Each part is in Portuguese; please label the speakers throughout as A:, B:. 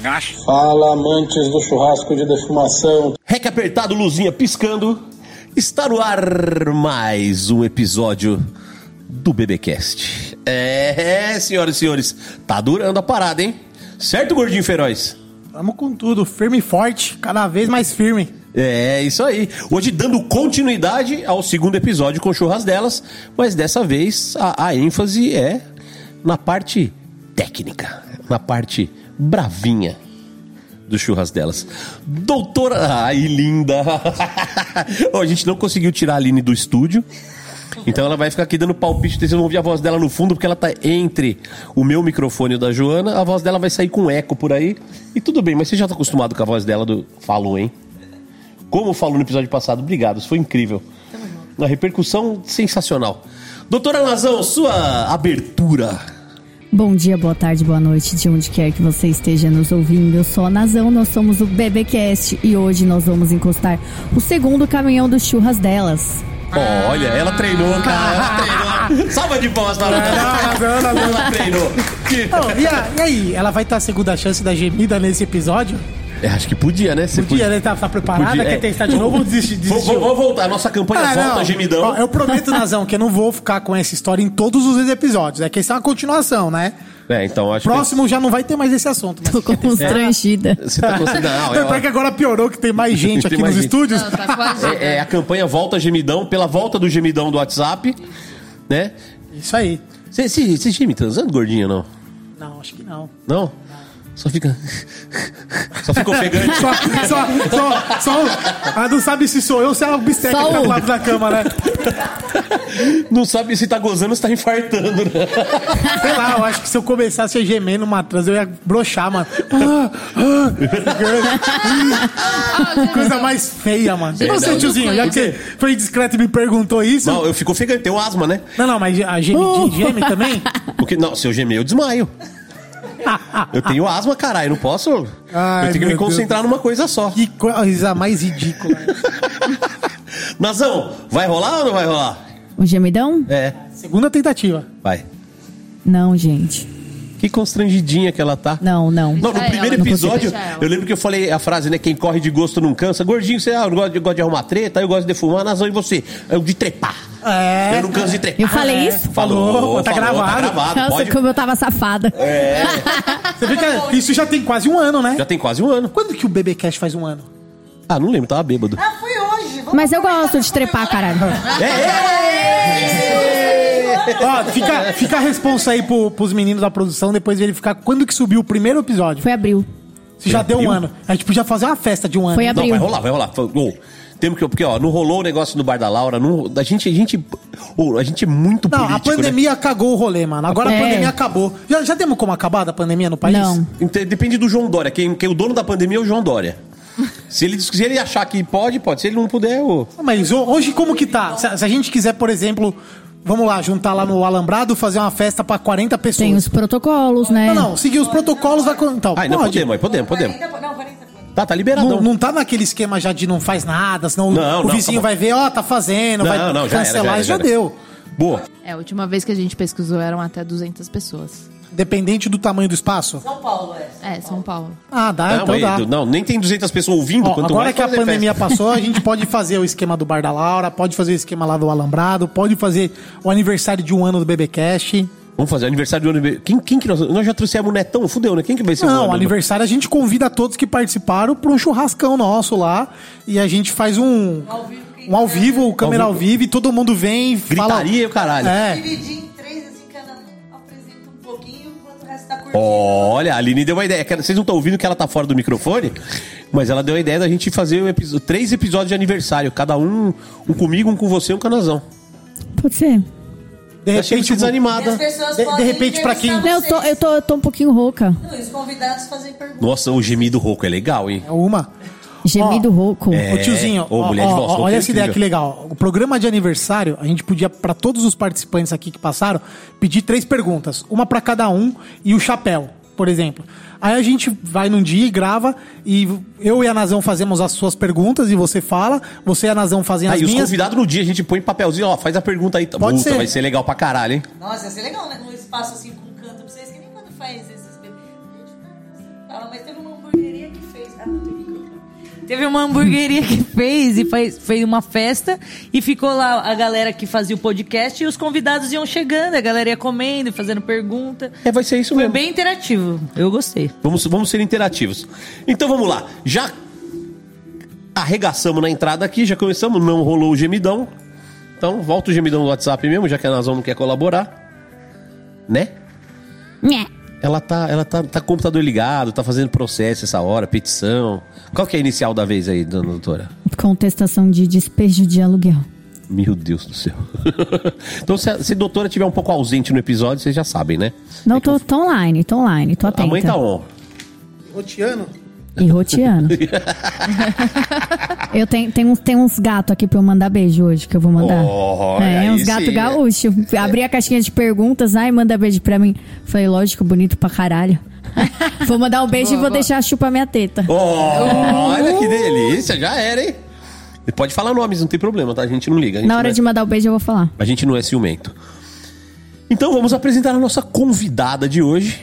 A: negócio.
B: Fala, amantes do churrasco de defumação.
C: Rec apertado, luzinha piscando. Está no ar mais um episódio do BBcast. É, senhoras e senhores, tá durando a parada, hein? Certo, gordinho feroz?
D: Vamos com tudo, firme e forte, cada vez mais firme.
C: É, isso aí. Hoje dando continuidade ao segundo episódio com churras delas, mas dessa vez a, a ênfase é na parte técnica, na parte bravinha do churras delas. Doutora. Ai, linda! Ó, a gente não conseguiu tirar a Aline do estúdio. Então ela vai ficar aqui dando palpite, vocês vão ouvir a voz dela no fundo, porque ela tá entre o meu microfone e o da Joana, a voz dela vai sair com eco por aí. E tudo bem, mas você já tá acostumado com a voz dela do Falou, hein? Como falou no episódio passado, obrigado, isso foi incrível. Uma repercussão sensacional. Doutora Nazão, sua abertura.
E: Bom dia, boa tarde, boa noite, de onde quer que você esteja nos ouvindo. Eu sou a Nazão, nós somos o BBcast e hoje nós vamos encostar o segundo caminhão dos churras delas.
C: Olha, ela treinou, cara. Ela treinou. Salva de palmas para ela. Ela treinou.
D: Ô, e, a- e aí, ela vai ter a segunda chance da gemida nesse episódio?
C: É, acho que podia, né? Você
D: Podia, né? Tá, tá preparada?
C: Podia,
D: Quer
C: é.
D: testar de novo ou desistir?
C: Vou,
D: desistiu?
C: vou- vou voltar. Nossa campanha
D: Ah,
C: volta,
D: não.
C: gemidão.
D: Ó, Eu prometo, Nazão, que eu não vou ficar com essa história em todos os episódios. É que isso é uma continuação, né?
C: É, então acho
D: Próximo já não vai ter mais esse assunto. mas-
E: Tô constrangida.
C: que. Você tá conseguindo. Não,
D: é
C: é,
D: que agora piorou que tem mais gente
C: Tem
D: aqui
C: mais
D: nos
C: gente.
D: estúdios.
F: Não, tá quase.
C: é, é a campanha Volta Gemidão, pela volta do gemidão do WhatsApp, né?
D: Isso aí.
C: Você, você geme transando, gordinho, não?
D: Não, acho que não.
C: Não? Só fica. Só fica ofegante.
D: Só, só, só, só. Ah, não sabe se sou eu ou se é o bisteca que tá do lado da cama, né?
C: Não sabe se tá gozando ou se tá infartando, né?
D: Sei lá, eu acho que se eu começasse a gemer numa trans, eu ia broxar, mano. Ah, ah. Coisa mais feia, mano. E você, tiozinho, já que você foi discreto e me perguntou isso.
C: Não, eu fico ofegante, tenho asma, né?
D: Não, não, mas a gemidinha geme também?
C: Porque, não, se eu gemer, eu desmaio. Eu tenho asma, caralho, não posso.
D: Ai,
C: eu tenho que me concentrar numa coisa só.
D: Que coisa mais ridícula.
C: Nazão, vai rolar ou não vai rolar?
E: O gemidão?
C: É,
D: Segunda tentativa.
C: vai.
E: Não, gente.
C: Que constrangidinha que ela tá.
E: Não, não.
C: Não, no primeiro episódio, eu lembro que eu falei a frase, né? Quem corre de gosto não cansa. Gordinho, você ah, eu gosto, eu gosto de arrumar treta, eu gosto de defumar. Nazão, e você? Eu de trepar.
D: É.
C: Eu não canso de trepar.
E: Eu falei
D: é.
E: isso?
D: Falou, tá gravado.
C: Tá gravado,
E: Nossa,
C: pode.
E: como eu tava safada.
D: Você vê que isso já tem quase um ano, né?
C: Já tem quase um ano.
D: Quando que o BBcast faz um ano?
C: Ah, não lembro, tava bêbado.
G: Ah, foi hoje. Vamos
E: Mas eu gosto de trepar, caralho.
D: Ó, fica, fica a responsa aí pro, pros meninos da produção depois verificar quando que subiu o primeiro episódio.
E: Foi abril.
D: Se já deu um
C: abril?
D: ano. A gente podia fazer uma festa de um ano.
E: Foi
C: Não,
E: abril.
C: vai rolar, vai rolar. Ô, temos que, porque, ó, não rolou o negócio no bar da Laura. Não, a gente, a gente, a gente é muito
D: Não,
C: político,
D: a pandemia cagou o rolê, mano. Agora a
E: É.
D: pandemia acabou. Já, já demos como acabar da pandemia no país?
E: Não.
C: né? Depende do João Dória. Quem, quem, o dono da pandemia é o João Dória. Se ele, se ele achar que pode, pode. Se ele não puder, ô.
D: Mas ho- hoje como que tá? Se, a- se a gente quiser, por exemplo, vamos lá, juntar lá no Alambrado, fazer uma festa pra 40 pessoas.
E: Tem os protocolos, né?
D: Não, não, seguir os protocolos vai... Então,
C: Ai, não
D: pode.
C: podemos, podemos, podemos.
G: 40, não, 40
C: Tá, tá liberadão.
D: Não, não tá naquele esquema já de não faz nada, senão
C: Não,
D: o
C: não,
D: vizinho
C: tá
D: vai ver, ó, tá fazendo, vai
C: Não, não, já era,
D: cancelar,
C: já era,
D: isso já,
C: já era.
D: deu.
C: Boa.
F: É, a última vez que a gente pesquisou eram até 200 pessoas.
D: Dependente do tamanho do espaço.
G: São Paulo, é.
F: É, São Paulo.
D: Ah, dá,
C: não,
D: então dá.
C: não, nem tem 200 pessoas ouvindo.
D: Ó,
C: quanto
D: agora
C: mais
D: que a pandemia
C: festa.
D: passou, a gente pode fazer o esquema do Bar da Laura, pode fazer o esquema lá do Alambrado, pode fazer o aniversário de um ano do BBcast.
C: Vamos fazer aniversário do ano. Quem, quem que nós. Nós já trouxemos o Netão, fudeu, né? Quem que vai ser o
D: Não,
C: ano?
D: aniversário a gente convida todos que participaram para um churrascão nosso lá e a gente faz um
G: Ao vivo,
D: um ao vivo, câmera ao
C: Ao
D: vivo e todo mundo vem, fala
C: Gritaria e o caralho.
D: É.
G: Dividir em três, assim, cada um apresenta um pouquinho, enquanto o resto tá curtindo.
C: Olha, a Aline deu uma ideia. Vocês não estão ouvindo que ela tá fora do microfone, mas ela deu a ideia da gente fazer um episo- três episódios de aniversário. Cada um, um comigo, um com você e um com a Nazão.
E: Pode ser.
D: De repente,
G: as
C: desanimada.
D: De- de repente, pra quem-
E: eu tô, eu, tô, eu tô um pouquinho rouca.
G: Não, e os convidados fazem perguntas.
C: Nossa, o gemido rouco é legal, hein?
D: é uma.
E: Gemido
D: Ó,
E: rouco.
C: É.
D: Ô tiozinho,
C: Ô,
D: ó,
C: mulher de
D: ó,
C: rouca
D: olha
C: é
D: essa ideia que legal. O programa de aniversário, a gente podia, pra todos os participantes aqui que passaram, pedir três perguntas. Uma pra cada um e o chapéu, por exemplo. Aí a gente vai num dia e grava, e eu e a Nazão fazemos as suas perguntas e você fala, você e a Nazão fazem as
C: Aí os
D: minhas.
C: convidados no dia a gente põe papelzinho, ó, faz a pergunta aí.
D: Pode
C: Puta,
D: ser.
C: vai ser legal pra caralho, hein?
G: Nossa, ia ser legal, né? Um espaço assim com canto pra vocês, que nem quando faz esses. Ah, mas teve
A: Teve uma hamburgueria que fez e fez, fez uma festa e ficou lá a galera que fazia o podcast e os convidados iam chegando, a galera ia comendo e fazendo pergunta.
C: É, vai ser isso
A: Foi
C: mesmo.
A: bem interativo. Eu gostei.
C: Vamos, vamos ser interativos. Então vamos lá. Já arregaçamos na entrada aqui, já começamos, não rolou o gemidão. Então volta o gemidão no WhatsApp mesmo, já que a Nazão não quer colaborar. Né?
E: Nhé.
C: Ela tá, ela tá, tá com o computador ligado, tá fazendo processo essa hora, petição. Qual que é a inicial da vez aí, dona doutora?
E: Contestação de despejo de aluguel.
C: Meu Deus do céu. então, se a, se a doutora tiver um pouco ausente no episódio, vocês já sabem, né?
E: Não, tô, tô online, tô online, tô atenta.
C: A mãe tá on.
D: Rotiano?
E: E roteando. eu tenho, uns, tem uns gatos aqui pra eu mandar beijo hoje, que eu vou mandar.
C: Olha
E: é, uns gatos gaúchos. Abri a caixinha de perguntas, ai, manda beijo pra mim. Falei, lógico, bonito pra caralho. vou mandar um beijo e vou deixar chupar minha teta.
C: Oh, olha que delícia, já era, hein? Pode falar nomes, não tem problema, tá? A gente não liga. A gente
E: Na hora
C: é-
E: de mandar o beijo, eu vou falar.
C: A gente não é ciumento. Então vamos apresentar a nossa convidada de hoje.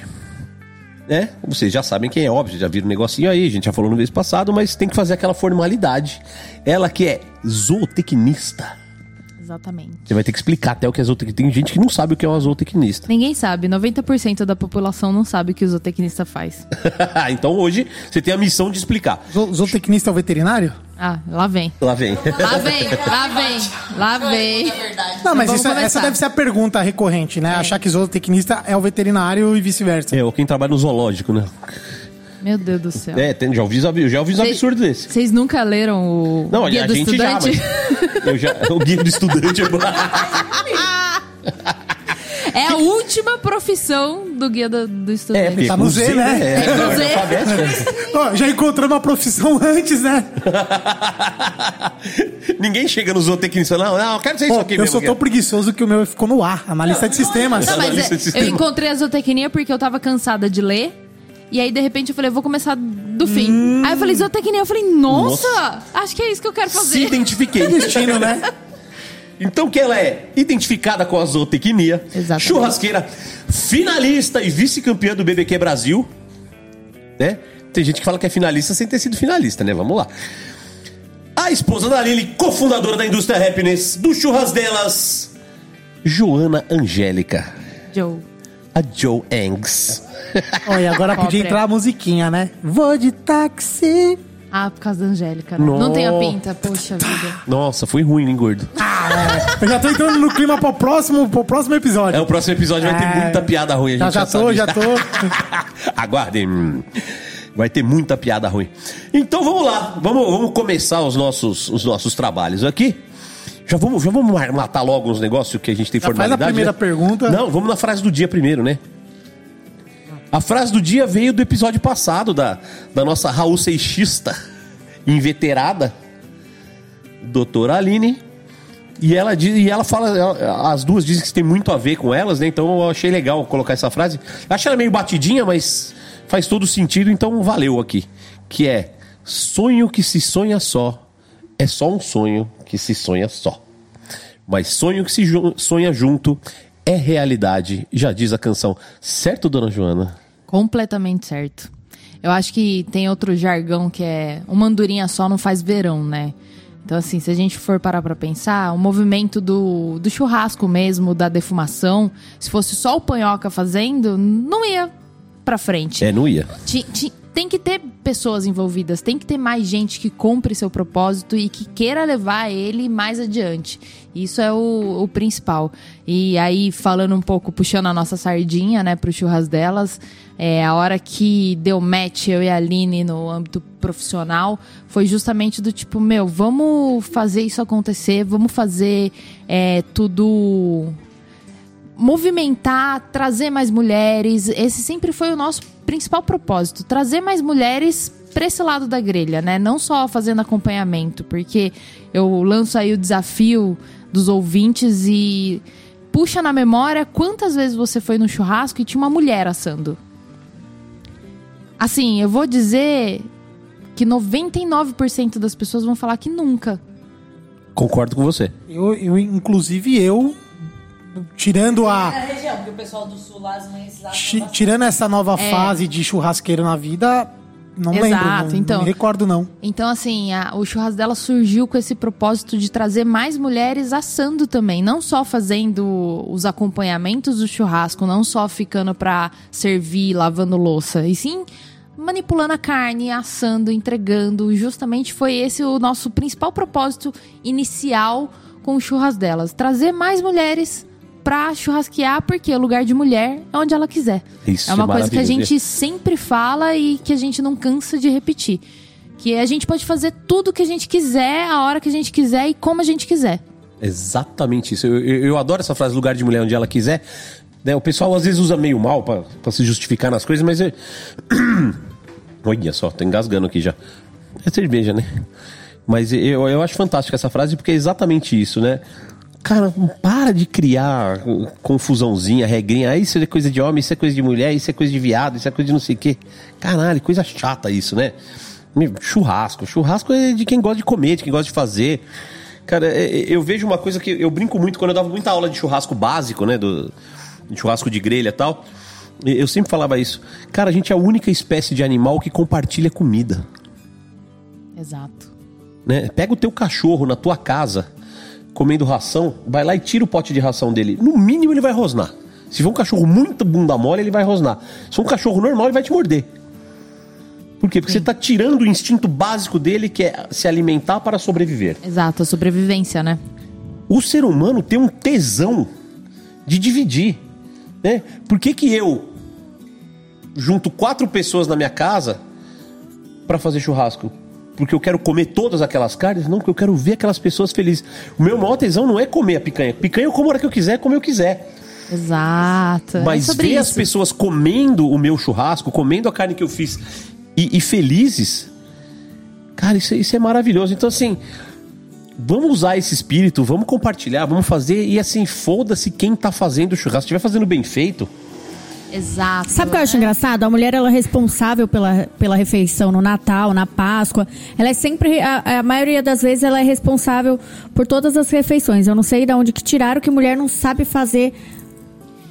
C: Né? Vocês já sabem quem é, óbvio, já viram o negocinho aí, a gente já falou no mês passado, mas tem que fazer aquela formalidade. Ela que é zootecnista.
F: Exatamente.
C: Você vai ter que explicar até o que é zootecnista. Tem gente que não sabe o que é uma zootecnista.
F: Ninguém sabe, 90% da população não sabe o que o zootecnista faz.
C: então hoje você tem a missão de explicar.
D: Zo- Zootecnista é o veterinário?
F: Ah, lá vem.
C: Lá vem.
F: Lá vem, lá vem, lá vem.
D: Não, mas isso- essa
F: começar.
D: deve ser a pergunta recorrente, né? Achar que zootecnista é o veterinário e vice-versa.
C: É, ou quem trabalha no zoológico, né?
F: Meu Deus do céu.
C: É, tem, já ouvi, já ouvi uns
F: Cês-
C: absurdos desse.
F: Vocês nunca leram o
C: Não,
F: Guia
C: a
F: do
C: gente já,
F: Estudante?
C: mas eu já, o guia do estudante é
F: É a última profissão do Guia do, do Estudante.
C: porque
D: Tá no Z, né?
C: É,
F: É, no Z.
C: é.
D: Ó, já encontramos uma profissão antes, né?
C: Ninguém chega no zootecnista, não, não, eu quero ser isso
D: Pô,
C: aqui
D: eu
C: mesmo.
D: sou tão preguiçoso que o meu ficou no ar, analista de sistemas.
F: Não, mas
C: Analista
F: é,
C: de sistema.
F: eu encontrei a zootecnia porque eu tava cansada de ler. E aí, de repente, eu falei, eu vou começar do fim.
C: Hum.
F: Aí eu falei, zootecnia. Eu falei, nossa, acho que é isso que eu quero
C: Se
F: fazer.
C: identifiquei.
D: Destino, né?
C: Então que ela é identificada com a zootecnia,
F: Exatamente.
C: churrasqueira, finalista e vice-campeã do BBQ Brasil, né? Tem gente que fala que é finalista sem ter sido finalista, né? Vamos lá. A esposa da Lili, cofundadora da indústria Happiness, do Churras delas, Joana Angélica,
F: Joe.
C: a Joe Angs.
D: Olha, agora podia entrar a musiquinha, né? Vou de táxi.
F: Ah, por causa da Angélica, né?
C: Nossa.
F: Não tem a pinta, poxa vida.
C: Nossa, foi ruim, hein, gordo?
D: Eu já tô entrando no clima pro próximo, pro próximo episódio.
C: É, o próximo episódio vai ter
D: É.
C: muita piada ruim. A
D: Já,
C: gente
D: já tô,
C: sabe.
D: já tô.
C: Aguardem. Vai ter muita piada ruim. Então vamos lá. Vamos, vamos começar os nossos, os nossos trabalhos aqui. Já vamos, já vamos ma- matar logo uns negócios que a gente tem
D: Já faz a
C: formalidade.
D: primeira
C: né?
D: pergunta.
C: Não, vamos na frase do dia primeiro, né? A frase do dia veio do episódio passado da, da nossa Raul Seixista, inveterada, doutora Aline. E ela, diz, e ela fala, as duas dizem que tem muito a ver com elas, né? Então eu achei legal colocar essa frase. Acho ela meio batidinha, mas faz todo sentido, então valeu aqui. Que é: sonho que se sonha só é só um sonho que se sonha só. Mas sonho que se sonha junto é realidade, já diz a canção. Certo, dona Joana?
F: Completamente certo. Eu acho que tem outro jargão que é uma andorinha só não faz verão, né? Então, assim, se a gente for parar pra pensar, o movimento do, do churrasco mesmo, da defumação, se fosse só o panhoca fazendo, não ia pra frente.
C: É, não ia.
F: Ti- ti- tem que ter pessoas envolvidas, tem que ter mais gente que compre seu propósito e que queira levar ele mais adiante. Isso é o, o principal. E aí, falando um pouco, puxando a nossa sardinha, né, pro churras delas, é, a hora que deu match eu e a Aline no âmbito profissional foi justamente do tipo, meu, vamos fazer isso acontecer, vamos fazer é, tudo movimentar, trazer mais mulheres. Esse sempre foi o nosso principal propósito, trazer mais mulheres para esse lado da grelha, né? Não só fazendo acompanhamento, porque eu lanço aí o desafio dos ouvintes e puxa na memória quantas vezes você foi no churrasco e tinha uma mulher assando. Assim, eu vou dizer que 99% das pessoas vão falar que nunca.
C: Concordo com você.
D: Eu, eu, inclusive, eu, tirando a.
G: Na região, porque
A: pessoal do sul lá, as mães lá.
D: Ti- Tirando essa nova fase de churrasqueiro na vida, não
F: Exato,
D: lembro. Não,
F: então.
D: não me recordo, não.
F: Então, assim, a- o churrasco dela surgiu com esse propósito de trazer mais mulheres assando também. Não só fazendo os acompanhamentos do churrasco, não só ficando pra servir, lavando louça. E sim manipulando a carne, assando, entregando. Justamente foi esse o nosso principal propósito inicial com o churras delas. Trazer mais mulheres pra churrasquear, porque o lugar de mulher é onde ela quiser.
C: Isso
F: é uma
C: é
F: coisa que a gente sempre fala e que a gente não cansa de repetir. Que a gente pode fazer tudo que a gente quiser, a hora que a gente quiser e como a gente quiser.
C: Exatamente isso. Eu, eu- eu adoro essa frase, lugar de mulher onde ela quiser. né? O pessoal às vezes usa meio mal pra, pra se justificar nas coisas, mas. Eu... Olha só, tô engasgando aqui já. É cerveja, né? Mas eu, eu acho fantástica essa frase porque é exatamente isso, né? Cara, para de criar confusãozinha, regrinha. Ah, isso é coisa de homem, isso é coisa de mulher, isso é coisa de viado, isso é coisa de não sei o quê. Caralho, coisa chata isso, né? Churrasco. Churrasco é de quem gosta de comer, de quem gosta de fazer. Cara, é- é- eu vejo uma coisa que eu brinco muito quando eu dava muita aula de churrasco básico, né? Do, de churrasco de grelha e tal. Eu sempre falava isso. Cara, a gente é a única espécie de animal que compartilha comida.
F: Exato.
C: né? Pega o teu cachorro na tua casa, comendo ração, vai lá e tira o pote de ração dele. No mínimo ele vai rosnar. Se for um cachorro muito bunda mole, ele vai rosnar. Se for um cachorro normal, ele vai te morder. Por quê? Porque você está tirando o instinto básico dele, que é se alimentar para sobreviver.
F: Exato, a sobrevivência, né?
C: O ser humano tem um tesão de dividir. Né? Por que, que eu junto quatro pessoas na minha casa para fazer churrasco? Porque eu quero comer todas aquelas carnes? Não, porque eu quero ver aquelas pessoas felizes. O meu maior tesão não é comer a picanha. Picanha eu como a hora que eu quiser, como eu quiser.
F: Exato.
C: Mas
F: é
C: ver as
F: isso.
C: pessoas comendo o meu churrasco, comendo a carne que eu fiz e, e felizes, cara, isso, é- isso é maravilhoso. Então, assim, vamos usar esse espírito, vamos compartilhar, vamos fazer e assim, foda-se quem tá fazendo o churrasco. Se estiver fazendo bem feito,
F: Exato.
E: Sabe o que eu acho engraçado? A mulher ela é responsável pela, pela refeição no Natal, na Páscoa. Ela é sempre, a, a maioria das vezes, ela é responsável por todas as refeições. Eu não sei de onde que tiraram que mulher não sabe fazer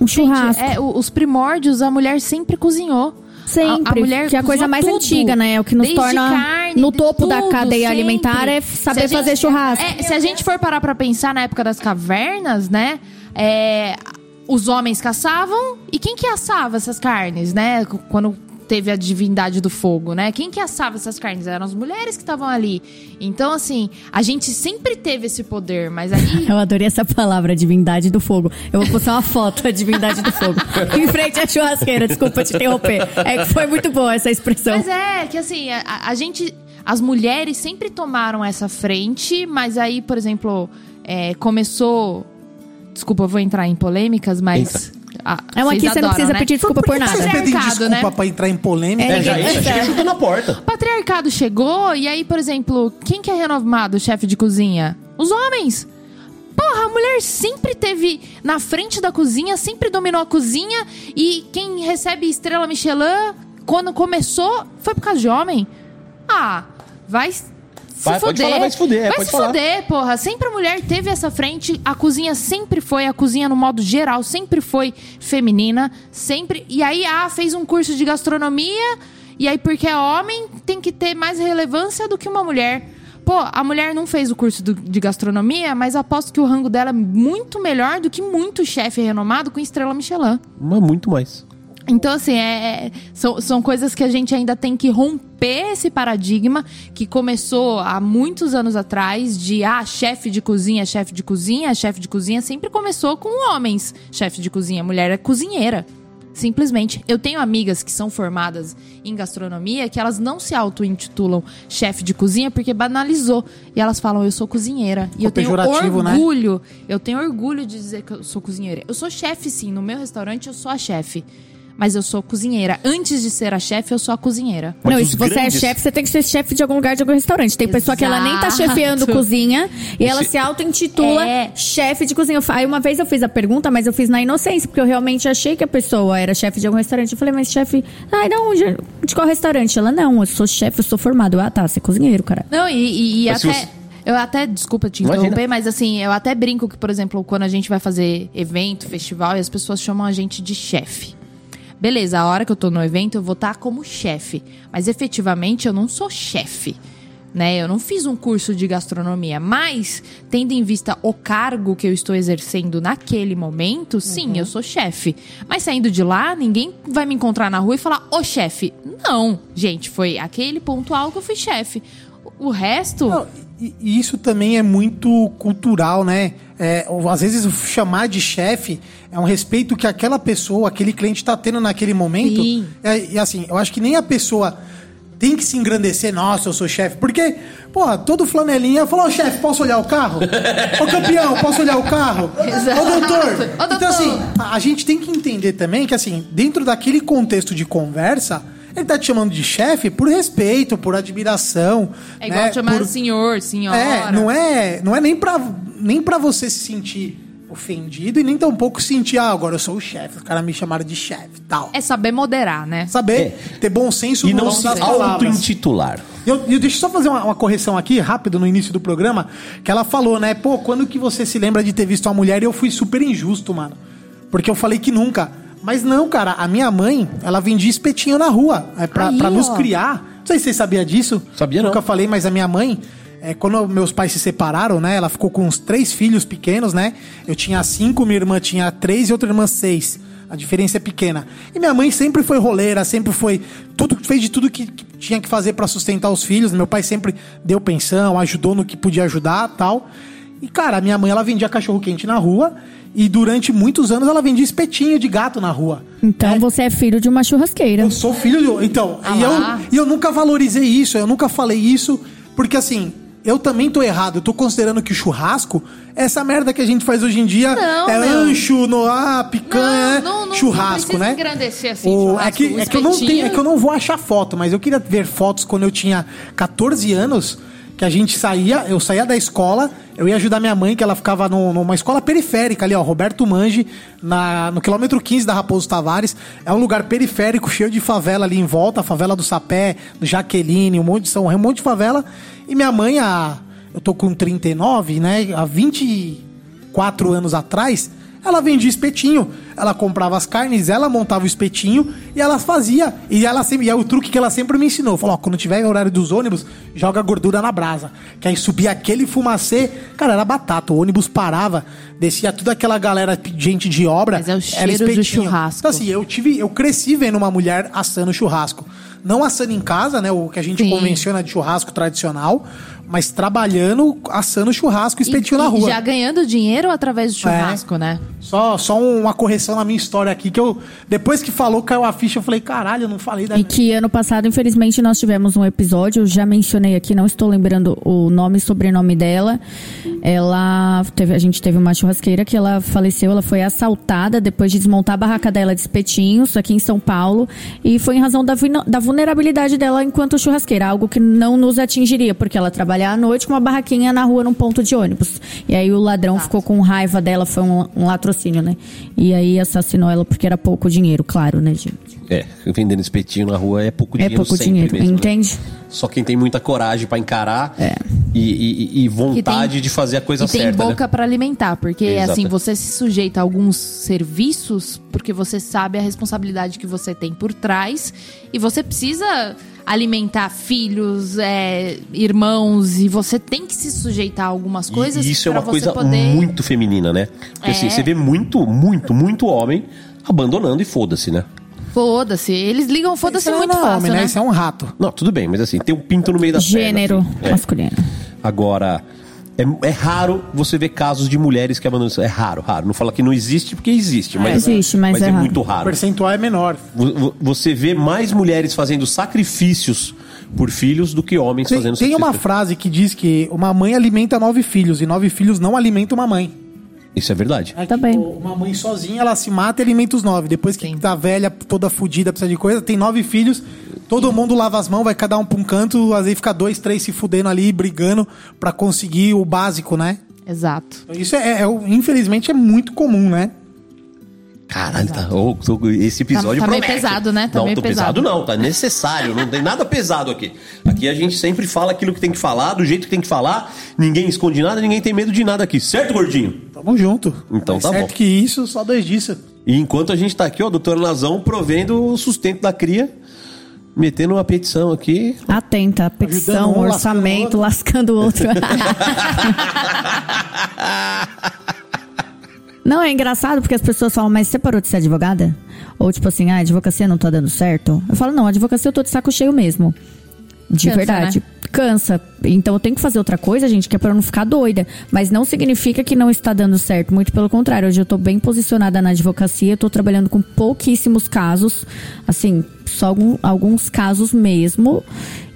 E: um
F: Gente,
E: churrasco.
F: é, os primórdios, a mulher sempre cozinhou.
E: Sempre,
F: A, a mulher
E: que é a coisa mais
F: tudo.
E: antiga, né? É o que nos
F: Desde
E: torna
F: carne,
E: no topo da
F: tudo,
E: cadeia
F: sempre.
E: alimentar é saber
F: a
E: fazer churrasco.
F: É, se a gente for parar pra pensar na época das cavernas, né? é, os homens caçavam e quem que assava essas carnes, né? Quando teve a divindade do fogo, né? Quem que assava essas carnes? Eram as mulheres que estavam ali. Então, assim, a gente sempre teve esse poder, mas aí
E: Eu adorei essa palavra, divindade do fogo. Eu vou postar uma foto da divindade do fogo. em frente à churrasqueira, desculpa te interromper. É que foi muito boa essa expressão.
F: Mas é, que assim, a, a gente. As mulheres sempre tomaram essa frente, mas aí, por exemplo, é, começou. Desculpa, eu vou entrar em polêmicas, mas. a-
E: É uma aqui, você não precisa
F: né?
E: pedir desculpa por nada.
D: Você
F: Patriarcado,
D: desculpa
F: né?
D: pra entrar em polêmica.
E: É,
C: é, já, já chega chutando na porta.
F: O patriarcado chegou e aí, por exemplo, quem que é renomado chefe de cozinha? Os homens. Porra, a mulher sempre teve na frente da cozinha, sempre dominou a cozinha e quem recebe estrela Michelin quando começou foi por causa de homem. Ah, vai se
C: Vai, pode
F: fuder.
C: falar, vai se fuder, é,
F: Vai
C: pode
F: se
C: falar.
F: fuder, porra. Sempre a mulher teve essa frente, a cozinha sempre foi, a cozinha no modo geral sempre foi feminina, sempre. E aí, ah, fez um curso de gastronomia, e aí porque é homem, tem que ter mais relevância do que uma mulher. Pô, a mulher não fez o curso do- de gastronomia, mas aposto que o rango dela é muito melhor do que muito chefe renomado com estrela Michelin.
C: Mas muito mais.
F: Então, assim, é, é- são, são coisas que a gente ainda tem que romper esse paradigma que começou há muitos anos atrás de, ah, chefe de cozinha, chefe de cozinha, chefe de cozinha sempre começou com homens, chefe de cozinha. Mulher é cozinheira. Simplesmente. Eu tenho amigas que são formadas em gastronomia que elas não se auto-intitulam chefe de cozinha porque banalizou. E elas falam, eu sou cozinheira. E eu tenho
D: né?
F: orgulho. Eu tenho orgulho de dizer que eu sou cozinheira. Eu sou chefe, sim. No meu restaurante, eu sou a chefe. Mas eu sou cozinheira. Antes de ser a chefe, eu sou a cozinheira.
C: Mas
E: não, e se você
C: grandes-
E: é chefe, você tem que ser chefe de algum lugar, de algum restaurante. Tem pessoa que ela nem tá
F: Exato.
E: chefiando cozinha e ela se auto-intitula
F: É.
E: chefe de cozinha. Aí uma vez eu fiz a pergunta, mas eu fiz na inocência, porque eu realmente achei que a pessoa era chefe de algum restaurante. Eu falei, mas chefe. Ai, não, de, de qual restaurante? Ela, não, eu sou chefe, eu sou formado. Eu, ah, tá, você é cozinheiro, cara.
F: Não, e, e- e até.
C: você-
F: Eu até, desculpa te
C: Imagina.
F: interromper, mas assim, eu até brinco que, por exemplo, quando a gente vai fazer evento, festival, e as pessoas chamam a gente de chefe. Beleza, a hora que eu tô no evento, eu vou estar como chefe. Mas efetivamente eu não sou chefe. Né? Eu não fiz um curso de gastronomia, mas tendo em vista o cargo que eu estou exercendo naquele momento, sim, eu sou chefe. Mas saindo de lá, ninguém vai me encontrar na rua e falar, ô chefe. Não, gente, foi aquele pontual que eu fui chefe. O resto.
D: Não, e, e isso também é muito cultural, né? É, às vezes chamar de chefe é um respeito que aquela pessoa, aquele cliente está tendo naquele momento.
F: Sim.
D: É, e assim, eu acho que nem a pessoa tem que se engrandecer, nossa, eu sou chefe. Porque, porra, todo flanelinha falou, ô chefe, posso olhar o carro? Ô campeão, posso olhar o carro?
F: Exato.
D: Ô doutor.
F: Ô, doutor.
D: Então, assim, a, a gente tem que entender também que, assim, dentro daquele contexto de conversa, ele tá te chamando de chefe por respeito, por admiração.
F: É igual
D: né?
F: chamar
D: por-
F: senhor, senhora.
D: é, não é, não é nem pra, nem pra você se sentir ofendido e nem tampouco sentir, ah, agora eu sou o chefe, os caras me chamaram de chefe tal.
F: É saber moderar, né?
D: Saber ter bom senso
C: E não se auto-intitular.
D: Eu, eu deixa eu só fazer uma, uma correção aqui, rápido, no início do programa, que ela falou, né? Pô, quando que você se lembra de ter visto uma mulher e eu fui super injusto, mano. Porque eu falei que nunca. Mas não, cara, a minha mãe, ela vendia espetinho na rua, é, pra,
F: Aí,
D: pra nos
F: ó.
D: criar. Não sei se você sabia disso.
C: Sabia não.
D: Nunca falei, mas a minha mãe, é, quando meus pais se separaram, né? Ela ficou com uns três filhos pequenos, né? Eu tinha cinco, minha irmã tinha três e outra irmã seis. A diferença é pequena. E minha mãe sempre foi roleira, sempre foi. tudo Fez de tudo que, que tinha que fazer pra sustentar os filhos. Meu pai sempre deu pensão, ajudou no que podia ajudar tal. E, cara, a minha mãe ela vendia cachorro quente na rua. E durante muitos anos ela vendia espetinho de gato na rua.
E: Então você é filho de uma churrasqueira.
D: Eu sou filho do. Então,
F: Ah
D: e,
F: lá.
D: eu, e eu nunca valorizei isso, eu nunca falei isso, porque assim, eu também tô errado. Eu tô considerando que o churrasco, essa merda que a gente faz hoje em dia,
F: Não,
D: é
F: meu.
D: ancho, no, ah, picanha,
F: Não, não, não,
D: churrasco,
F: não
D: né?
F: engrandecer assim,
D: O-
F: churrasco,
D: é que, é, que eu não tenho, é que eu não vou achar foto, mas eu queria ver fotos quando eu tinha 14 anos. Que a gente saía, eu saía da escola, eu ia ajudar minha mãe, que ela ficava no- numa escola periférica ali, ó, Roberto Mange, na, no quilômetro 15 da Raposo Tavares. É um lugar periférico, cheio de favela ali em volta, a favela do Sapé, do Jaqueline, um monte de São um monte de favela. E minha mãe, a, eu tô com 39, né? Há 24 anos atrás, ela vendia espetinho. Ela comprava as carnes, ela montava o espetinho e ela fazia. E ela sempre, e é o truque que ela sempre me ensinou. Falou, ó, quando tiver horário dos ônibus, joga gordura na brasa. Que aí subia aquele fumacê, cara, era batata. O ônibus parava, descia toda aquela galera, gente de obra.
F: Mas é o
D: era
F: cheiro do
D: espetinho.
F: churrasco.
D: Então, assim, eu tive, eu cresci vendo uma mulher assando churrasco. Não assando em casa, né? O que a gente
F: Sim.
D: convenciona de churrasco tradicional, mas trabalhando, assando churrasco e
F: E-
D: espetinho na
F: e
D: rua. É.
F: já ganhando dinheiro através do churrasco, né?
D: Só, só uma correção na minha história aqui, que eu. Depois que falou, caiu a ficha, eu falei, caralho, eu não falei da.
E: E que ano passado, infelizmente, nós tivemos um episódio, eu já mencionei aqui, não estou lembrando o nome e sobrenome dela. Ela teve, a gente teve uma churrasqueira que ela faleceu, ela foi assaltada depois de desmontar a barraca dela de espetinhos aqui em São Paulo. E foi em razão da, da vulnerabilidade dela enquanto churrasqueira, algo que não nos atingiria, porque ela trabalhava à noite com uma barraquinha na rua num ponto de ônibus. E aí o ladrão ficou com raiva dela, foi um, um latrocínio, né? E aí assassinou ela porque era pouco dinheiro, claro, né, gente?
C: É, vendendo espetinho na rua é pouco
E: É
C: dinheiro
E: pouco
C: sempre
E: dinheiro,
C: mesmo, né?
E: entende?
C: Só quem tem muita coragem pra encarar
E: É.
C: e, e- e vontade
F: tem-
C: de fazer a coisa
F: e tem
C: certa.
F: boca
C: né?
F: pra alimentar, porque
C: Exato.
F: assim, você se sujeita a alguns serviços porque você sabe a responsabilidade que você tem por trás e você precisa alimentar filhos, é, irmãos e você tem que se sujeitar a algumas coisas
C: e isso é uma coisa
F: poder
C: muito feminina, né? Porque assim,
F: É.
C: você vê muito, muito, muito homem abandonando e foda-se, né?
F: Foda-se, eles ligam foda-se
D: Isso
F: muito
D: não é
F: fácil,
D: homem,
F: né?
D: Isso é um rato.
C: Não, tudo bem, mas assim, tem um pinto no meio da
E: Gênero
C: perna, assim. É.
E: masculino.
C: Agora, é, é raro você ver casos de mulheres que abandonam. É raro, raro. Não fala que não existe, porque existe. Mas,
E: existe, mas é
C: é
E: raro.
C: muito
D: O
C: raro.
D: percentual é menor.
C: Vo- vo- Você vê mais mulheres fazendo sacrifícios por filhos do que homens
D: Tem,
C: fazendo
D: tem uma
C: sacrifícios.
D: frase que diz que uma mãe alimenta nove filhos e nove filhos não alimentam uma mãe.
C: Isso é verdade.
D: É
E: Também.
D: uma mãe sozinha, ela se mata e alimenta os nove. Depois que tá velha, toda fudida, precisa de coisa, tem nove filhos, todo mundo lava as mãos, vai cada um pra um canto, às vezes fica dois, três se fudendo ali, brigando pra conseguir o básico, né?
F: Exato.
D: Isso é, é- infelizmente, é muito comum, né?
C: Caralho, tá, tô- esse episódio
F: Tá- tá meio
C: promete.
F: pesado, né? Tá
C: não,
F: meio
C: tô pesado.
F: pesado.
C: não, tá necessário, não tem nada pesado aqui. Aqui a gente sempre fala aquilo que tem que falar, do jeito que tem que falar, ninguém esconde nada, ninguém tem medo de nada aqui, certo, gordinho?
D: Tamo junto.
C: Então
D: Mais
C: tá
D: certo
C: bom.
D: que isso, só dois disso.
C: E enquanto a gente tá aqui, ó, doutor Nazão provendo o sustento da cria, metendo uma petição aqui.
E: Atenta, petição,
D: um,
E: orçamento, lascando o outro. Não, é engraçado porque as pessoas falam, mas você parou de ser advogada? Ou tipo assim, ah, a advocacia não tá dando certo? Eu falo, não, a advocacia eu tô de saco cheio mesmo. De
F: Cansa,
E: verdade. Cansa. Então eu tenho que fazer outra coisa, gente, que é pra não ficar doida. Mas não significa que não está dando certo. Muito pelo contrário. Hoje eu tô bem posicionada na advocacia, eu tô trabalhando com pouquíssimos casos. Assim, só algum- alguns casos mesmo.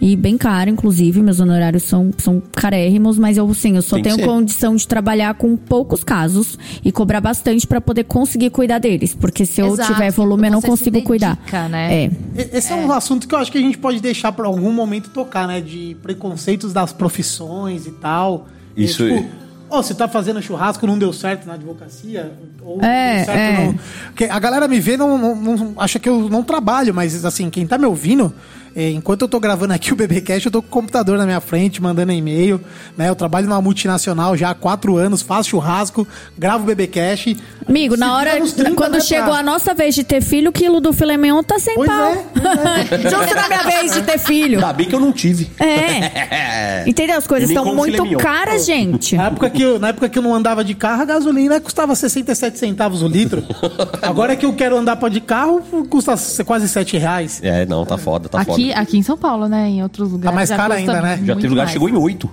E: E bem caro, inclusive. Meus honorários são, são carérrimos, mas eu, assim, eu só
C: Tem
E: tenho
C: ser.
E: condição de trabalhar com poucos casos e cobrar bastante pra poder conseguir cuidar deles. Porque se eu
F: Exato,
E: tiver volume, eu não consigo cuidar.
F: dedica, né?
E: É.
D: E- Esse é. um assunto que eu acho que a gente pode deixar para algum momento tocar, né? De preconceitos das profissões e tal.
C: Isso
D: é,
C: aí.
D: tipo, ó, você tá fazendo churrasco, não deu certo na advocacia? Ou
E: É,
D: deu certo
E: é.
D: a galera me vê, não, não, não- acha que eu não trabalho, mas assim, quem tá me ouvindo, enquanto eu tô gravando aqui o BBcast, eu tô com o computador na minha frente, mandando e-mail, né? Eu trabalho numa multinacional já há quatro anos, faço churrasco, gravo o BBcast.
E: Amigo, na hora,
D: vira nos 30,
E: quando
D: né,
E: chegou
D: pra-
E: a nossa vez de ter filho, o quilo do filé mignon tá sem
D: Pois
E: pau.
D: é,
E: Justo na minha vez de ter filho.
C: Ainda bem que eu não tive.
E: É. Entendeu? As coisas estão muito caras, gente.
D: Na época, que eu, na época que eu não andava de carro, a gasolina custava 67 centavos o litro. Agora que eu quero andar pra de carro, custa quase 7 reais.
C: É, não, tá foda, tá
F: aqui,
C: foda.
F: Aqui em São Paulo, né? Em outros lugares.
D: mais
F: já
D: caro ainda, né?
C: Já teve lugar que
F: mais.
C: chegou em 8.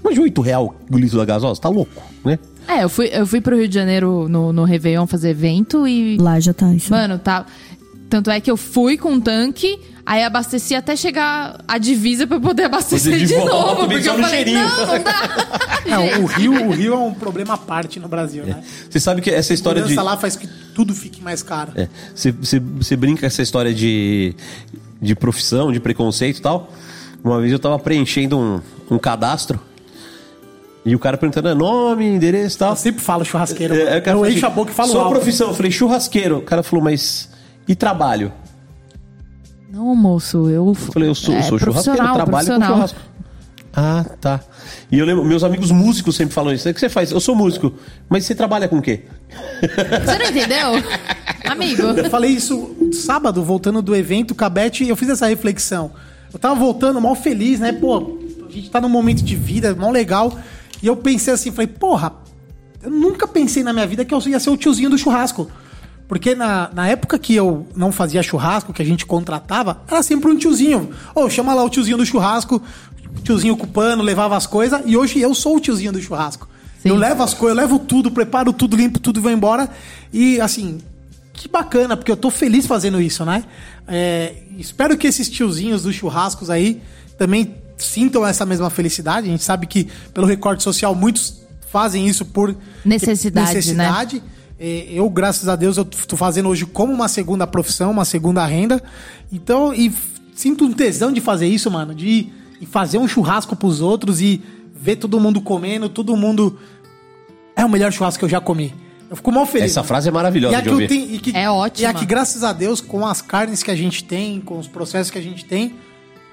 C: Imagina 8 real o litro da gasosa, tá louco, né?
F: É, eu fui, eu fui pro Rio de Janeiro no, no Réveillon fazer evento e.
E: Lá já tá isso.
F: Mano, tá. Tanto é que eu fui com um tanque, aí abasteci até chegar a divisa pra eu poder abastecer
C: de
F: de,
C: volta,
F: novo. Porque eu falei,
C: cheirinho.
F: não, não dá.
D: Não, o Rio, o Rio é um problema à parte no Brasil, né?
C: Você sabe que essa história de.
D: Lá faz que tudo fique mais caro.
C: É, você, você, você brinca com essa história de, de profissão, de preconceito e tal. Uma vez eu tava preenchendo um, um cadastro e o cara perguntando é, nome, endereço e tal.
D: Eu sempre falo churrasqueiro.
C: É, cara
D: eu
C: falou
D: encho a boca e falo
C: Sua
D: alto.
C: profissão, eu falei churrasqueiro. O cara falou, mas e trabalho?
F: Não, moço, eu.
C: Eu falei, eu sou,
F: é,
C: sou churrasqueiro, trabalho com churrasco. Ah, tá. E eu lembro, meus amigos músicos sempre falam isso. O que você faz? Eu sou músico. Mas você trabalha com o quê?
F: Você não entendeu? Amigo.
D: Eu falei isso sábado, voltando do evento, Cabete, eu fiz essa reflexão. Eu tava voltando mal feliz, né? Pô, a gente tá num momento de vida mal legal. E eu pensei assim, falei, porra, eu nunca pensei na minha vida que eu ia ser o tiozinho do churrasco. Porque na, na época que eu não fazia churrasco, que a gente contratava, era sempre um tiozinho. Ô, chama lá o tiozinho do churrasco, tiozinho ocupando, levava as coisas, e hoje eu sou o tiozinho do churrasco.
F: Sim.
D: Eu levo as coisas, eu levo tudo, preparo tudo, limpo tudo e vou embora. E assim, que bacana, porque eu tô feliz fazendo isso, né? É, espero que esses tiozinhos dos churrascos aí também sintam essa mesma felicidade. A gente sabe que pelo recorte social muitos fazem isso por
F: Necessidade, né?
D: necessidade. É, Eu, graças a Deus, eu tô fazendo hoje como uma segunda profissão, uma segunda renda. Então, e sinto um tesão de fazer isso, mano, de ir fazer um churrasco pros outros e ver todo mundo comendo, todo mundo. É o melhor churrasco que eu já comi. Eu fico mal feliz.
C: Essa frase é maravilhosa
D: E
C: de ouvir.
D: e que-
F: É ótima.
D: E aqui, graças a Deus, com as carnes que a gente tem, com os processos que a gente tem,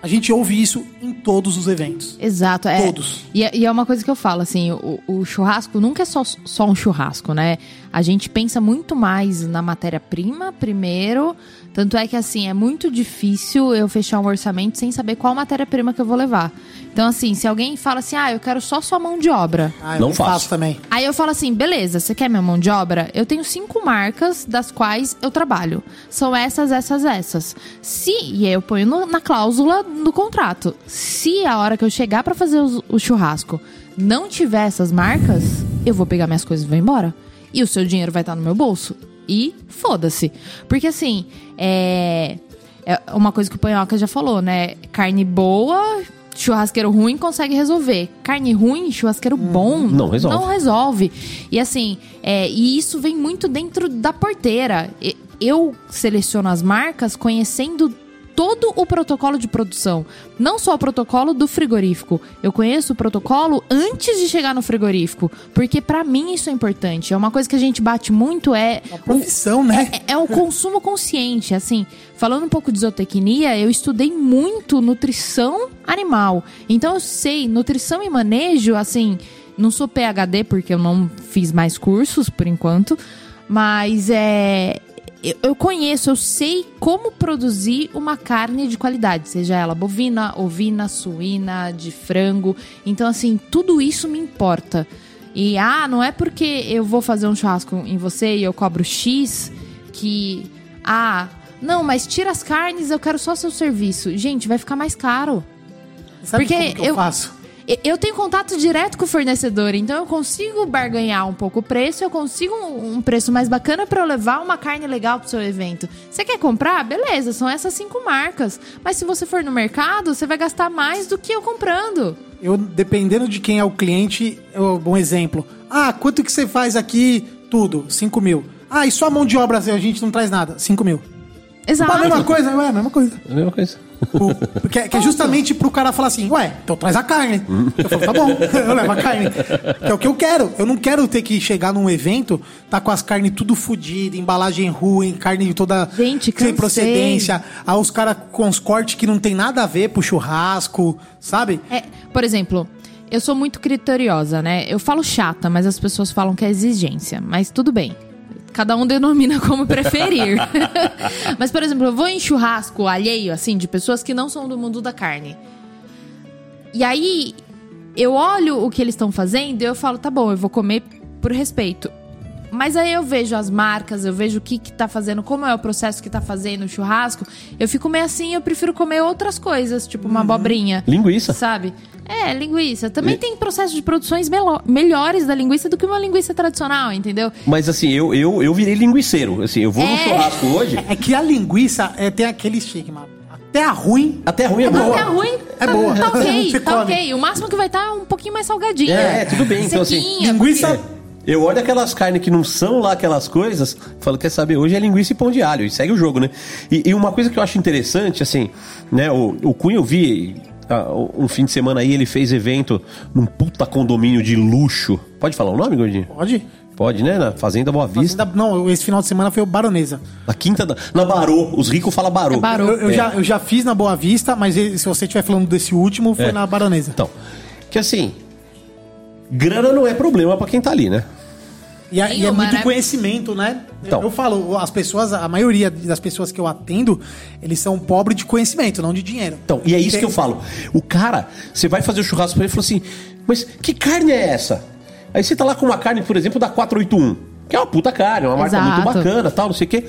D: a gente ouve isso em todos os eventos.
F: Exato, é.
D: Todos.
F: E, é- e é uma coisa que eu falo, assim, o, o churrasco nunca é só, só um churrasco, né? A gente pensa muito mais na matéria-prima primeiro. Tanto é que, assim, é muito difícil eu fechar um orçamento sem saber qual matéria-prima que eu vou levar. Então, assim, se alguém fala assim, ah, eu quero só sua mão de obra.
D: Ah, eu
C: Não faço.
D: faço também.
F: Aí eu falo assim, beleza, você quer minha mão de obra? Eu tenho cinco marcas das quais eu trabalho. São essas, essas, essas. Se, e aí eu ponho no- na cláusula do contrato. Se a hora que eu chegar pra fazer os- o churrasco não tiver essas marcas, eu vou pegar minhas coisas e vou embora. E o seu dinheiro vai estar no meu bolso. E foda-se. Porque assim, é. É uma coisa que o Panhoca já falou, né? Carne boa, churrasqueiro ruim consegue resolver. Carne ruim, churrasqueiro bom
C: Não resolve.
F: não resolve. E assim, é, e isso vem muito dentro da porteira. Eu seleciono as marcas conhecendo todo o protocolo de produção. Não só o protocolo do frigorífico. Eu conheço o protocolo antes de chegar no frigorífico. Porque pra mim isso é importante. É uma coisa que a gente bate muito é.
D: Uma profissão, né?
F: É, é o consumo consciente. Assim, falando um pouco de zootecnia, eu estudei muito nutrição animal. Então eu sei, nutrição e manejo, assim, não sou PhD porque eu não fiz mais cursos por enquanto, mas é. Eu conheço, eu sei como produzir uma carne de qualidade, seja ela bovina, ovina, suína, de frango. Então, assim, tudo isso me importa. E, ah, não é porque eu vou fazer um churrasco em você e eu cobro X que. Ah, não, mas tira as carnes, eu quero só seu serviço. Gente, vai ficar mais caro.
D: Sabe
F: Porque
D: eu,
F: eu-
D: faço?
F: Eu tenho contato direto com o fornecedor, então eu consigo barganhar um pouco o preço, eu consigo um preço mais bacana para eu levar uma carne legal pro seu evento. Você quer comprar? Beleza, são essas cinco marcas. Mas se você for no mercado, você vai gastar mais do que eu comprando.
D: Eu, dependendo de quem é o cliente, eu, bom exemplo. Ah, quanto que você faz aqui? Tudo, 5 mil. Ah, e só mão de obra a gente não traz nada? 5 mil.
F: Exato.
D: A mesma coisa, ué, a mesma coisa.
C: É a mesma coisa.
D: O- que, é- que é justamente pro cara falar assim, ué, então traz a carne. Eu falo, tá bom, eu levo a carne. Que é o que eu quero. Eu não quero ter que chegar num evento, tá com as carnes tudo fodidas, embalagem ruim, carne toda
F: Gente,
D: sem procedência. Aí os caras com os cortes que não tem nada a ver pro churrasco, sabe?
F: É, por exemplo, eu sou muito criteriosa, né? Eu falo chata, mas as pessoas falam que é exigência. Mas tudo bem. Cada um denomina como preferir. mas, por exemplo, eu vou em churrasco alheio, assim, de pessoas que não são do mundo da carne. E aí, eu olho o que eles estão fazendo e eu falo, tá bom, eu vou comer por respeito. Mas aí eu vejo as marcas, eu vejo o que que tá fazendo, como é o processo que tá fazendo o churrasco. Eu fico meio assim, eu prefiro comer outras coisas, tipo uma abobrinha.
C: Linguiça.
F: Sabe? É, linguiça. Também
C: E-
F: tem processo de produções melo- melhores da linguiça do que uma linguiça tradicional, entendeu?
C: Mas assim, eu, eu, eu virei linguiceiro. Assim, eu vou no
F: É.
C: churrasco hoje.
D: É que a linguiça é, tem aquele estigma. Até a ruim.
C: Até ruim é
D: É
C: boa.
D: boa.
F: Tá ruim?
D: É boa.
F: Tá ok, tá ok. O máximo que vai estar é um pouquinho mais salgadinha.
C: É, tudo bem. Então, assim,
D: Linguiça.
C: Eu olho aquelas carnes que não são lá aquelas coisas, falo, quer saber, hoje é linguiça e pão de alho, e segue o jogo, né? E, e uma coisa que eu acho interessante, assim, né, o, o Cunha eu vi ah, um fim de semana aí, ele fez evento num puta condomínio de luxo. Pode falar o nome, Gordinho?
D: Pode?
C: Pode, né? Na Fazenda Boa Vista.
D: Fazenda- Não, esse final de semana foi o Baronesa.
C: Na quinta da. Na Barô. Os ricos falam Barô.
F: É Barô.
D: Eu, eu
C: É.
D: já, eu já fiz na Boa Vista, mas se você estiver falando desse último, foi
C: É.
D: na Baronesa.
C: Então, que assim, grana não é problema pra quem tá ali, né?
D: E, é- e é muito
F: né?
D: conhecimento, né?
C: Então.
D: Eu, eu falo, as pessoas, a maioria das pessoas que eu atendo, eles são pobres de conhecimento, não de dinheiro.
C: Então, e é isso
D: Tem-
C: que eu falo. O cara, você vai fazer o churrasco pra ele e fala assim: Mas que carne é essa? Aí você tá lá com uma carne, por exemplo, da 481, que é uma puta carne, uma marca
F: Exato.
C: muito bacana, tal, não sei o quê.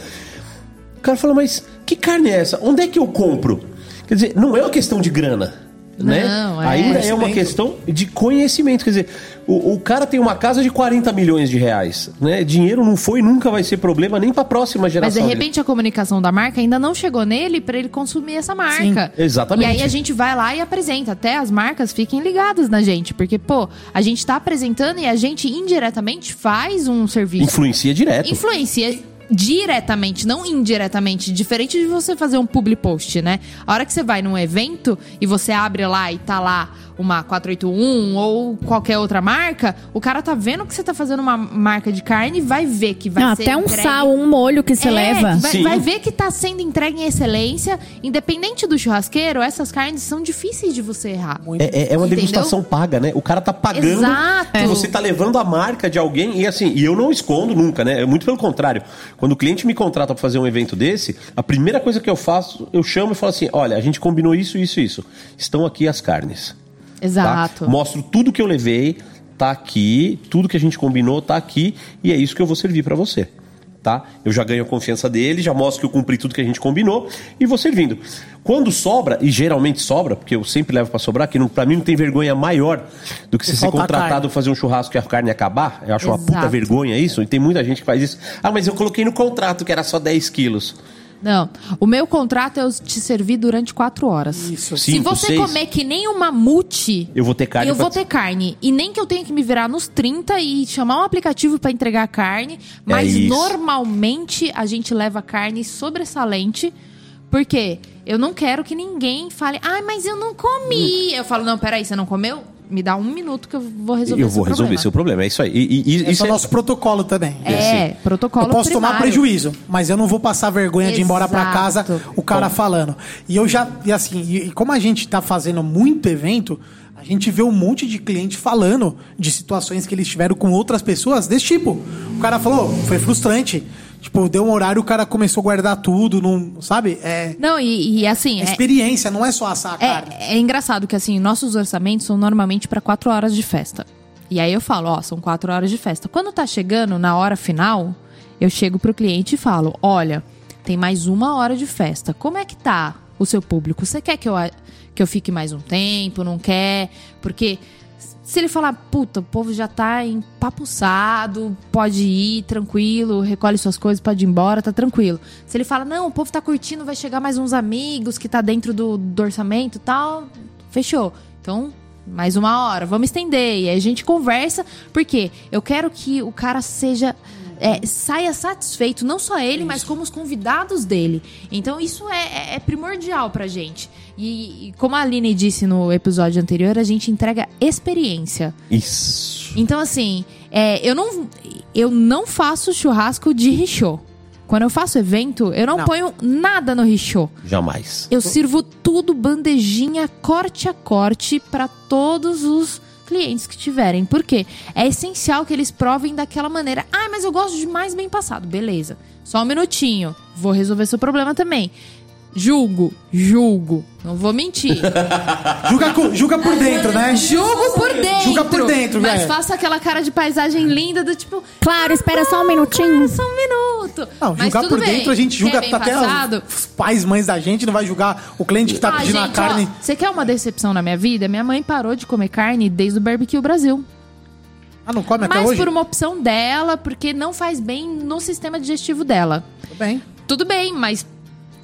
C: O cara fala: Mas que carne é essa? Onde é que eu compro? Quer dizer, não é uma questão de grana. Né?
F: Não, é.
C: Ainda é uma questão de conhecimento. Quer dizer, o, o cara tem uma casa de 40 milhões de reais. Né? Dinheiro não foi e nunca vai ser problema nem pra próxima
F: Mas
C: geração.
F: de
C: dele.
F: repente a comunicação da marca ainda não chegou nele pra ele consumir essa marca.
C: Sim, exatamente.
F: E aí a gente vai lá e apresenta. Até as marcas fiquem ligadas na gente. Porque, pô, a gente tá apresentando e a gente indiretamente faz um serviço.
C: Influencia direto.
F: Influencia diretamente, não indiretamente. Diferente de você fazer um public post, né? A hora que você vai num evento e você abre lá e tá lá uma 481 ou qualquer outra marca, o cara tá vendo que você tá fazendo uma marca de carne e vai ver que vai
E: Não,
F: ser
E: até um
F: entregue-
E: sal, um molho que você
F: é,
E: leva.
F: Vai, vai ver que tá sendo entregue em excelência. Independente do churrasqueiro, essas carnes são difíceis de você errar.
C: É, é- é uma
F: Entendeu?
C: degustação paga, né? O cara tá pagando.
F: Exato.
C: E você tá levando a marca de alguém. E assim, e eu não escondo nunca, né? É muito pelo contrário. Quando o cliente me contrata pra fazer um evento desse, a primeira coisa que eu faço, eu chamo e falo assim: olha, a gente combinou isso, isso, isso. Estão aqui as carnes. tá?
F: Exato.
C: Mostro tudo que eu levei, tá aqui, tudo que a gente combinou tá aqui, e é isso que eu vou servir pra você. Tá? Eu já ganho a confiança dele, já mostro que eu cumpri tudo que a gente combinou e vou servindo. Quando sobra, e geralmente sobra, porque eu sempre levo pra sobrar, que pra mim não tem vergonha maior do que você ser contratado fazer um churrasco e a carne acabar. Eu acho uma puta
F: Exato.
C: vergonha isso, e tem muita gente que faz isso. Ah, mas eu coloquei no contrato que era só 10 quilos.
F: Não. O meu contrato é eu te servir durante quatro horas.
D: Isso.
F: Se
C: Cinco,
F: você
C: seis.
F: comer que nem um mamute.
C: Eu vou ter carne
F: Eu
C: pra-
F: vou ter carne. E nem que eu tenha que me virar nos 30 e chamar um aplicativo pra entregar carne. Mas
C: É
F: normalmente a gente leva carne sobressalente. Por quê? Eu não quero que ninguém fale, ai, mas eu não comi. Eu falo, não, peraí, você não comeu? Me dá um minuto que eu vou resolver
C: Eu
F: seu
C: vou resolver
F: problema.
C: seu problema. É isso aí. E, e- e- isso
D: é o
C: é-
D: nosso protocolo também.
F: É, protocolo
D: Eu posso tomar
F: primário.
D: prejuízo, mas eu não vou passar vergonha de ir embora pra casa
F: Exato.
D: o cara falando. E eu já, e assim, e, e como a gente tá fazendo muito evento, a gente vê um monte de cliente falando de situações que eles tiveram com outras pessoas desse tipo. O cara falou, foi frustrante. Tipo, deu um horário, o cara começou a guardar tudo, não, sabe? É,
F: Não, e, e assim,
D: é
F: é,
D: experiência, não é só assar a carne.
F: é, é engraçado que assim, nossos orçamentos são normalmente para quatro horas de festa. E aí eu falo, ó, são quatro horas de festa. Quando tá chegando na hora final, eu chego pro cliente e falo, olha, tem mais uma hora de festa. Como é que tá o seu público? Você quer que eu, que eu fique mais um tempo? Não quer? Porque se ele falar, puta, o povo já tá empapuçado, pode ir, tranquilo, recolhe suas coisas, pode ir embora, tá tranquilo. Se ele fala, não, o povo tá curtindo, vai chegar mais uns amigos que tá dentro do, do orçamento e tal, fechou. Então, mais uma hora, vamos estender. E aí a gente conversa, porque eu quero que o cara seja. É, saia satisfeito, não só ele, mas como os convidados dele. Então isso é, é- é primordial pra gente. E, e como a Aline disse no episódio anterior, a gente entrega experiência.
C: Isso.
F: Então, assim, é, eu, não, eu não faço churrasco de richô. Quando eu faço evento, eu não,
D: Não.
F: ponho nada no richô.
C: Jamais.
F: Eu sirvo tudo bandejinha, corte a corte, para todos os clientes que tiverem. Por quê? É essencial que eles provem daquela maneira. Ah, mas eu gosto de mais bem passado. Beleza. Só um minutinho. Vou resolver seu problema também. Julgo, julgo. Não vou mentir.
D: Julga, julga por dentro, né?
F: Julgo por dentro.
D: Julga por dentro,
F: Mas
D: velho.
F: faça aquela cara de paisagem linda do tipo.
E: Claro, espera só um minutinho.
F: Só um minuto.
D: Não,
F: Mas
D: julgar por
F: bem.
D: dentro a gente julga até os pais, mães da gente, não vai julgar o cliente que tá
F: Ah,
D: pedindo a
F: gente,
D: carne.
F: ó, você quer uma decepção na minha vida? Minha mãe parou de comer carne desde o Barbecue Brasil.
D: Ah, não come até
F: Mas
D: hoje?
F: por uma opção dela, porque não faz bem no sistema digestivo dela.
D: Tudo bem.
F: Tudo bem, mas.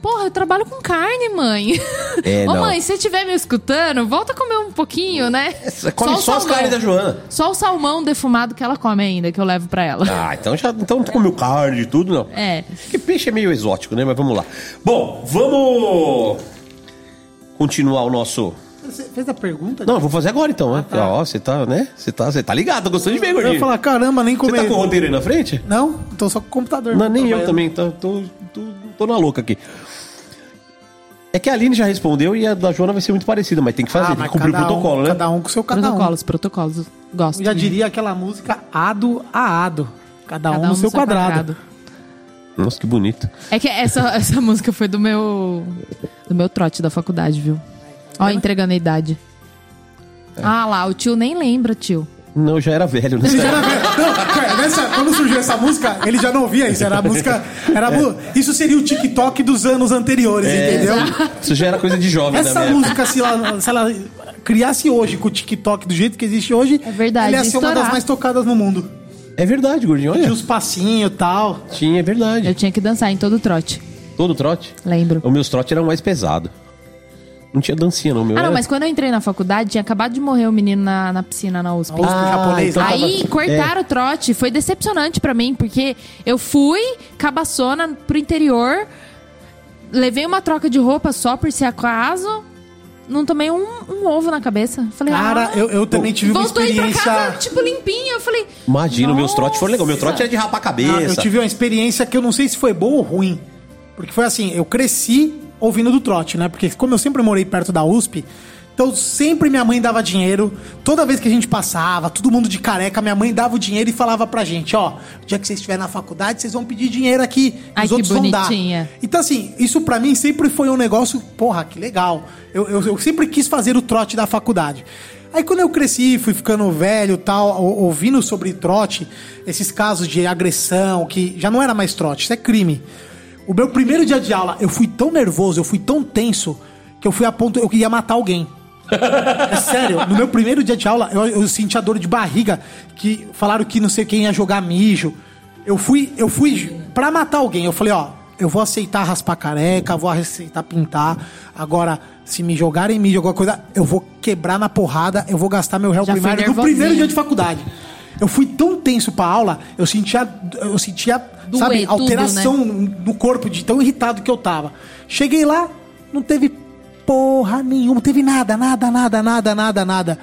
F: Porra, eu trabalho com carne, mãe.
C: É,
F: Ô,
C: não.
F: mãe, se você estiver me escutando, volta a comer um pouquinho, né?
C: Você come
F: o
C: só, as carnes da Joana.
F: Só o salmão defumado que ela come ainda, que eu levo pra ela.
C: Ah, então já então tu comeu carne e tudo, não.
F: É.
C: Porque peixe é meio exótico, né? Mas vamos lá. Bom, vamos continuar o nosso.
D: Você fez a pergunta?
C: Não, eu vou fazer agora então, né? Ó, você tá, né? Você tá, você tá ligado, tô gostando de ver,
D: eu ia
C: gordinho.
D: falar, caramba, nem
C: Você
D: comer.
C: tá com o roteiro aí na frente?
D: Não, tô só com o computador.
C: Não, nem eu
D: Trabalhando.
C: também, tá, tô, tô, tô na louca aqui. É que a Aline já respondeu e a da Joana vai ser muito parecida, mas tem que fazer,
D: Ah,
C: tem que cumprir o
D: cada
C: protocolo,
D: um,
C: né?
D: Cada um com o seu cada um.
F: Protocolos, protocolos. Gosto.
D: Eu já diria aquela música ado a ado. Cada, um, no seu, quadrado.
C: Nossa, que bonito.
F: É que essa, essa música foi do meu do meu trote da faculdade, viu? Ó, entregando a idade.
C: É.
F: Ah lá, o tio nem lembra, tio.
C: Não, já era velho, né?
D: Ele já era velho. Não, cara, nessa- quando surgiu essa música, ele já não ouvia isso. Era a música. Era, a mu- isso seria o TikTok dos anos anteriores, entendeu?
C: Isso já era coisa de jovem
D: Essa
C: da minha
D: música, se ela, se ela criasse hoje com o TikTok do jeito que existe hoje,
F: É verdade,
D: ela ia ser uma
F: estourar.
D: das mais tocadas no mundo.
C: É verdade, gordinho,
D: Tinha
C: olha.
D: os passinhos e tal.
C: Tinha, é verdade.
F: Eu tinha que dançar em todo trote.
C: Todo trote.
F: Lembro.
C: Os meus trotes eram mais pesados. Não tinha dancinha, não, meu.
F: Ah, não,
C: era-
F: mas quando eu entrei na faculdade, tinha acabado de morrer o menino na, na piscina na USP.
D: Os japonês
C: então
D: lá.
C: tava-
F: Aí cortaram o trote, foi decepcionante pra mim, porque eu fui cabaçona pro interior, levei uma troca de roupa só por se acaso, não tomei um, um ovo na cabeça. Falei,
D: Cara,
F: ah,
D: eu, eu também tive uma
F: voltou aí pra
D: experiência.
F: casa, tipo, limpinha. Eu falei,
C: Imagina, meus trotes foram legal. Meu trote era de rapar a
D: Ah, eu
C: cabeça.
D: tive uma experiência que eu não sei se foi boa ou ruim. Porque foi assim, eu cresci ouvindo do trote, né? Porque como eu sempre morei perto da USP, então sempre minha mãe dava dinheiro. Toda vez que a gente passava, todo mundo de careca, minha mãe dava o dinheiro e falava pra gente, ó, o dia que vocês estiverem na faculdade, vocês vão pedir dinheiro aqui,
F: Ai,
D: os outros vão dar.
F: bonitinha.
D: Então assim, isso pra mim sempre foi um negócio, porra, que legal. Eu, eu, eu sempre quis fazer o trote da faculdade. Aí quando eu cresci, fui ficando velho tal, ou- ouvindo sobre trote, esses casos de agressão, que já não era mais trote, isso é crime. O meu primeiro dia de aula, eu fui tão nervoso, eu fui tão tenso, que eu fui a ponto, eu queria matar alguém. É sério, no meu primeiro dia de aula, eu, eu senti a dor de barriga, que falaram que não sei quem ia jogar mijo. Eu fui, eu fui pra matar alguém. Eu falei, ó, eu vou aceitar raspar careca, vou aceitar pintar. Agora, se me jogarem mijo, alguma coisa, eu vou quebrar na porrada, eu vou gastar meu réu
F: Já
D: primário no primeiro dia de faculdade. Eu fui tão tenso pra aula, eu sentia, eu sentia,
F: Doer
D: sabe,
F: tudo,
D: alteração no corpo de tão irritado que eu tava. Cheguei lá, não teve porra nenhuma, não teve nada, nada, nada, nada, nada, nada.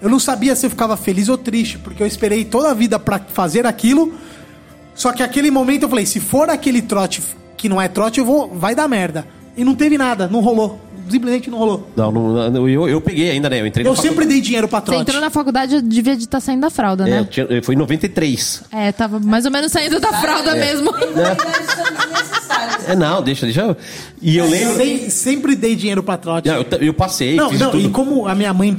D: Eu não sabia se eu ficava feliz ou triste, porque eu esperei toda a vida pra fazer aquilo. Só que aquele momento eu falei, se for aquele trote que não é trote, eu vou, vai dar merda. E não teve nada, não rolou. Simplesmente não rolou.
C: Não, não, não, eu, eu peguei ainda, né? Eu entrei
D: Eu sempre dei dinheiro pra
F: Você
D: trote.
F: entrou na faculdade, eu devia de estar saindo da fralda.
C: É, eu
F: né?
C: tinha- foi em 93.
F: É, tava mais ou menos saindo da fralda mesmo.
G: necessários.
C: É, não, deixa, deixa. eu- E eu lembro.
D: Sem- sempre dei dinheiro pra trote.
C: Não, eu, eu passei,
D: Não,
C: fiz
D: não,
C: tudo.
D: e como a minha mãe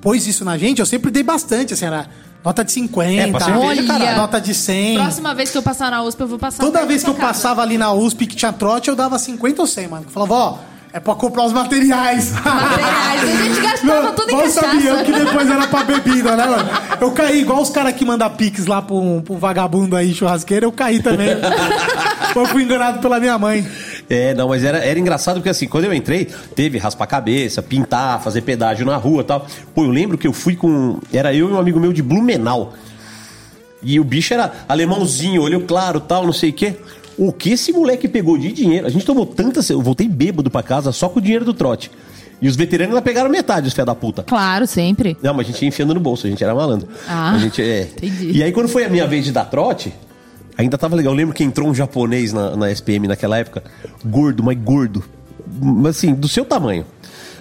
D: pôs isso na gente, eu sempre dei bastante, assim, era nota de 50,
C: É, cerveja,
D: nota de 100.
F: Próxima vez que eu passar na USP, eu vou passar
D: Toda vez que eu
F: casa.
D: passava ali na USP que tinha trote, eu dava 50 ou 100, mano. Eu falava, ó, é pra comprar os materiais.
F: Materiais. A gente gastava tudo em
D: mal sabia
F: cachaça.
D: que depois era pra bebida, né, mano? Eu caí igual os caras que mandam pix lá um, pra um vagabundo aí, churrasqueiro, eu caí também. eu fui enganado pela minha mãe.
C: É, não, mas era, era engraçado porque assim, quando eu entrei, teve raspar a cabeça, pintar, fazer pedágio na rua e tal. Pô, eu lembro que eu fui com. Era eu e um amigo meu de Blumenau. E o bicho era alemãozinho, olho claro tal, não sei o quê. O que esse moleque pegou de dinheiro? A gente tomou tantas. Eu voltei bêbado pra casa só com o dinheiro do trote. E os veteranos ainda pegaram metade, os fé da puta.
F: Claro, sempre.
C: Não, mas a gente ia enfiando no bolso, a gente era malandro.
F: Ah,
C: a gente, é.
F: entendi.
C: E aí, quando foi a minha vez de dar trote, ainda tava legal. Eu lembro que entrou um japonês na, na SPM naquela época, gordo, mas gordo. Mas assim, do seu tamanho.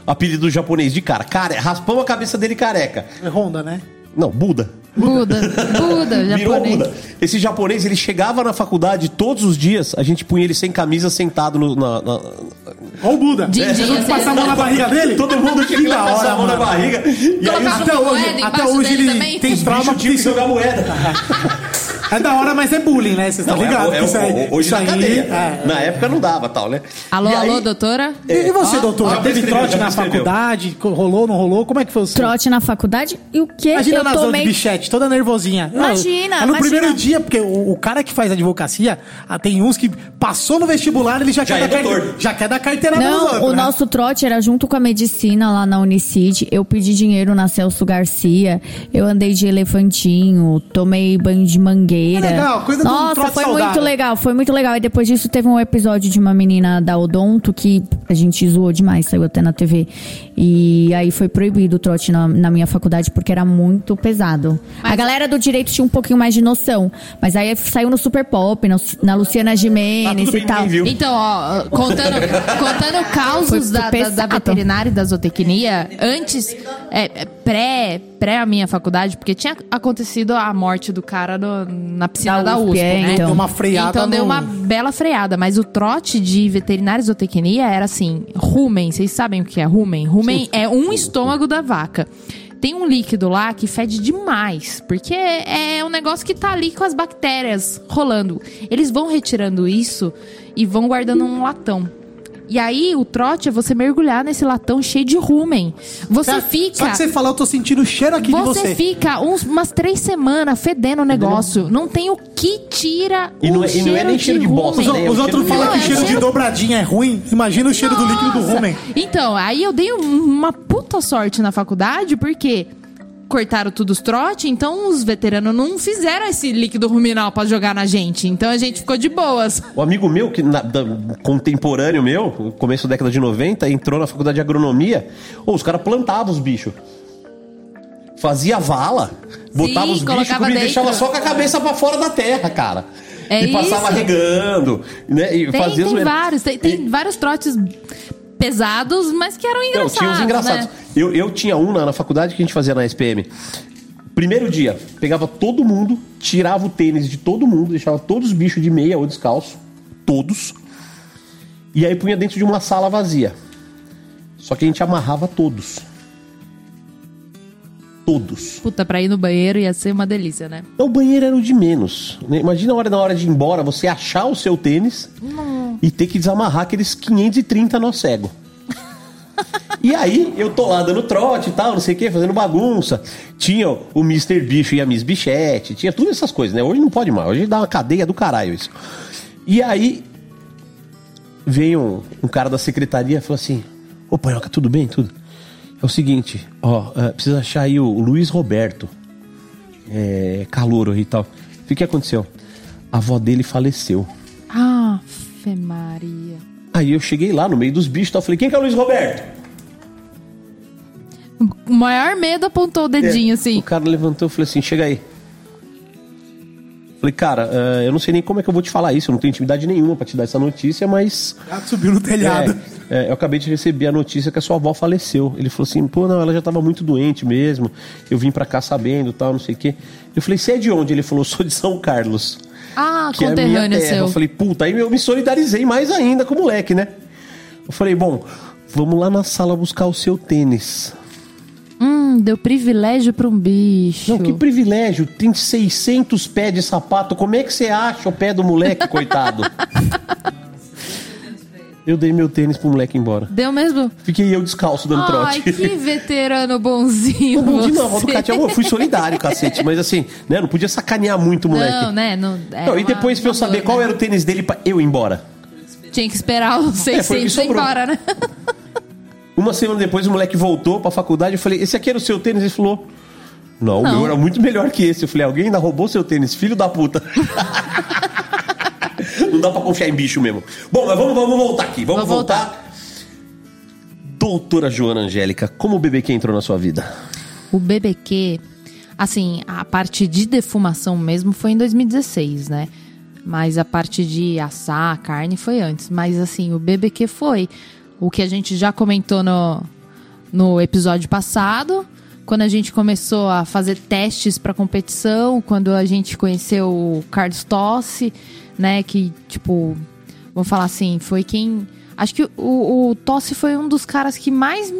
C: Apelido do japonês de cara. Cara, raspamos a cabeça dele careca.
D: É Honda, né?
C: Não, Buda.
F: Buda. Buda,
C: Virou
F: japonês.
C: Buda. Esse japonês, ele chegava na faculdade todos os dias, a gente punha ele sem camisa, sentado no, na, na-
D: Ó o Buda.
F: Din-din,
D: Você não
F: assim.
D: passar a mão na barriga dele?
C: Todo mundo tinha que passar a mão na barriga. E aí
D: Até hoje, até hoje ele
F: também?
D: tem trauma isso
C: jogar moeda.
D: é da hora, mas é bullying, né? Vocês estão
C: Não, é-
D: ligados?
C: é- é- hoje
D: isso
C: na
D: aí,
C: cadeia.
D: é.
C: Na época não dava, tal, né?
F: Alô,
C: E aí-
F: alô, doutora?
D: E você, doutor?
C: já
D: Já teve
C: prescreveu,
D: trote na faculdade? Rolou, não rolou? Como é que foi o seu?
E: Trote na faculdade e o quê?
D: Imagina
E: eu
D: na zona de
E: tomei.
D: bichete, toda nervosinha.
E: Imagina,
D: É no
E: imagina.
D: primeiro dia, porque o, o cara que faz advocacia, ah, tem uns que passou no vestibular, ele já,
C: Já
D: quer,
C: é
D: dar
C: doutor.
D: carte- já quer dar carteirada nos
E: Não,
D: outros,
E: o
D: né?
E: nosso trote era junto com a medicina lá na Unicid. Eu pedi dinheiro na Celso Garcia. Eu andei de elefantinho, tomei banho de mangueira.
D: É legal, coisa do
E: Nossa,
D: trote
E: foi
D: saudável.
E: muito legal, foi muito legal. E depois disso teve um episódio de uma menina da Odonto que a gente zoou demais, saiu até na TV. E aí foi proibido o trote na, na minha faculdade porque era muito pesado. A galera do direito tinha um pouquinho mais de noção. Mas aí saiu no Super Pop, no- na Luciana
C: Tá
E: Gimenez
C: tudo
E: e tal.
F: Então, ó, contando, contando causos da, da, da veterinária e da zootecnia, antes, é, pré, pré a minha faculdade, porque tinha acontecido a morte do cara no- na piscina
E: Da
F: da
E: USP,
F: USP,
E: é,
F: né?
E: então.
D: Deu uma freada
F: Então deu
D: no-
F: uma bela freada, mas o trote de veterinária e zootecnia era assim, rumen, vocês sabem o que é rumen? Rumen é um estômago da vaca. Tem um líquido lá que fede demais, porque é um negócio que tá ali com as bactérias rolando. Eles vão retirando isso e vão guardando num latão. E aí, o trote é você mergulhar nesse latão cheio de rumen. Você
D: Só-
F: fica.
D: Só que você falou, eu tô sentindo o cheiro aqui de
F: Você
D: você.
F: fica uns- umas três semanas fedendo o negócio. Não tem o que tira
C: E
F: o
C: não é- e não é nem cheiro de bosta,
D: Os,
F: rumen.
C: né?
D: os
C: o
D: outros
C: cheiro
D: falam
F: de-
D: que
F: é
D: cheiro de
F: cheiro-
D: dobradinha é ruim. Imagina o cheiro do líquido do
F: Nossa!
D: rumen.
F: Então, aí eu dei um- uma puta sorte na faculdade, porque cortaram tudo os trote, então os veteranos não fizeram esse líquido ruminal pra jogar na gente. Então a gente ficou de boas.
C: O amigo meu, que na- da- contemporâneo meu, começo da década de 90, entrou na faculdade de agronomia. Ô, os caras plantavam os bichos. Fazia vala, botava os bichos e deixava só com a cabeça pra fora da terra, cara.
F: É
C: e passava
F: isso.
C: regando, né? E
F: Tem,
C: fazia
F: tem vários, tem, tem
C: E-
F: vários trotes pesados, mas que eram
C: Não,
F: engraçados,
C: tinha uns engraçados.
F: né?
C: Eu, eu tinha um na, na faculdade que a gente fazia na SPM. Primeiro dia, pegava todo mundo, tirava o tênis de todo mundo, deixava todos os bichos de meia ou descalço. Todos. E aí punha dentro de uma sala vazia. Só que a gente amarrava todos. Todos.
F: Puta, pra ir no banheiro ia ser uma delícia, né?
C: Então, o banheiro era o de menos. né? Imagina a hora, na hora de ir embora, você achar o seu tênis e ter que desamarrar aqueles 530 nó cego. E aí, eu tô lá dando trote e tal, não sei o que, fazendo bagunça. Tinha o Mr. Bicho e a Miss Bichette, tinha todas essas coisas, né? Hoje não pode mais, hoje dá uma cadeia do caralho isso. E aí, veio um, um cara da secretaria e falou assim: Ô Panhoca, tudo bem? Tudo. É o seguinte, ó, é, precisa achar aí o Luiz Roberto. é, calouro e tal. O que aconteceu? A avó dele faleceu.
F: Ah, Maria.
C: Aí eu cheguei lá no meio dos bichos e tal, falei, quem que é o Luiz Roberto?
F: O maior medo apontou o dedinho,
C: É,
F: assim.
C: O cara levantou e falou assim, chega aí. Falei, cara, eh, eu não sei nem como é que eu vou te falar isso, eu não tenho intimidade nenhuma pra te dar essa notícia, mas
D: Gato subiu no telhado.
C: É, é, eu acabei de receber a notícia que a sua avó faleceu. Ele falou assim, pô, não, ela já tava muito doente mesmo. Eu vim pra cá sabendo tal, não sei o quê. Eu falei, você é de onde? Ele falou, sou de São Carlos.
F: Ah,
C: Que é a minha
F: conterrâneo
C: terra.
F: seu.
C: Eu falei, puta, aí eu me solidarizei mais ainda com o moleque, né? Eu falei, bom, vamos lá na sala buscar o seu tênis.
F: Hum, deu privilégio pra um bicho.
C: Não, que privilégio, tem 600 pés de sapato, como é que você acha o pé do moleque, coitado? Eu dei meu tênis pro moleque ir embora.
F: Deu mesmo?
C: Fiquei eu descalço dando
F: Ai,
C: trote.
F: que veterano bonzinho.
C: Bom de não,
F: você.
C: eu fui solidário, cacete. Mas assim, né? Não podia sacanear muito o moleque.
F: Não, né? Não, é
C: Não, e depois pra eu saber
F: dor,
C: qual
F: né?
C: era o tênis dele pra eu ir embora.
F: Tinha que esperar os
C: É, foi o que
F: 600 ir
C: sobrou.
F: embora, né?
C: Uma semana depois o moleque voltou pra faculdade. Eu falei, esse aqui era o seu tênis? Ele falou, não, o
F: Não.
C: meu era muito melhor que esse. Eu falei, alguém ainda roubou seu tênis, filho da puta. Não dá pra confiar em bicho mesmo. Bom, mas vamos, vamos voltar aqui. Vamos,
F: Vamos
C: voltar. Doutora Joana Angélica, como o BBQ entrou na sua vida?
F: O BBQ, assim, a parte de defumação mesmo foi em 2016, né? Mas a parte de assar a carne foi antes. Mas assim, o BBQ foi o que a gente já comentou no, no episódio passado, quando a gente começou a fazer testes para competição, quando a gente conheceu o Carlos Tossi, né? Que, tipo, vamos falar assim, foi quem. Acho que o, o Tossi foi um dos caras que mais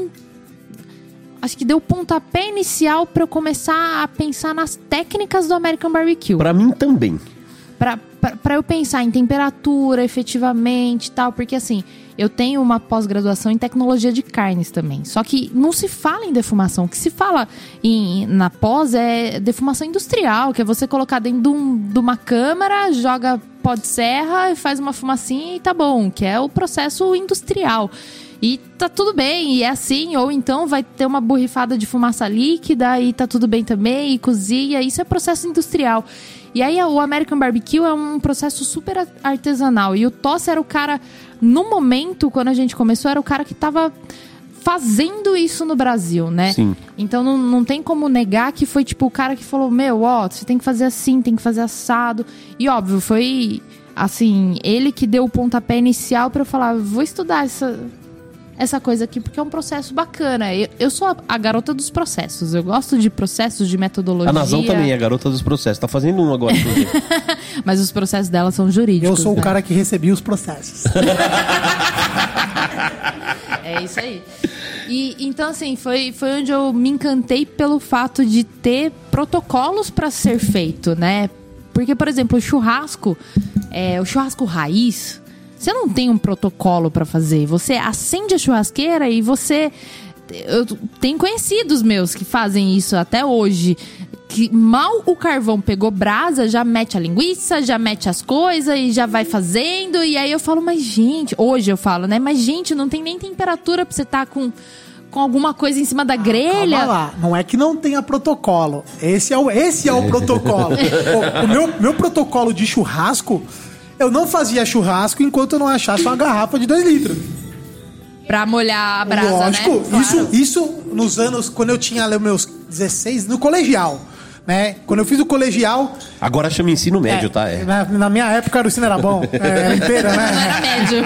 F: acho que deu o pontapé inicial pra eu começar a pensar nas técnicas do American Barbecue.
C: Pra mim também.
F: Pra eu pensar em temperatura, efetivamente e tal, porque assim, eu tenho uma pós-graduação em tecnologia de carnes também. Só que não se fala em defumação. O que se fala em, na pós é defumação industrial, que é você colocar dentro de, um- de uma câmara, joga pó de serra faz uma fumacinha e tá bom, que é o processo industrial. E tá tudo bem, e é assim, ou então vai ter uma borrifada de fumaça líquida e tá tudo bem também, e cozinha, isso é processo industrial. E aí o American Barbecue é um processo super artesanal. E o Toss era o cara, no momento, quando a gente começou, era o cara que tava fazendo isso no Brasil, né?
C: Sim.
F: Então não, não tem como negar que foi tipo o cara que falou: Meu, ó, você tem que fazer assim, tem que fazer assado. E óbvio, foi assim, ele que deu o pontapé inicial pra eu falar: Vou estudar essa, essa coisa aqui, porque é um processo bacana. Eu, eu sou a, a garota dos processos. Eu gosto de processos, de metodologia.
C: A Nazão também é garota dos processos. Tá fazendo um agora.
F: Mas os processos dela são jurídicos.
D: Eu sou o
F: né?
D: cara que recebia os processos.
F: É isso aí. E então assim, foi, foi onde eu me encantei pelo fato de ter protocolos para ser feito, né? Porque, por exemplo, o churrasco, é, o churrasco raiz, você não tem um protocolo para fazer. Você acende a churrasqueira e você eu tenho conhecidos meus que fazem isso até hoje. Que mal o carvão pegou brasa, já mete a linguiça, já mete as coisas e já vai fazendo. E aí eu falo, mas gente, hoje eu falo, né? Mas gente, não tem nem temperatura pra você estar com, com alguma coisa em cima da grelha.
D: Calma lá, não é que não tenha protocolo. Esse é o, esse é o protocolo. o o meu, meu protocolo de churrasco, eu não fazia churrasco enquanto eu não achasse uma garrafa de 2 litros.
F: Pra molhar a brasa,
D: Lógico,
F: né? Claro.
D: isso, isso nos anos, quando eu tinha meus 16, no colegial. Né? Quando eu fiz o colegial.
C: Agora chama ensino médio,
D: é,
C: tá? É.
D: Na, na minha época o ensino era bom. É, era inteira, né?
F: Não era médio.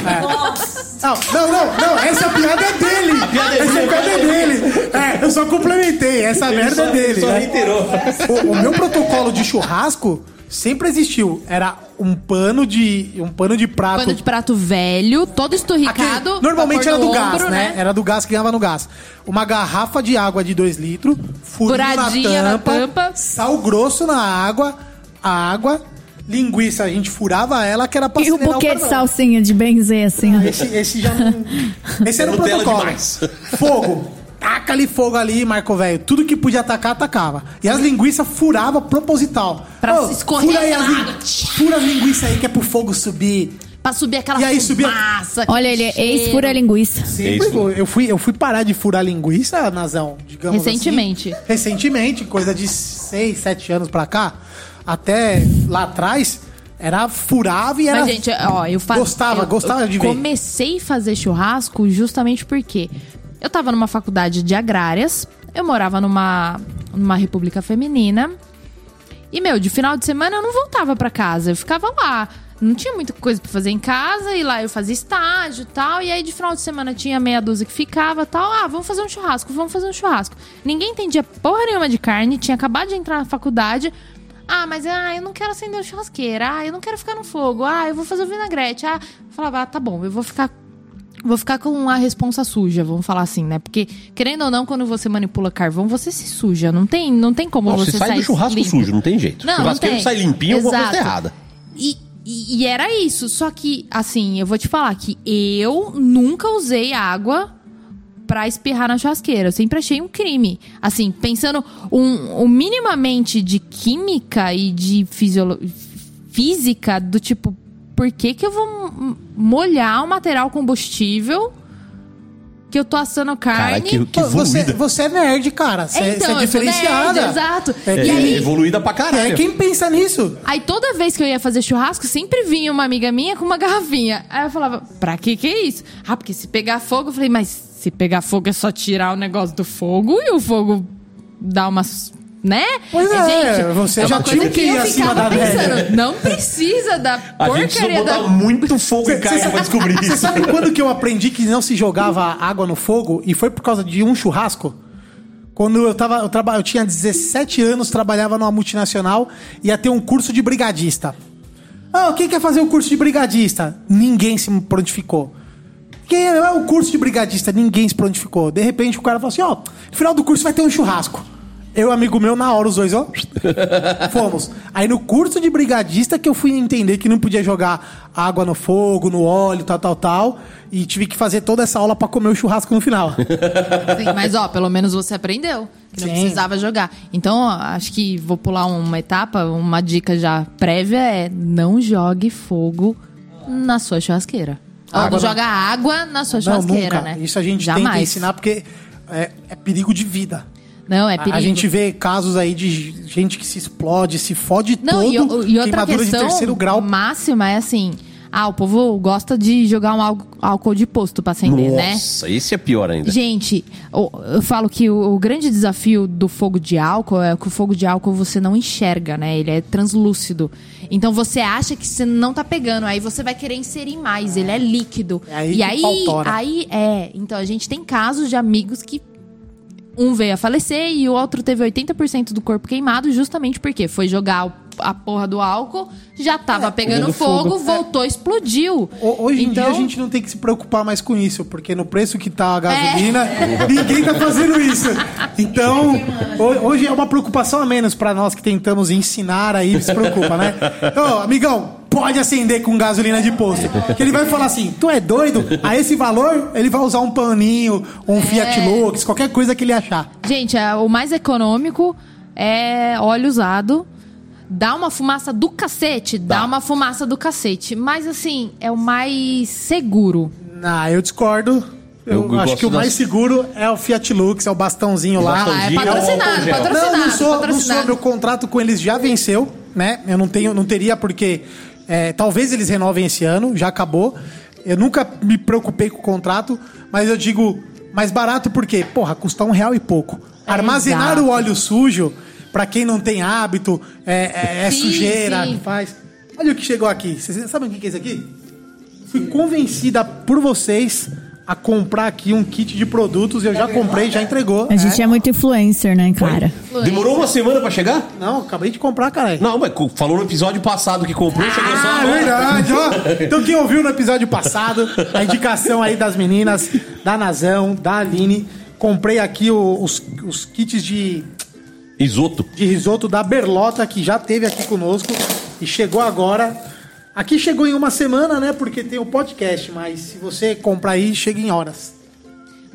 D: Não, não, não, não, essa piada é dele. essa piada é dele. É, eu só complementei. Essa merda é dele.
C: Só
D: né?
C: reiterou.
D: O, o meu protocolo de churrasco sempre existiu. Era um pano de. um pano de prato.
F: Pano de prato velho, todo esturricado.
D: Aquele- normalmente era do gás,
F: ombro,
D: né? Era do gás que ganhava no gás. Uma garrafa de água de 2 litros, furinho na
F: Furadinha na
D: tampa,
F: tampa.
D: sal grosso na água, a água, linguiça, a gente furava ela que era pra
E: E o buquê de salsinha de benzer, assim. ó.
D: Esse, esse já não. Esse era o
C: Nutella
D: protocolo. Fogo. Taca ali fogo ali, Marco Velho. Tudo que podia atacar, atacava. E as linguiças furava proposital.
F: Pra
D: Ô,
F: se escorrer
D: Fura, aí as
F: água.
D: fura as linguiças aí que é pro fogo subir.
F: Pra subir aquela
D: E aí subia-
F: fumaça.
E: Olha, ele é ex-fura linguiça.
D: Sempre foi. eu fui, eu fui parar de furar linguiça, Nazão, digamos
F: Recentemente.
D: assim. Recentemente, coisa de 6, 7 anos pra cá. Até lá atrás, era furava e era...
F: Mas, gente, ó, eu fa-
D: Gostava,
F: eu-
D: gostava
F: eu
D: de ver.
F: Comecei a fazer churrasco justamente porque eu tava numa faculdade de agrárias, eu morava numa, numa república feminina. E, meu, de final de semana eu não voltava pra casa, eu ficava lá. Não tinha muita coisa pra fazer em casa, e lá eu fazia estágio e tal. E aí de final de semana tinha meia dúzia que ficava tal. Ah, vamos fazer um churrasco, vamos fazer um churrasco. Ninguém entendia porra nenhuma de carne, tinha acabado de entrar na faculdade. Ah, mas ah, eu não quero acender o churrasqueira. Ah, eu não quero ficar no fogo. Ah, eu vou fazer o vinagrete. Ah, eu falava, ah, tá bom, eu vou ficar. Vou ficar com a responsa suja, vamos falar assim, né? Porque, querendo ou não, quando você manipula carvão, você se suja. Não tem, não tem como
C: Não,
F: você
C: você sai
F: sair
C: do churrasco
F: limpo.
C: sujo, não tem jeito.
F: Não,
C: Churrasqueiro
F: não
C: sai limpinho, alguma coisa tá
F: Exato.
C: errada.
F: E, e, e era isso. Só que, assim, eu vou te falar que eu nunca usei água pra espirrar na churrasqueira. Eu sempre achei um crime. Assim, pensando um, um minimamente de química e de fisiolo- física, do tipo, por que, que eu vou molhar um material combustível que eu tô assando carne?
C: Cara, que, que
D: você, você é nerd, cara. Você,
F: É,
D: você
F: então,
D: é
F: eu sou
D: diferenciada.
F: nerd, exato.
D: É,
C: É,
F: E aí-
C: evoluída pra caralho.
D: é, quem pensa nisso?
F: Aí toda vez que eu ia fazer churrasco, sempre vinha uma amiga minha com uma garrafinha. Aí eu falava, pra que que é isso? Ah, porque se pegar fogo, eu falei, mas se pegar fogo é só tirar o negócio do fogo e o fogo dá umas. Né?
D: Pois é, você
F: é
D: já tinha que ir
F: eu
D: acima da média.
F: pensando, Não precisa da
C: A gente
F: porcaria
C: botar
F: da.
C: muito fogo em carne pra descobrir
D: Você
C: isso.
D: sabe quando que eu aprendi que não se jogava água no fogo? E foi por causa de um churrasco? Quando eu tava, eu, traba, eu tinha 17 anos, trabalhava numa multinacional, ia ter um curso de brigadista. Ah, quem quer fazer o curso de brigadista? Ninguém se prontificou. Quem é o curso de brigadista? Ninguém se prontificou. De repente o cara falou assim: ó, no final do curso vai ter um churrasco. Eu, amigo meu, na hora, os dois, ó. Fomos. Aí no curso de brigadista que eu fui entender que não podia jogar água no fogo, no óleo, tal, tal, tal. E tive que fazer toda essa aula pra comer o churrasco no final.
F: Sim, mas ó, pelo menos você aprendeu. Que não
D: Sim.
F: precisava jogar. Então, ó, acho que vou pular uma etapa, uma dica já prévia é não jogue fogo na sua churrasqueira. Ó,
D: Água
F: não
D: não.
F: joga água na sua
D: não,
F: churrasqueira,
D: nunca.
F: né?
D: Isso a gente
F: Jamais.
D: tenta ensinar porque é, é perigo de vida.
F: Não, é
D: A-
F: perigo.
D: A gente vê casos aí de gente que se explode, se fode
F: Não,
D: todo,
F: e, o- e outra
D: queimadura de
F: questão
D: terceiro grau.
F: máxima é assim... Ah, o povo gosta de jogar um ál- álcool de posto pra acender, né?
C: Nossa, esse é pior ainda.
F: Gente, o- eu falo que o, o grande desafio do fogo de álcool é que o fogo de álcool você não enxerga, né? Ele é translúcido. Então você acha que você não tá pegando, aí você vai querer inserir mais, ele é líquido.
D: É aí
F: e aí, aí é. Então a gente tem casos de amigos que um veio a falecer e o outro teve 80% do corpo queimado, justamente porque foi jogar a porra do álcool, já tava pegando
C: pegando
F: fogo,
C: fogo.
F: voltou, explodiu.
D: Ho- Hoje em
F: Então-
D: dia a gente não tem que se preocupar mais com isso, porque no preço que tá a gasolina,
F: É.
D: ninguém tá fazendo isso. Então, ho- hoje é uma preocupação a menos pra nós que tentamos ensinar aí, se preocupa, né? Ô, amigão, pode acender com gasolina de posto. Que ele vai falar assim: tu é doido? A esse valor, ele vai usar um paninho, um Fiat
F: É.
D: Lux, qualquer coisa que ele achar.
F: Gente, é, o mais econômico é óleo usado. Dá uma fumaça do cacete, dá,
C: Dá.
F: uma fumaça do cacete. Mas assim, é o mais seguro.
D: Ah, eu discordo. Eu,
C: Eu-
D: acho que o
C: das-
D: mais seguro é o Fiat Lux, é o bastãozinho lá.
C: bastãozinho.
F: Ah, é patrocinado,
C: gel.
F: patrocinado.
D: Não, não sou, não
F: patrocinado.
D: sou. Meu contrato com eles já venceu, né? Eu não tenho, não teria porque é, talvez eles renovem esse ano, já acabou. Eu nunca me preocupei com o contrato, mas eu digo mais barato porque, porra, custa um real e pouco. Armazenar
F: exato.
D: o óleo sujo, pra quem não tem hábito, é, é- é
F: Sim,
D: sujeira
F: sim.
D: que faz. Olha o que chegou aqui. Vocês sabem o que é isso aqui? Fui convencida por vocês a comprar aqui um kit de produtos. Eu já comprei, já entregou.
E: A gente é muito influencer, né, cara?
C: Demorou uma semana pra chegar?
D: Não, acabei de comprar, caralho.
C: Não, mas falou no episódio passado que comprou, chegou só
D: Ah,
C: agora.
D: verdade, ó. Então quem ouviu no episódio passado, a indicação aí das meninas, da Nazão, da Aline, comprei aqui o- os, os kits de,
C: Isoto.
D: de risoto da Berlota, que já teve aqui conosco e chegou agora. Aqui chegou em uma semana, né? Porque tem o podcast, mas se você comprar aí, chega em horas.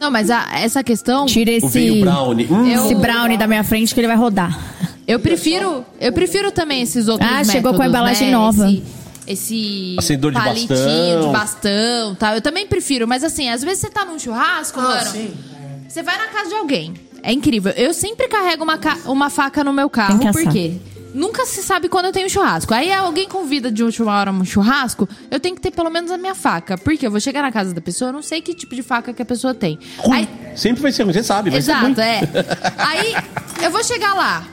F: Não, mas a- essa questão.
E: Tira
C: O
E: esse,
C: vinho brownie. Hum,
F: Eu-
E: esse brownie da minha frente que ele vai rodar.
F: Eu prefiro, eu prefiro também esses outros
E: Ah, chegou com a
F: métodos,
E: embalagem
F: né?
E: nova.
F: Esse, esse
C: Acendedor de
F: palitinho
C: bastão.
F: de bastão, tal. Eu também prefiro, mas assim, às vezes você tá num churrasco,
D: Ah,
F: mano.
D: sim.
F: Você vai na casa de alguém. É incrível. Eu sempre carrego uma, ca- uma faca no meu carro,
E: Tem que assar.
F: por quê? Nunca se sabe quando eu tenho churrasco. Aí alguém convida de última hora um churrasco, eu tenho que ter pelo menos a minha faca. Porque eu vou chegar na casa da pessoa, eu não sei que tipo de faca que a pessoa tem.
C: Ruim.
F: Aí,
C: Sempre vai ser ruim, você sabe, vai ser ruim.
F: Exato, é. Aí eu vou chegar lá.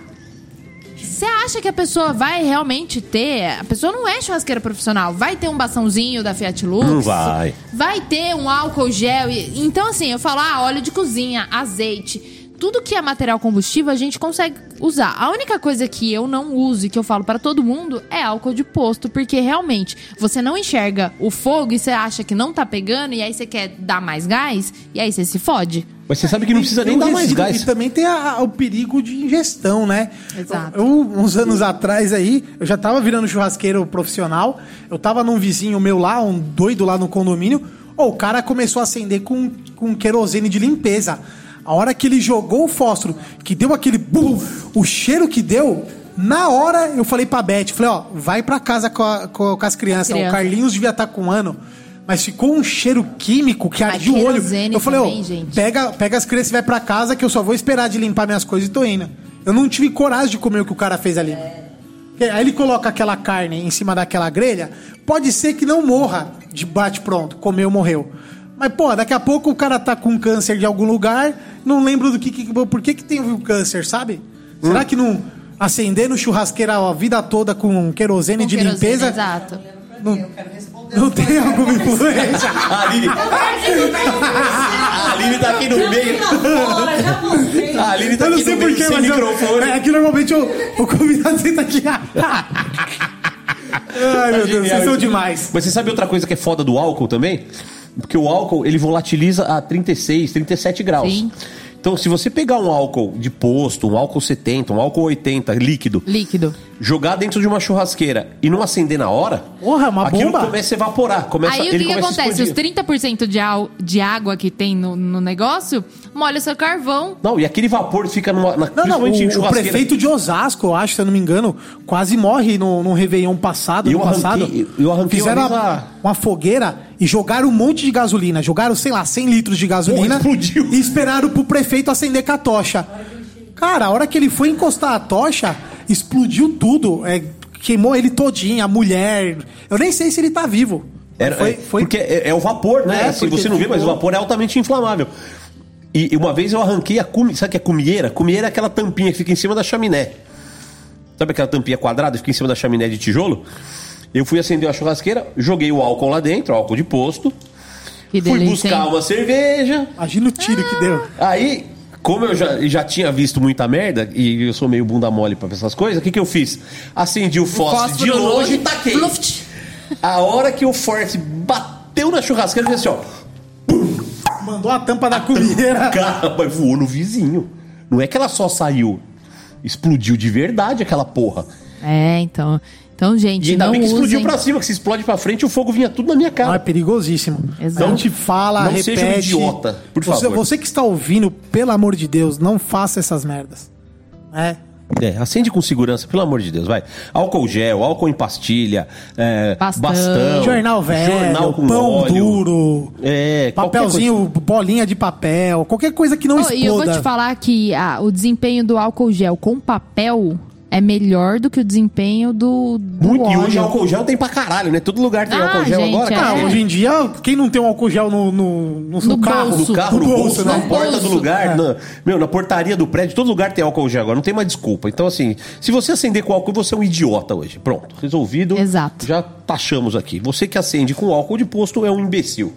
F: Você acha que a pessoa vai realmente ter. A pessoa não é churrasqueira profissional. Vai ter um bastãozinho da Fiat Lux.
C: Não vai.
F: Vai ter um álcool gel. e- Então, assim, eu falo, ah, óleo de cozinha, azeite. Tudo que é material combustível a gente consegue usar. A única coisa que eu não uso e que eu falo pra todo mundo é álcool de posto, porque realmente você não enxerga o fogo e você acha que não tá pegando e aí você quer dar mais gás e aí você se fode.
C: Mas você sabe que não precisa nem dar mais gás.
D: E também tem a- a- o perigo de ingestão, né?
F: Exato.
D: Eu, uns anos atrás aí, eu já tava virando churrasqueiro profissional. Eu tava num vizinho meu lá, um doido lá no condomínio. Ô, o cara começou a acender com, com querosene de limpeza. A hora que ele jogou o fósforo, que deu aquele bum, o cheiro que deu, na hora eu falei pra Beth, falei, ó, vai pra casa com, a- com- com as crianças.
F: Criança.
D: O Carlinhos devia estar com um ano. Mas ficou um cheiro químico que ardia o olho. Eu falei, ó, pega, pega as crianças e vai pra casa que eu só vou esperar de limpar minhas coisas e tô indo. Eu não tive coragem de comer o que o cara fez ali. Porque Aí ele coloca aquela carne em cima daquela grelha, pode ser que não morra de bate pronto, comeu, morreu. Mas, pô, daqui a pouco o cara tá com câncer de algum lugar, não lembro do que, que por que, que tem o câncer, sabe? Será que não acender no churrasqueira a vida toda com querosene
F: Com
D: de
F: querosene,
D: limpeza
F: Exato.
D: não, não tem alguma influência?
C: A Aline, a Aline tá aqui no meio. A Aline tá
D: Eu não
C: aqui
D: sei
C: no meio
D: porquê,
C: sem
D: mas eu-
C: microfone.
D: é que normalmente o, o convidado senta aqui. Ai, meu Deus, vocês são demais.
C: Mas você sabe outra coisa que é foda do álcool também? Porque o álcool, ele volatiliza a 36, 37 graus.
F: Sim.
C: Então, se você pegar um álcool de posto, um álcool 70, um álcool 80, líquido,
F: Líquido.
C: Jogar dentro de uma churrasqueira e não acender na hora,
D: Porra, uma
C: aquilo
D: bomba.
C: começa a evaporar. Começa,
F: Aí o que, que acontece? Os
C: explodir.
F: 30% de, au- de água que tem no, no negócio molha seu carvão.
C: Não, e aquele vapor fica numa. Na,
D: Não, não, o, o prefeito de Osasco, eu acho, se eu não me engano, quase morre no, no Réveillon passado,
C: Eu
D: no passado.
C: arranquei- eu arranquei
D: Fizeram
C: uma
D: uma, uma fogueira e jogaram um monte de gasolina. Jogaram, sei lá, 100 litros de gasolina.
C: Porra, explodiu.
D: E esperaram pro prefeito acender com a tocha. Cara, a hora que ele foi encostar a tocha, explodiu tudo. É, queimou ele todinho, a mulher. Eu nem sei se ele tá vivo.
C: Era,
D: foi,
C: é,
D: foi
C: Porque é, é o vapor, né?
D: É,
C: assim,
D: porque
C: você não vê, mas o vapor é altamente inflamável. E, e uma vez eu arranquei a cume, sabe o que é cumieira? Cumieira é aquela tampinha que fica em cima da chaminé. Sabe aquela tampinha quadrada que fica em cima da chaminé de tijolo? Eu fui acender a churrasqueira, joguei o álcool lá dentro, álcool de posto.
F: Que
C: fui
F: delícia,
C: buscar
F: hein?
C: uma cerveja.
D: Imagina o tiro que deu.
C: Aí, como eu já, já tinha visto muita merda, e eu sou meio bunda mole pra essas coisas, o que, que eu fiz? Acendi o fósforo, de
F: Fósforo
C: longe e taquei.
F: Pluft.
C: A hora que o forte bateu na churrasqueira, eu fiz assim, ó.
D: Mandou a tampa da comida.
C: Caramba, voou no vizinho. Não é que ela só saiu. Explodiu de verdade aquela porra.
F: É, então. Então, gente,
C: E ainda
F: não
C: bem que explodiu
F: usem.
C: pra cima, que se explode pra frente, o fogo vinha tudo na minha
D: Não, é
C: cara.
D: perigosíssimo.
F: Exato.
D: A gente fala,
C: Não
D: repete.
C: seja um idiota, por
D: você,
C: favor.
D: Você que está ouvindo, pelo amor de Deus, não faça essas merdas. É.
C: É, acende com segurança, pelo amor de Deus, vai. Álcool gel, álcool em pastilha, é,
F: Bastão.
C: bastão,
D: jornal velho,
C: jornal com
D: pão
C: óleo.
D: duro,
C: É,
D: papelzinho, bolinha de papel, qualquer coisa que não
F: Oh,
D: exploda.
F: e eu vou te falar que ah, o desempenho do álcool gel com papel é melhor do que o desempenho do, do
C: Muito, e
F: óleo.
C: hoje álcool gel tem pra caralho, né? Todo lugar tem
F: Ah,
C: álcool gel
F: gente,
C: agora,
F: é.
C: cara.
D: Ah, hoje em dia, quem não tem um álcool gel no, no, no,
F: No
D: carro?
F: bolso.
C: No carro, no, bolso,
D: né?
C: na porta
F: bolso.
C: do lugar,
D: É.
C: na- meu, na portaria do prédio, todo lugar tem álcool gel agora, não tem mais desculpa. Então, assim, se você acender com álcool, você é um idiota hoje. Pronto, resolvido.
F: Exato.
C: Já taxamos aqui. Você que acende com álcool de posto é um imbecil.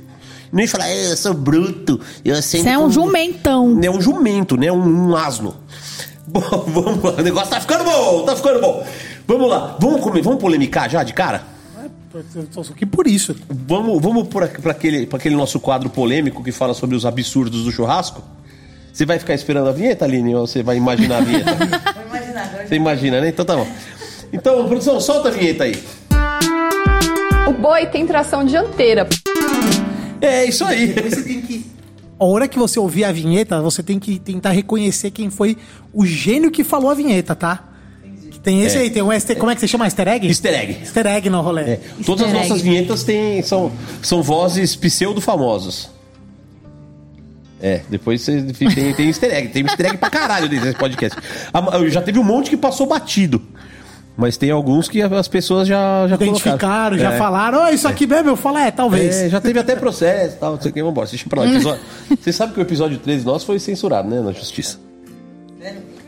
C: Nem falar, "É, eu sou bruto, eu acendo
E: Você é um
C: com-
E: jumentão.
C: É um jumento, né? Um, um asno. Bom, vamos lá, o negócio tá ficando bom, tá ficando bom. Vamos lá, vamos comer, vamos polemicar já de cara?
D: Eu tô aqui por isso.
C: Vamos, vamos para aquele, pra aquele nosso quadro polêmico que fala sobre os absurdos do churrasco? Você vai ficar esperando a vinheta, Aline, ou você vai imaginar a vinheta?
G: Vou imaginar
C: você imagina, né? Então tá bom. Então, produção, solta a vinheta aí.
H: O boi tem tração dianteira.
C: É isso aí.
D: Você tem que. A hora que você ouvir a vinheta, você tem que tentar reconhecer quem foi o gênio que falou a vinheta, tá? Tem esse
C: É.
D: aí, tem um easter, como é que você chama? Easter egg?
C: Easter egg.
D: Easter egg no rolê.
C: É, Todas as nossas vinhetas têm, são, são vozes pseudo-famosos. É, depois você tem, tem easter egg. Tem easter egg pra caralho nesse podcast. Já teve um monte que passou batido. Mas tem alguns que as pessoas já, já
D: Identificaram,
C: colocaram.
D: já
C: É.
D: falaram, oh, isso aqui mesmo? Eu falo, é, talvez.
C: É, já teve até processo e tal, não sei o que, vambora. Deixa pra lá. Episódio... Você sabe que o episódio 13 nosso foi censurado, né, na justiça.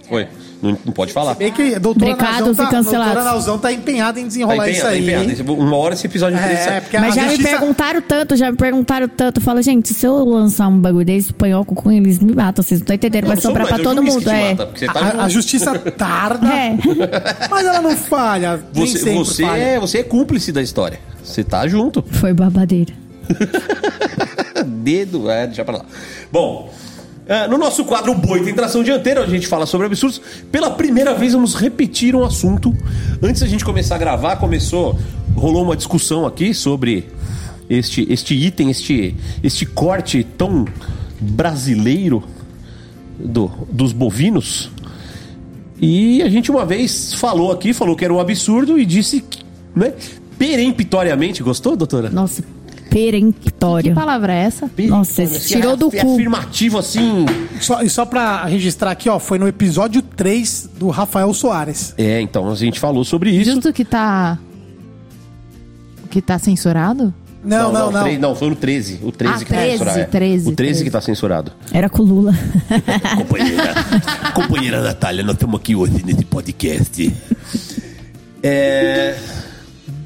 C: Foi. Não, não pode falar.
D: Bem que a doutora Nauzão
E: e
D: tá,
E: cancelados.
D: doutora Nauzão tá empenhada em
C: Tá
D: desenrolar isso aí.
C: tá
D: hein?
C: empenhado. Uma hora esse episódio 13
D: É, porque
E: Mas já me
D: justiça...
E: perguntaram tanto, já me perguntaram tanto. Fala, gente, se eu lançar um bagulho desse espanhol com eles me matam. Vocês não estão entendendo, vai sobrar pra
C: é
E: todo mundo. É.
C: mata, tá
D: A, a justiça tarda,
E: É.
D: mas ela não falha.
C: Você,
D: sempre
C: você,
D: falha.
C: é, você é cúmplice da história. Você tá junto.
E: Foi babadeira.
C: Dedo, é, deixa pra lá. Bom, é, no nosso quadro Boi tem tração dianteira, a gente fala sobre absurdos. Pela primeira vez vamos repetir um assunto. Antes da gente começar a gravar, começou, rolou uma discussão aqui sobre este, este item, este, este corte tão brasileiro do, dos bovinos. E a gente uma vez falou aqui, falou que era um absurdo e disse, né, peremptoriamente, gostou, doutora?
E: Nossa,
F: Que
E: peremptório.
F: palavra é essa?
E: Nossa,
C: Esse
E: tirou do
C: é
E: cu.
C: afirmativo assim.
D: Só, e só pra registrar aqui, ó, foi no episódio 3 do Rafael Soares.
C: É, então a gente falou sobre isso.
F: Justo que tá. Que tá censurado?
D: Não, não, não.
C: três- não, foi no 13. O 13
F: Ah,
C: que tá
F: 13,
C: censurado. é.
F: 13,
C: o 13,
F: 13.
C: que tá censurado.
E: Era com o Lula.
C: companheira, companheira Natália, nós estamos aqui hoje nesse podcast. É.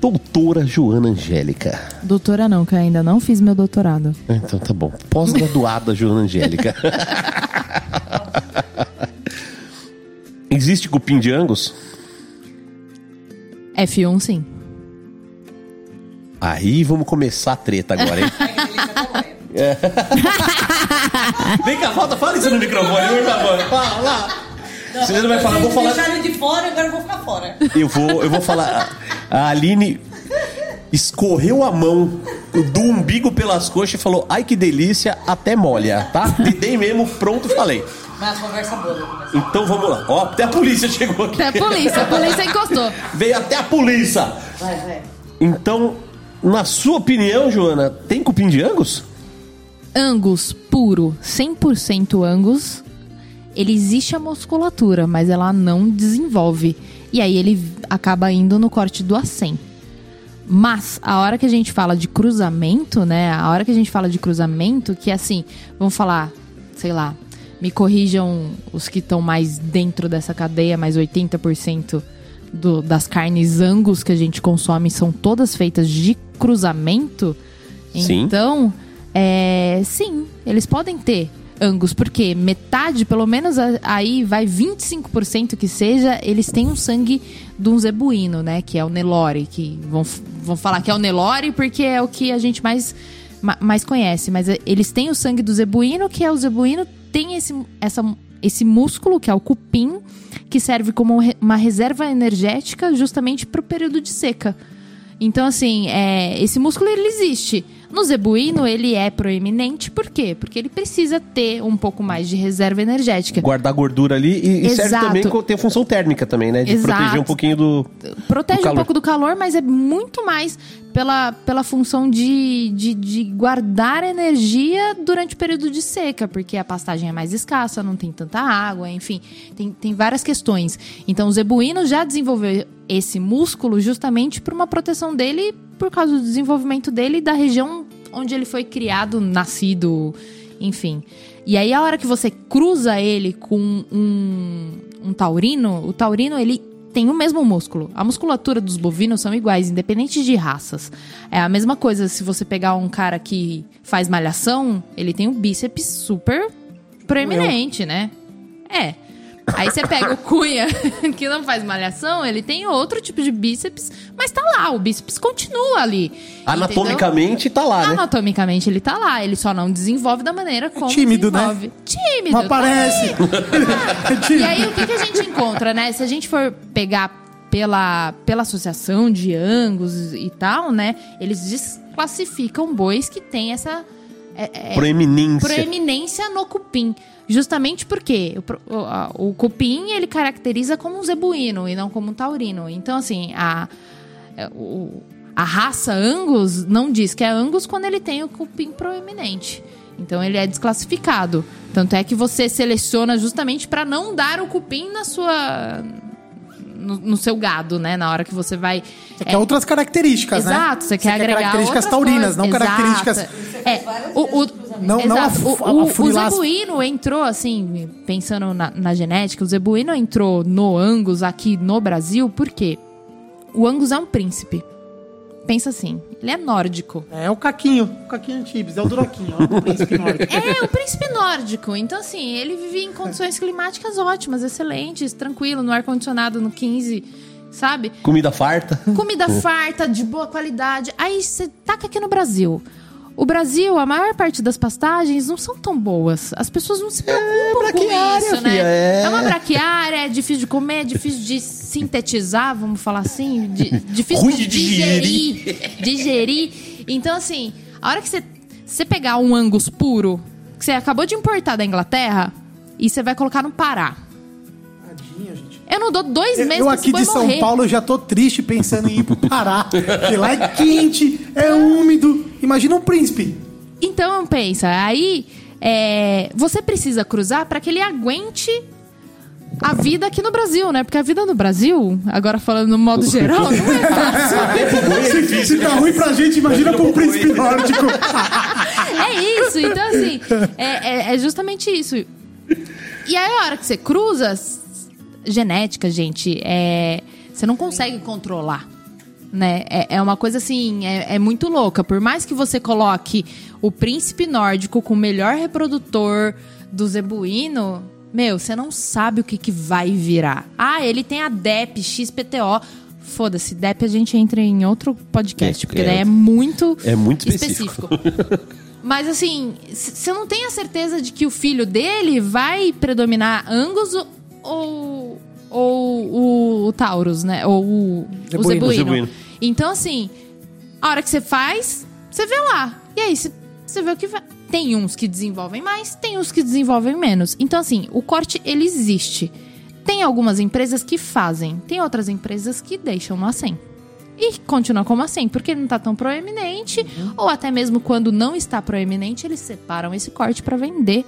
C: Doutora Joana Angélica.
F: Doutora não, que eu ainda não fiz meu doutorado.
C: Então tá bom. Pós-graduada Joana Angélica. Existe cupim de Angus?
F: F1 sim.
C: Aí vamos começar a treta agora, hein? É. Vem cá, falta, fala isso no microfone, por favor. Fala lá. Você não vai falar, eu vou falar.
G: Deixaram de fora, agora eu vou ficar fora.
C: Eu vou, eu vou falar. A Aline escorreu a mão do umbigo pelas coxas e falou: Ai que delícia, até molha, tá? Dei mesmo, pronto, falei.
G: Mas conversa boa. começar.
C: Então vamos lá. Ó, até a polícia chegou aqui.
F: Até a polícia, a polícia encostou.
C: Veio até a polícia.
G: Vai, vai.
C: Então, na sua opinião, Joana, tem cupim de Angus?
F: Angus puro, 100% Angus, ele existe a musculatura, mas ela não desenvolve. E aí ele acaba indo no corte do A100. Mas a hora que a gente fala de cruzamento, né? A hora que a gente fala de cruzamento, que é assim, vamos falar, sei lá, me corrijam os que estão mais dentro dessa cadeia, mais 80% do, das carnes angus que a gente consome são todas feitas de cruzamento.
C: Sim.
F: Então, é, sim, eles podem ter angus, porque metade, pelo menos aí vai 25% que seja, eles têm um sangue de um zebuíno, né? Que é o Nelore, que vão, vão falar que é o Nelore porque é o que a gente mais, ma- mais conhece. Mas é, eles têm o sangue do zebuíno, que é o zebuíno, tem esse, essa, esse músculo, que é o cupim, que serve como um uma reserva energética justamente para o período de seca. Então, assim, é, esse músculo ele existe. No zebuíno, ele é proeminente, por quê? Porque ele precisa ter um pouco mais de reserva energética.
C: Guardar gordura ali e, e serve também, tem a função térmica também, né? De
F: Exato.
C: proteger um pouquinho do.
F: Protege
C: do
F: um pouco do calor, mas é muito mais pela, pela função de, de, de guardar energia durante o período de seca, porque a pastagem é mais escassa, não tem tanta água, enfim, tem, tem várias questões. Então, o zebuíno já desenvolveu esse músculo justamente por uma proteção dele, por causa do desenvolvimento dele e da região onde ele foi criado, nascido, enfim. E aí, a hora que você cruza ele com um, um taurino, o taurino, ele tem o mesmo músculo. A musculatura dos bovinos são iguais, independente de raças. É a mesma coisa se você pegar um cara que faz malhação, ele tem um bíceps super proeminente, né? É. Aí você pega o Cunha, que não faz malhação, ele tem outro tipo de bíceps, mas tá lá, o bíceps continua ali. entendeu?
C: Anatomicamente tá lá, né?
F: Anatomicamente ele tá lá, ele só não desenvolve da maneira como
D: tímido, né?
F: desenvolve. Tímido.
D: Não
F: tá
D: aparece.
F: e aí, o que, que a gente encontra, né? Se a gente for pegar pela, pela associação de Angus e tal, né? Eles desclassificam bois que têm essa, é- é-
C: Proeminência.
F: proeminência no cupim. Justamente porque o, o, o cupim ele caracteriza como um zebuíno e não como um taurino. Então, assim, a, é, o- a raça Angus não diz que é Angus quando ele tem o cupim proeminente. Então ele é desclassificado. Tanto é que você seleciona justamente para não dar o cupim na sua no, no seu gado, né? Na hora que você vai
D: Você quer outras características, né?
F: Exato, você quer agregar
D: características
F: outras
D: taurinas,
F: coisas.
D: não
F: Exato.
D: características...
F: É, o, o,
D: Não- não a
F: exato.
D: fu-
F: o,
D: a
F: o, zebuíno entrou, assim, pensando na, na genética, o zebuíno entrou no Angus aqui no Brasil, por quê? O Angus é um príncipe. Pensa assim, ele é nórdico.
D: É o Caquinho, o Caquinho Antibes, é o Duroquinho, é o príncipe nórdico.
F: É, o príncipe nórdico. Então, assim, ele vivia em condições climáticas ótimas, excelentes, tranquilo, no ar-condicionado no 15, sabe?
C: Comida farta.
F: Comida farta, de boa qualidade. Aí você taca aqui no Brasil. O Brasil, a maior parte das pastagens não são tão boas. As pessoas não se preocupam com
C: braquiária,
F: isso, né?
C: filha, é.
F: uma braquiária, é difícil de comer, é difícil de sintetizar, vamos falar assim. de- difícil
C: Ruim
F: de
C: digerir.
F: digerir. Digerir. Então, assim, a hora que você, você pegar um Angus puro, que você acabou de importar da Inglaterra, e você vai colocar no Pará. Eu não dou dois
D: Eu,
F: meses
D: eu
F: pra
D: aqui de São
F: morrer.
D: Paulo eu já tô triste pensando em ir pro Pará. Porque lá é quente, é úmido. Imagina um príncipe.
F: Então pensa, aí é, você precisa cruzar para que ele aguente a vida aqui no Brasil, né? Porque a vida no Brasil, agora falando no modo geral, não é fácil.
D: Se, se tá ruim pra gente, imagina um príncipe nórdico.
F: É isso, então assim, é, é- é justamente isso. E aí a hora que você cruza, genética, gente, é, você não consegue controlar. Né? É, é uma coisa assim, é, é muito louca. Por mais que você coloque o príncipe nórdico com o melhor reprodutor do zebuíno, meu, você não sabe o que, que vai virar. Ah, ele tem a DEP XPTO. Foda-se, DEP a gente entra em outro podcast,
C: É,
F: porque
C: é.
F: daí é muito,
C: É muito específico.
F: Mas assim, você não tem a certeza de que o filho dele vai predominar Angus ou, ou o, o Taurus, né? Ou o, o
D: Zebuíno.
F: Zebuíno.
C: Zebuíno.
F: Então, assim, a hora que você faz, você vê lá. E aí, você- você vê o que vai. Tem uns que desenvolvem mais, tem uns que desenvolvem menos. Então, assim, o corte, ele existe. Tem algumas empresas que fazem, tem outras empresas que deixam no acém. E continua como assim, porque ele não tá tão proeminente, ou até mesmo quando não está proeminente, eles separam esse corte para vender.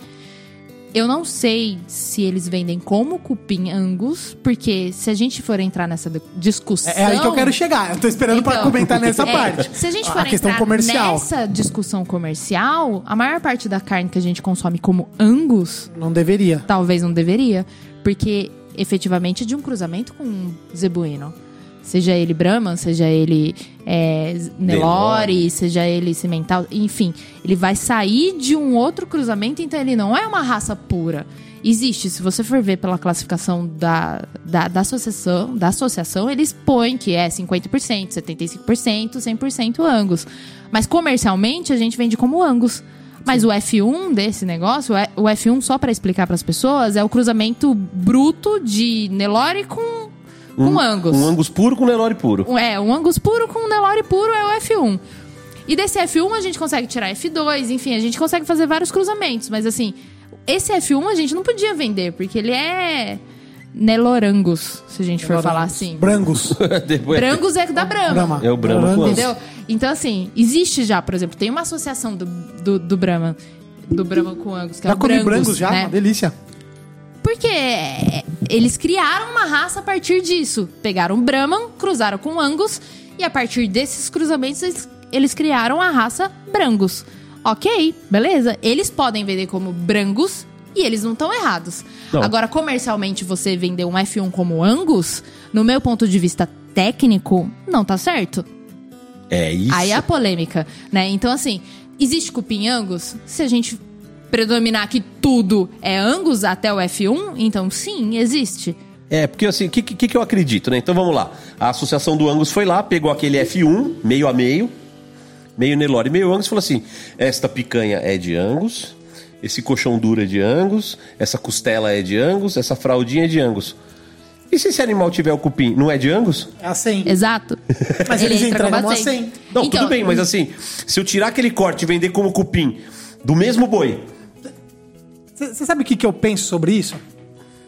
F: Eu não sei se eles vendem como cupim Angus, porque se a gente for entrar nessa di- discussão.
D: É, é aí que eu quero chegar. Eu tô esperando pra
F: Então,
D: comentar nessa
F: é,
D: parte.
F: Se a gente
D: A
F: for
D: questão
F: entrar
D: comercial.
F: nessa discussão comercial, a maior parte da carne que a gente consome como Angus,
D: Não deveria.
F: talvez não deveria, porque efetivamente é de um cruzamento com um zebuíno. Seja ele Brahman, seja ele é, Nelore, seja ele Cimental, enfim, ele vai sair de um outro cruzamento, então ele não é uma raça pura. Existe, se você for ver pela classificação da, da, da associação, da associação, eles põem que é 50%, 75%, 100% Angus. Mas comercialmente a gente vende como Angus. Mas o F1 desse negócio, o F1 só para explicar para as pessoas, é o cruzamento bruto de Nelore com com Angus.
C: Um Angus puro com Nelore puro.
F: Um- É, um Angus puro com um Nelore puro é o F1. E desse F1 a gente consegue tirar F2, enfim, a gente consegue fazer vários cruzamentos. Mas assim, esse F1 a gente não podia vender, porque ele é Nelorangus, se a gente for falar assim.
D: Brangos.
F: Brangus é da Brahma.
D: Brahma.
C: É o Brahma.
F: Entendeu? Então, assim, existe já, por exemplo, tem uma associação do, do, do Brahma, do Brahma com Angus, que é
D: Já
F: o
D: comi
F: Brangus,
D: Brangos já,
F: né?
D: uma delícia.
F: Porque eles criaram uma raça a partir disso. Pegaram o Brahman, cruzaram com Angus, e a partir desses cruzamentos eles, eles criaram a raça Brangus. Ok, beleza. Eles podem vender como Brangus e eles não estão errados.
C: Não.
F: Agora, comercialmente, você vender um F1 como Angus, no meu ponto de vista técnico, não tá certo.
C: É isso.
F: Aí é a polêmica, né? Então, assim, existe cupim Angus? Se a gente predominar que tudo é Angus até o F1, então sim, existe.
C: É, porque assim, o que, que, que eu acredito, né? Então vamos lá. A associação do Angus foi lá, pegou aquele F1, meio a meio, meio Nelore, meio Angus, e falou assim: esta picanha é de Angus, esse colchão duro é de Angus, essa costela é de Angus, essa fraldinha é de Angus. E se esse animal tiver o cupim, não é de Angus?
D: É a 100.
F: Exato.
D: Mas
F: Ele
D: eles
F: entra
D: entregam
F: assim.
D: 100.
C: Não,
F: Então,
C: tudo bem, mas assim, se eu tirar aquele corte e vender como cupim, Do mesmo boi.
D: Você sabe o que, que eu penso sobre isso?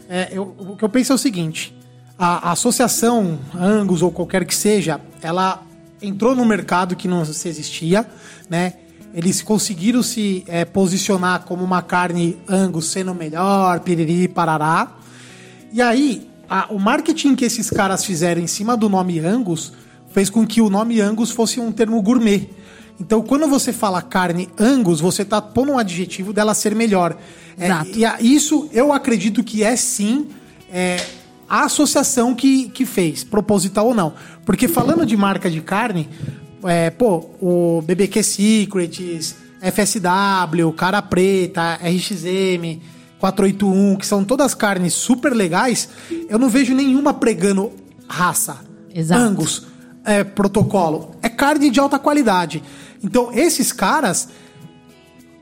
D: É, eu- o que eu penso é o seguinte: a, a associação Angus ou qualquer que seja, ela entrou no mercado que não se existia, né? Eles conseguiram se é, posicionar como uma carne Angus sendo melhor, piriri, parará. E aí, a- o marketing que esses caras fizeram em cima do nome Angus fez com que o nome Angus fosse um termo gourmet. Então, quando você fala carne Angus, você tá pondo um adjetivo dela ser melhor. É,
E: Exato.
D: e a- isso eu acredito que é sim é, a associação que, que fez, proposital ou não. Porque falando de marca de carne, é, pô, o BBQ Secrets, FSW, Cara Preta, RXM, 481, que são todas carnes super legais, eu não vejo nenhuma pregando raça.
F: Exato.
D: Angus, é, protocolo. É carne de alta qualidade. Então, esses caras,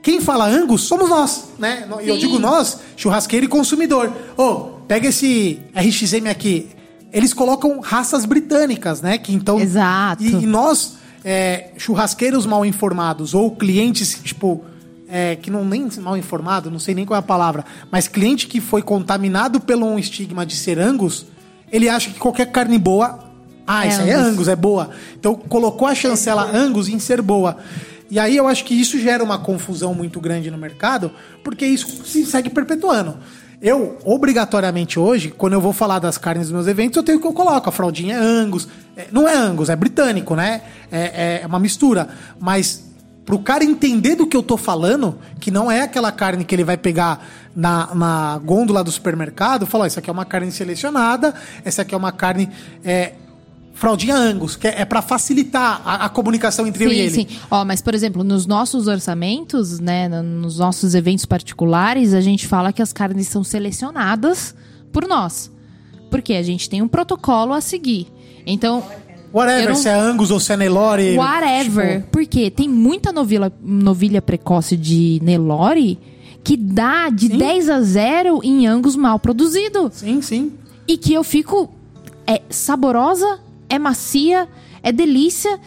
D: quem fala Angus somos nós, né? E eu digo nós, churrasqueiro e consumidor. Ô, pega esse RXM aqui. Eles colocam raças britânicas, né? Que então.
F: Exato.
D: E, e nós, é, churrasqueiros mal informados, ou clientes, tipo. é, que não nem mal informado, não sei nem qual é a palavra, mas cliente que foi contaminado pelo um estigma de ser Angus, ele acha que qualquer carne boa. Ah,
F: É
D: isso aí é
F: Angus.
D: Angus, é boa. Então colocou a chancela Angus em ser boa. E aí eu acho que isso gera uma confusão muito grande no mercado, porque isso se segue perpetuando. Eu, obrigatoriamente hoje, quando eu vou falar das carnes dos meus eventos, eu tenho que eu coloco. A fraldinha é Angus. É, não é Angus, é britânico, né? É, é uma mistura. Mas pro cara entender do que eu tô falando, que não é aquela carne que ele vai pegar na, na gôndola do supermercado, falar, isso aqui é uma carne selecionada, essa aqui é uma carne é, fraldinha Angus, que é, é para facilitar a, a comunicação entre eu e
F: Sim,
D: ele.
F: sim. Ó, mas, por exemplo, nos nossos orçamentos, né, no- nos nossos eventos particulares, a gente fala que as carnes são selecionadas por nós. Porque a gente tem um protocolo a seguir. Então,
D: Whatever,
F: não-
D: se é Angus ou se é Nelore.
F: whatever.
D: tipo,
F: Porque tem muita novilha, novilha precoce de Nelore que dá de 10 a 0 em Angus mal produzido.
D: sim, sim.
F: E que eu fico. É saborosa, é macia, é delícia.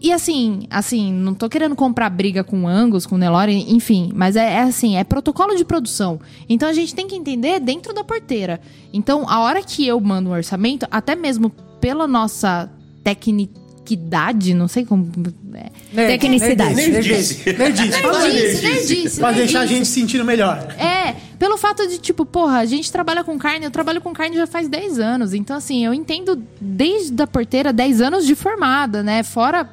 F: E assim, assim, não tô querendo comprar briga com Angus, com Nelore, enfim, mas é, é assim, é protocolo de produção. Então a gente tem que entender dentro da porteira. Então, a hora que eu mando um orçamento, até mesmo pela nossa tecnicidade, não sei como. É,
D: Nerd,
E: Tecnicidade.
D: Nerdice. Nerdice.
F: Nerdice,
D: nerdice. Pra deixar a gente se sentindo melhor.
F: É, pelo fato de, tipo, porra, a gente trabalha com carne, eu trabalho com carne já faz 10 anos. Então, assim, eu entendo desde a porteira 10 anos de formada, né? Fora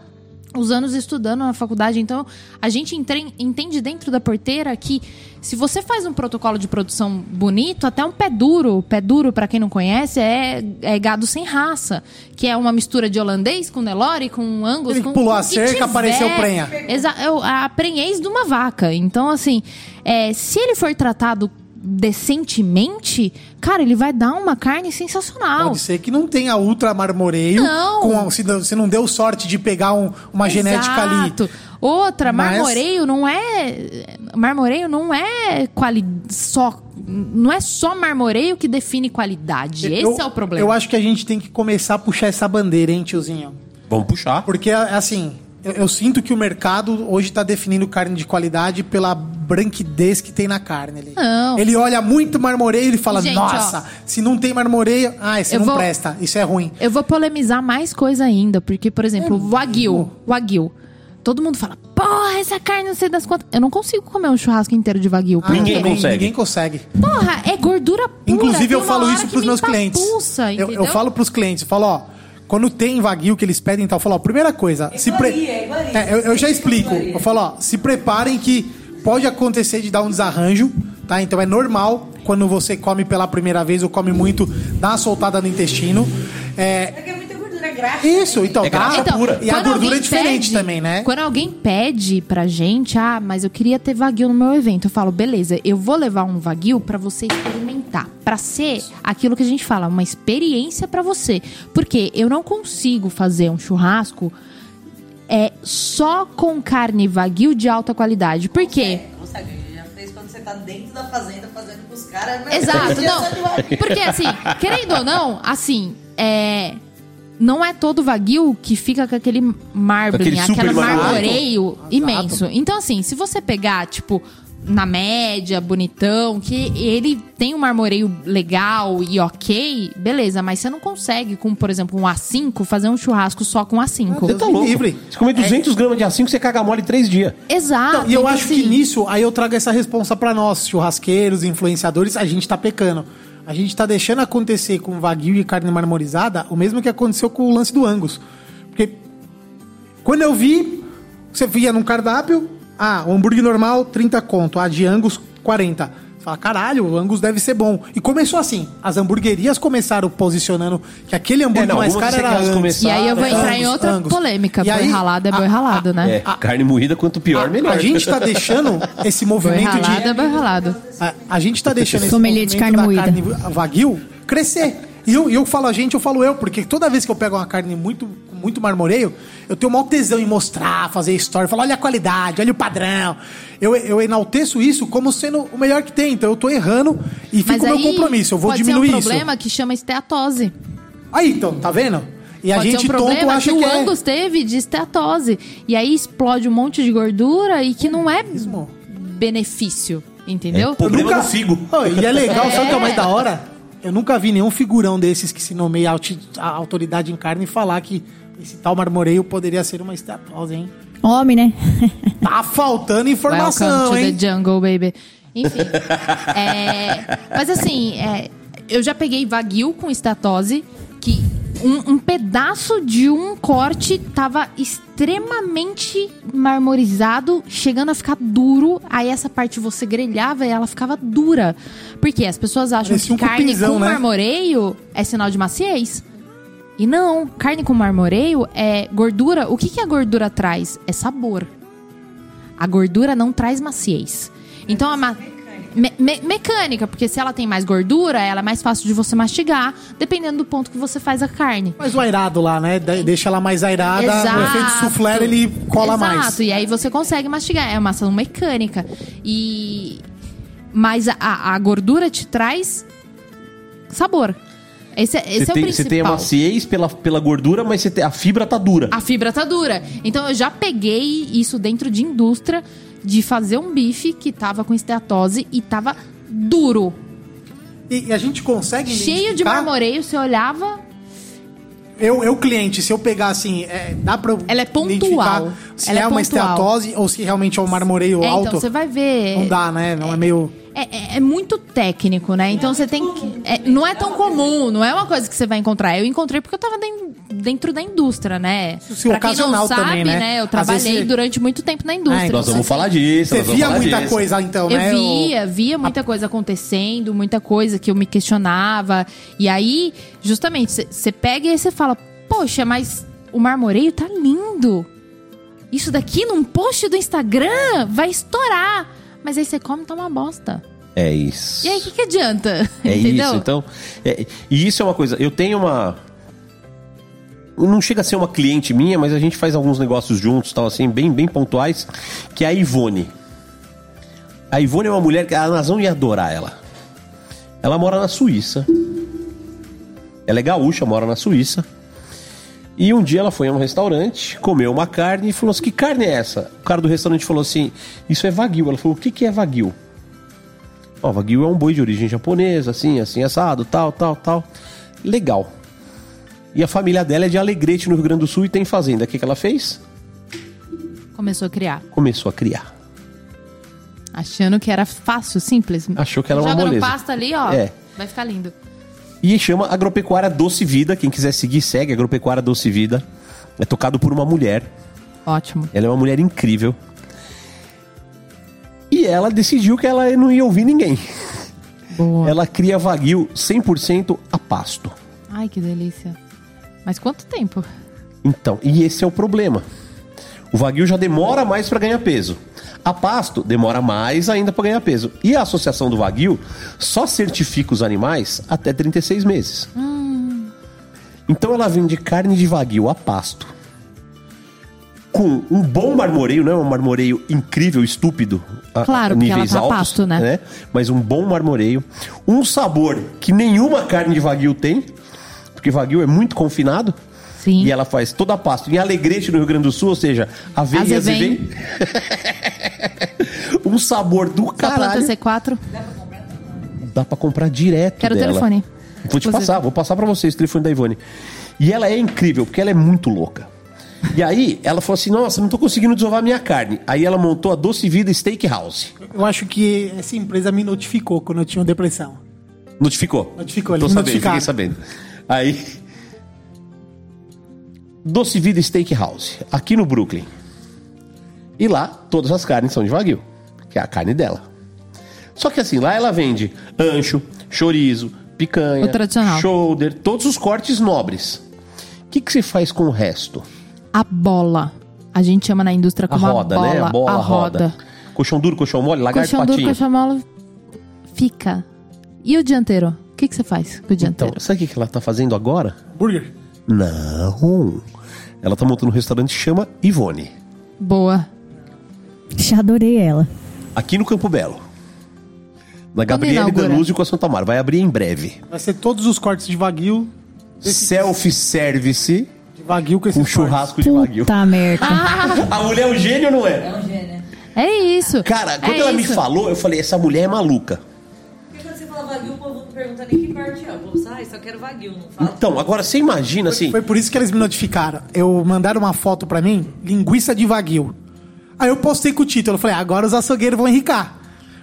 F: os anos estudando na faculdade. Então, a gente entende dentro da porteira que se você faz um protocolo de produção bonito, até um pé duro, pé duro, pra quem não conhece, é, é gado sem raça, que é uma mistura de holandês com Nelore, com Angus,
D: Ele
F: com
D: pulou
F: com
D: a cerca,
F: tiver.
D: apareceu prenha.
F: Exa é a prenhez de uma vaca. Então, assim, é, se ele for tratado decentemente, cara, ele vai dar uma carne sensacional.
D: Pode ser que não tenha ultra marmoreio.
F: Não.
D: Com, se não- você não deu sorte de pegar um- uma genética ali.
F: Exato. Outra,
D: Mas-
F: marmoreio não é. Marmoreio não é quali... só. Não é só marmoreio que define qualidade. Esse
D: Eu-
F: é o problema.
D: Eu acho que a gente tem que começar a puxar essa bandeira, hein, tiozinho?
C: Vamos puxar.
D: Porque, assim, eu, eu sinto que o mercado hoje está definindo carne de qualidade pela branquidez que tem na carne. Ele,
F: Não.
D: ele olha muito marmoreio e ele fala:
F: Gente,
D: Nossa, se não tem marmoreio, ah,
F: Eu
D: não
F: vou-
D: presta, isso é ruim.
F: Eu vou polemizar mais coisa ainda, porque, por exemplo, o Wagyu. Wagyu. Todo mundo fala, porra, essa carne não sei das quantas. Eu não consigo comer um churrasco inteiro de Wagyu.
D: Ah,
C: Ninguém
F: quê?
C: consegue.
D: Ninguém consegue.
F: Porra, é gordura pura.
D: Inclusive, eu falo isso pros
F: me
D: meus clientes.
F: empapuça,
D: Eu, eu falo pros clientes, eu falo, ó, quando tem vaguio que eles pedem, então, eu falo, ó, primeira coisa, se pre...
G: é.
D: É, eu, eu já explico. Eu falo, ó, se preparem que pode acontecer de dar um desarranjo, tá? Então é normal quando você come pela primeira vez ou come muito, dá uma soltada no intestino. É,
G: É que é muita gordura grasa.
D: isso, então,
C: É
D: dá.
C: graxa pura.
D: E a
F: quando
D: gordura
F: alguém
D: é diferente
F: pede-
D: também, né?
F: Quando alguém pede pra gente, ah, mas eu queria ter Wagyu no meu evento, eu falo, beleza, eu vou levar um Wagyu pra você experimentar, Pra ser aquilo que a gente fala, uma experiência pra você. Porque eu não consigo fazer um churrasco é só com carne Wagyu de alta qualidade. Por quê?
G: Consegue, já fez quando você tá dentro da fazenda fazendo com os caras. né?
F: Exato, não.
G: Wagyu.
F: Porque assim, querendo ou não, assim, é. não é todo Wagyu que fica com aquele marbling,
C: Aquele
F: aquele
C: marmoreio.
F: marmoreio imenso. Então, assim, se você pegar, tipo, na média, bonitão, que ele tem um marmoreio legal e ok, beleza, mas você não consegue, com, por exemplo, um A5, fazer um churrasco só com A5.
C: Você tá louco.
D: livre.
C: Você comer 200 gramas de A5, você caga mole em 3 dias.
F: Exato.
D: Então, e eu
F: então,
D: acho
F: assim,
D: que nisso, aí eu trago essa responsa pra nós, churrasqueiros, influenciadores, a gente tá pecando. A gente tá deixando acontecer com wagyu e carne marmorizada o mesmo que aconteceu com o lance do Angus. Porque quando eu vi, você via num cardápio, ah, o hambúrguer normal, 30 conto, a de Angus, 40. Você Fala, caralho, o Angus deve ser bom. E começou assim. As hamburguerias começaram posicionando que aquele hambúrguer
C: É, não,
D: mais caro era Angus.
F: E aí eu vou entrar em
D: Angus,
F: outra
D: Angus.
F: polêmica.
D: E
F: Boi
D: aí,
F: ralado é boi
D: a-
F: ralado,
D: a-
F: né?
C: É, carne moída, quanto pior,
D: a,
C: melhor.
D: a gente tá deixando esse
F: Boi
D: movimento de
F: ralado é boi ralado.
D: a, a gente tá deixando esse
E: Sommelier de
D: movimento
E: carne
D: da
E: moída.
D: carne wagyu crescer. E eu, eu falo a gente, eu falo eu, porque toda vez que eu pego uma carne muito, muito marmoreio, eu tenho maior tesão em mostrar, fazer história, falar, olha a qualidade, olha o padrão. Eu, eu enalteço isso como sendo o melhor que tem. Então eu tô errando e fico
F: Mas
D: com o meu compromisso. Eu vou
F: pode
D: diminuir
F: ser um
D: isso.
F: problema que chama esteatose.
D: Aí, então, tá vendo? E a
F: Pode
D: gente
F: ser um
D: tonto
F: problema
D: acha
F: que
D: que,
F: o
D: é.
F: Angus teve de esteatose. E aí explode um monte de gordura e que não é
D: Mesmo.
F: benefício, entendeu?
C: É, Problema no figo.
D: Oh, e é legal, sabe o que é
F: É.
D: mais da hora? Eu nunca vi nenhum figurão desses que se nomeia a autoridade em carne falar que esse tal marmoreio poderia ser uma esteatose, hein?
E: Homem, né?
D: Tá faltando informação,
F: Welcome to
D: hein?
F: the jungle, baby. Enfim. é, mas assim, é, eu já peguei Wagyu com estatose, que um, um pedaço de um corte tava extremamente marmorizado, chegando a ficar duro. Aí essa parte você grelhava e ela ficava dura. Porque as pessoas acham
D: Parecia
F: que
D: um
F: carne com
D: né?
F: marmoreio é sinal de maciez. E não, carne com marmoreio é gordura. O que, que a gordura traz? É sabor. A gordura não traz maciez. Então a ma me- me- mecânica, porque se ela tem mais gordura, ela é mais fácil de você mastigar, dependendo do ponto que você faz a carne.
D: Mas o airado lá, né? De- Deixa ela mais airada, o efeito soufflé ele cola
F: Exato,
D: mais.
F: e aí você consegue mastigar. É uma ação mecânica. E. Mas a, a gordura te traz sabor. Esse, é- esse
C: Você
F: é o
C: tem,
F: principal.
C: você tem a maciez pela, pela gordura, mas você tem- a fibra tá dura.
F: A fibra tá dura. Então eu já peguei isso dentro de indústria de fazer um bife que tava com esteatose e tava duro.
D: E, e a gente consegue
F: Cheio de marmoreio, você olhava.
D: Eu, eu, cliente, se eu pegar assim, é, dá pra
F: Ela é pontual.
D: se
F: Ela
D: é,
F: é
D: uma
F: pontual.
D: esteatose ou se realmente é um marmoreio
F: É,
D: alto.
F: então você vai ver.
D: Não dá, né? Não é meio...
F: É, é- é muito técnico, né? Então você tem que. é, não é tão comum, não é uma coisa que você vai encontrar. Eu encontrei porque eu tava den- dentro da indústria, né?
D: Isso
F: pra quem não
D: ocasional
F: sabe,
D: também, né?
F: Eu
D: Às
F: trabalhei
D: você-
F: durante muito tempo na indústria.
D: Ah,
C: Nós vamos falar disso.
D: Você via muita
C: disso.
D: coisa então,
F: Eu
D: né?
F: via, via muita coisa acontecendo, muita coisa que eu me questionava. E aí, justamente, você pega e você fala, poxa, mas o marmoreio tá lindo. Isso daqui num post do Instagram vai estourar. Mas aí você come e tá uma bosta.
C: É isso.
F: E aí, o que, que adianta?
C: É
F: Entendeu?
C: isso, então. é- e isso é uma coisa. Eu tenho uma. Não chega a ser uma cliente minha, mas a gente faz alguns negócios juntos, tal, assim, bem, bem pontuais, que é a Ivone. A Ivone é uma mulher que a Nazão ia adorar ela. Ela mora na Suíça. Ela é gaúcha, mora na Suíça. E um dia ela foi a um restaurante, comeu uma carne e falou assim: Que carne é essa? O cara do restaurante falou assim: Isso é Wagyu. Ela falou: O que, que é Wagyu? Ó, Wagyu é um boi de origem japonesa, assim, assim, assado, tal, tal, tal. Legal. E a família dela é de Alegrete, no Rio Grande do Sul, e tem fazenda. O que, que ela fez?
F: Começou a criar.
C: Começou a criar.
F: Achando que era fácil, simples.
C: Achou que era uma
F: Joga no
C: moleza.
F: pasta ali, ó.
C: É.
F: Vai ficar lindo.
C: E chama Agropecuária Doce Vida. Quem quiser seguir, segue Agropecuária Doce Vida. É tocado por uma mulher.
F: Ótimo.
C: Ela é uma mulher incrível. E ela decidiu que ela não ia ouvir ninguém.
F: Boa.
C: Ela cria Wagyu 100% a pasto.
F: Ai, que delícia. Mas quanto tempo?
C: Então, e esse é o problema. O Wagyu já demora mais para ganhar peso. A pasto demora mais ainda para ganhar peso. E a associação do Wagyu só certifica os animais até 36 meses. Então ela vende carne de Wagyu a pasto. Com um bom marmoreio, não é um marmoreio incrível, estúpido. a-
F: Claro,
C: a níveis
F: tá a
C: altos,
F: pasto, né?
C: Mas um bom marmoreio. Um sabor que nenhuma carne de Wagyu tem. Porque Wagyu é muito confinado.
F: Sim.
C: E ela faz toda a pasta em Alegrete, no Rio Grande do Sul, ou seja, aveia e
F: Azevém.
C: um sabor do
F: Só planta
C: caralho.
F: C4.
C: Dá pra comprar direto
F: Quero o
C: dela.
F: telefone.
C: Vou te
F: Inclusive.
C: passar, vou passar pra vocês o telefone da Ivone. E ela é incrível, porque ela é muito louca. E aí, ela falou assim, nossa, não tô conseguindo desovar minha carne. Aí ela montou a Doce Vida Steakhouse.
D: Eu acho que essa empresa me notificou quando eu tinha depressão.
C: Notificou.
D: Notificou,
C: Tô
D: eles me
C: sabendo,
D: notificaram.
C: fiquei sabendo. Aí. Doce Vida Steakhouse, aqui no Brooklyn. E lá, todas as carnes são de Wagyu, que é a carne dela. Só que assim, lá ela vende ancho, chorizo, picanha, shoulder, todos os cortes nobres. O que, que você faz com o resto?
F: A bola. A gente chama na indústria
C: A
F: como
C: roda,
F: a bola.
C: né? A bola,
F: a
C: a roda. Colchão duro, colchão mole, lagarto
F: Colchão duro,
C: patinho.
F: colchão mole, fica. E o dianteiro? O que, que você faz com o
C: Então,
F: dianteiro?
C: sabe o que que ela tá fazendo agora?
D: Burger.
C: Não. Ela tá montando um restaurante que chama Ivone.
F: Boa.
E: Já adorei ela.
C: Aqui no Campo Belo. Na Gabriele
F: inaugura?
C: Danúzio com a Santa Mar. Vai abrir em breve.
D: Vai ser todos os cortes de Wagyu.
C: Self-service
D: De Wagyu com esse
C: com churrasco de Wagyu.
E: Puta merda.
C: A mulher é um gênio ou não é?
A: É um gênio.
F: É isso.
C: Cara, quando
F: é
C: ela me
F: isso.
C: falou, eu falei, essa mulher é maluca.
A: Pergunta nem que parte é. O povo ah, só quero Wagyu, não fala.
C: Então, agora você imagina assim.
D: Foi por isso que eles me notificaram. Eu mandaram uma foto pra mim, linguiça de Wagyu. Aí eu postei com o título, eu falei, agora os açougueiros vão enricar.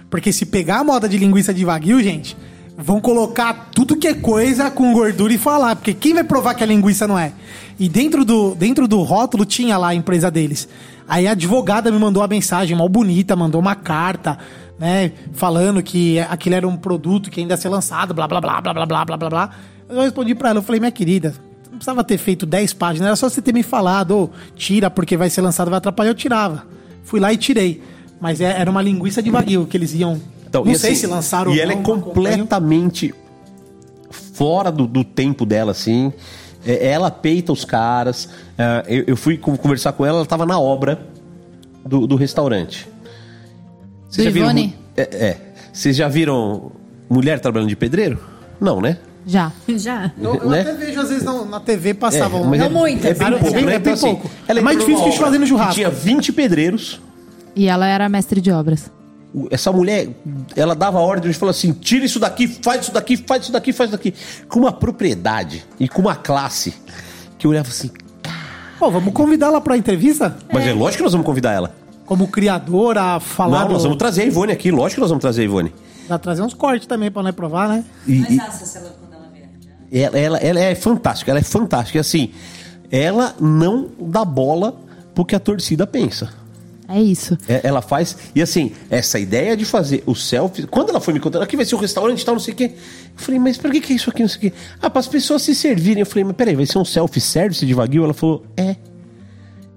D: Porque se pegar a moda de linguiça de Wagyu, gente, vão colocar tudo que é coisa com gordura e falar, porque quem vai provar que a linguiça não é? E dentro do, dentro do rótulo tinha lá a empresa deles. Aí a advogada me mandou uma mensagem mal bonita, mandou uma carta, né, falando que aquilo era um produto que ainda ia ser lançado, blá blá blá blá blá blá blá blá blá. Eu respondi pra ela, eu falei, minha querida, não precisava ter feito 10 páginas, era só você ter me falado, ô, tira porque vai ser lançado, vai atrapalhar, eu tirava. Fui lá e tirei. Mas é- era uma linguiça de Wagyu que eles iam.
C: Então,
D: não sei
C: assim,
D: se lançaram
C: E ela
D: não,
C: é completamente fora do, do tempo dela, assim. É, ela peita os caras. É, eu, fui con- conversar com ela, ela tava na obra do, do restaurante. Vocês
F: Do
C: já viram É, é. Vocês já viram mulher trabalhando de pedreiro? Não, né?
F: Já.
E: Já.
D: Eu, eu
C: né?
D: até vejo, às vezes, na, na TV passavam.
C: mas
A: Não
C: é,
A: muito,
C: É bem
D: é
C: pouco,
D: bem-
C: né?
D: é bem
C: Então, assim,
D: pouco.
C: ela
D: É mais difícil que fazendo churrasco.
C: Tinha 20 pedreiros.
F: E ela era mestre de obras.
C: Essa mulher, ela dava ordem e falou assim: tira isso daqui, faz isso daqui, faz isso daqui, faz isso daqui. Com uma propriedade e com uma classe que eu olhava assim.
D: Pô, vamos convidá-la pra entrevista?
C: Mas é, lógico que nós vamos convidar ela.
D: Como criadora, a falar.
C: Não,
D: do-
C: nós vamos trazer a Ivone aqui, lógico que nós vamos trazer a Ivone.
D: Já trazer uns cortes também pra nós provar, né?
C: E,
A: Mas
C: e
A: assa se ela, quando ela vier.
C: ela, ela, ela é fantástica, ela é fantástica. E assim, ela não dá bola pro que a torcida pensa.
F: É isso.
C: É, ela faz. E assim, essa ideia de fazer o selfie. Quando ela foi me contando, aqui vai ser um restaurante e tal, não sei o quê. Eu falei, mas por que, que é isso aqui, não sei o quê? Ah, para as pessoas se servirem. Eu falei, mas peraí, vai ser um self-service de Wagyu? Ela falou, é.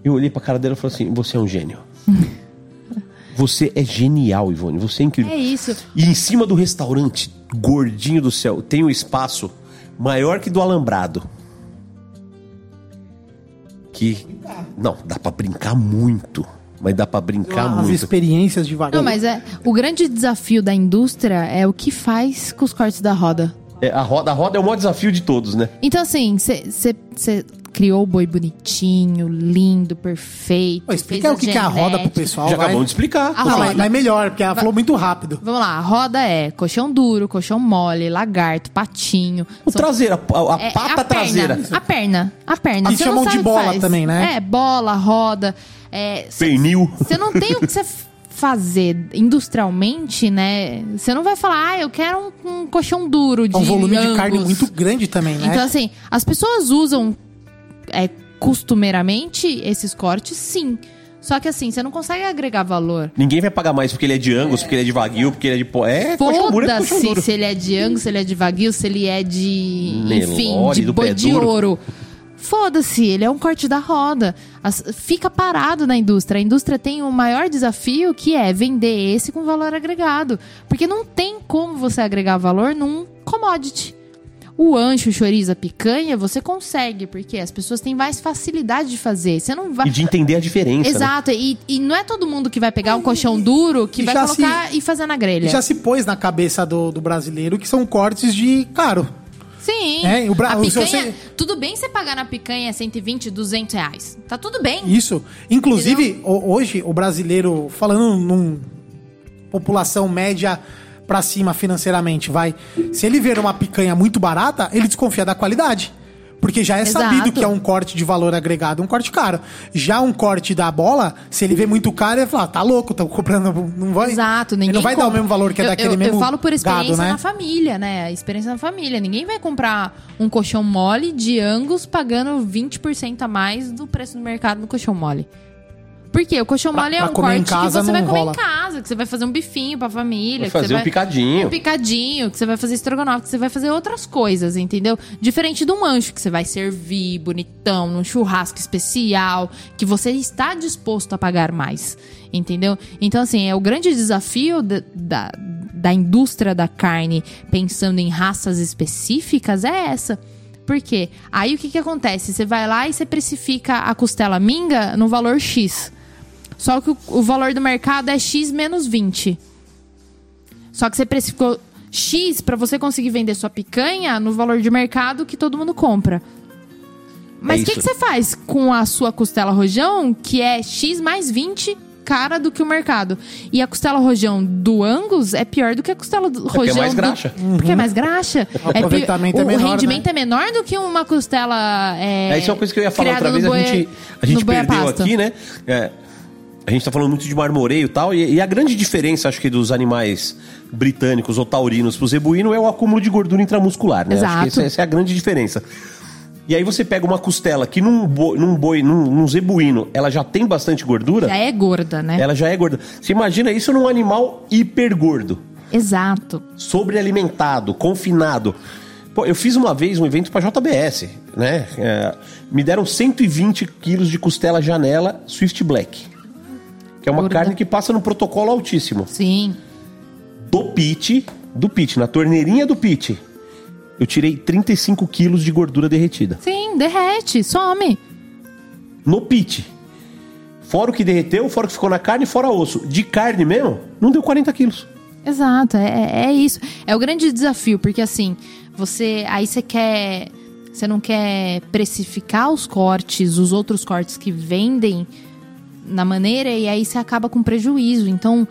C: Eu olhei pra cara dela e falei assim: você é um gênio. você é genial, Ivone. Você é incrível.
F: É isso.
C: E em cima do restaurante, gordinho do céu, tem um espaço maior que do alambrado. Que. Não, dá pra brincar muito. Mas dá pra brincar
D: As
C: muito.
D: experiências de Wagyu.
F: Não, mas é o grande desafio da indústria é o que faz com os cortes da roda.
C: É, a, roda, a roda é o maior desafio de todos, né?
F: Então, assim, você criou o boi bonitinho, lindo, perfeito.
D: Pô, explica
F: fez
D: o que, que é a roda pro pessoal.
C: Já
D: vai.
C: acabamos de explicar.
F: A
D: Não,
F: roda.
D: mas, mas melhor, porque ela falou muito rápido.
F: Vamos lá, a roda é colchão duro, colchão mole, lagarto, patinho.
C: O
F: São-
C: traseiro, a, a
F: é-
C: pata
F: é a
C: traseira.
F: Perna, a perna, a perna. Não
D: chamam de bola
F: faz.
D: também, né?
F: É, bola, roda. É,
C: Pernil.
F: Você não tem o que você fazer industrialmente, né? Você não vai falar, ah, eu quero um, um colchão duro de
D: É um volume de carne muito grande também, né?
F: Então, assim, as pessoas usam é, costumeiramente esses cortes, sim. Só que assim, você não consegue agregar valor.
C: Ninguém vai pagar mais porque ele é de Angus, porque ele é de Wagyu, porque ele é de... po- É, é
F: Foda-se se ele é de Angus, se ele é de Wagyu, se ele é de. enfim,
C: Nelore,
F: de
C: do
F: boi de ouro. Foda-se, ele é um corte da roda. As- fica parado na indústria. A indústria tem o maior desafio que é vender esse com valor agregado. Porque não tem como você agregar valor num commodity. O ancho, o chorizo, a picanha, você consegue, porque as pessoas têm mais facilidade de fazer. Você não vai.
C: E de entender a diferença, né?
F: Exato, e, e não é todo mundo que vai pegar um colchão duro que
D: E
F: vai colocar e fazer na grelha.
D: E já se pôs na cabeça do, do brasileiro que são cortes de caro.
F: Sim.
D: É, o Bra-
F: a
D: se
F: picanha,
D: você-
F: Tudo bem você pagar na picanha 120, 200 reais. Tá tudo bem.
D: Isso. Inclusive, ho- hoje, o brasileiro, falando num população média pra cima financeiramente, vai. Se ele ver uma picanha muito barata, ele desconfia da qualidade. Porque já é
F: Exato.
D: sabido que é um corte de valor agregado, um corte caro. Já um corte da bola, se ele vê muito caro, ele vai falar, tá louco, tô comprando, não vai.
F: Exato, ninguém
D: Ele não vai dar o
F: compra.
D: mesmo valor que é
F: eu,
D: daquele
F: eu,
D: mesmo
F: Eu falo por experiência
D: gado, né?
F: na família, né? Experiência na família. Ninguém vai comprar um colchão mole de Angus pagando 20% a mais do preço do mercado no colchão mole. Por quê? O
D: Pra-
F: mole é um corte
D: casa
F: que você vai comer
D: rola.
F: em casa, que você vai fazer um bifinho pra família.
C: Vai
F: que você
C: fazer um
F: vai-
C: picadinho.
F: Um picadinho, que você vai fazer estrogonofe, que você vai fazer outras coisas, entendeu? Diferente do mancho, que você vai servir bonitão, num churrasco especial, que você está disposto a pagar mais, entendeu? Então, assim, é o grande desafio da, da, da indústria da carne, pensando em raças específicas, é essa. Por quê? Aí o que, que acontece? Você vai lá e você precifica a costela minga no valor X. Só que o, o valor do mercado é X menos 20. Só que você precificou X pra você conseguir vender sua picanha no valor de mercado que todo mundo compra. Mas
C: É
F: o que,
C: isso.
F: que você faz com a sua costela rojão, que é X mais 20 cara do que o mercado? E a costela rojão do Angus é pior do que a costela do
C: porque é
F: rojão
C: mais
F: do-
C: graxa.
F: Porque é mais graxa.
D: O aproveitamento
F: pi-
D: é menor,
F: O rendimento
D: né?
F: é menor do que uma costela. É,
C: É, isso é uma coisa que eu ia falar outra vez,
F: no
C: a gente, a gente perdeu aqui, né? É, a gente tá falando muito de marmoreio e tal, e, e a grande diferença, acho que, dos animais britânicos ou taurinos pro zebuíno é o acúmulo de gordura intramuscular, né? Acho
F: Exato.
C: que essa, essa é a grande diferença. E aí você pega uma costela que num boi, num, boi num, num zebuíno, ela já tem bastante gordura,
F: Já é gorda, né?
C: ela já é gorda. Você imagina isso num animal hiper gordo
F: Exato.
C: sobrealimentado, confinado. Pô, eu fiz uma vez um evento para JBS, né? É, me deram 120 quilos de costela janela Swift Black. Que é uma
F: Gorda.
C: carne que passa no protocolo altíssimo.
F: Sim.
C: Do pit, do pit, na torneirinha do pit, eu tirei 35 quilos de gordura derretida.
F: Sim, derrete, some.
C: No pit. Fora o que derreteu, fora o que ficou na carne, fora osso. De carne mesmo, não deu 40 quilos.
F: Exato, é, é isso. É o grande desafio, porque assim, você. Aí você quer. Você não quer precificar os cortes, os outros cortes que vendem na maneira, e aí você acaba com prejuízo. Então,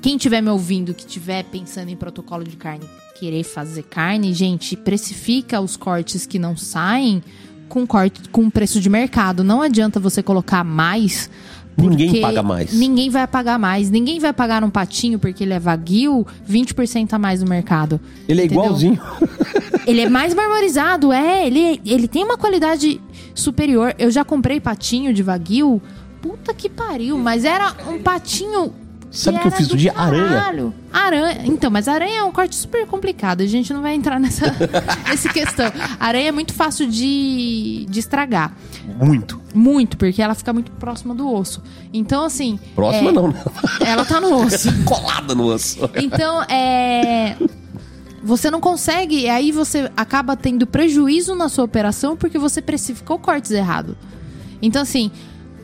F: quem estiver me ouvindo, que estiver pensando em protocolo de carne, querer fazer carne, gente, precifica os cortes que não saem com corte com preço de mercado. Não adianta você colocar mais.
C: Ninguém paga mais.
F: Ninguém vai pagar mais. Ninguém vai pagar num patinho porque ele é vaguio 20% a mais no mercado.
C: Ele é
F: Entendeu?
C: igualzinho.
F: Ele é mais marmorizado, é. Ele, ele tem uma qualidade superior. Eu já comprei patinho de vaguio. Puta que pariu, mas era um patinho.
C: Sabe o que eu fiz dia? Aranha.
F: Aranha. Então, mas aranha é um corte super complicado. A gente não vai entrar nessa, nessa questão. Aranha é muito fácil de, de estragar.
C: Muito.
F: Muito, porque ela fica muito próxima do osso. Então, assim.
C: Próxima
F: é,
C: não, né?
F: Ela tá no osso.
C: Colada no osso.
F: Então, é. Você não consegue, e aí você acaba tendo prejuízo na sua operação porque você precificou cortes errado. Então, assim,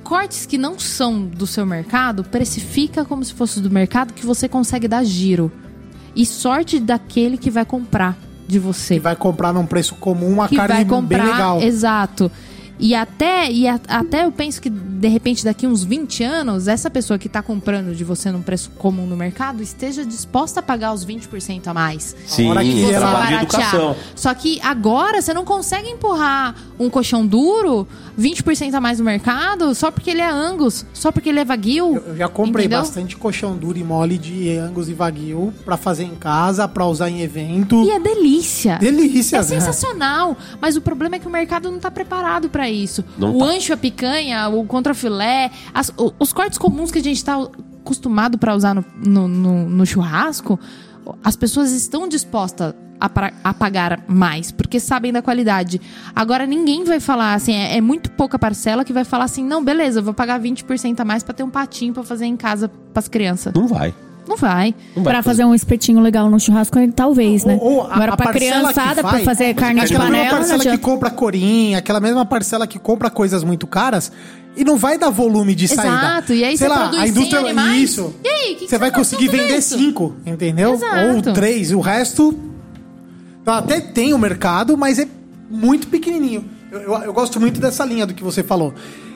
F: cortes que não são do seu mercado, precifica como se fosse do mercado que você consegue dar giro. E sorte daquele que vai comprar de você
D: Que vai comprar num preço comum uma
F: que
D: carne
F: vai
D: bem
F: comprar,
D: legal.
F: exato. E até, e a- até eu penso que, de repente, daqui uns 20 anos, essa pessoa que tá comprando de você num preço comum no mercado esteja disposta a pagar os 20% a mais.
C: Sim,
D: hora que
F: Você
D: ela-
C: trabalho de educação.
F: Só que agora você não consegue empurrar um colchão duro 20% a mais no mercado só porque ele é Angus, só porque ele é Wagyu.
D: Eu já comprei
F: entendeu?
D: bastante colchão duro e mole de Angus e Wagyu pra fazer em casa, pra usar em evento.
F: E é delícia.
D: Delícia,
F: É
D: né?
F: sensacional. Mas o problema é que o mercado não tá preparado pra isso.
C: Não
F: o
C: tá.
F: ancho, a picanha, o contrafilé, as- os cortes comuns que a gente tá acostumado pra usar no, no- no- no churrasco, as pessoas estão dispostas a, pagar mais, porque sabem da qualidade. Agora ninguém vai falar assim, é, é muito pouca parcela que vai falar assim, não, beleza, eu vou pagar 20% a mais pra ter um patinho pra fazer em casa pras crianças.
C: Não vai.
F: Não vai.
C: Não vai
E: Pra fazer um espetinho legal no churrasco, talvez, né?
D: Ou- ou a-
E: Agora,
D: a
E: pra criançada, pra
D: vai-
E: fazer carne de
D: Aquela mesma
E: panela, não
D: parcela que compra corinha, aquela mesma parcela que compra coisas muito caras e não vai dar volume de saída.
F: Exato, e aí
D: Sei
F: você
D: lá,
F: produz
D: a indústria
F: 100 animais,
D: isso.
F: e aí, que que
D: você vai conseguir vender
F: isso?
D: cinco, entendeu?
F: Exato.
D: Ou três, o resto Então até tem o mercado, mas é muito pequenininho. Eu, eu, eu gosto muito dessa linha do que você falou.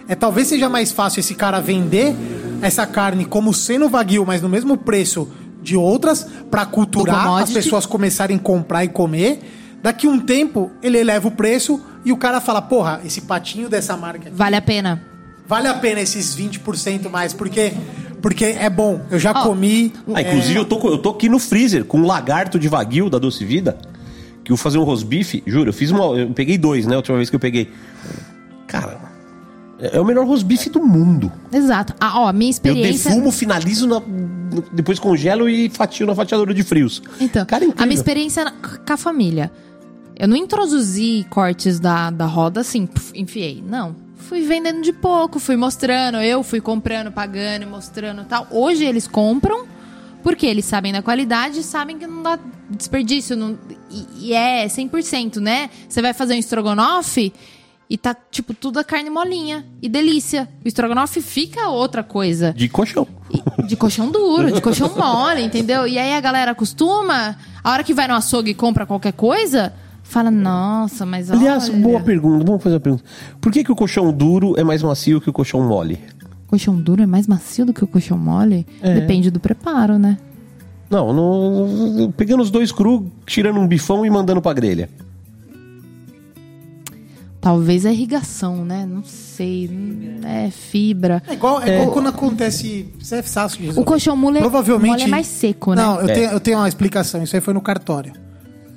D: É talvez seja mais fácil esse cara vender essa carne como sendo Wagyu, mas no mesmo preço de outras, pra
F: Do
D: culturar as pessoas começarem a comprar e comer. Daqui um tempo, ele eleva o preço e o cara fala: Porra, esse patinho dessa marca aqui,
F: Vale a pena.
D: vale a pena esses 20% mais, porque, porque é bom. Eu já
F: Ó,
D: comi.
C: Ah, inclusive, eu, tô, eu tô aqui no freezer com um lagarto de Wagyu da Doce Vida. Que eu vou fazer um rosbife. Juro, eu fiz uma. Eu peguei dois, né? A última vez que eu peguei. Cara, é o melhor rosbife do mundo.
F: Exato. Ah, ó, minha
C: Eu
F: experiência.
C: defumo, finalizo, na- depois congelo e fatio na fatiadora de frios.
F: Então,
C: Cara, incrível.
F: a minha experiência com a família. Eu não introduzi cortes da, da roda assim, puf, enfiei. Não. Fui vendendo de pouco, fui mostrando, eu fui comprando, pagando e mostrando e tal. Hoje eles compram porque eles sabem da qualidade e sabem que não dá desperdício. Não, e, e é 100%, né? Você vai fazer um estrogonofe e tá, tipo, tudo a carne molinha e delícia. O estrogonofe fica outra coisa.
C: De colchão.
F: E- De colchão duro, de colchão mole, entendeu? E aí a galera acostuma, a hora que vai no açougue e compra qualquer coisa, fala, nossa, mas
C: Aliás,
F: olha,
C: boa pergunta. Vamos fazer uma pergunta. Por que, que o colchão duro é mais macio que o colchão mole?
F: colchão duro é mais macio do que o colchão mole?
C: É.
F: Depende do preparo, né?
C: Não, no- pegando os dois cru, tirando um bifão e mandando pra grelha.
F: Talvez a irrigação, né? Não sei, é fibra.
D: É igual, é igual quando acontece. Isso é fácil de resolver.
F: O colchão mole,
D: Provavelmente.
F: mole é mais seco, né?
D: Não, eu,
C: É.
D: tenho, eu tenho uma explicação. Isso aí foi no cartório.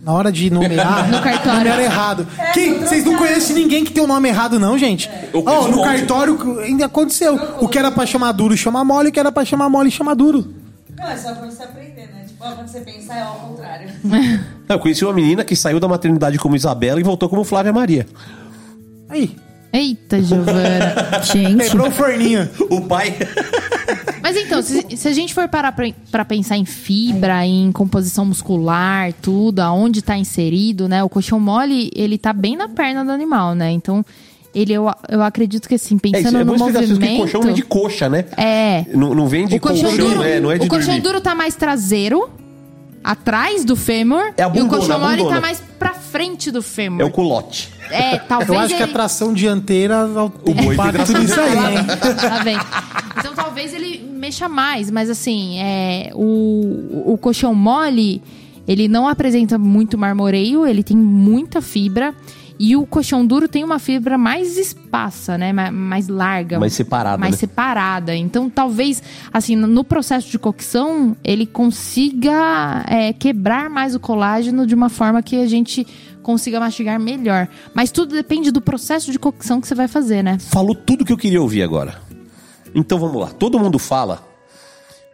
D: Na hora de nomear,
F: No cartório.
D: nomearam errado. Quem, vocês não conhecem ninguém que tem o nome errado, não, gente? Ó,
C: conheço
D: no
C: um
D: cartório ainda aconteceu. O que era pra chamar duro chama mole, o que era pra chamar mole chama duro.
G: Não, é só pra você aprender, né? Tipo, quando você pensar é ao contrário.
C: Eu conheci uma menina que saiu da maternidade como Isabela e voltou como Flávia Maria.
D: Aí,
F: Eita, Giovana.
E: Gente,
D: quebrou o forninho.
C: O pai.
F: Mas então, se, se a gente for parar pra, pra pensar em fibra, em composição muscular, tudo, aonde tá inserido, né? O colchão mole, ele tá bem na perna do animal, né? Então, ele, eu, eu acredito que assim,
C: É, isso,
F: pensando
C: é bom
F: no
C: que
F: movimento...
C: colchão vem de coxa, né?
F: É.
C: Não, não vem de
F: O colchão,
C: colchão,
F: duro,
C: né? Não é de
F: o colchão
C: dormir.
F: duro tá mais traseiro, atrás do fêmur,
C: É a
F: e o
C: bundona,
F: colchão mole
C: bundona.
F: tá mais pra frente do fêmur.
C: É o culote.
F: É, talvez
D: Eu acho que a
F: ele...
D: tração dianteira tem
C: boi tem tração
D: nisso aí, hein?
F: lá vem. Então talvez ele mexa mais, mas assim, é, o, o colchão mole, ele não apresenta muito marmoreio, ele tem muita fibra. E o colchão duro tem uma fibra mais espassa, né? Ma- Mais larga.
C: Mais separada,
F: Mais
C: né?
F: separada. Então, talvez, assim, no processo de cocção, ele consiga é, quebrar mais o colágeno de uma forma que a gente consiga mastigar melhor. Mas tudo depende do processo de cocção que você vai fazer, né?
C: Falou tudo que eu queria ouvir agora. Então vamos lá. Todo mundo fala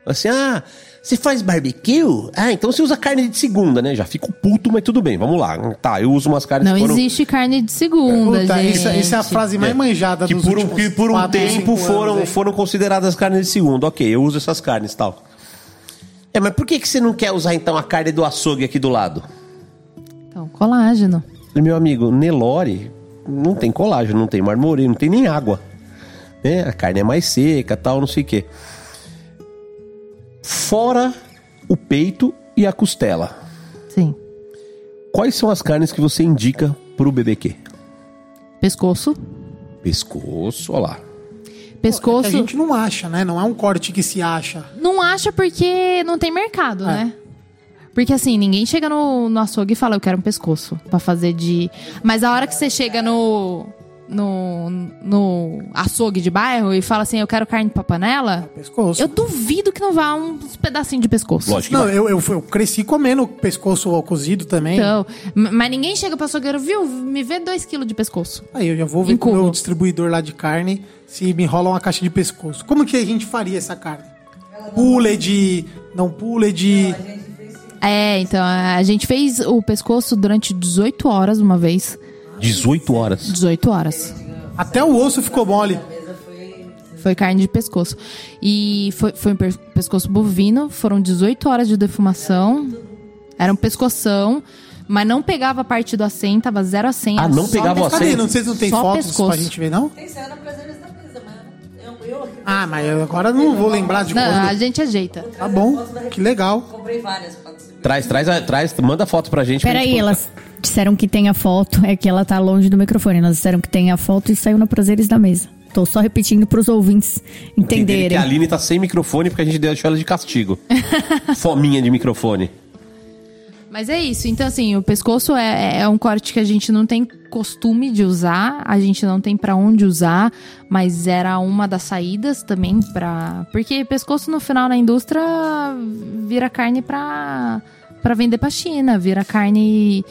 C: assim: ah, você faz barbecue? Ah, então você usa carne de segunda, né? Já fico puto, mas tudo bem, vamos lá. Tá, eu uso umas carnes
F: Não
C: que foram-
F: existe carne de segunda,
D: Puta,
F: gente.
D: isso, isso é a frase mais manjada
C: que
D: dos
C: por um,
D: últimos
C: que por um
D: quatro,
C: tempo foram,
D: anos,
C: foram consideradas carnes de segunda. Ok, eu uso essas carnes e tal. É, mas por que, que você não quer usar então a carne do açougue aqui do lado?
F: Então, colágeno.
C: Meu amigo, Nelore não tem colágeno, não tem marmoreio, não tem nem água. Né? A carne é mais seca, tal, não sei o quê. Fora o peito e a costela.
F: Sim.
C: Quais são as carnes que você indica pro BBQ?
F: Pescoço.
C: Pescoço, olha lá.
F: Pescoço.
D: É que a gente não acha, né? Não é um corte que se acha.
F: Não acha porque não tem mercado, né? Porque assim, ninguém chega no, no açougue e fala, eu quero um pescoço pra fazer de. Mas a hora que você chega no. No, no açougue de bairro e fala assim, eu quero carne pra panela,
D: Pescoço.
F: eu duvido que não vá uns pedacinhos de pescoço.
C: Lógico que
D: Não,
C: vai.
D: eu, eu, eu cresci comendo pescoço cozido também.
F: Então, mas ninguém chega pro açougueiro, viu? Me vê 2 kg de pescoço.
D: Aí eu já vou ver com o meu distribuidor lá de carne se me rola uma caixa de pescoço. Como que a gente faria essa carne? Pulled, não pulled.
F: É, então, a gente fez o pescoço durante 18 horas uma vez.
C: 18 horas.
F: 18 horas.
D: Até o osso ficou mole.
F: Foi carne de pescoço. E foi, foi um pescoço bovino, foram 18 horas de defumação. Era um pescoção, mas não pegava a parte do acém, tava zero acém.
C: Ah, não pegava o acém?
D: Não sei se não tem
F: Só
D: fotos
F: pescoço.
D: pra gente ver, não?
G: Tem cena prazeres da mesa, mas eu, eu
D: Ah, mas eu agora não vou lembrar de
F: Não, a
D: quando.
F: gente ajeita.
D: Tá bom, que legal.
G: comprei várias pra ver.
C: Traz, traz, traz, manda foto pra gente.
E: Peraí,
C: gente
E: elas disseram que tem a foto, é que ela tá longe do microfone. Elas disseram que tem a foto e saiu na prazeres da mesa. Tô só repetindo pros ouvintes
C: Entenderem
E: entenderem.
C: que a Aline tá sem microfone porque a gente deixou ela de castigo. Fominha de microfone.
F: Mas é isso. Então, assim, o pescoço é, é um corte que a gente não tem costume de usar, a gente não tem pra onde usar, mas era uma das saídas também pra. Porque pescoço no final na indústria vira carne pra, pra vender pra China, vira carne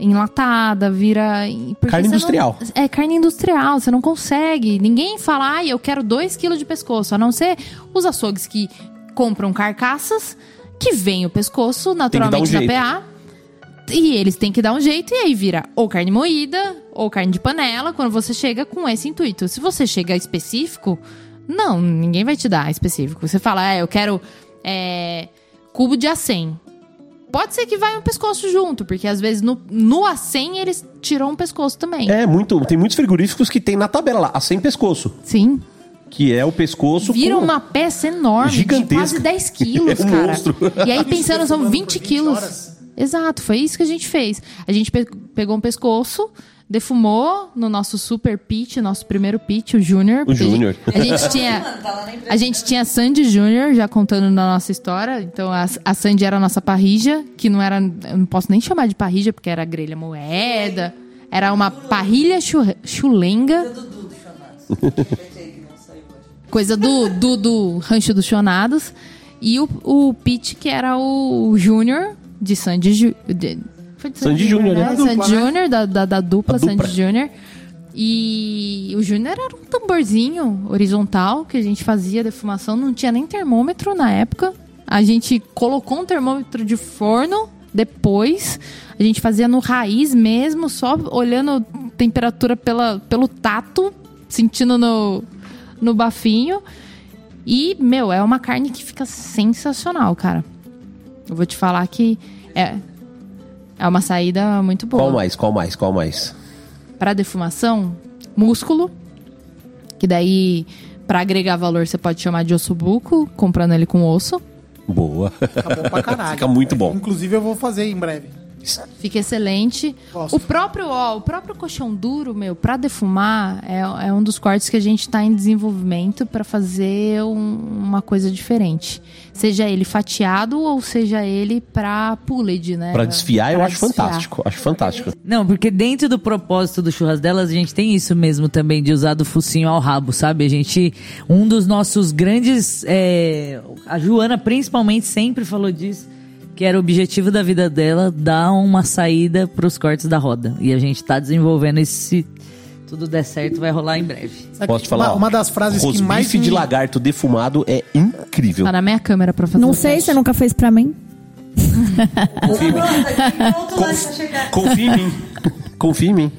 F: enlatada, vira.
C: Carne
F: você não-
C: industrial.
F: é carne industrial, você não consegue. Ninguém fala, ai, eu quero 2 kg de pescoço, a não ser os açougues que compram carcaças, que vem o pescoço naturalmente
C: jeito.
F: da PA. E eles têm que dar um jeito, e aí vira ou carne moída, ou carne de panela, quando você chega com esse intuito. Se você chega específico, não, ninguém vai te dar específico. Você fala, é, eu quero é, cubo de A100. Pode ser que vai um pescoço junto, porque às vezes no, no A100 eles tiram um pescoço também.
C: É, muito. Tem muitos frigoríficos que tem na tabela lá, a sem pescoço.
F: Sim.
C: Que é o pescoço.
F: Vira
C: com-
F: uma peça enorme,
C: Gigantesca.
F: de quase 10 quilos,
C: É um
F: cara.
C: monstro.
F: E aí, pensando, são 20 quilos. Exato, foi isso que a gente fez. A gente pe- pegou um pescoço, defumou no nosso super pitch, nosso primeiro pitch, o Júnior. gente-
C: Júnior.
F: A gente tinha. A gente tinha Sandy Júnior já contando na nossa história. Então a, a Sandy era a nossa parrija, que não era. Eu não posso nem chamar de parrija, porque era grelha moeda. Era uma parrilha chu- chulenga. Coisa do, do, do Rancho dos Chonados. E o, o Pete, que era o Júnior de Sandy Ju- de- Foi de
C: Sandy Júnior, né?
F: né?
C: Da
F: Sandy
D: dupla, né?
F: Júnior, da, da, da dupla
C: A dupla.
F: Sandy Júnior. E o Júnior era um tamborzinho horizontal que a gente fazia defumação. Não tinha nem termômetro na época. A gente colocou um termômetro de forno depois. A gente fazia no raiz mesmo, só olhando temperatura pela, pelo tato, sentindo no, no bafinho. E, meu, é uma carne que fica sensacional, cara. Eu vou te falar que é, é uma saída muito boa.
C: Qual mais? Qual mais? Qual mais?
F: Para defumação, músculo, que daí para agregar valor você pode chamar de ossobuco, comprando ele com osso.
C: Boa.
D: Fica bom pra caralho.
C: Fica muito bom.
D: Inclusive eu vou fazer em breve.
F: Fica excelente.
D: Gosto.
F: O próprio, ó, o próprio colchão duro, meu, para defumar, é, é um dos cortes que a gente tá em desenvolvimento para fazer um- uma coisa diferente. Seja ele fatiado ou seja ele para pulled, né?
C: Pra desfiar, eu
F: Pra
C: acho
F: desfiar.
C: fantástico. Acho fantástico.
A: Não, porque dentro do propósito do churras delas, a gente tem isso mesmo também, de usar do focinho ao rabo, sabe? A gente. Um dos nossos grandes. é, a Joana, principalmente, sempre falou disso. Que era o objetivo da vida dela, dar uma saída pros cortes da roda. E a gente tá desenvolvendo esse. Se tudo der certo, vai rolar em breve.
D: Sabe
C: Posso te falar?
D: Uma, uma das frases que mais
C: de
D: me-
C: lagarto defumado é incrível.
F: Tá na minha câmera para fazer.
E: Não sei, você nunca fez pra mim.
C: Confia em mim. Confia em mim. Confia em mim.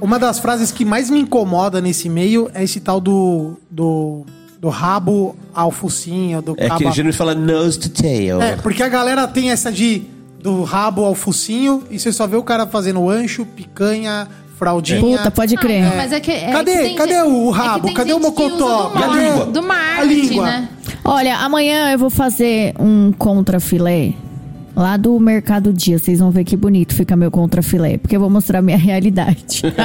D: Uma das frases que mais me incomoda nesse meio é esse tal do, do, do rabo ao focinho, do
C: É que
D: a-
C: gente fala nose to tail.
D: É, porque a galera tem essa de do rabo ao focinho e você só vê o cara fazendo ancho, picanha, fraldinha.
E: Puta, pode crer.
F: Não, mas é que, é
D: Cadê-
F: que tem
D: cadê
F: gente-
D: o
F: é que
D: rabo?
F: tem
D: Cadê o
F: gente que usa
D: mocotó?
F: Do,
C: a
F: mar-
C: língua?
F: do
D: A
F: marketing,
D: língua?
F: né?
E: Olha, amanhã eu vou fazer um contrafilé lá do Mercado Dia. Vocês vão ver que bonito fica meu contrafilé, porque eu vou mostrar a minha realidade.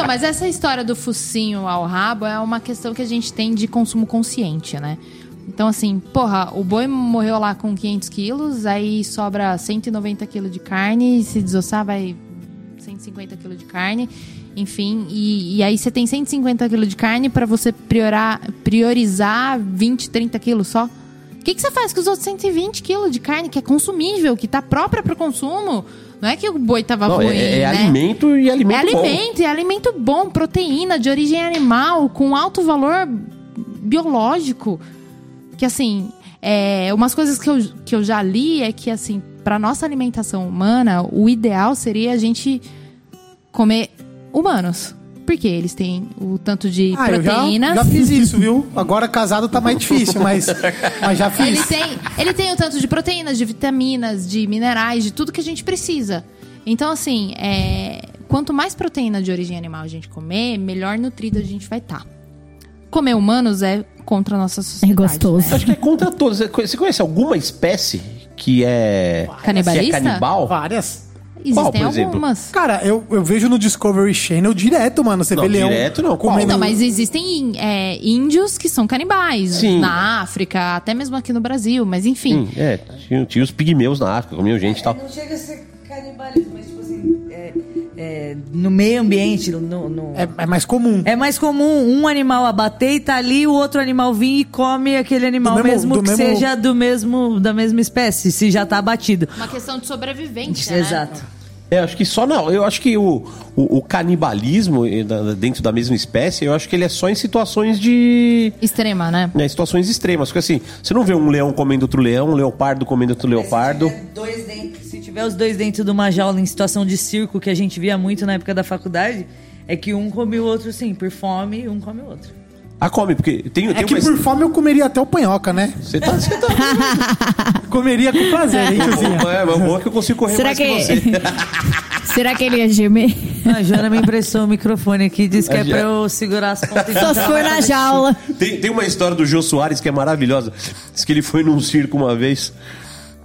F: Então, mas essa história do focinho ao rabo é uma questão que a gente tem de consumo consciente, né? Então, assim, porra, o boi morreu lá com 500 quilos, aí sobra 190 quilos de carne, se desossar vai 150 quilos de carne, enfim, e, e aí você tem 150 quilos de carne pra você priorar, priorizar 20, 30 quilos só. O que, que você faz com os outros 120 quilos de carne que é consumível, que tá própria para consumo? Não é que o boi tava
C: Não,
F: ruim,
C: é, é
F: né?
C: alimento e alimento
F: É
C: bom.
F: alimento, é alimento bom, proteína de origem animal, com alto valor biológico. Que assim, é, umas coisas que eu, que eu já li é que, assim, para nossa alimentação humana, o ideal seria a gente comer humanos. Porque eles têm o tanto de
D: Ah, eu já,
F: proteínas.
D: já fiz isso, viu? Agora casado tá mais difícil, mas, mas já fiz.
F: Ele tem, ele tem o tanto de proteínas, de vitaminas, de minerais, de tudo que a gente precisa. Então, assim, é, quanto mais proteína de origem animal a gente comer, melhor nutrido a gente vai estar. comer humanos é contra a nossa sociedade.
E: É gostoso.
F: né?
C: Acho que é contra todos. Você conhece alguma espécie que é.
F: Canibalista?
C: Que é canibal?
D: Várias.
F: Existem
C: Qual, por exemplo?
F: algumas.
D: Cara, eu, eu vejo no Discovery Channel direto, mano. Você
C: Não,
D: vê leão.
C: direto não,
D: comendo-
F: Não, mas existem é, índios que são canibais.
C: Sim.
F: Na África, até mesmo aqui no Brasil. Mas enfim.
C: Sim, é. Tinha, tinha os pigmeus na África, comiam gente e tal.
A: Não chega a ser canibalismo, mas tipo é, é, no meio ambiente, no, no-
D: É, é mais comum.
A: É mais comum um animal abater e tá ali, o outro animal vir e come aquele animal
D: Do mesmo-
A: mesmo,
D: do
A: que
D: mesmo-
A: seja do mesmo, da mesma espécie, se já tá abatido.
F: Uma questão de sobrevivência, né?
A: Exato.
C: É, acho que só não. Eu acho que o, o, o canibalismo eh, dentro da mesma espécie, eu acho que ele é só em situações de.
F: Extrema, né?
C: Né, situações extremas. Porque assim, você não vê um leão comendo outro leão, um leopardo comendo outro leopardo.
A: Tiver, dois tiver os dois dentro de uma jaula em situação de circo, que a gente via muito na época da faculdade, é que um come o outro sim, por fome, e um come o outro.
C: Ah, come, porque tem,
D: É
C: tem
D: que
C: uma.
D: por fome eu comeria até o panhoca, né?
C: Você tá. Você tá...
D: Comeria com prazer, hein, tiozinha?
C: é, mas o bom é que eu consigo correr
E: Será
C: mais
E: que,
C: que você.
E: será que ele ia gemer?
A: A Joana me emprestou o microfone aqui, disse que
C: A
A: é
C: Jo-
A: pra eu segurar as pontas.
E: Só se for na jaula.
C: Tem, tem uma história do Jô Soares que é maravilhosa. Diz que ele foi num circo uma vez,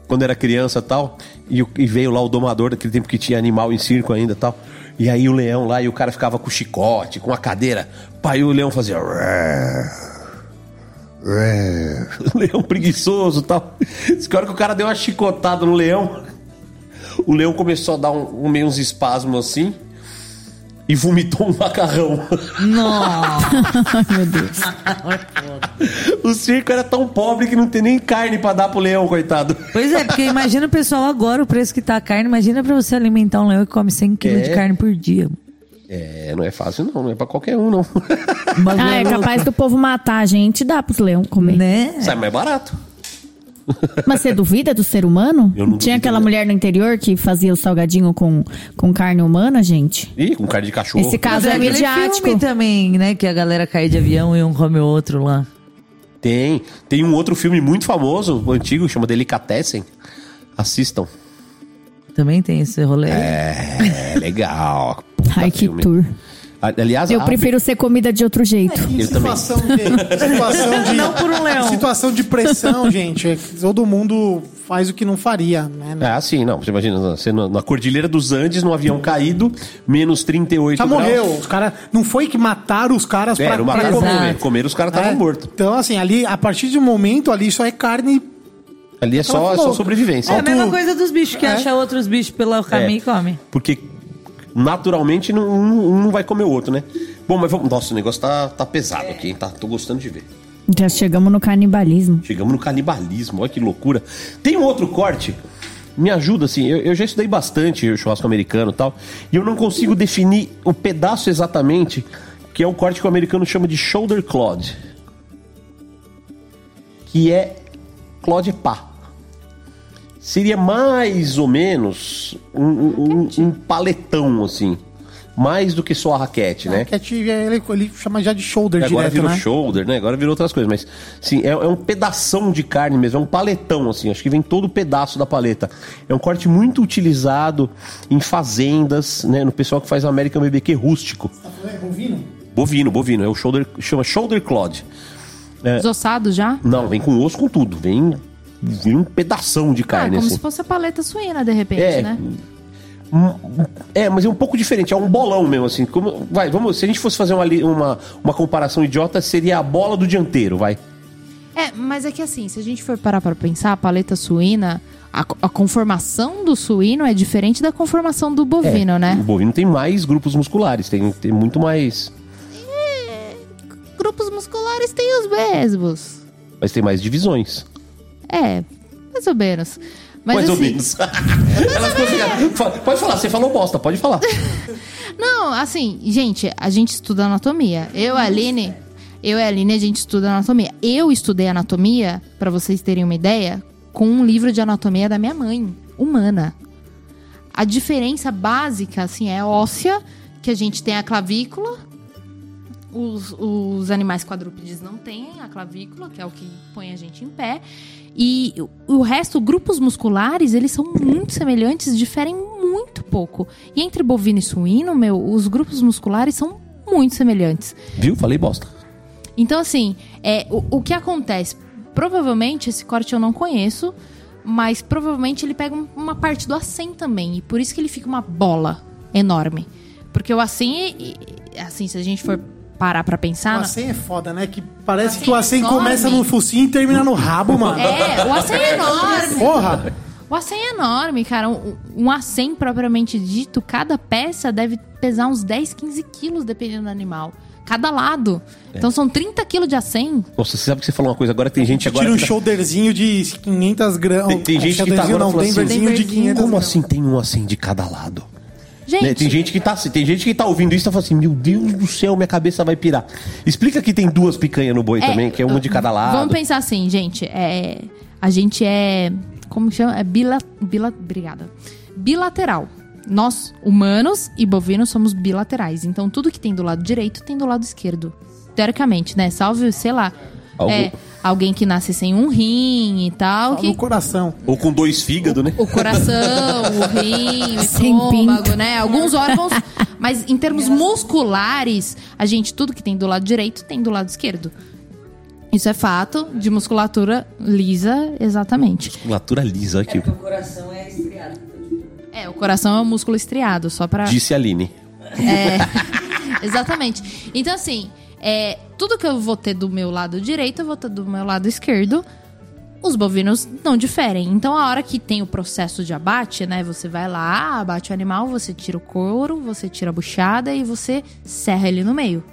C: quando era criança e tal, e, e veio lá o domador, daquele tempo que tinha animal em circo ainda e tal. E aí o leão lá, e o cara ficava com o chicote, com a cadeira. Pai, o leão fazia. Leão preguiçoso e tal. Diz que hora que o cara deu uma chicotada no leão, o leão começou a dar um, um- meio uns espasmos assim e vomitou um macarrão.
E: Ai, meu Deus.
C: O circo era tão pobre que não tem nem carne pra dar pro leão, coitado.
A: Pois é, porque imagina o pessoal agora, o preço que tá a carne. Imagina pra você alimentar um leão que come 100 quilos
C: É.
A: de carne por dia.
C: É, não é fácil não, não é pra qualquer um não.
E: Ah, é capaz do povo matar a gente e dá pros leões comer.
A: Né?
C: Sai mais barato.
E: Mas você duvida do ser humano?
C: Eu não
E: Tinha aquela
C: né?
E: mulher no interior que fazia o salgadinho com, com carne humana, gente?
C: Ih, com carne de cachorro.
E: Esse caso
A: Mas
E: é
A: aquele
E: midiático.
A: filme também, né? Que a galera cai de avião e um come o outro lá.
C: Tem. Tem um outro filme muito famoso, antigo, que chama Delicatessen. Assistam.
A: Também tem esse rolê.
C: É, legal. Puta
E: Ai, que
C: filme.
E: tour.
C: Aliás,
E: Eu
C: a-
E: prefiro ser comida de outro jeito.
D: Em
C: Eu também.
D: situação de, situação de.
A: Não por um leão.
D: situação de pressão, gente. é que Todo mundo faz o que não faria, né?
C: É assim, não. Você imagina, você na, na Cordilheira dos Andes, num avião caído, menos 38
D: Já
C: graus.
D: morreu. Os cara, não foi que mataram os caras
C: É,
D: pra, pra comer.
C: comer. Comer, os caras estavam
D: É.
C: mortos.
D: Então, assim, ali, a partir de um momento ali, só é carne.
C: Ali é só, é só sobrevivência.
A: É a mesma coisa dos bichos, que
D: É.
A: acha outros bichos pelo caminho e come.
C: Porque naturalmente não- um, um não vai comer o outro, né? Bom, mas vamos. Nossa, o negócio tá, tá pesado aqui, hein? Tá, tô gostando de ver.
E: Já chegamos no canibalismo.
C: Chegamos no canibalismo, olha que loucura. Tem um outro corte. Me ajuda, assim, eu, eu já estudei bastante o churrasco americano e tal, e eu não consigo definir o pedaço exatamente, que é o corte que o americano chama de shoulder clod. Que é clod pá. Seria mais ou menos um, um- um paletão, assim. Mais do que só a raquete, né?
D: Que ele, ele chama já de shoulder
C: Agora
D: direto,
C: virou
D: né?
C: shoulder, né? Agora virou outras coisas, mas sim, é, é um pedação de carne mesmo, é um paletão, assim, acho que vem todo o pedaço da paleta. É um corte muito utilizado em fazendas, né? No pessoal que faz American BBQ rústico. Bovino, bovino, é o shoulder, chama shoulder clod.
F: Desossado já?
C: Não, vem com osso com tudo, vem, vem um pedação de
F: Ah,
C: carne,
F: como
C: assim.
F: se fosse a paleta suína, de repente,
C: É,
F: né?
C: É, mas é um pouco diferente, é um bolão mesmo, assim. Como, vai, vamos, se a gente fosse fazer uma, uma, uma comparação idiota, seria a bola do dianteiro, vai.
F: É, mas é que assim, se a gente for parar pra pensar, a paleta suína, a, a conformação do suíno é diferente da conformação do bovino,
C: O
F: né?
C: bovino tem mais grupos musculares, tem, tem muito mais.
F: Grupos musculares têm os mesmos.
C: Mas tem mais divisões.
F: É, mais ou menos. Mas
C: mais ou
F: assim,
C: menos. Elas conseguiram- Fa- Pode falar, você falou bosta, pode falar.
F: Não, assim, gente, a gente estuda anatomia. Eu a Aline, eu e a Aline, a gente estuda anatomia. Eu estudei anatomia, pra vocês terem uma ideia, com um livro de anatomia da minha mãe, humana. A diferença básica, assim, é óssea, que a gente tem a clavícula. Os, os animais quadrúpedes não têm a clavícula, que é o que põe a gente em pé. E o- resto, grupos musculares, eles são muito semelhantes, diferem muito pouco. E entre bovino e suíno, meu, os grupos musculares são muito semelhantes.
C: Viu? Falei bosta.
F: Então, assim, é, o, o que acontece? Provavelmente, esse corte eu não conheço, mas provavelmente ele pega um- uma parte do acém também. E por isso que ele fica uma bola enorme. Porque o acém, e- assim, se a gente for parar pra pensar...
D: O
F: na-
D: acém é foda, né? Que parece
F: O
D: que o
F: acém
D: acém
F: é
D: começa no focinho e termina no rabo, mano.
F: É, o acém é enorme.
D: Porra!
F: O acém é enorme, cara. Um, um acém propriamente dito, cada peça deve pesar uns 10, 15 quilos, dependendo do animal. Cada lado.
C: É.
F: Então são 30 quilos de acém.
C: Nossa, você sabe que você falou uma coisa agora? Tem gente agora.
D: Tira um
C: tá-
D: shoulderzinho de 500 gramas.
C: Tem, tem gente que tá
D: Shoulderzinho
C: agora
D: não,
C: falando assim,
D: de
F: Denverzinho.
D: 500
C: Como assim tem um assim de cada lado?
F: Gente,
C: Né, Tem gente que tá tem gente que tá ouvindo isso e tá falando assim, meu Deus do céu, minha cabeça vai pirar. Explica que tem duas picanhas no boi
F: É,
C: também, que é uma de cada lado.
F: Vamos pensar assim, gente. É, a gente é. Como chama? É bila, bila, obrigada. Bilateral. Nós, humanos e bovinos, somos bilaterais. Então, tudo que tem do lado direito tem do lado esquerdo. Teoricamente, né? Salve, sei lá.
C: Algum-
F: é, alguém que nasce sem um rim e tal.
D: Só
F: que
D: no coração.
C: Ou com dois fígados, né?
F: o coração, o rim, o
E: Sem
F: estômago,
E: pinto.
F: né? Alguns órgãos. Mas em termos musculares, a gente, tudo que tem do lado direito tem do lado esquerdo. Isso é fato de musculatura lisa, exatamente.
C: Musculatura lisa aqui.
A: O coração é estriado.
F: É, o coração é um músculo estriado, só pra.
C: Disse a Aline.
F: Exatamente. Então, assim, é, tudo que eu vou ter do meu lado direito, eu vou ter do meu lado esquerdo. Os bovinos não diferem. Então, a hora que tem o processo de abate, né? Você vai lá, abate o animal, você tira o couro, você tira a buchada e você serra ele no meio.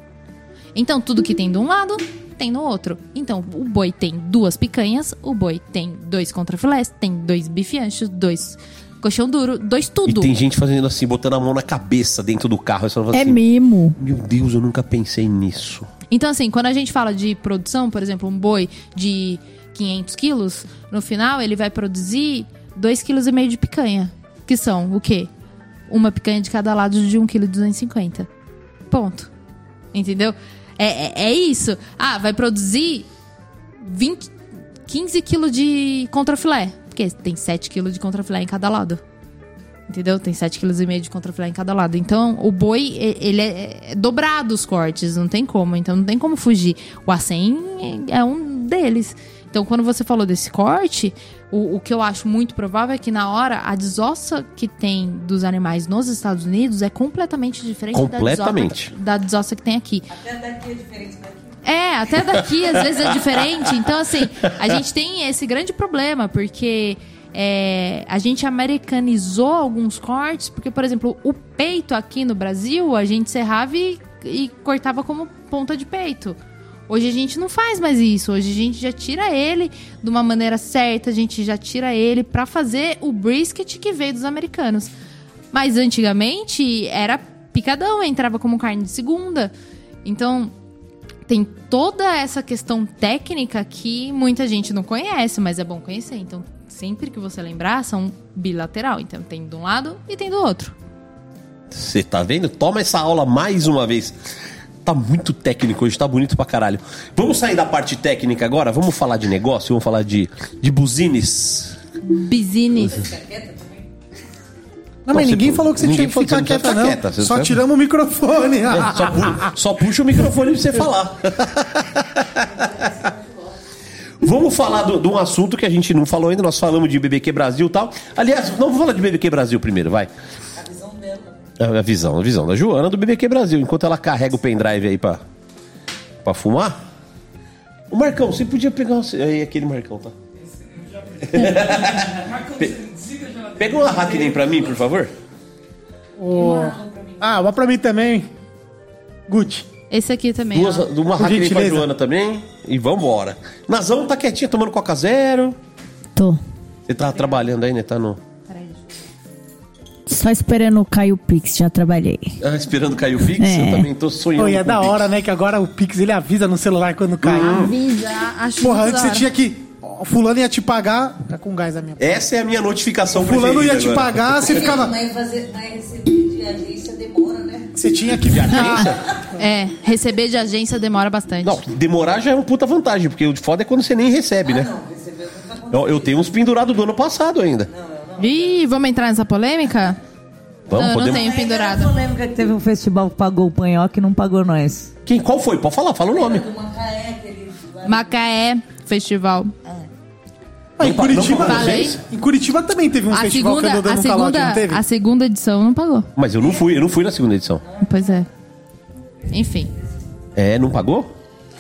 F: Então, tudo que tem de um lado, tem no outro. Então, o boi tem duas picanhas, o boi tem dois contrafilés, tem dois bife anchos, dois colchão duro, dois
C: E
F: tudo.
C: tem gente fazendo assim, botando a mão na cabeça dentro do carro.
E: É
C: assim,
E: mimo.
C: meu Deus, eu nunca pensei nisso.
F: Então, assim, quando a gente fala de produção, por exemplo, um boi de 500 quilos, no final ele vai produzir 2,5 kg de picanha. Que são o quê? Uma picanha de cada lado de 1,250 kg. Ponto. Entendeu? É, é, é isso. Ah, vai produzir 20, 15 kg de contrafilé. Porque tem 7 kg de contrafilé em cada lado. Entendeu? Tem 7,5 kg de contrafilé em cada lado. Então, o boi, ele é, é dobrado os cortes, não tem como. Então, não tem como fugir. O acém é um deles. Então, quando você falou desse corte, o, o que eu acho muito provável é que na hora, a desossa que tem dos animais nos Estados Unidos é completamente diferente
C: Completamente.
F: da desossa, da desossa que tem aqui.
A: Até daqui é diferente daqui.
F: É, até daqui às vezes é diferente. Então, assim, a gente tem esse grande problema, porque é, a gente americanizou alguns cortes, porque, por exemplo, o peito aqui no Brasil, a gente serrava e, e cortava como ponta de peito. Hoje a gente não faz mais isso. Hoje a gente já tira ele de uma maneira certa, a gente já tira ele pra fazer o brisket que veio dos americanos. Mas antigamente era picadão, entrava como carne de segunda. Então, tem toda essa questão técnica que muita gente não conhece, mas é bom conhecer. Então, sempre que você lembrar, são bilateral. Então, tem de um lado e tem do outro.
C: Você tá vendo? Toma essa aula mais uma vez. Tá muito técnico hoje, tá bonito pra caralho. Vamos sair da parte técnica agora? Vamos falar de negócio? Vamos falar de, de buzines?
F: Business.
D: Não, mas ninguém falou que você
C: ninguém
D: tinha que ficar quieta, não.
C: quieta,
D: Só
C: sabe?
D: tiramos o microfone.
C: É, só, pu- só puxa o microfone pra você falar. Vamos falar do- de um assunto que a gente não falou ainda. Nós falamos de BBQ Brasil e tal. Aliás, não vamos falar de BBQ Brasil primeiro, vai.
A: A visão dela.
C: A a visão, a visão da Joana do BBQ Brasil. Enquanto ela carrega o pendrive aí pra, pra fumar. O Marcão, você podia pegar um- aí aquele Marcão, tá? Pe- Pega uma Hackney pra mim, por favor.
D: Ô, Ah, uma pra mim também. Gucci.
F: Esse aqui também.
C: Duas,
F: ó.
C: uma pra
D: gentileza.
C: Joana também. E vambora. Nazão tá quietinha tomando Coca Zero.
E: Tô.
C: Você tá trabalhando aí, né? Tá no.
E: Só esperando cair o Pix, já trabalhei.
C: Ah, esperando cair o Pix,
E: É.
C: eu também tô sonhando.
D: Pô, e é da
C: o Pix.
D: hora, né? Que agora o Pix ele avisa no celular quando cai.
F: Avisa, acho
D: Porra, antes você tinha que. ó, Fulano ia te pagar. Tá com gás a minha.
C: Essa é a minha notificação
D: Fulano ia
C: preferida
D: te
C: agora.
D: pagar, você ficava.
A: Mas, fazer, receber de agência demora?
D: Você tinha que ficar.
F: É, receber de agência demora bastante.
C: Não, demorar já é uma puta vantagem, porque o foda é quando você nem recebe, né?
A: Não, recebeu aconteceu.
C: Eu, eu tenho uns pendurados do ano passado ainda.
F: Ih, vamos entrar nessa polêmica?
C: Vamos,
F: Não, eu não
C: podemos.
F: tenho pendurada.
A: A polêmica que teve um festival que pagou o panhoque e não pagou nós.
C: Quem, qual foi? Pode falar, fala o nome.
F: Macaé Festival.
D: Ah, em
C: Não não
D: Curitiba,
C: vocês?
D: em Curitiba também teve um
F: A
D: festival
F: segunda,
D: que andou
F: a,
D: dando um calote, não teve?
F: a segunda edição não pagou.
C: Mas eu não fui, eu não fui na segunda edição.
F: Pois é. Enfim.
C: É, não pagou?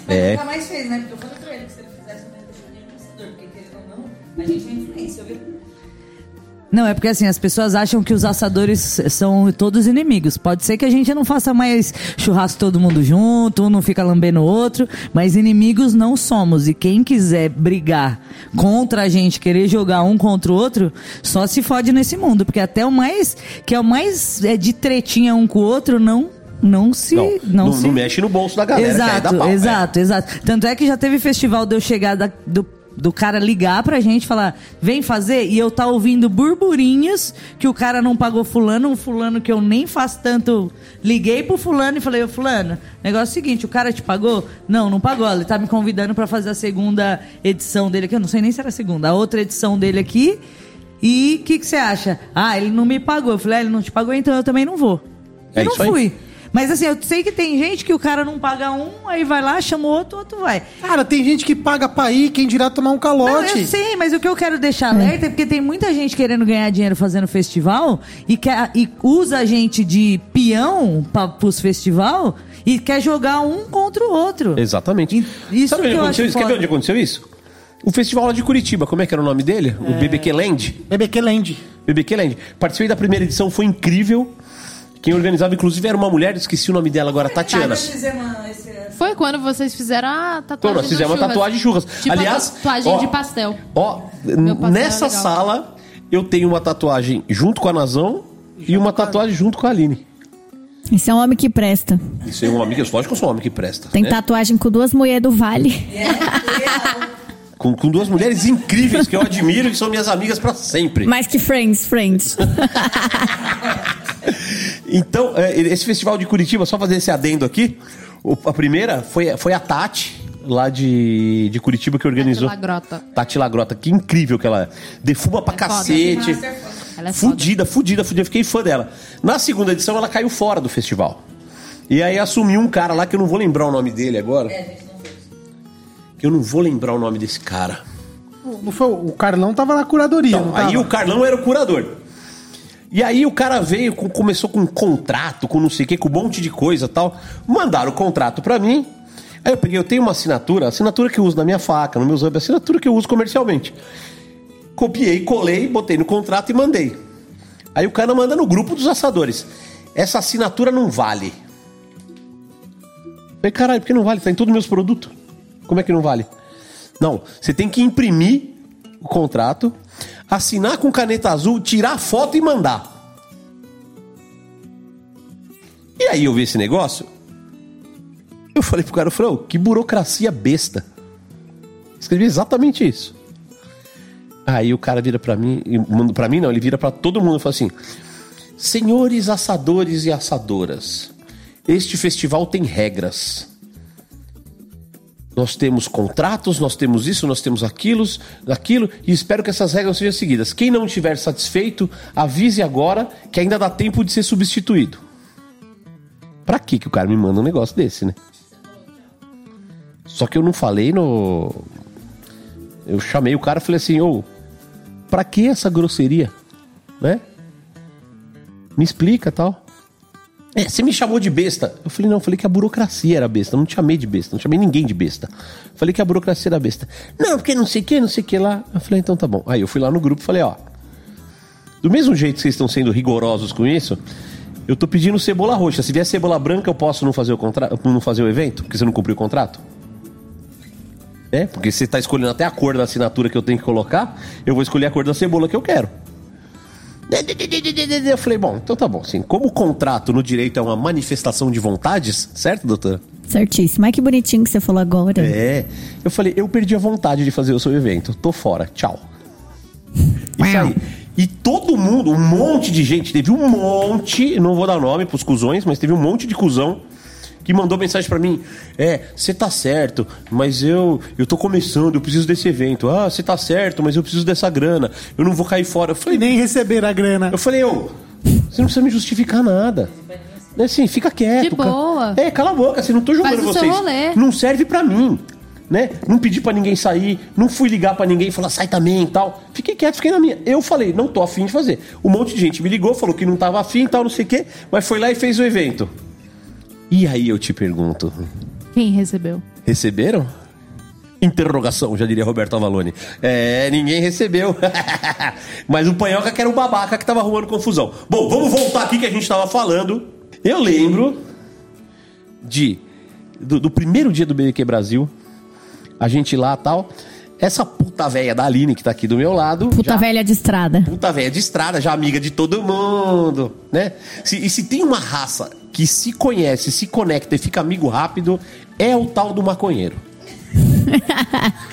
C: É.
G: Nunca mais fez, né? Porque eu falei pra ele que se ele fizesse, não ia deixar nenhum vencedor. Porque querendo ou não, a gente é influência, viu?
A: Não, é porque assim, as pessoas acham que os assadores são todos inimigos. Pode ser que a gente não faça mais churrasco todo mundo junto, um não fica lambendo o outro, mas inimigos não somos. E quem quiser brigar contra a gente, querer jogar um contra o outro, só se fode nesse mundo. Porque até o mais, que é o mais é, de tretinha um com o outro, não, não se...
C: Não,
A: Não,
C: não,
A: se...
C: não mexe no bolso da galera.
A: Exato,
C: pau, é.
A: exato, exato. Tanto é que já teve festival de eu chegar da- do, do cara ligar pra gente falar, vem fazer, e eu tá ouvindo burburinhos que o cara não pagou fulano, um fulano que eu nem faço tanto. Liguei pro fulano e falei, ô fulano, negócio é o seguinte, o cara te pagou? Não, não pagou. Ele tá me convidando pra fazer a segunda edição dele aqui. Eu não sei nem se era a segunda, a outra edição dele aqui. E o que que você acha? Ah, ele não me pagou. Eu falei, ah, ele não te pagou, então eu também não vou.
C: É
A: eu não
C: isso aí.
A: Mas assim, eu sei que tem gente que o cara não paga um, aí vai lá, chama o outro, o outro vai.
D: Cara, tem gente que paga pra ir, quem dirá tomar um
A: Não,
D: calote.
A: eu sei, mas o que eu quero deixar alerta é porque tem muita gente querendo ganhar dinheiro fazendo festival e, quer, e usa a gente de peão pra, pros festival e quer jogar um contra o outro.
C: Exatamente.
A: E- isso
C: Sabe
A: que
C: onde
A: eu
C: aconteceu
A: acho
C: isso? Quer ver onde aconteceu isso? O festival lá de Curitiba, como é que era o nome dele? O BBQ Land?
D: BBQ Land.
C: BBQ Land. Participei da primeira edição, foi incrível. Quem organizava, inclusive, era uma mulher, esqueci o nome dela agora, Tatiana.
F: Foi quando vocês fizeram a tatuagem
C: Então, nós fizemos uma
F: churras.
C: tatuagem de churras.
F: Tipo
C: Aliás,
F: a tatuagem
C: ó,
F: de pastel.
C: Ó,
F: pastel
C: nessa
F: é
C: sala, eu tenho uma tatuagem junto com a Nazão e uma tatuagem junto com a Aline.
E: Isso é um homem que presta.
C: Isso é um amigo, lógico que eu sou um homem que presta.
E: Tem
C: né?
E: tatuagem com duas mulheres do Vale.
C: Com, com duas mulheres incríveis que eu admiro e que são minhas amigas pra sempre.
E: Mais que Friends, Friends.
C: Então, é, esse festival de Curitiba, só fazer esse adendo aqui. o- a primeira foi, foi a Tati, lá de, de Curitiba, que organizou.
F: Lagrota.
C: Tati Lagrota, que incrível que ela é. Defuma pra
F: É foda.
C: cacete.
F: Ela é
C: fudida, fudida, fudida. Fiquei fã dela. Na segunda edição, ela caiu fora do festival. E aí assumiu um cara lá que eu não vou lembrar o nome dele agora. Que eu não vou lembrar o nome desse cara.
D: Não foi, o Carlão tava na curadoria,
C: Então,
D: não tava?
C: aí o Carlão era o curador. E aí o cara veio, com- começou com um contrato, com não sei o que, com um monte de coisa tal. Mandaram o contrato pra mim. Aí eu peguei, eu tenho uma assinatura, assinatura que eu uso na minha faca, no meu hub, a assinatura que eu uso comercialmente. Copiei, colei, botei no contrato e mandei. Aí o cara manda no grupo dos assadores. Essa assinatura não vale. Falei, caralho, por que não vale? Tá em todos os meus produtos. Como é que não vale? Não, você tem que imprimir o contrato, assinar com caneta azul, tirar foto e mandar. E aí eu vi esse negócio, eu falei pro cara, eu falei, "Ô, que burocracia besta. Escrevi exatamente isso. Aí o cara vira pra mim, pra mim não, ele vira pra todo mundo e fala assim: Senhores assadores e assadoras, este festival tem regras. Nós temos contratos, nós temos isso, nós temos aquilo, aquilo, e espero que essas regras sejam seguidas. Quem não estiver satisfeito, avise agora que ainda dá tempo de ser substituído. Pra que que o cara me manda um negócio desse, né? Só que eu não falei no. Eu chamei o cara e falei assim: ô, pra que essa grosseria? Né? Me explica tal. É, você me chamou de besta. Eu falei, não, eu falei que a burocracia era besta. Eu não te chamei de besta, não chamei ninguém de besta. Eu falei que a burocracia era besta. Não, porque não sei o que, não sei o que lá. Eu falei, então tá bom. Aí eu fui lá no grupo e falei, ó. Do mesmo jeito que vocês estão sendo rigorosos com isso, eu tô pedindo cebola roxa. Se vier cebola branca, eu posso não fazer o, contra... não fazer o evento? Porque você não cumpriu o contrato? É, porque você tá escolhendo até a cor da assinatura que eu tenho que colocar, eu vou escolher a cor da cebola que eu quero. Eu falei, bom, então tá bom. Assim, como o contrato no direito é uma manifestação de vontades, certo, doutora?
E: Certíssimo. Ai, que bonitinho que você falou agora.
C: É. Eu falei, eu perdi a vontade de fazer o seu evento. Tô fora. Tchau. Isso aí. E todo mundo, um monte de gente, teve um monte, não vou dar nome pros cuzões, mas teve um monte de cuzão que mandou mensagem pra mim. É, você tá certo, mas eu eu tô começando, eu preciso desse evento. Ah, você tá certo, mas eu preciso dessa grana. Eu não vou cair fora. Eu
D: E
C: falei,
D: nem receber a grana.
C: eu falei, ô, Você não precisa me justificar nada. É assim, fica quieto.
F: De
C: ca-
F: boa.
C: É, cala a boca, assim, não tô julgando vocês.
F: rolê.
C: Não serve pra mim. Né? Não pedi pra ninguém sair, não fui ligar pra ninguém e falar sai também e tal. Fiquei quieto, fiquei na minha. Eu falei, não tô afim de fazer. Um monte de gente me ligou, falou que não tava afim e tal, não sei o quê, mas foi lá e fez o evento. E aí eu te pergunto,
F: Quem recebeu?
C: receberam? Interrogação, já diria Roberto Avalone. É, ninguém recebeu. Mas o Panhoca que era o babaca que tava arrumando confusão. Bom, vamos voltar aqui que a gente tava falando. Eu lembro de do, do primeiro dia do BBQ Brasil, a gente lá tal. Essa puta velha da Aline que tá aqui do meu lado.
E: Puta
C: já-
E: velha de estrada.
C: Puta velha de estrada, já amiga de todo mundo, né? Se- e se tem uma raça que se conhece, se conecta e fica amigo rápido, é o tal do maconheiro.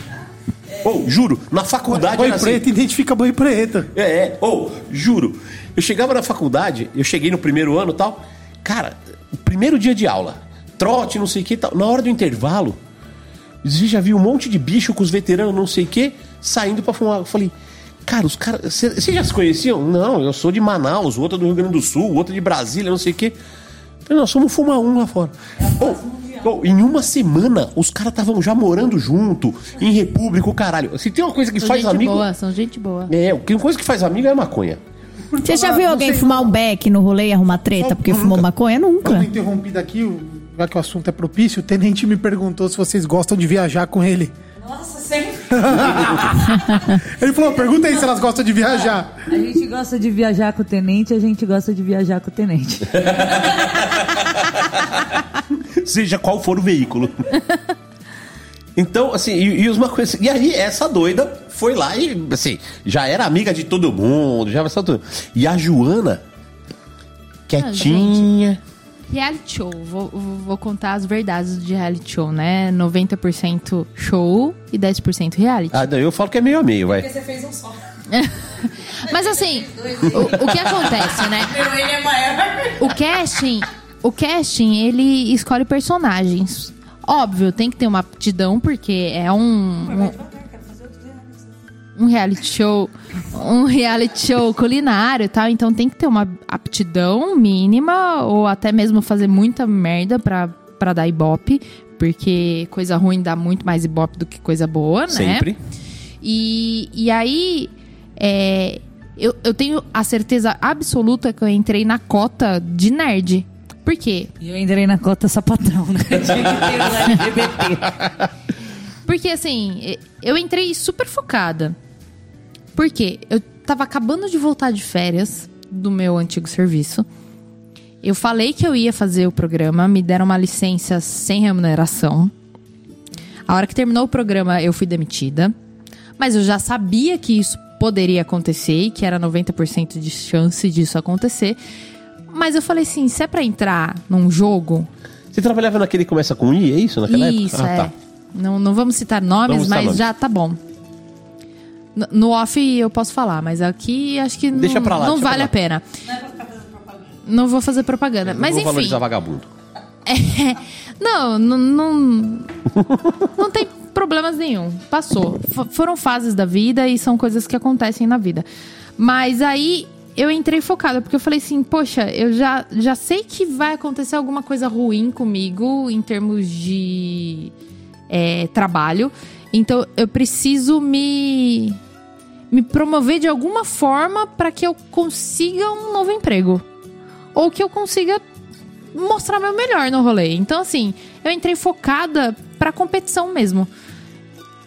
C: Ou, juro, na faculdade
D: Boi
C: era assim.
D: preto identifica boi preto.
C: É, é. Ou, juro, eu chegava na faculdade, eu cheguei no primeiro ano e tal. Cara, o primeiro dia de aula, trote, não sei o que tal. Na hora do intervalo, você já viu um monte de bicho com os veteranos, não sei o que, saindo pra fumar. Eu falei, cara, os caras. Vocês já se conheciam? Não, eu sou de Manaus, o outro é do Rio Grande do Sul, o outro é de Brasília, não sei o que. Nós fomos fumar um lá fora. Ô, ô, em uma semana, os caras estavam já morando junto, em república, o caralho. Se tem uma coisa que
F: São
C: faz
F: gente
C: amigo.
F: boa, são gente boa.
C: É, uma coisa que faz amigo é maconha.
E: Você já viu alguém fumar um beck no rolê e arrumar treta porque
D: Nunca.
E: fumou maconha? Nunca.
D: uma interrompida aqui, já que o assunto é propício, o tenente me perguntou se vocês gostam de viajar com ele.
G: Nossa, sempre.
D: Ele falou, pergunta aí se elas gostam de viajar.
A: A gente gosta de viajar com o tenente, a gente gosta de viajar com o tenente.
C: Seja qual for o veículo. Então, assim, e, e os maconheiros. E aí, essa doida foi lá e, assim, já era amiga de todo mundo, já passou tudo. E a Joana, quietinha.
F: Reality show, vou, vou- contar as verdades de reality show, né? 90% show e 10% reality.
C: Ah, não, eu falo que é meio a meio, vai.
G: Você fez um só.
F: Mas assim, o, o que acontece, né?
G: Ele é maior.
F: O casting, o casting, ele escolhe personagens. Óbvio, tem que ter uma aptidão, porque é um, um, um reality show, um reality show culinário e tal, então tem que ter uma aptidão mínima, ou até mesmo fazer muita merda pra, pra dar ibope, porque coisa ruim dá muito mais ibope do que coisa boa, né?
C: Sempre.
F: E, e aí, é, eu, eu tenho a certeza absoluta que eu entrei na cota de nerd. Por quê?
A: E eu entrei na cota sapatão, né?
F: Porque, assim, eu entrei super focada. Por quê? Eu tava acabando de voltar de férias do meu antigo serviço. Eu falei que eu ia fazer o programa, me deram uma licença sem remuneração. A hora que terminou o programa, eu fui demitida. Mas eu já sabia que isso poderia acontecer e que era 90% de chance disso acontecer. Mas eu falei assim, se é pra entrar num jogo,
C: Você trabalhava naquele que começa com I, é isso? Naquela
F: isso,
C: época?
F: é.
C: Ah, tá.
F: Não, não vamos citar nomes,
C: Vamos citar
F: mas
C: nomes.
F: já tá bom. No- off eu posso falar, mas aqui acho que
C: Deixa
F: não,
C: pra lá,
F: não vale a pena. Não vou fazer propaganda.
C: Não
F: mas
C: vou
F: enfim.
C: valorizar vagabundo.
F: Não, não, não, não tem problemas nenhum. Passou. F- foram fases da vida e são coisas que acontecem na vida. Mas aí eu entrei focada, porque eu falei assim, poxa, eu já, já sei que vai acontecer alguma coisa ruim comigo em termos de é, trabalho. Então eu preciso me, me promover de alguma forma para que eu consiga um novo emprego. Ou que eu consiga mostrar meu melhor no rolê. Então, assim, eu entrei focada pra competição mesmo.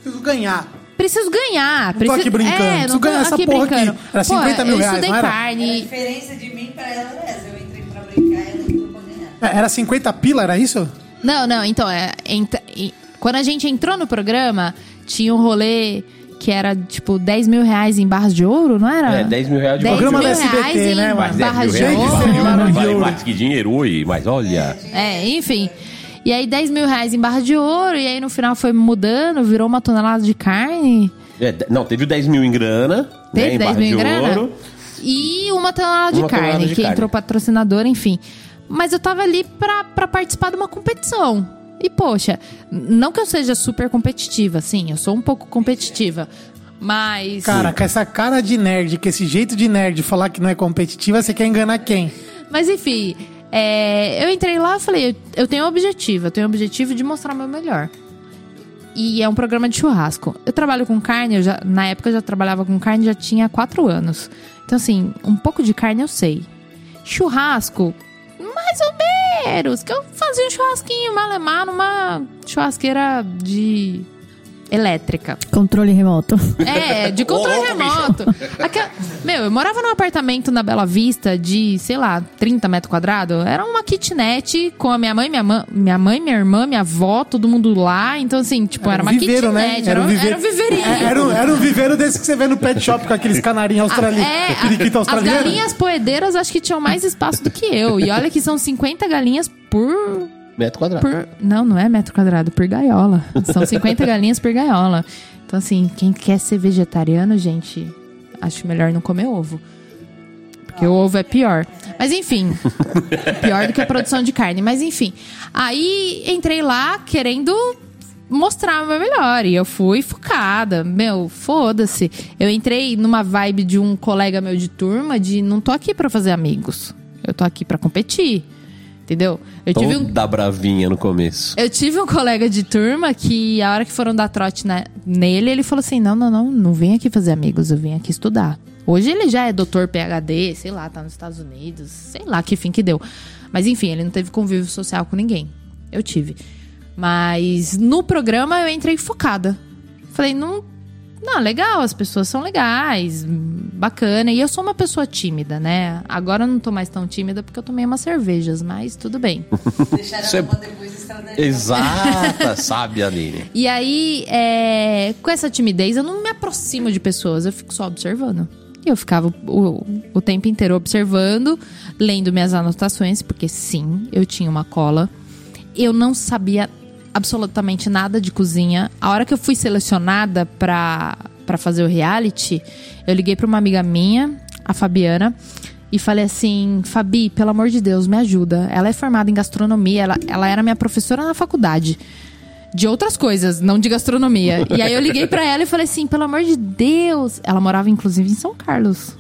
D: Preciso ganhar.
F: Preciso ganhar.
D: Não tô
F: preciso...
D: aqui brincando,
F: É,
D: preciso
F: não tô
D: ganhar essa
F: aqui
D: porra aqui.
F: brincando.
D: Era 50 mil
F: eu
D: reais, não era?
G: A
F: carne.
G: diferença de mim pra ela era essa. Eu entrei pra brincar e ela entrou pra ganhar.
D: É, Era 50 pila, era isso?
F: Não, não, então, é, entra- e- quando a gente entrou no programa, tinha um rolê que era, tipo, 10 mil reais em barras de ouro, não era?
C: É, 10 mil reais de
F: 10
D: Programa
F: mil
D: da SBT,
F: reais em
D: né,
C: 10
F: barras
C: mil
F: de
D: de
F: ouro.
D: de
C: Vale
D: ouro.
C: mais que dinheiro, oi, mas olha.
F: É, enfim. E aí 10 mil reais em barra de ouro, e aí no final foi mudando, virou uma tonelada de carne.
C: É, de- não, teve o 10 mil em grana.
F: Teve
C: né, em
F: 10
C: barra
F: mil
C: de
F: em grana?
C: ouro.
F: E uma tonelada de
C: Uma
F: carne,
C: tonelada de
F: que
C: carne.
F: entrou patrocinador, enfim. Mas eu tava ali pra, pra participar de uma competição. E, poxa, não que eu seja super competitiva, sim, eu sou um pouco competitiva. Mas.
D: Cara, com essa cara de nerd, com esse jeito de nerd falar que não é competitiva, você quer enganar quem?
F: Mas enfim, é, eu entrei lá e falei, eu, tenho um objetivo, eu tenho o objetivo de mostrar o meu melhor. E é um programa de churrasco. Eu trabalho com carne, eu já, na época eu já trabalhava com carne, já tinha quatro anos. Então, assim, um pouco de carne eu sei. Churrasco, mais ou menos. Que eu fazia um churrasquinho malemar numa churrasqueira de elétrica.
E: Controle remoto.
F: É, de controle
C: Ô,
F: remoto. Aquela- Meu, eu morava num apartamento na Bela Vista de, sei lá, 30 metros quadrados. Era uma kitnet com a minha mãe, minha, mãe, minha mãe, minha irmã, minha avó, todo mundo lá. Então, assim, tipo, era,
D: um
F: uma
D: viveiro, né?
F: kitnet. Era, um, era um viveirinho.
D: É, Era, um, era um viveiro desse que você vê no pet shop com aqueles canarinhos australianos.
F: É,
D: periquito
F: a- as galinhas poedeiras acho que tinham mais espaço do que eu. E olha que são 50 galinhas por
C: Metro quadrado.
F: por. Não, não é metro quadrado, por gaiola. São 50 galinhas por gaiola. Então, assim, quem quer ser vegetariano, gente, acho melhor não comer ovo. Porque o ovo é pior. Mas enfim. pior do que a produção de carne. Mas enfim. Aí entrei lá querendo mostrar o meu melhor. E eu fui focada. Meu, foda-se. Eu entrei numa vibe de um colega meu de turma de não tô aqui pra fazer amigos. Eu tô aqui pra competir. Entendeu? Eu tive um
C: Toda bravinha no começo.
F: eu tive um colega de turma que, a hora que foram dar trote na- nele, ele falou assim: não, não, não, não vim aqui fazer amigos, eu vim aqui estudar. Hoje ele já é doutor PhD, sei lá, tá nos Estados Unidos, sei lá que fim que deu. Mas enfim, ele não teve convívio social com ninguém. Eu tive. Mas no programa eu entrei focada. Falei, não. Não, legal, as pessoas são legais, bacana. E eu sou uma pessoa tímida, né? Agora eu não tô mais tão tímida porque eu tomei umas cervejas, mas tudo bem.
G: Deixaram pra depois.
C: Exata, sabe, Aline?
F: E aí, é, com essa timidez, eu não me aproximo de pessoas, eu fico só observando. E eu ficava o, o tempo inteiro observando, lendo minhas anotações, porque sim, eu tinha uma cola. Eu não sabia absolutamente nada de cozinha. A hora que eu fui selecionada pra, pra fazer o reality, eu liguei pra uma amiga minha, a Fabiana, e falei assim: Fabi, pelo amor de Deus, me ajuda. Ela é formada em gastronomia, ela, ela era minha professora na faculdade de outras coisas, não de gastronomia. E aí eu liguei pra ela e falei assim, pelo amor de Deus. Ela morava inclusive em São Carlos,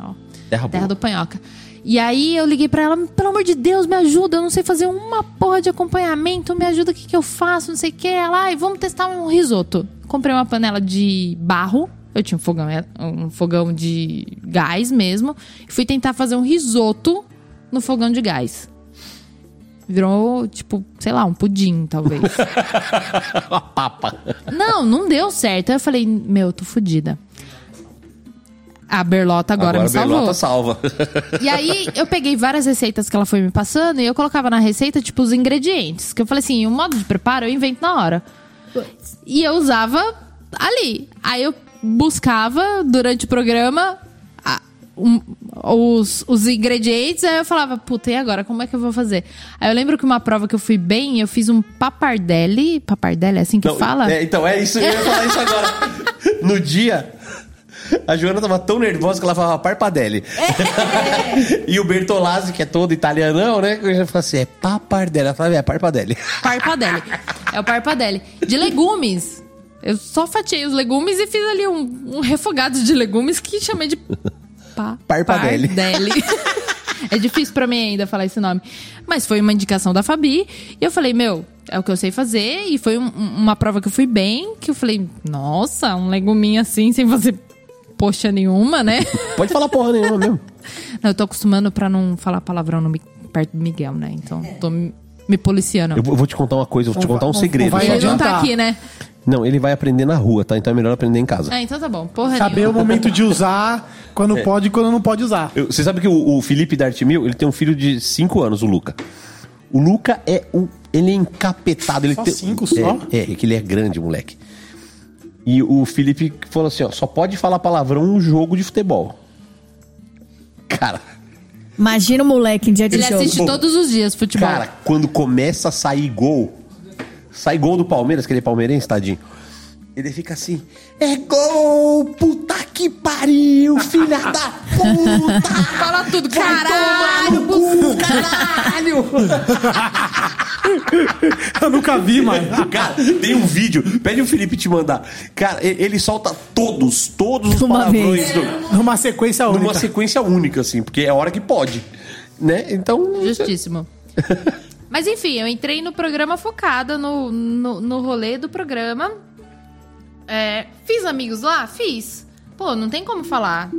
F: ó,
C: Terra
F: terra do Panhoca. E aí eu liguei pra ela, pelo amor de Deus, me ajuda, eu não sei fazer uma porra de acompanhamento, me ajuda, o que, que eu faço, não sei o que. Ela, ai, vamos testar um risoto. Comprei uma panela de barro, eu tinha um fogão, é, um fogão de gás mesmo, e fui tentar fazer um risoto no fogão de gás. Virou, tipo, sei lá, um pudim, talvez.
C: Uma papa.
F: Não, não deu certo. Aí eu falei, meu, tô fodida. A Berlota agora, me
C: a
F: salvou.
C: Berlota salva.
F: E aí eu peguei várias receitas que ela foi me passando e eu colocava na receita, tipo, os ingredientes. Que eu falei assim, o modo de preparo eu invento na hora. E eu usava ali. Aí eu buscava durante o programa a- um- os, os ingredientes, aí eu falava, puta, e agora? Como é que eu vou fazer? Aí eu lembro que uma prova que eu fui bem, eu fiz um papardelli. Papardelli é assim que
C: Não,
F: fala?
C: é, então, é isso, eu ia falar isso agora. No dia, a Joana tava tão nervosa que ela falava parpadelli. e o Bertolazzi, que é todo italianão, né? Eu já falava assim, é papardelli. Ela falava, é parpadelli.
F: Parpadelli. É o parpadelli. De legumes. Eu só fatiei os legumes e fiz ali um, um refogado de legumes que chamei de pa
C: Parpadelli.
F: é difícil pra mim ainda falar esse nome. Mas foi uma indicação da Fabi. E eu falei, meu, é o que eu sei fazer. E foi um- uma prova que eu fui bem. Que eu falei, nossa, um leguminho assim, sem fazer poxa nenhuma, né?
C: Pode falar porra nenhuma mesmo.
F: Não, eu tô acostumando pra não falar palavrão no, perto do Miguel, né? Então, tô me, me policiando.
C: Eu vou vou te contar uma coisa, eu vou te contar um segredo.
D: vai.
F: Ele não tá
D: adiantar.
F: aqui, né?
C: Não, ele vai aprender na rua, tá? Então é melhor aprender em casa.
F: Ah, então tá bom. Porra
D: Saber
F: nenhuma.
D: o momento de usar, quando
C: É.
D: pode e quando não pode usar.
C: Eu- Você sabe que o, o Felipe Dartimil, ele tem um filho de 5 anos, o Luca. O Luca é um. Ele é encapetado. Ele
D: Só
C: tem,
D: cinco só?
C: É, é, que ele é grande, moleque. E o Felipe falou assim: ó, só pode falar palavrão um jogo de futebol. Cara,
E: Imagina o moleque em dia de
F: Ele
E: jogo.
F: assiste todos os dias futebol.
C: cara, quando começa a sair gol, sai gol do Palmeiras, que ele é palmeirense, tadinho. Ele fica assim: é gol! Puta que pariu, filha da puta!
F: Fala tudo, caralho!
C: cu, caralho!
D: Eu nunca vi, mano.
C: Cara, tem um vídeo, pede o Felipe te mandar. Cara, ele solta todos, todos os
E: Uma
C: palavrões
E: vez.
C: do-
D: Numa sequência única.
C: numa sequência única, assim, porque é a hora que pode. Né? Então.
F: Justíssimo. Mas enfim, eu entrei no programa focada no, no, no rolê do programa. É, fiz amigos lá? Fiz. Pô, não tem como falar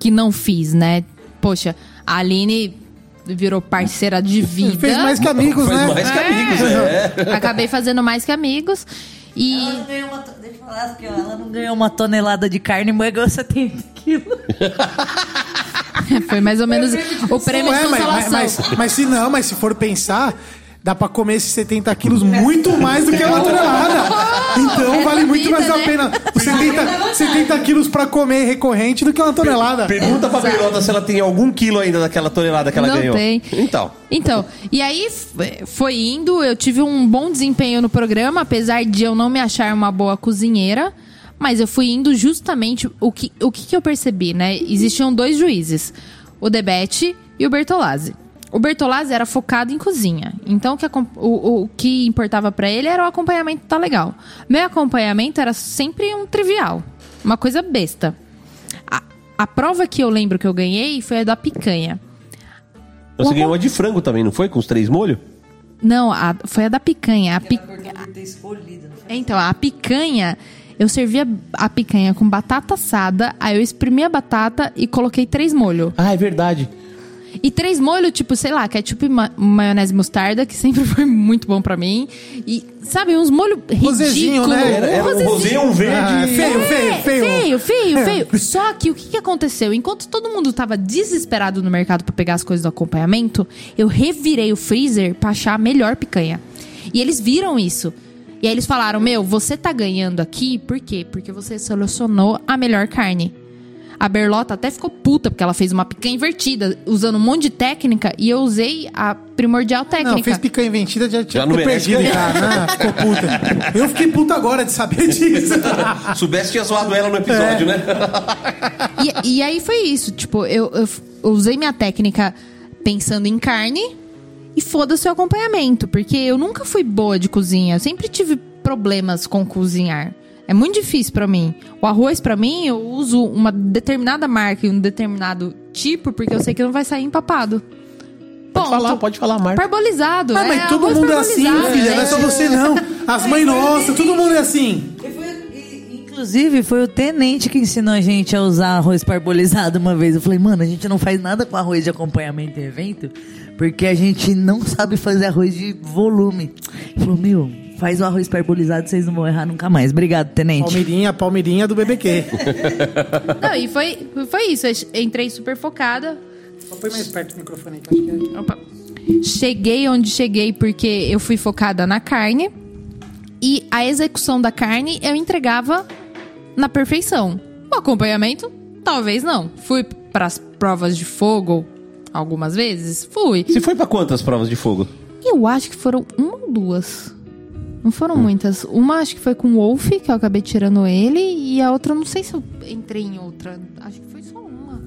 F: que não fiz, né? Poxa, a Aline virou parceira de vida.
D: Fez mais que amigos,
C: Faz
D: né?
C: mais que amigos, é.
F: Acabei fazendo mais que amigos. E.
A: Ela não ganhou uma, deixa eu falar aqui, ó, ela não ganhou uma tonelada de carne, mas ganhou 70 quilos.
F: Foi mais ou menos o prêmio de
D: Ué, mas,
F: consolação.
D: mas, mas, mas se não, mas se for pensar, dá pra comer esses 70 quilos muito mais do que uma tonelada. Então
F: Essa
D: vale muito
F: vida,
D: mais a
F: né?
D: pena 70, 70 quilos pra comer recorrente do que uma tonelada.
C: Pergunta pra Berlota se ela tem algum quilo ainda daquela tonelada que ela
F: Não
C: ganhou.
F: tem.
C: Então.
F: Então, e aí f- foi indo, eu tive um bom desempenho no programa, apesar de eu não me achar uma boa cozinheira. Mas eu fui indo justamente. O que, o que, que eu percebi, né? Existiam dois juízes: o Debete e o Bertolazzi. O Bertolazzi era focado em cozinha. Então, o que, o, o que importava pra ele era o acompanhamento tá legal. Meu acompanhamento era sempre um trivial. Uma coisa besta. A, a prova que eu lembro que eu ganhei foi a da picanha.
C: Você
F: O-
C: ganhou uma de frango também, não foi? Com os três molhos?
F: Não, a- foi a da picanha. A pi- Então, a picanha, eu servia a picanha com batata assada, aí eu exprimi a batata e coloquei três molhos.
C: Ah, é verdade.
F: E três molhos, tipo, sei lá, ketchup e ma maionese mostarda, que sempre foi muito bom pra mim. E, sabe, uns molhos
D: Rosézinho,
F: ridículos.
D: né?
C: Era, era um
F: rosézinho.
C: rosé, um verde.
D: Ah, feio, feio,
F: É,
D: feio.
F: feio, feio, feio. Só que o que, que aconteceu? Enquanto todo mundo tava desesperado no mercado pra pegar as coisas do acompanhamento, eu revirei o freezer pra achar a melhor picanha. E eles viram isso. E aí eles falaram: Meu, você tá ganhando aqui, por quê? Porque você selecionou a melhor carne. A Berlota até ficou puta, porque ela fez uma picanha invertida, usando um monte de técnica, e eu usei a primordial técnica.
D: Não, fez picanha invertida, já tinha
C: Já não
D: ter
C: merece
D: perdido, cara. Ah, ficou puta. Eu fiquei puta agora de saber disso.
C: Soubesse tinha zoado ela no episódio, né?
F: E, e aí foi isso, tipo, eu, eu eu usei minha técnica pensando em carne e foda-se o acompanhamento, porque eu nunca fui boa de cozinha, eu sempre tive problemas com cozinhar. É muito difícil pra mim. O arroz, pra mim, eu uso uma determinada marca e um determinado tipo, porque eu sei que não vai sair empapado.
C: Pode falar, pode falar, Marta.
F: Parbolizado.
D: Ah,
F: é
D: mas todo
F: arroz
D: mundo é assim, filha. Não é
F: né?
D: só você, não. As mães nossas, todo mundo é assim.
A: E e- Inclusive, foi o tenente que ensinou a gente a usar arroz parbolizado uma vez. Eu falei, mano, a gente não faz nada com arroz de acompanhamento em evento, porque a gente não sabe fazer arroz de volume. Ele falou, meu, faz o arroz parbolizado, vocês não vão errar nunca mais. Obrigado, tenente.
D: Palmeirinha, palmeirinha do BBQ.
F: Não, e foi, foi isso. Eu entrei super focada.
D: Só põe mais perto do microfone. que eu acho que é-
F: Opa. Cheguei onde cheguei porque eu fui focada na carne e a execução da carne eu entregava na perfeição. O acompanhamento, talvez não. Fui para as provas de fogo algumas vezes? Fui.
C: Você foi pra quantas provas de fogo?
F: Eu acho que foram uma ou duas. Não foram muitas. Uma acho que foi com o Wolf, que eu acabei tirando ele, e a outra, não sei se eu entrei em outra. Acho que foi só uma.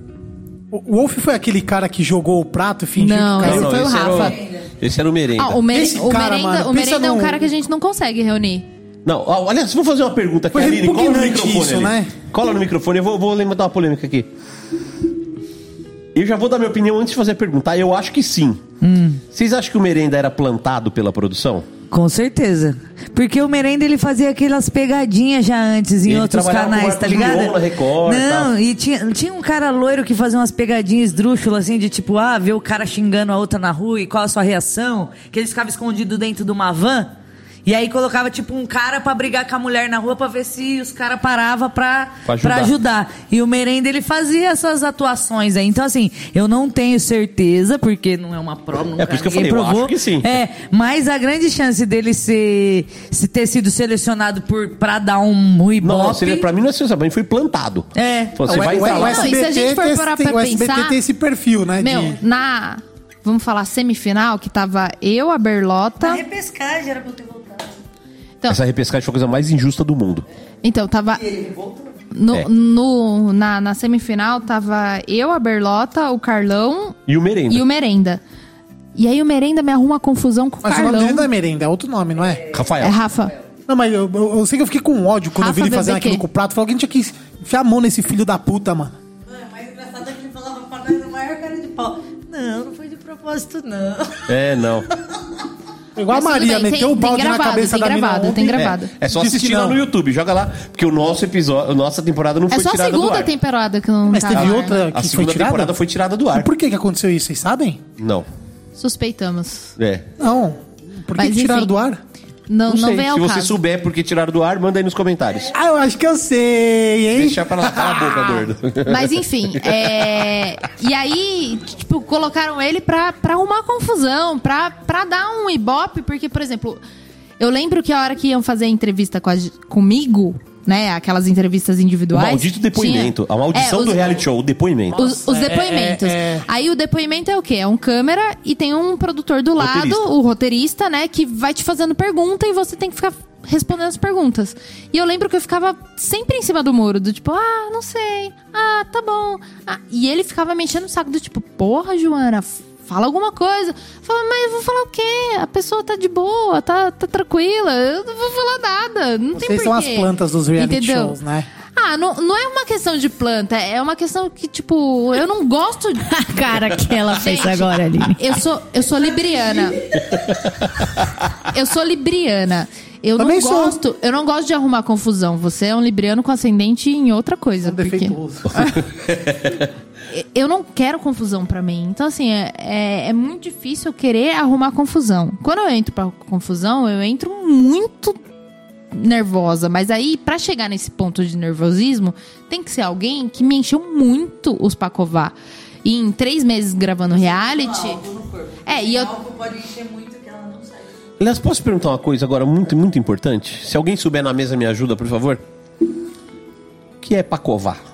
D: O Wolf foi aquele cara que jogou o prato e fingiu
F: Não,
D: que caiu.
F: Esse foi o
C: esse era
F: Rafa.
C: esse era o merenda.
F: Ah, o, mere...
D: Esse
F: o
D: cara,
F: merenda,
D: mano,
F: o merenda é um
D: num-
F: cara que a gente não consegue reunir.
C: Não, olha, vou fazer uma pergunta aqui,
D: Foi
C: Aline. Cola no microfone
D: isso,
C: ali.
D: né?
C: Cola no microfone, eu vou, vou levantar uma polêmica aqui. Eu já vou dar minha opinião antes de fazer a pergunta. Eu acho que sim.
D: Hum.
C: Vocês acham que o merenda era plantado pela produção?
A: Com certeza. Porque o Merenda ele fazia aquelas pegadinhas já antes em
C: Ele
A: outros canais, tá ligado?
C: Mion na Record e
A: Não, e tinha, tinha um cara loiro que fazia umas pegadinhas esdrúxulas assim, de tipo, ah, ver o cara xingando a outra na rua e qual a sua reação. Que eles ficavam escondidos dentro de uma van. E aí colocava tipo um cara pra brigar com a mulher na rua pra ver se os caras paravam pra,
C: Pra
A: pra
C: ajudar.
A: ajudar. E o Merenda ele fazia essas atuações aí. Então assim, eu não tenho certeza, porque não é uma prova, nunca
C: por isso que eu falei, eu
A: provou.
C: acho que sim.
A: É, mas a grande chance dele ser se ter sido selecionado por pra dar um ibope.
C: Não, não, seria, pra mim não é sensacional, foi plantado.
A: É.
C: Você
D: O-
C: vai
D: o- o.
F: Não, e se a gente for
D: tem-
F: parar
D: tem-
F: pra
D: o SBT
F: pensar-
D: tem esse perfil, né?
F: Meu,
D: de-
F: na. Vamos falar semifinal, que tava eu, a Berlota.
A: repescagem era pra eu ter.
F: Então,
C: Essa repescagem foi a coisa mais injusta do mundo.
F: então tava. No,
C: É.
F: no- na, na semifinal tava eu, a Berlota, o Carlão
C: E o merenda.
F: e o Merenda. E aí o merenda me arruma confusão com o
D: Mas o nome
F: Carlão.
D: dele não é merenda, é outro nome, não é?
C: Rafael.
F: É Rafa.
D: Não, mas eu, eu- eu sei que eu fiquei com ódio quando
F: Rafa
D: eu vi ele fazendo
F: BBQ.
D: aquilo com o prato. Falei, alguém tinha que enfiar a mão nesse filho da puta, mano.
G: O mais engraçado é que ele falava pra nós a maior cara de pau. Não, não foi de propósito, não.
C: É, não.
D: Igual a Maria,
F: bem,
D: meteu
F: tem-
D: o balde
F: tem
D: na
F: gravado,
D: cabeça
F: tem
D: da mina
F: gravado,
D: ontem.
F: tem gravado.
C: É só
D: Disse
C: assistir lá no YouTube, joga lá, porque o nosso episódio, a nossa temporada não
F: É
C: foi
F: só a
C: tirada do
F: segunda
C: ar.
F: temporada que não
D: Mas
F: tá
D: teve
F: ar,
D: outra
F: né?
D: que
C: A
D: foi
C: segunda
D: tirada?
C: temporada foi tirada do
D: E
C: ar.
D: por que que aconteceu isso, vocês sabem?
C: Não.
F: Suspeitamos.
C: É.
D: Não. Por que,
F: Mas,
D: que tiraram
F: enfim.
D: do ar?
F: Não, não,
C: sei.
F: vem ao
C: Se você
F: caso.
C: souber porque tiraram do ar, manda aí nos comentários.
D: Ah, eu acho que eu sei, hein?
C: Deixa pra lá, cala a boca, gordo.
F: Mas enfim, é... e aí, tipo, colocaram ele pra, pra arrumar confusão, pra, pra dar um ibope, porque, por exemplo, eu lembro que a hora que iam fazer a entrevista com a comigo, né, aquelas entrevistas
C: O
F: individuais...
C: maldito depoimento.
F: tinha-
C: A maldição
F: É,
C: do
F: os-
C: reality show, o depoimento.
F: Os, os depoimentos.
D: é, é.
F: Aí o depoimento é o quê? É um câmera e tem um produtor do lado,
C: Roteirista.
F: o roteirista, né? Que vai te fazendo pergunta e você tem que ficar respondendo as perguntas. E eu lembro que eu ficava sempre em cima do muro, do tipo, ah, não sei. Ah, tá bom. Ah, e ele ficava me enchendo o saco do tipo, porra, Joana, fala alguma coisa. Fala, mas eu vou falar o quê? A pessoa tá de boa, tá, tá tranquila. Eu não vou falar nada. Não tem
D: Vocês são as
F: porquê.
D: plantas dos reality
F: Entendeu?
D: shows, né?
F: Ah, não, não é uma questão de planta, é uma questão que, tipo, eu não gosto.
E: A cara que ela fez
F: Gente,
E: agora, Aline.
F: Eu sou, eu sou libriana. Eu sou libriana. Eu
D: Também
F: não
D: sou.
F: gosto, eu não gosto de arrumar confusão. Você é um libriano com ascendente em outra coisa. porque
D: Defeituoso.
F: eu não quero confusão pra mim. Então, assim, é, é, é muito difícil eu querer arrumar confusão. Quando eu entro pra confusão, eu entro muito nervosa. Mas aí, pra chegar nesse ponto de nervosismo, tem que ser alguém que me encheu muito os pacová. E em três meses gravando reality. É, e eu.
G: Pode encher muito que ela não sai.
C: Aliás, posso perguntar uma coisa agora muito, muito importante? Se alguém souber na mesa, me ajuda, por favor. O que é pacovar?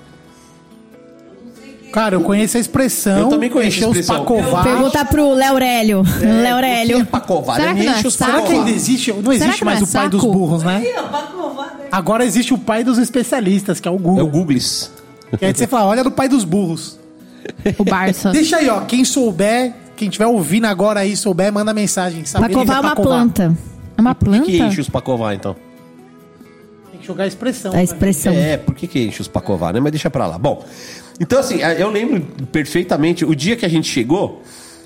D: Cara, eu conheço a expressão.
C: Eu também conheço a
D: encher os
C: expressão.
D: pacová.
E: Pergunta pro Léo Aurélio. Léo
C: O que é pacovar?
F: Será que não é
C: enche os
F: saco?
D: Será que existe? Não
F: Será
D: existe
F: que
D: mais
F: não
D: o
F: é
D: pai dos burros, né?
G: Né?
D: Agora existe o pai dos especialistas, que é o
C: É o
D: Google.
C: Googles.
D: E aí você fala, olha do pai dos burros.
F: O Barça.
D: Deixa aí, ó. Quem souber, quem tiver ouvindo agora aí, souber, manda mensagem. Saber
E: Pacovar é uma planta.
F: É uma
C: Por
F: planta?
C: que, que enche os pacovar, então?
D: Tem que jogar a expressão.
E: A
D: né?
E: expressão.
C: É, por que, que enche os pacovar, né? Mas deixa pra lá. Bom, então assim, eu lembro perfeitamente o dia que a gente chegou.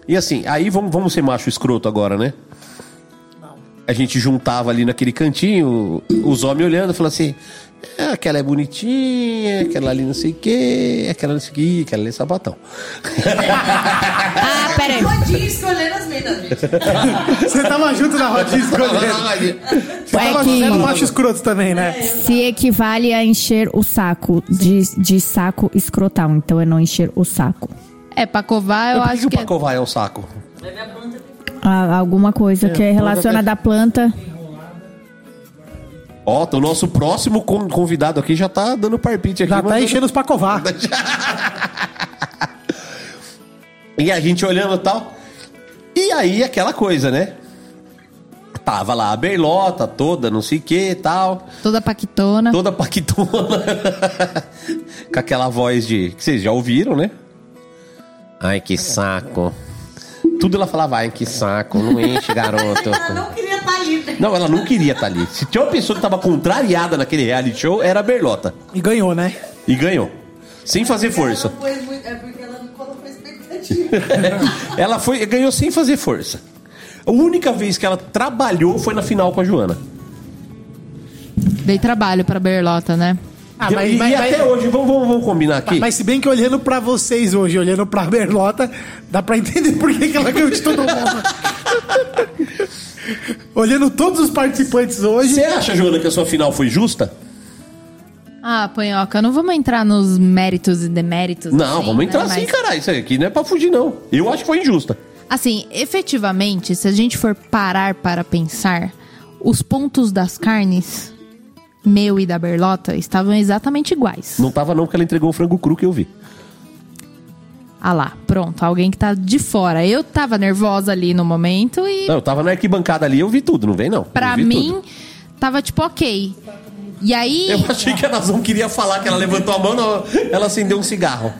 C: E assim, aí vamos, vamos ser macho escroto agora, né? A gente juntava ali naquele cantinho, os homens olhando, falando assim: "É, aquela é bonitinha, aquela ali não sei o quê, aquela não sei o quê, aquela ali é sapatão.
E: Ah, peraí.
G: Rodinho escolhendo as minas, gente.
D: Você tava junto na rodinha escolhendo. Você
E: É
D: tava
E: que-
D: macho escroto também, né?
E: Se equivale a encher o saco de, de saco escrotal. Então é não encher o saco.
F: É, pra covar, eu
C: Por que,
F: acho
C: que o
F: que. é-
C: pacovar é um saco?
E: Ah, alguma coisa que é relacionada à planta.
C: Ó, o nosso próximo con- convidado aqui já tá dando parpite aqui.
D: Já tá enchendo os pacovar.
C: E a gente olhando e tal. E aí, aquela coisa, né? Tava lá a berlota toda, não sei o que tal.
F: Toda paquitona.
C: Toda paquitona. Com aquela voz de. que vocês já ouviram, né? Ai, que saco. Tudo ela falava, ai, que saco, não enche, garoto.
G: Ela não queria estar ali. né?
C: Não, ela não queria estar ali. Se tinha uma pessoa que tava contrariada naquele reality show, era a Berlota.
D: E ganhou, né?
C: E ganhou. Sem fazer força.
G: Muito- É porque ela não colocou expectativa.
C: Ela foi, ganhou sem fazer força. A única vez que ela trabalhou foi na final com a Joana.
F: Dei trabalho pra Berlota, né?
D: Ah,
C: e
D: mas,
C: e
D: mas-
C: até
D: mas-
C: hoje, vamos, vamos, vamos combinar aqui.
D: mas se bem que olhando pra vocês hoje, olhando pra Berlota, dá pra entender por que, que ela ganhou de todo mundo. olhando todos os participantes hoje.
C: Você acha, Joana, que a sua final foi justa?
F: Ah, Panhoca, não vamos entrar nos méritos e deméritos.
C: Não,
F: assim,
C: vamos
F: né?
C: entrar sim,
F: Mas,
C: caralho. Isso aqui não é pra fugir, não. Eu acho que foi injusta.
F: Assim, efetivamente, se a gente for parar para pensar, os pontos das carnes, meu e da Berlota, estavam exatamente iguais.
C: Não tava não, porque ela entregou o frango cru que eu vi.
F: Ah lá, pronto, alguém que tá de fora. Eu tava nervosa ali no momento e
C: Não, eu tava na arquibancada ali, eu vi tudo, não vem não.
F: pra mim
C: tudo.
F: tava tipo ok. E aí.
C: Eu achei que a Nazão queria falar que ela levantou a mão, não, ela acendeu um cigarro.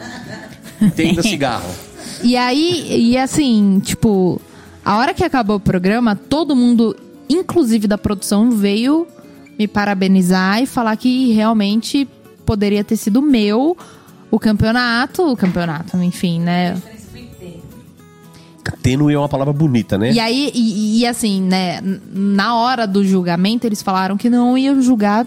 C: Tenda cigarro.
F: E aí, e assim, tipo, A hora que acabou o programa, todo mundo, inclusive da produção, veio me parabenizar e falar que realmente poderia ter sido meu o campeonato, o campeonato, enfim, né?
C: Tênue é uma palavra bonita, né?
F: E aí, e, e assim, né, na hora do julgamento, eles falaram que não iam julgar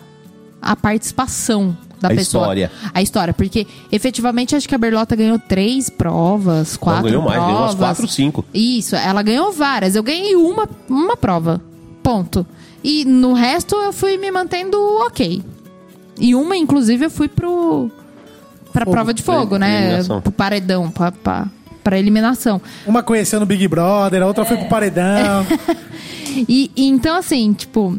F: a participação da
C: A
F: pessoa.
C: história.
F: A história, porque efetivamente acho que a Berlota ganhou três provas, quatro
C: ganhou mais,
F: provas.
C: ganhou umas quatro, cinco.
F: Isso, ela ganhou várias. Eu ganhei uma, uma prova. Ponto. E no resto eu fui me mantendo ok. E uma, inclusive, eu fui pro. Pra prova de fogo,
C: Pra
F: né? Pro paredão, pra, pra, pra eliminação.
D: Uma conhecendo o Big Brother, a outra foi pro paredão.
F: E, e então, assim, tipo.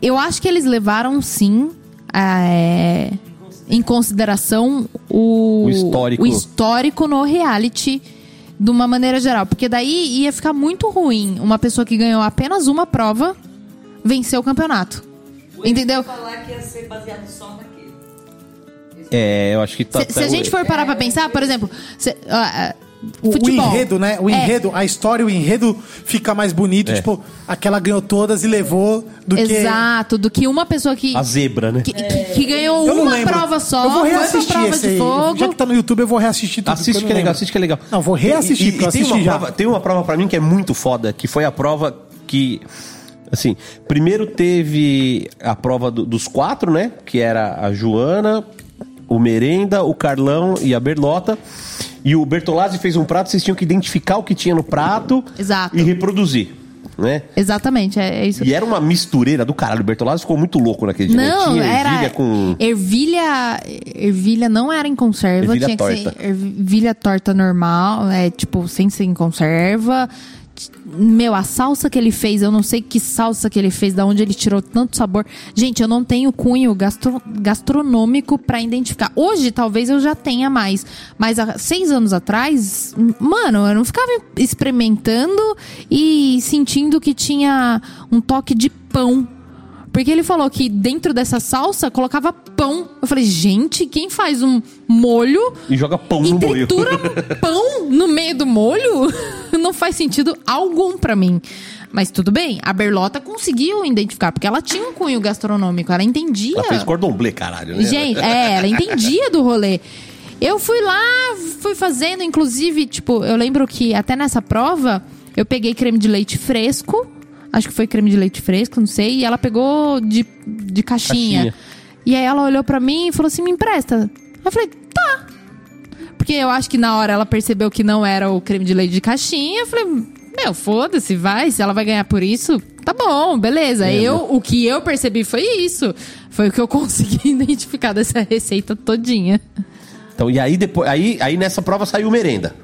F: Eu acho que eles levaram, sim, é, em consideração o,
C: O histórico.
F: o histórico no reality de uma maneira geral. Porque daí ia ficar muito ruim uma pessoa que ganhou apenas uma prova vencer o campeonato. Entendeu?
G: falar que ia ser baseado só naquele.
C: É, eu acho que tá.
F: Se, se a gente for parar pra pensar, por exemplo, se- ah,
D: O, o enredo, né? O
F: É.
D: enredo, a história, o enredo fica mais bonito.
C: É.
D: Tipo, aquela ganhou todas e levou do que.
F: Exato, do que uma pessoa que,
C: A zebra, né?
F: que, que- que ganhou uma
D: lembro.
F: prova só,
D: Eu vou reassistir
F: prova
D: esse
F: de fogo.
D: Já que tá no YouTube, eu vou reassistir tudo.
C: Assiste que é
D: não
C: legal,
D: lembro.
C: assiste que é legal.
D: Não, vou reassistir,
C: E- e-
D: porque eu
C: e tem
D: assisti
C: uma
D: já.
C: Prova, tem uma prova pra mim que é muito foda, que foi a prova que. Assim, primeiro teve a prova do- dos quatro, né? Que era a Joana, o Merenda, o Carlão e a Berlota. E o Bertolazzi fez um prato, vocês tinham que identificar o que tinha no prato
F: Exato.
C: e reproduzir, né?
F: Exatamente, é, é isso.
C: E era uma mistureira do caralho. O Bertolazzi ficou muito louco naquele dia. né?
F: Não,
C: Tinha
F: era.
C: ervilha com.
F: Ervilha. Ervilha não era em conserva,
C: Ervilha
F: tinha que
C: torta.
F: ser ervilha torta normal, é tipo, sem ser em conserva. Meu, a salsa que ele fez, eu não sei que salsa que ele fez, da onde ele tirou tanto sabor. Gente, eu não tenho cunho gastro- gastronômico pra identificar. Hoje, talvez eu já tenha mais. Mas há seis anos atrás, mano, eu não ficava experimentando e sentindo que tinha um toque de pão. Porque ele falou que dentro dessa salsa colocava pão. Eu falei, gente, quem faz um molho
C: E joga pão
F: e
C: no boio.
F: tritura pão no meio do molho? Não faz sentido algum pra mim. Mas tudo bem, a Berlota conseguiu identificar, porque ela tinha um cunho gastronômico, ela entendia.
C: Ela fez cordon bleu, caralho, né?
F: Gente, é, ela entendia do rolê. Eu fui lá, fui fazendo, inclusive, tipo, eu lembro que até nessa prova, eu peguei creme de leite fresco, acho que foi creme de leite fresco, não sei, e ela pegou de, de caixinha.
C: Caixinha.
F: E aí ela olhou pra mim e falou assim: me empresta. Eu falei, tá. Porque eu acho que na hora ela percebeu que não era o creme de leite de caixinha. Eu falei, meu, foda-se, vai. Se ela vai ganhar por isso, tá bom, beleza.
C: É,
F: eu, o que eu percebi foi isso. Foi o que eu consegui identificar dessa receita todinha.
C: Então, e aí depois. Aí, aí nessa prova saiu merenda.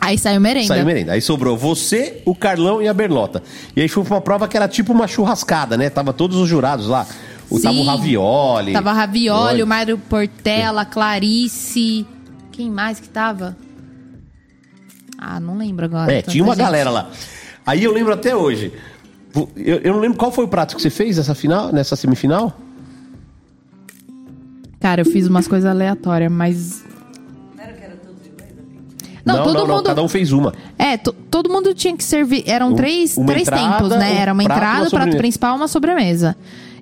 F: Aí saiu merenda.
C: Saiu merenda. Aí sobrou você, o Carlão e a Berlota. E aí foi uma prova que era tipo uma churrascada, né? Tava todos os jurados lá. O, tava o
F: Sim.
C: Ravioli.
F: Tava Ravioli, o Mário Portela, Clarice. Quem mais que tava? Ah, não lembro agora.
C: É, tinha uma
F: gente.
C: galera lá. Aí eu lembro até hoje. Eu, eu não lembro qual foi o prato que você fez nessa final, nessa semifinal.
F: Cara, eu fiz umas coisas aleatórias, mas. Não, todo mundo.
C: cada um fez uma.
F: É, to- todo mundo tinha que servir. Eram
C: Um-
F: três,
C: uma
F: três
C: entrada,
F: tempos, né?
C: um
F: Era uma
C: prato uma
F: entrada, o prato principal uma sobremesa.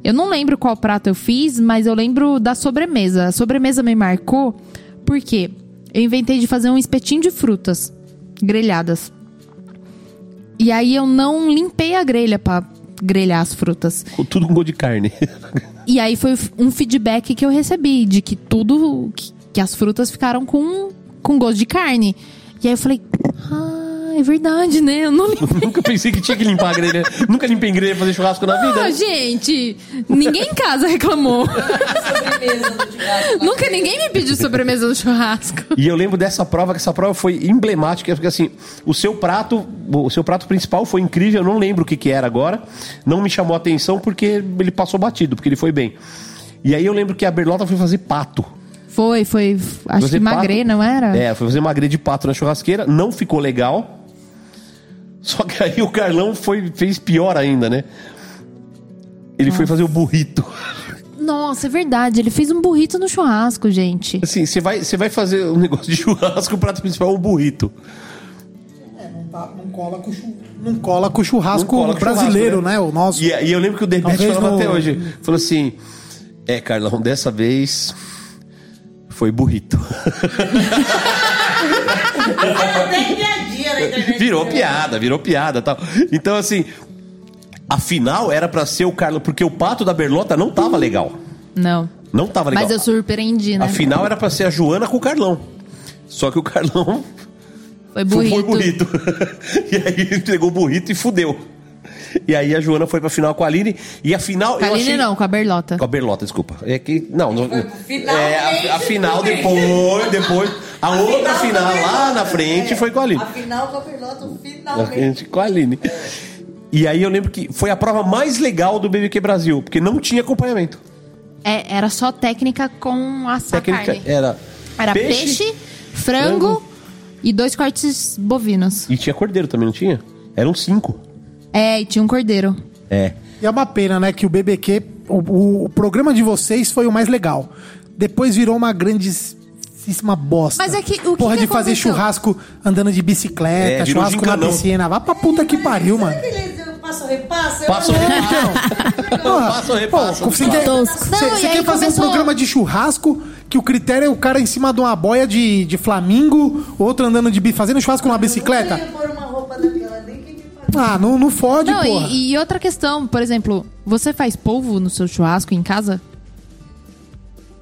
F: Eu não lembro qual prato eu fiz, mas eu lembro da sobremesa. A sobremesa me marcou porque eu inventei de fazer um espetinho de frutas grelhadas. E aí eu não limpei a grelha pra grelhar as frutas.
C: Com Tudo com gosto de carne.
F: E aí foi um feedback que eu recebi de que tudo que, que as frutas ficaram com com gosto de carne. E aí eu falei, ah, é verdade, né? Eu não limpei.
C: Nunca pensei que tinha que limpar a grelha. Nunca limpei grelha pra fazer churrasco na vida.
F: Ah,
C: né?
F: gente, ninguém em casa reclamou. Nunca ninguém me pediu sobremesa no churrasco.
C: E eu lembro dessa prova, que essa prova foi emblemática, porque assim, o seu prato, o seu prato principal foi incrível, eu não lembro o que, que era agora. Não me chamou a atenção porque ele passou batido, porque ele foi bem. E aí eu lembro que a Berlota foi fazer pato.
F: Foi, foi. Acho que magrê,
C: pato-
F: não era?
C: É, foi fazer magre de pato na churrasqueira, não ficou legal. Só que aí o Carlão foi, fez pior ainda, né? Ele foi fazer o burrito.
F: Nossa, é verdade. Ele fez um burrito no churrasco, gente.
C: Assim, você vai, você vai fazer um negócio de churrasco, o prato principal é um burrito.
D: tá- não cola com, não cola com o churrasco
C: Não cola com
D: brasileiro,
C: churrasco,
D: né? O nosso.
C: E, e eu lembro que o Debete falava
D: no-
C: até hoje. Falou assim: É, Carlão, dessa vez foi burrito. Virou piada, virou piada tal. Então, assim, a final era pra ser o Carlão, porque o pato da Berlota não tava legal.
F: Não.
C: Não tava legal.
F: Mas eu surpreendi, né?
C: A final era pra ser a Joana com o Carlão. Só que o Carlão
F: Foi
C: foi
F: burrito.
C: burrito. e aí ele entregou o burrito e fudeu. E aí a Joana foi pra final com a Aline. E a final. eu
F: Kaline
C: achei...
F: não, com a Berlota.
C: Com a Berlota, desculpa. É que. Não, não.
A: final
C: é, a, a final depois, depois. A outra final lá na frente foi com a Aline.
A: Afinal, com a Berlota,
C: A
A: finalmente.
C: com a Aline. E aí eu lembro que foi a prova mais legal do BBQ Brasil, porque não tinha acompanhamento.
F: É, era só técnica com a
C: Técnica
F: carne.
C: era.
F: Era peixe, frango,
C: frango.
F: e dois cortes bovinos.
C: E tinha cordeiro também, não tinha? Eram cinco.
F: É, e tinha um cordeiro.
C: É.
D: E é uma pena, né? Que o BBQ, o, o- o programa de vocês foi o mais legal. Depois virou uma grandíssima bosta.
F: Mas é que- o que
D: Porra
F: que
D: de fazer churrasco andando de bicicleta,
C: É,
D: churrasco na piscina. Vá pra puta que pariu, mano.
A: Eu passo repasso. eu-
C: Passa o
D: Porra,
C: Passa o repasso.
D: pô, Você quer, você- quer fazer
F: começou-
D: um programa de churrasco que o critério é o cara em cima de uma boia de, de flamingo, outro andando de fazendo churrasco numa bicicleta?
A: Eu
D: Ah, não, não fode,
F: Não,
D: porra.
F: e, e outra questão, por exemplo, você faz polvo no seu churrasco em casa?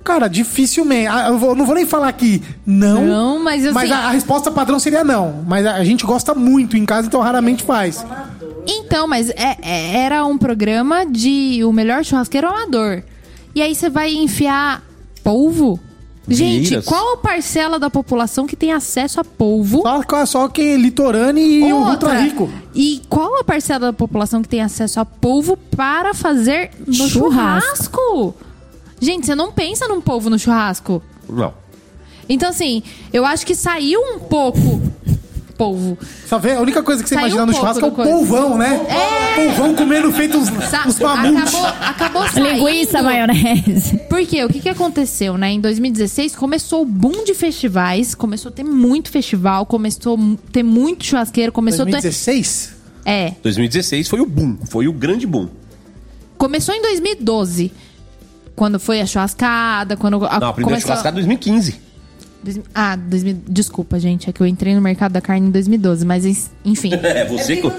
D: Cara, dificilmente. Ah, Eu vou- não vou nem falar que não.
F: Não, mas assim-
D: Mas a, a resposta padrão seria não. Mas a, a gente gosta muito em casa, então raramente faz.
F: Então, mas é- é- era um programa de o melhor churrasqueiro amador. E aí você vai enfiar polvo? Gente,
C: Vieiras.
F: qual a parcela da população que tem acesso a polvo?
D: Só, só que é litorane e o ultra rico.
F: E qual a parcela da população que tem acesso a polvo para fazer no
E: Churrasco.
F: churrasco? Gente, você não pensa num polvo no churrasco.
C: Não.
F: Então, assim, eu acho que saiu um pouco polvo.
D: Só vê, a única coisa que você
F: Saiu
D: imagina
F: um
D: no churrasco é o
F: coisa.
D: polvão, né?
F: É.
D: Polvão comendo feito os,
F: Sa-
D: os
F: acabou, acabou saindo.
E: Linguiça, maionese.
F: Por quê? O que, que aconteceu, né? Em 2016 começou o boom de festivais, começou a ter muito festival, começou a ter muito churrasqueiro, começou a ter...
D: 2016?
F: É,
C: 2016 foi o boom, foi o grande boom.
F: começou em 2012. Quando foi a churrascada, quando... A,
C: Não, a primeira
F: começou-
C: churrascada em 2015.
F: Dois- Ah, 2000, desculpa, gente. É que eu entrei no mercado da carne em 2012, mas en- enfim.
C: É, você.
A: É eu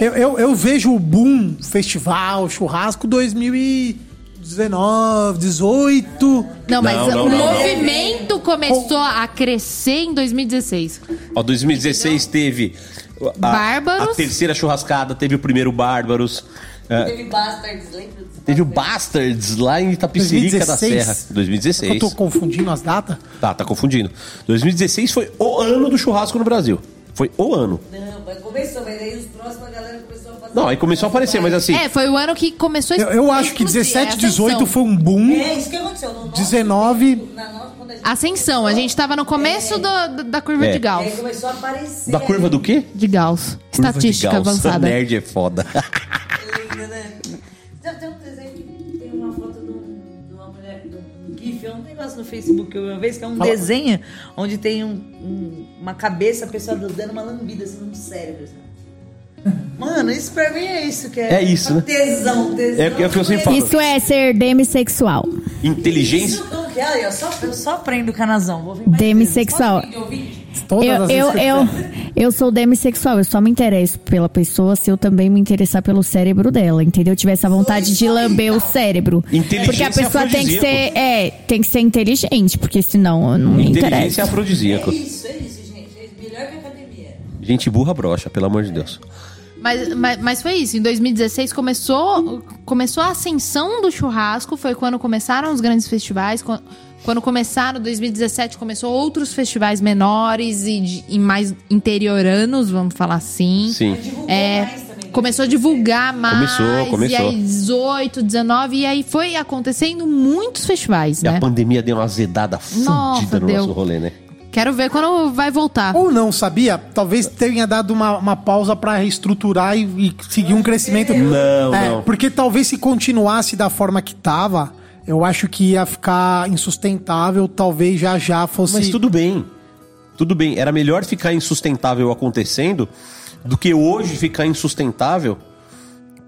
D: Eu, eu, eu vejo o boom, festival, churrasco 2019, 18.
F: Não, mas
C: Não, não,
F: o
C: não, não.
F: movimento começou a crescer em 2016.
C: Ó, 2016 teve. A,
F: Bárbaros.
C: A terceira churrascada, teve o primeiro Bárbaros. É,
A: Teve Bastards, lembra?
C: teve o
A: Bastards?
C: Lá em Itapicirica da
D: 2016?
C: Serra.
D: Eu
C: 2016.
D: tô confundindo as datas.
C: Tá, tá confundindo. 2016 foi o ano do churrasco no Brasil. Foi o ano.
A: Não, mas começou, mas aí os próximos a galera começou a fazer.
C: Não, aí começou a aparecer, mas assim.
F: É, foi o ano que começou a
D: Eu, eu acho que
F: explodir,
D: 17,
F: a ascensão.
D: 18 foi um boom.
A: É isso que aconteceu. No nosso-
D: 19.
A: Na nossa, quando a gente.
F: Ascensão, a gente tava no começo do- da- da curva
C: É.
F: de
A: Aí
F: Gauss.
A: começou a aparecer.
C: Da curva do quê?
F: De Gauss.
C: Curva de
F: Estatística
C: Gauss.
F: avançada.
C: Nerd é foda.
A: Né? Tem um desenho que tem uma foto de, um- de uma mulher, de um GIF, é um negócio no Facebook eu uma vez, que é um desenho onde tem um- um- uma cabeça, a pessoa dando uma lambida assim no cérebro. sabe? Mano, isso pra mim é isso que é.
C: É isso, né?
A: Tesão, tesão.
C: É o que eu sempre falo.
E: Isso é ser demissexual.
C: Inteligência.
A: Isso é? Eu só, eu só aprendo canazão. Vou vir mais
E: Demissexual.
A: ouvinte?
D: Todas
E: Eu,
D: as
E: eu, eu, eu sou demissexual, eu só me interesso pela pessoa se eu também me interessar pelo cérebro dela, entendeu? Eu tivesse a vontade de lamber o cérebro.
C: Inteligência
E: Porque a pessoa tem que ser, é, tem que ser inteligente, porque senão eu não me
C: Inteligência é
E: interessa.
C: afrodisíaco.
A: É isso, é isso, gente. É melhor que a academia.
C: Gente burra brocha, pelo amor de Deus.
F: Mas, mas, mas foi isso. Em 2016 começou, começou a ascensão do churrasco. Foi quando começaram os grandes festivais. Quando, quando começaram, 2017 começou outros festivais menores e, de- e mais interioranos, vamos falar assim.
C: Sim.
F: É,
A: né?
F: começou a divulgar mais.
C: Começou, começou.
F: E aí 18, 19, e aí foi acontecendo muitos festivais,
C: E a
F: né?
C: pandemia deu uma azedada
F: Nossa,
C: fudida no
F: deu.
C: nosso rolê, né?
F: Quero ver quando vai voltar.
D: Ou não, sabia? Talvez tenha dado uma, uma pausa pra reestruturar e, e seguir um crescimento.
C: Não,
D: É,
C: não.
D: Porque talvez se continuasse da forma que tava, eu acho que ia ficar insustentável. Talvez já já fosse.
C: Mas tudo bem. tudo bem, era melhor ficar insustentável acontecendo do que hoje ficar insustentável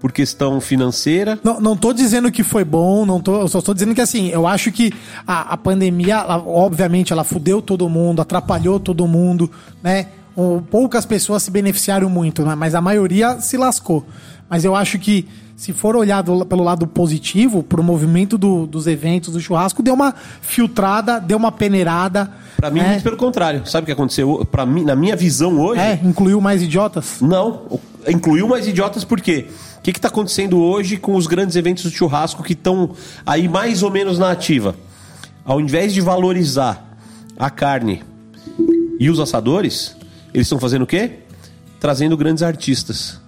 C: por questão financeira.
D: Não, não tô dizendo que foi bom, não tô, eu só tô dizendo que assim, eu acho que a, a pandemia, ela, obviamente, ela fudeu todo mundo, atrapalhou todo mundo, né? Ou poucas pessoas se beneficiaram muito, né? mas a maioria se lascou. Mas eu acho que se for olhado pelo lado positivo, pro movimento do- dos eventos, do churrasco, deu uma filtrada, deu uma peneirada.
C: Pra mim,
D: né?
C: muito pelo contrário. Sabe o que aconteceu? Para mim, na minha visão hoje,
D: É, incluiu mais idiotas.
C: Não, incluiu mais idiotas por quê? O que está acontecendo hoje com os grandes eventos de churrasco que estão aí mais ou menos na ativa? Ao invés de valorizar a carne e os assadores, eles estão fazendo o quê? Trazendo grandes artistas.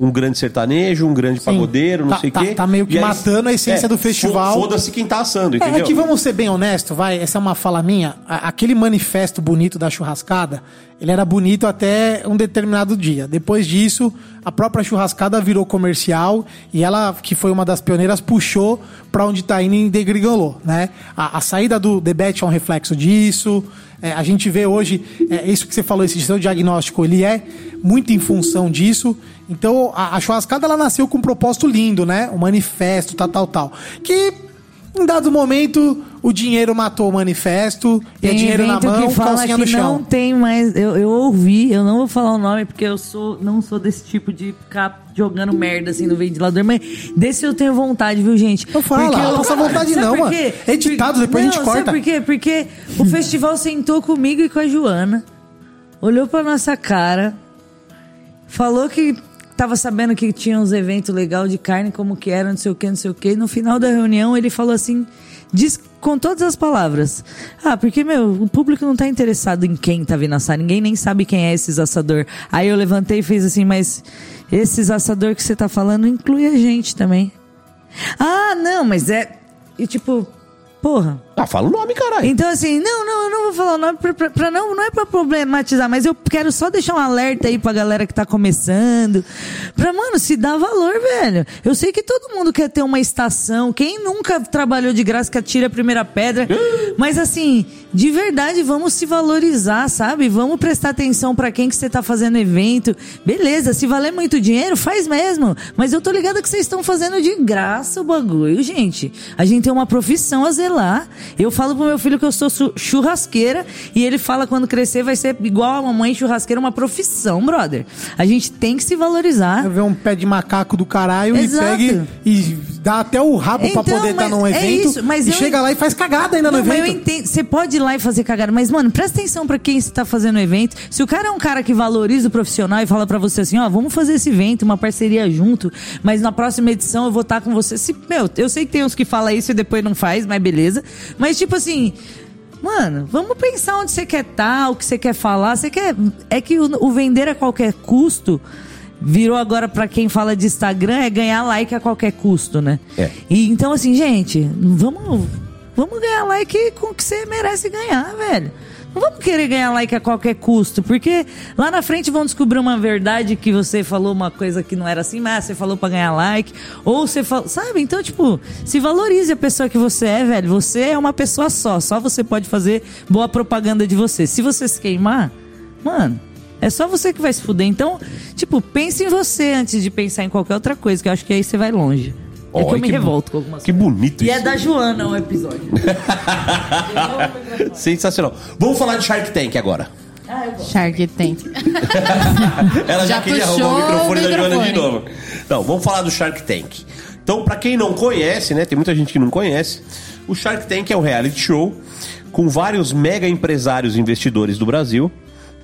C: Um grande sertanejo, um grande pagodeiro, não
D: Tá-
C: sei o
D: tá-
C: quê.
D: tá meio que
C: E aí-
D: matando a essência do festival.
C: fo- Foda-se quem tá assando,
D: É,
C: entendeu?
D: é que vamos ser bem honestos, vai, essa é uma fala minha. Aquele manifesto bonito da churrascada, ele era bonito até um determinado dia. Depois disso, a própria churrascada virou comercial e ela, que foi uma das pioneiras, puxou pra onde tá indo e degringolou, né? A, a saída do debate é um reflexo disso. É, a gente vê hoje, é, isso que você falou, esse seu diagnóstico, ele é muito em função disso. Então, a, a churrascada, ela nasceu com um propósito lindo, né? O manifesto, tal, tal, tal. Que em dado momento, o dinheiro matou o manifesto, e é
A: Tem
D: dinheiro na mão,
A: que fala
D: calcinha
A: que
D: no chão.
A: não tem mais. Eu, eu ouvi, eu não vou falar o nome porque eu sou, não sou desse tipo de ficar jogando merda assim no ventilador, mas desse eu tenho vontade, viu, gente?
D: Não fala,
A: Porque
D: não passa vontade não, mano. É editado, depois a gente
A: Não,
D: corta.
A: Sabe por quê? Porque o festival sentou comigo e com a Joana, olhou pra nossa cara, falou que tava sabendo que tinha uns eventos legais de carne, como que era, não sei o que, não sei o que. No final da reunião, ele falou assim, diz com todas as palavras. Ah, porque, meu, o público não tá interessado em quem tá vindo assar. Ninguém nem sabe quem é esses assador. Aí eu levantei e fiz assim, mas esses assador que você tá falando inclui a gente também. Ah, não, mas é... E tipo, porra...
C: Ah, fala o nome, caralho.
A: Então, assim, não, não, eu não vou falar o nome pra, pra- pra não, não é pra problematizar, mas eu quero só deixar um alerta aí pra galera que tá começando. Pra, mano, se dá valor, velho. Eu sei que todo mundo quer ter uma estação. Quem nunca trabalhou de graça que atira a primeira pedra. Mas, assim, de verdade, vamos se valorizar, sabe? Vamos prestar atenção pra quem que você tá fazendo evento. Beleza, se valer muito dinheiro, faz mesmo. Mas eu tô ligada que vocês estão fazendo de graça o bagulho, gente. A gente tem uma profissão a zelar. Eu falo pro meu filho que eu sou churrasqueira e ele fala quando crescer vai ser igual a mamãe churrasqueira, uma profissão, brother. A gente tem que se valorizar.
D: Ver um pé de macaco do caralho
A: Exato.
D: e pega e dá até o rabo pra
A: Então,
D: poder estar
A: mas
D: num
A: é
D: evento.
A: isso, mas
D: e
A: eu
D: chega lá e faz cagada ainda
A: Não,
D: no
A: mas eu
D: evento.
A: entendo. Você pode ir lá e fazer cagada, mas, mano, presta atenção pra quem você tá fazendo o evento. Se o cara é um cara que valoriza o profissional e fala pra você assim, ó, vamos fazer esse evento, uma parceria junto, mas na próxima edição eu vou estar com você. Se, meu, eu sei que tem uns que falam isso e depois não faz, mas beleza. Mas, tipo assim. Mano, vamos pensar onde você quer estar, o que você quer falar. Você quer. É que o, o vender a qualquer custo virou agora pra quem fala de Instagram é ganhar like a qualquer custo, né?
C: É.
A: E então, assim, gente, vamos, vamos ganhar like com o que você merece ganhar, velho. Não vamos querer ganhar like a qualquer custo, porque lá na frente vão descobrir uma verdade que você falou uma coisa que não era assim, mas você falou pra ganhar like, ou você falou, sabe? Então, tipo, se valorize a pessoa que você é, velho. Você é uma pessoa só, só você pode fazer boa propaganda de você. Se você se queimar, mano, é só você que vai se fuder. Então, tipo, pense em você antes de pensar em qualquer outra coisa, que eu acho que aí você vai longe. É que
C: Olha,
A: eu me revolto com algumas
C: Que
A: coisas.
C: bonito
A: E
C: isso.
A: é da Joana o episódio.
C: Sensacional. Vamos falar de Shark Tank agora.
F: Shark Tank.
C: Ela já,
F: Já
C: queria
F: puxou
C: arrumar o microfone
F: o
C: da Joana de
F: microfone.
C: novo. Não, vamos falar do Shark Tank. Então, pra quem não conhece, né? Tem muita gente que não conhece. O Shark Tank é um reality show com vários mega empresários investidores do Brasil.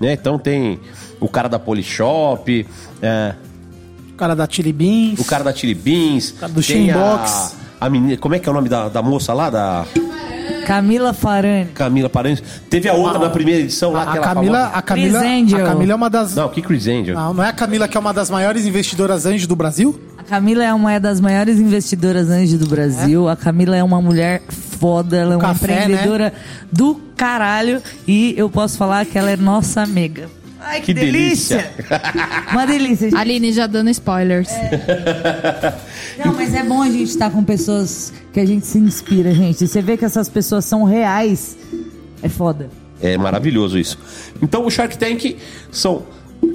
C: Né? Então tem o cara da Polishop, é,
D: O cara da Chili Beans.
C: o cara da Chili Beans,
D: cara do
C: tem a,
D: Shinbox.
C: a menina, como é que é o nome da, da moça lá? Da
A: Camila Farani.
C: Camila Paranhos. Teve a outra na primeira edição lá,
D: A, Camila,
C: famosa-
D: a Camila,
A: Chris Angel.
D: a Camila é uma das.
C: Não, que Chris Angel.
D: Não, não é a Camila que é uma das maiores investidoras anjo do Brasil?
A: A Camila é uma das maiores investidoras anjo do Brasil. A Camila é uma mulher foda, ela é uma
D: Café, né?
A: empreendedora do caralho. E eu posso falar que ela é nossa amiga. Ai, que,
C: Que delícia.
A: uma delícia. gente.
F: Aline já dando spoilers.
A: Não, mas é bom a gente estar com pessoas que a gente se inspira, gente. Você vê que essas pessoas são reais. É foda.
C: É maravilhoso isso. Então o Shark Tank são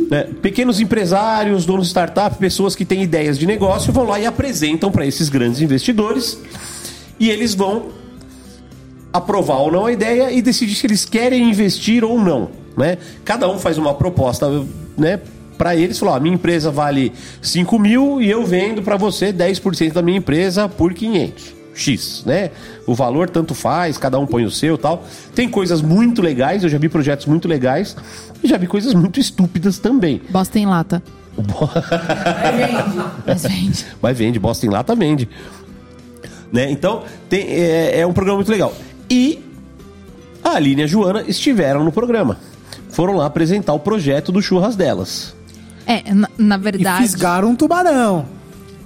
C: né, pequenos empresários, donos de startup, pessoas que têm ideias de negócio, vão lá e apresentam para esses grandes investidores e eles vão aprovar ou não a ideia e decidir se eles querem investir ou não. Né? Cada um faz uma proposta né, para eles, falou: a minha empresa vale 5 mil e eu vendo para você 10% da minha empresa por 500. X, né? O valor tanto faz, cada um põe o seu tal. Tem coisas muito legais, eu já vi projetos muito legais e já vi coisas muito estúpidas também.
F: Bosta em lata. Mas vende.
C: Mas vende, bosta em lata vende. Né? Então, tem- é, é um programa muito legal. E a Aline e a Joana estiveram no programa. Foram lá apresentar o projeto do Churras delas.
F: É, na, na
D: E
F: verdade.
D: fisgaram um tubarão.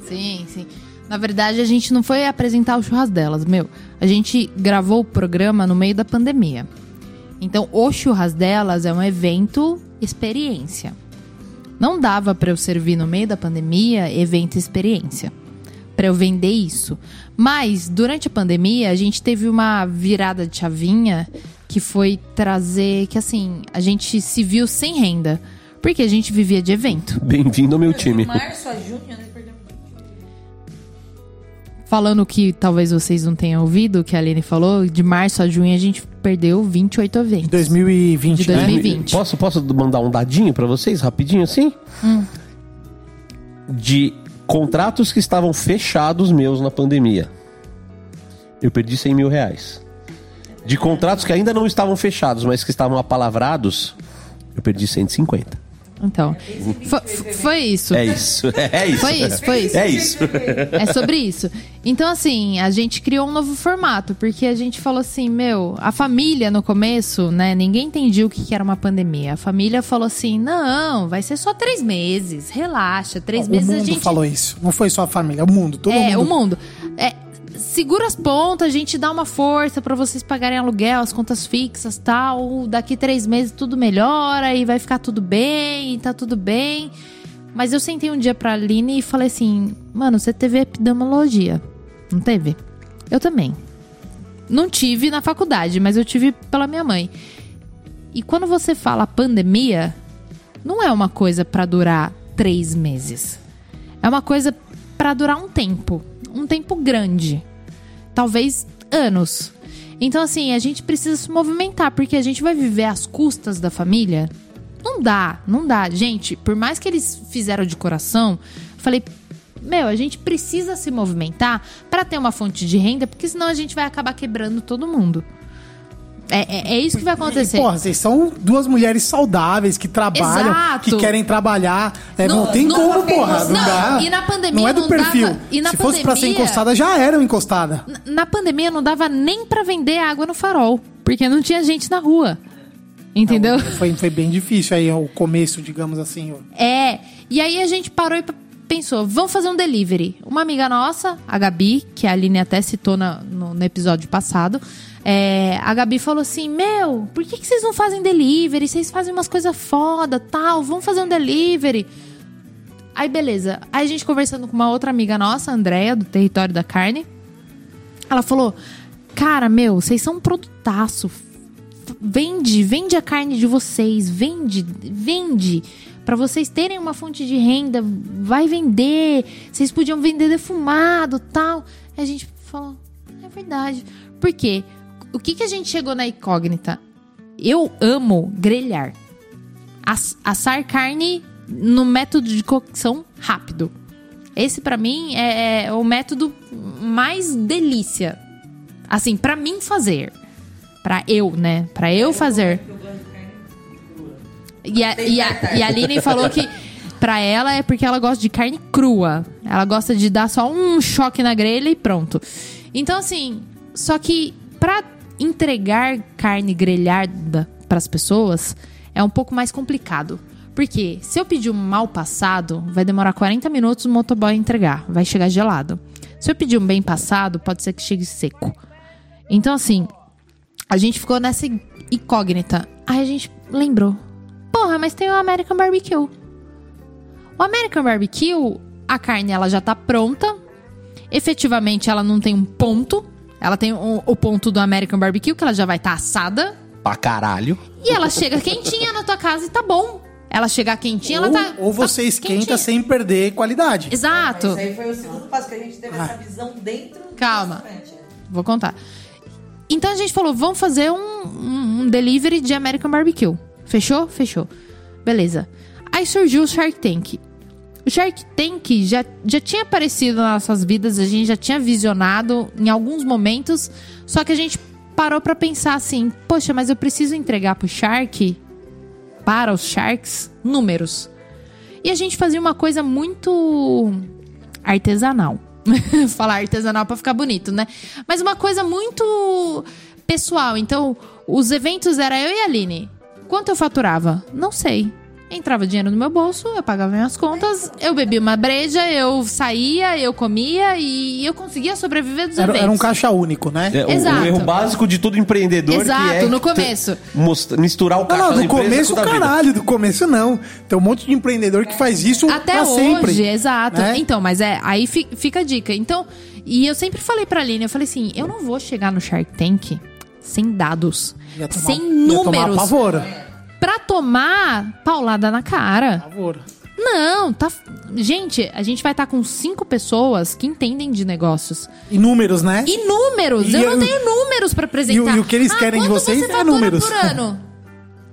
F: Sim, sim. Na verdade, a gente não foi apresentar o churras delas, meu. A gente gravou o programa no meio da pandemia. Então, o churras delas é um evento experiência. Não dava pra eu servir no meio da pandemia evento experiência. Pra eu vender isso. Mas, durante a pandemia, a gente teve uma virada de chavinha que foi trazer que, assim, a gente se viu sem renda. Porque a gente vivia de evento.
C: Bem-vindo ao meu time.
G: Março a junho, né?
F: Falando que talvez vocês não tenham ouvido, o que a Aline falou, de março a junho a gente perdeu 28 eventos.
D: 2020,
F: De
D: né?
F: 2020.
C: Posso, posso mandar um dadinho pra vocês, rapidinho assim? De contratos que estavam fechados meus na pandemia. Eu perdi 100 mil reais. De contratos que ainda não estavam fechados, mas que estavam apalavrados, eu perdi 150.
F: Então, fo- f- foi isso.
C: É isso. É isso.
F: Foi isso, foi isso.
C: É isso.
F: É sobre isso. Então, assim, a gente criou um novo formato, porque a gente falou assim, meu, a família no começo, né, ninguém entendia o que que era uma pandemia. A família falou assim, não, vai ser só três meses, relaxa, três
D: O
F: meses
D: mundo
F: a gente
D: falou isso. Não foi só a família, o mundo. Todo
F: é,
D: mundo.
F: o mundo. É, segura as pontas, a gente dá uma força pra vocês pagarem aluguel, as contas fixas tal. Daqui três meses tudo melhora e vai ficar tudo bem, e tá tudo bem. Mas eu sentei um dia pra Aline e falei assim: Mano, você teve epidemiologia. Não teve? Eu também. Não tive na faculdade, mas eu tive pela minha mãe. E quando você fala pandemia, não é uma coisa pra durar três meses. É uma coisa pra durar um tempo. Um tempo grande. Talvez anos. Então, assim, a gente precisa se movimentar, porque a gente vai viver às custas da família. Não dá, não dá. Gente, por mais que eles fizeram de coração, falei, meu, a gente precisa se movimentar pra ter uma fonte de renda, porque senão a gente vai acabar quebrando todo mundo. É, é, é isso que vai acontecer.
D: Porra, vocês são duas mulheres saudáveis que trabalham,
F: Exato.
D: que querem trabalhar. É, não,
F: Não-
D: tem
F: não-
D: como, porra. Não,
F: não,
D: dá.
F: e na pandemia
D: Não é do
F: não
D: perfil.
F: dava- e na
D: Se fosse pra ser
F: pandemia-
D: encostada, já eram encostada.
F: N- Na pandemia não dava nem pra vender água no farol, porque não tinha gente na rua. Entendeu?
D: Foi, foi bem difícil aí o começo, digamos assim.
F: É. E aí a gente parou e pensou, vamos fazer um delivery. Uma amiga nossa, a Gabi, que a Aline até citou na- no, no episódio passado, é, a Gabi falou assim: Meu, por que, que vocês não fazem delivery? Vocês fazem umas coisas foda, tal, vamos fazer um delivery. Aí, beleza. Aí a gente conversando com uma outra amiga nossa, a Andrea, do Território da Carne. Ela falou: Cara, meu, vocês são um produtaço. Vende, vende a carne de vocês, vende, vende. Pra vocês terem uma fonte de renda, vai vender. Vocês podiam vender defumado, tal. Aí a gente falou: É verdade. Por quê? O que que a gente chegou na incógnita? Eu amo grelhar. Ass- assar carne no método de cocção rápido. Esse pra mim é, é o método mais delícia. Assim, pra mim fazer. Pra eu, né? Pra eu fazer. E a, e, a, e a Aline falou que pra ela é porque ela gosta de carne crua. Ela gosta de dar só um choque na grelha e pronto. Então, assim, só que pra entregar carne grelhada pras pessoas é um pouco mais complicado. Porque se eu pedir um mal passado, vai demorar 40 minutos o motoboy entregar. Vai chegar gelado. Se eu pedir um bem passado, pode ser que chegue seco. Então, assim, a gente ficou nessa incógnita. Aí a gente lembrou. Porra, mas tem o American Barbecue. O American Barbecue, a carne ela já tá pronta. Efetivamente, ela não tem um ponto. Ela tem o, o ponto do American Barbecue, que ela já vai estar assada.
C: pra caralho.
F: E ela chega quentinha na tua casa e tá bom. Ela chegar quentinha,
D: ou,
F: ela tá.
D: ou você
F: tá
D: esquenta
F: quentinha.
D: sem perder qualidade.
F: Exato.
G: Isso aí foi o segundo passo que a gente teve essa visão dentro do
F: Calma.
G: restaurante, né?
F: Vou contar. Então a gente falou, vamos fazer um, um- um delivery de American Barbecue. Fechou? Fechou. Beleza. Aí surgiu o Shark Tank. O Shark Tank já, já tinha aparecido nas nossas vidas, a gente já tinha visionado em alguns momentos, só que a gente parou pra pensar assim, poxa, mas eu preciso entregar pro Shark, para os Sharks, números. E a gente fazia uma coisa muito artesanal. Falar artesanal pra ficar bonito, né? Mas uma coisa muito pessoal. Então, os eventos era eu e a Aline. Quanto eu faturava? Não sei. Entrava dinheiro no meu bolso, eu pagava minhas contas, eu bebia uma breja, eu saía, eu comia e eu conseguia sobreviver dos
D: Era,
F: eventos.
D: era um caixa único, né?
C: É, o-
F: Exato.
C: o, erro básico de todo empreendedor
F: Exato,
C: que é
F: no começo.
C: mostra- misturar o
D: Não,
C: caixa
D: não,
C: da
D: do começo,
C: com o da vida.
D: caralho, do começo não. Tem um monte de empreendedor que faz isso
F: Até
D: pra
F: hoje,
D: sempre.
F: exato.
D: né?
F: Então, mas é, aí fi- fica a dica. Então, e eu sempre falei pra Aline, eu falei assim, eu não vou chegar no Shark Tank sem dados,
D: Ia tomar-
F: sem
D: ia tomar
F: números,
D: pavor.
F: Pra tomar paulada na cara.
D: Pavor.
F: Não, tá... Gente, a gente vai estar com cinco pessoas que entendem de negócios.
D: E números, né?
F: E números,
D: E
F: eu
D: eu-
F: não tenho números pra apresentar.
D: E o- e o que eles querem de
F: quanto
D: vocês
F: você
D: é
F: fatura
D: números.
F: por ano?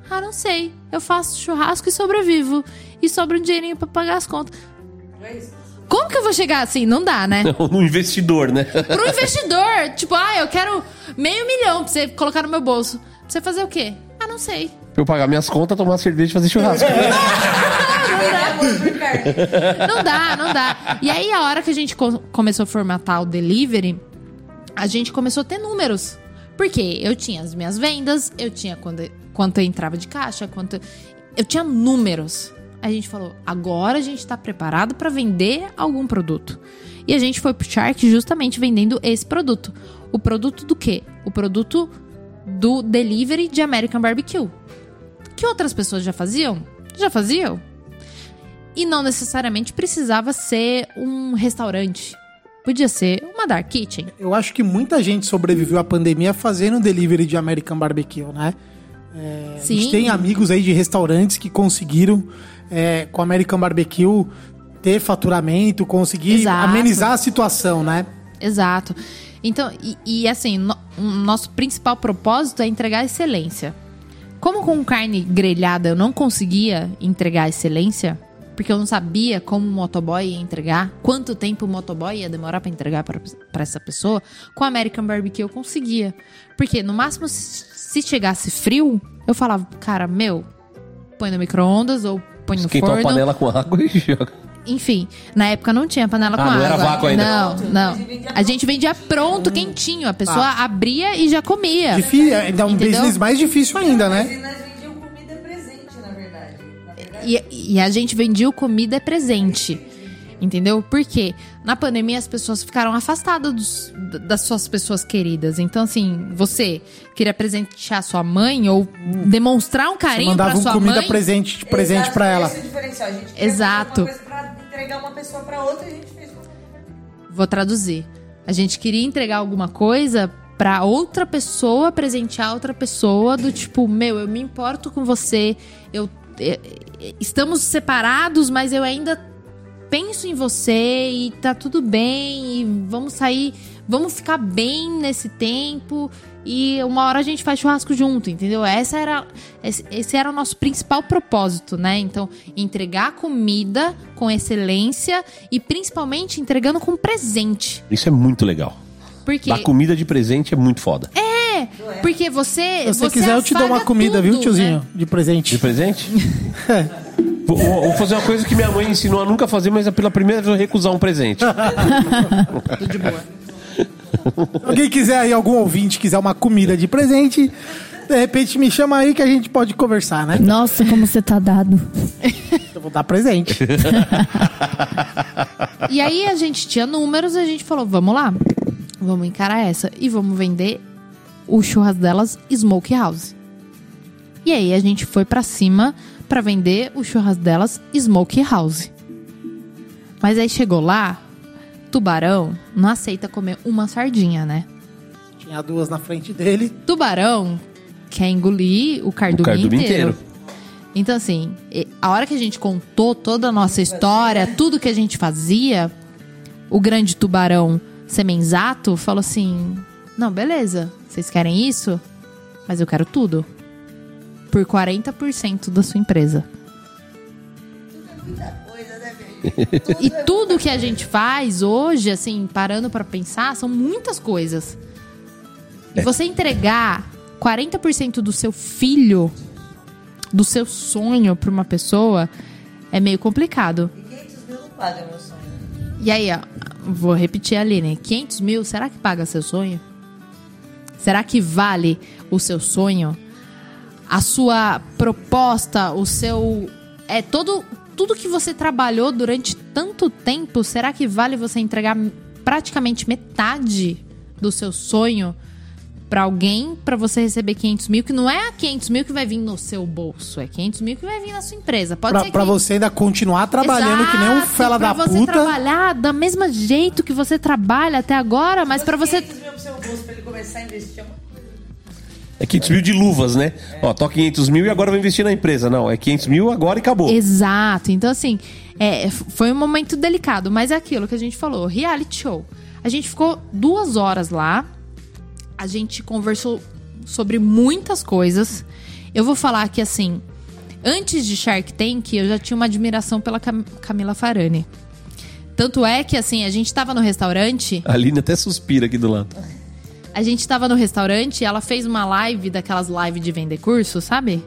F: Ah, não sei. Eu faço churrasco e sobrevivo. E sobra um dinheirinho pra pagar as contas. Como que eu vou chegar assim? Não dá, né?
C: No investidor, né?
F: Pro investidor, tipo, ah, eu quero meio milhão pra você colocar no meu bolso. Pra você fazer o quê? Ah, não sei.
C: Eu pagar minhas contas, tomar cerveja e fazer churrasco.
F: Não dá, não dá. E aí, a hora que a gente co- começou a formatar o delivery, a gente começou a ter números. Porque eu tinha as minhas vendas, eu tinha quando, quanto eu entrava de caixa, quanto. Eu tinha números. A gente falou, agora a gente tá preparado para vender algum produto. E a gente foi pro Shark justamente vendendo esse produto. O produto do quê? O produto do delivery de American Barbecue. Que outras pessoas já faziam? Já faziam. E não necessariamente precisava ser um restaurante. Podia ser uma dark kitchen.
D: Eu acho que muita gente sobreviveu à pandemia fazendo delivery de American Barbecue, né? É, A gente tem amigos aí de restaurantes que conseguiram, é, com American Barbecue, ter faturamento, conseguir
F: Exato.
D: amenizar a situação, né?
F: Exato. Então, e, e assim, no- o nosso principal propósito é entregar excelência. Como com carne grelhada eu não conseguia entregar excelência, porque eu não sabia como o motoboy ia entregar, quanto tempo o motoboy ia demorar pra entregar pra pra essa pessoa, com American Barbecue eu conseguia. Porque no máximo, se, se chegasse frio, eu falava, cara, meu, põe no micro-ondas ou põe no
C: Esquentou a
F: forno.
C: panela com água e joga.
F: Enfim, na época não tinha panela com
C: Ah, não
F: água.
C: era vácuo ainda.
F: Não, não. A gente vendia pronto, quentinho. A pessoa abria e já comia.
D: Difí- ainda é um
F: Entendeu?
D: business mais difícil ainda,
G: Mas
D: né?
G: e
F: E, a gente vendia comida é presente. Entendeu? Porque na pandemia as pessoas ficaram afastadas dos- das suas pessoas queridas. Então, assim, você queria presentear sua mãe ou demonstrar um
D: Você
F: carinho
D: um
F: sua
D: comida
F: mãe.
D: presente, presente
G: Exato,
D: pra ela.
G: Esse é o diferencial. A gente queria
F: Exato.
G: fazer alguma coisa pra entregar uma pessoa pra outra e a gente fez.
F: Vou traduzir. A gente queria entregar alguma coisa pra outra pessoa, presentear outra pessoa, do tipo, meu, eu me importo com você, eu, eh, eh, estamos separados, mas eu ainda penso em você e tá tudo bem, e vamos sair, vamos ficar bem nesse tempo. E uma hora a gente faz churrasco junto, entendeu? Essa era, esse, era o nosso principal propósito, né? Então, entregar comida com excelência e principalmente entregando com presente.
C: Isso é muito legal.
F: Porque,
C: Dar comida de presente é muito foda.
F: é, porque você.
D: Se você
F: você
D: quiser, eu te dou uma comida, viu,
F: tudo,
D: tiozinho?
F: né?
D: De presente.
C: De presente? Vou, vou- vou fazer uma coisa que minha mãe ensinou a nunca fazer, mas é pela primeira vez eu recusar um presente.
D: Alguém quiser aí, algum ouvinte quiser uma comida de presente, de repente me chama aí que a gente pode conversar, né?
E: Nossa, como você tá dado.
D: Eu vou dar presente.
F: E aí a gente tinha números e a gente falou: vamos lá, vamos encarar essa e vamos vender o churras delas Smoke House. E aí a gente foi pra cima pra vender o churras delas Smoke House. Mas aí chegou lá, tubarão não aceita comer uma sardinha, né?
D: Tinha duas na frente dele.
F: Tubarão quer engolir o cardume,
C: O cardume
F: inteiro.
C: inteiro.
F: Então, assim, a hora que a gente contou toda a nossa história, tudo que a gente fazia, o grande tubarão Semenzato falou assim: Não, beleza, vocês querem isso? Mas eu quero tudo. Por 40% da sua empresa. E tudo que a gente faz hoje, assim, parando pra pensar, são muitas coisas. E você entregar 40% do seu filho, do seu sonho pra uma pessoa, é meio complicado.
A: 500 mil não paga meu sonho.
F: E aí, ó, vou repetir ali, né? 500 mil, será que paga seu sonho? Será que vale o seu sonho? A sua proposta, o seu. É todo. Tudo que você trabalhou durante tanto tempo, será que vale você entregar praticamente metade do seu sonho pra alguém pra você receber 500 mil? Que não é 500 mil que vai vir no seu bolso, é 500 mil que vai vir na sua empresa. Pode
D: Pra,
F: ser
D: pra
F: que
D: você ainda continuar trabalhando que nem um
F: Exato,
D: fela
F: pra
D: da
F: você
D: puta.
F: trabalhar da mesma jeito que você trabalha até agora, mas pra você
A: 500 mil pro seu bolso pra ele começar a investir. é uma.
C: É 500 mil de luvas, né? Ó, tô 500 mil e agora vou investir na empresa. Não, é 500 mil agora e acabou.
F: Exato. Então, assim, é, foi um momento delicado, mas é aquilo que a gente falou: reality show. A gente ficou duas horas lá, a gente conversou sobre muitas coisas. Eu vou falar que, assim, antes de Shark Tank, eu já tinha uma admiração pela Cam- Camila Farani. Tanto é que, assim, a gente tava no restaurante.
C: A Aline até suspira aqui do lado.
F: A gente tava no restaurante e ela fez uma live daquelas lives de vender curso, sabe?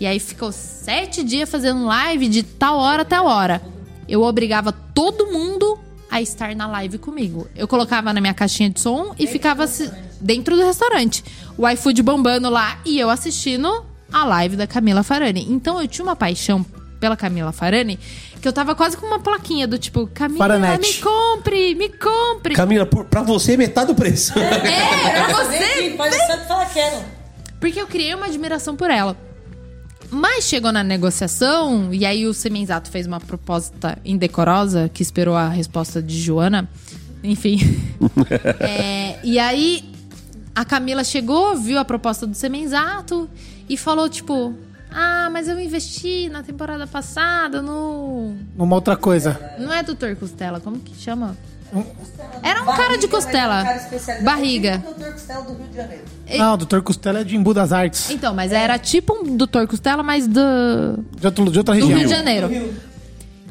F: E aí ficou sete dias fazendo live de tal hora a tal hora. Eu obrigava todo mundo a estar na live comigo. Eu colocava na minha caixinha de som e ficava assi- dentro do restaurante. O iFood bombando lá e eu assistindo a live da Camila Farani. Então eu tinha uma paixão pela Camila Farani que eu tava quase com uma plaquinha do tipo, Camila,
D: Faranete.
F: me compre, me compre.
C: Camila, por- pra você é metade do preço.
F: É, pra você.
A: Vem aqui, faz o santo e fala quero.
F: Porque eu criei uma admiração por ela. Mas chegou na negociação, e aí o Semenzato fez uma proposta indecorosa, que esperou a resposta de Joana. Enfim. É, e aí a Camila chegou, viu a proposta do Semenzato e falou, tipo... Ah, mas eu investi na temporada passada no...
D: Numa outra coisa.
F: Não é doutor Costela, como que chama? Era um cara de costela. Barriga.
A: Doutor Costela do Rio de Janeiro.
D: Não, o Dr. Costela é de Embu das Artes.
F: Então, mas era tipo um doutor Costela, mas do,
D: De, outro, de outra
F: do
D: região.
F: Rio de Janeiro.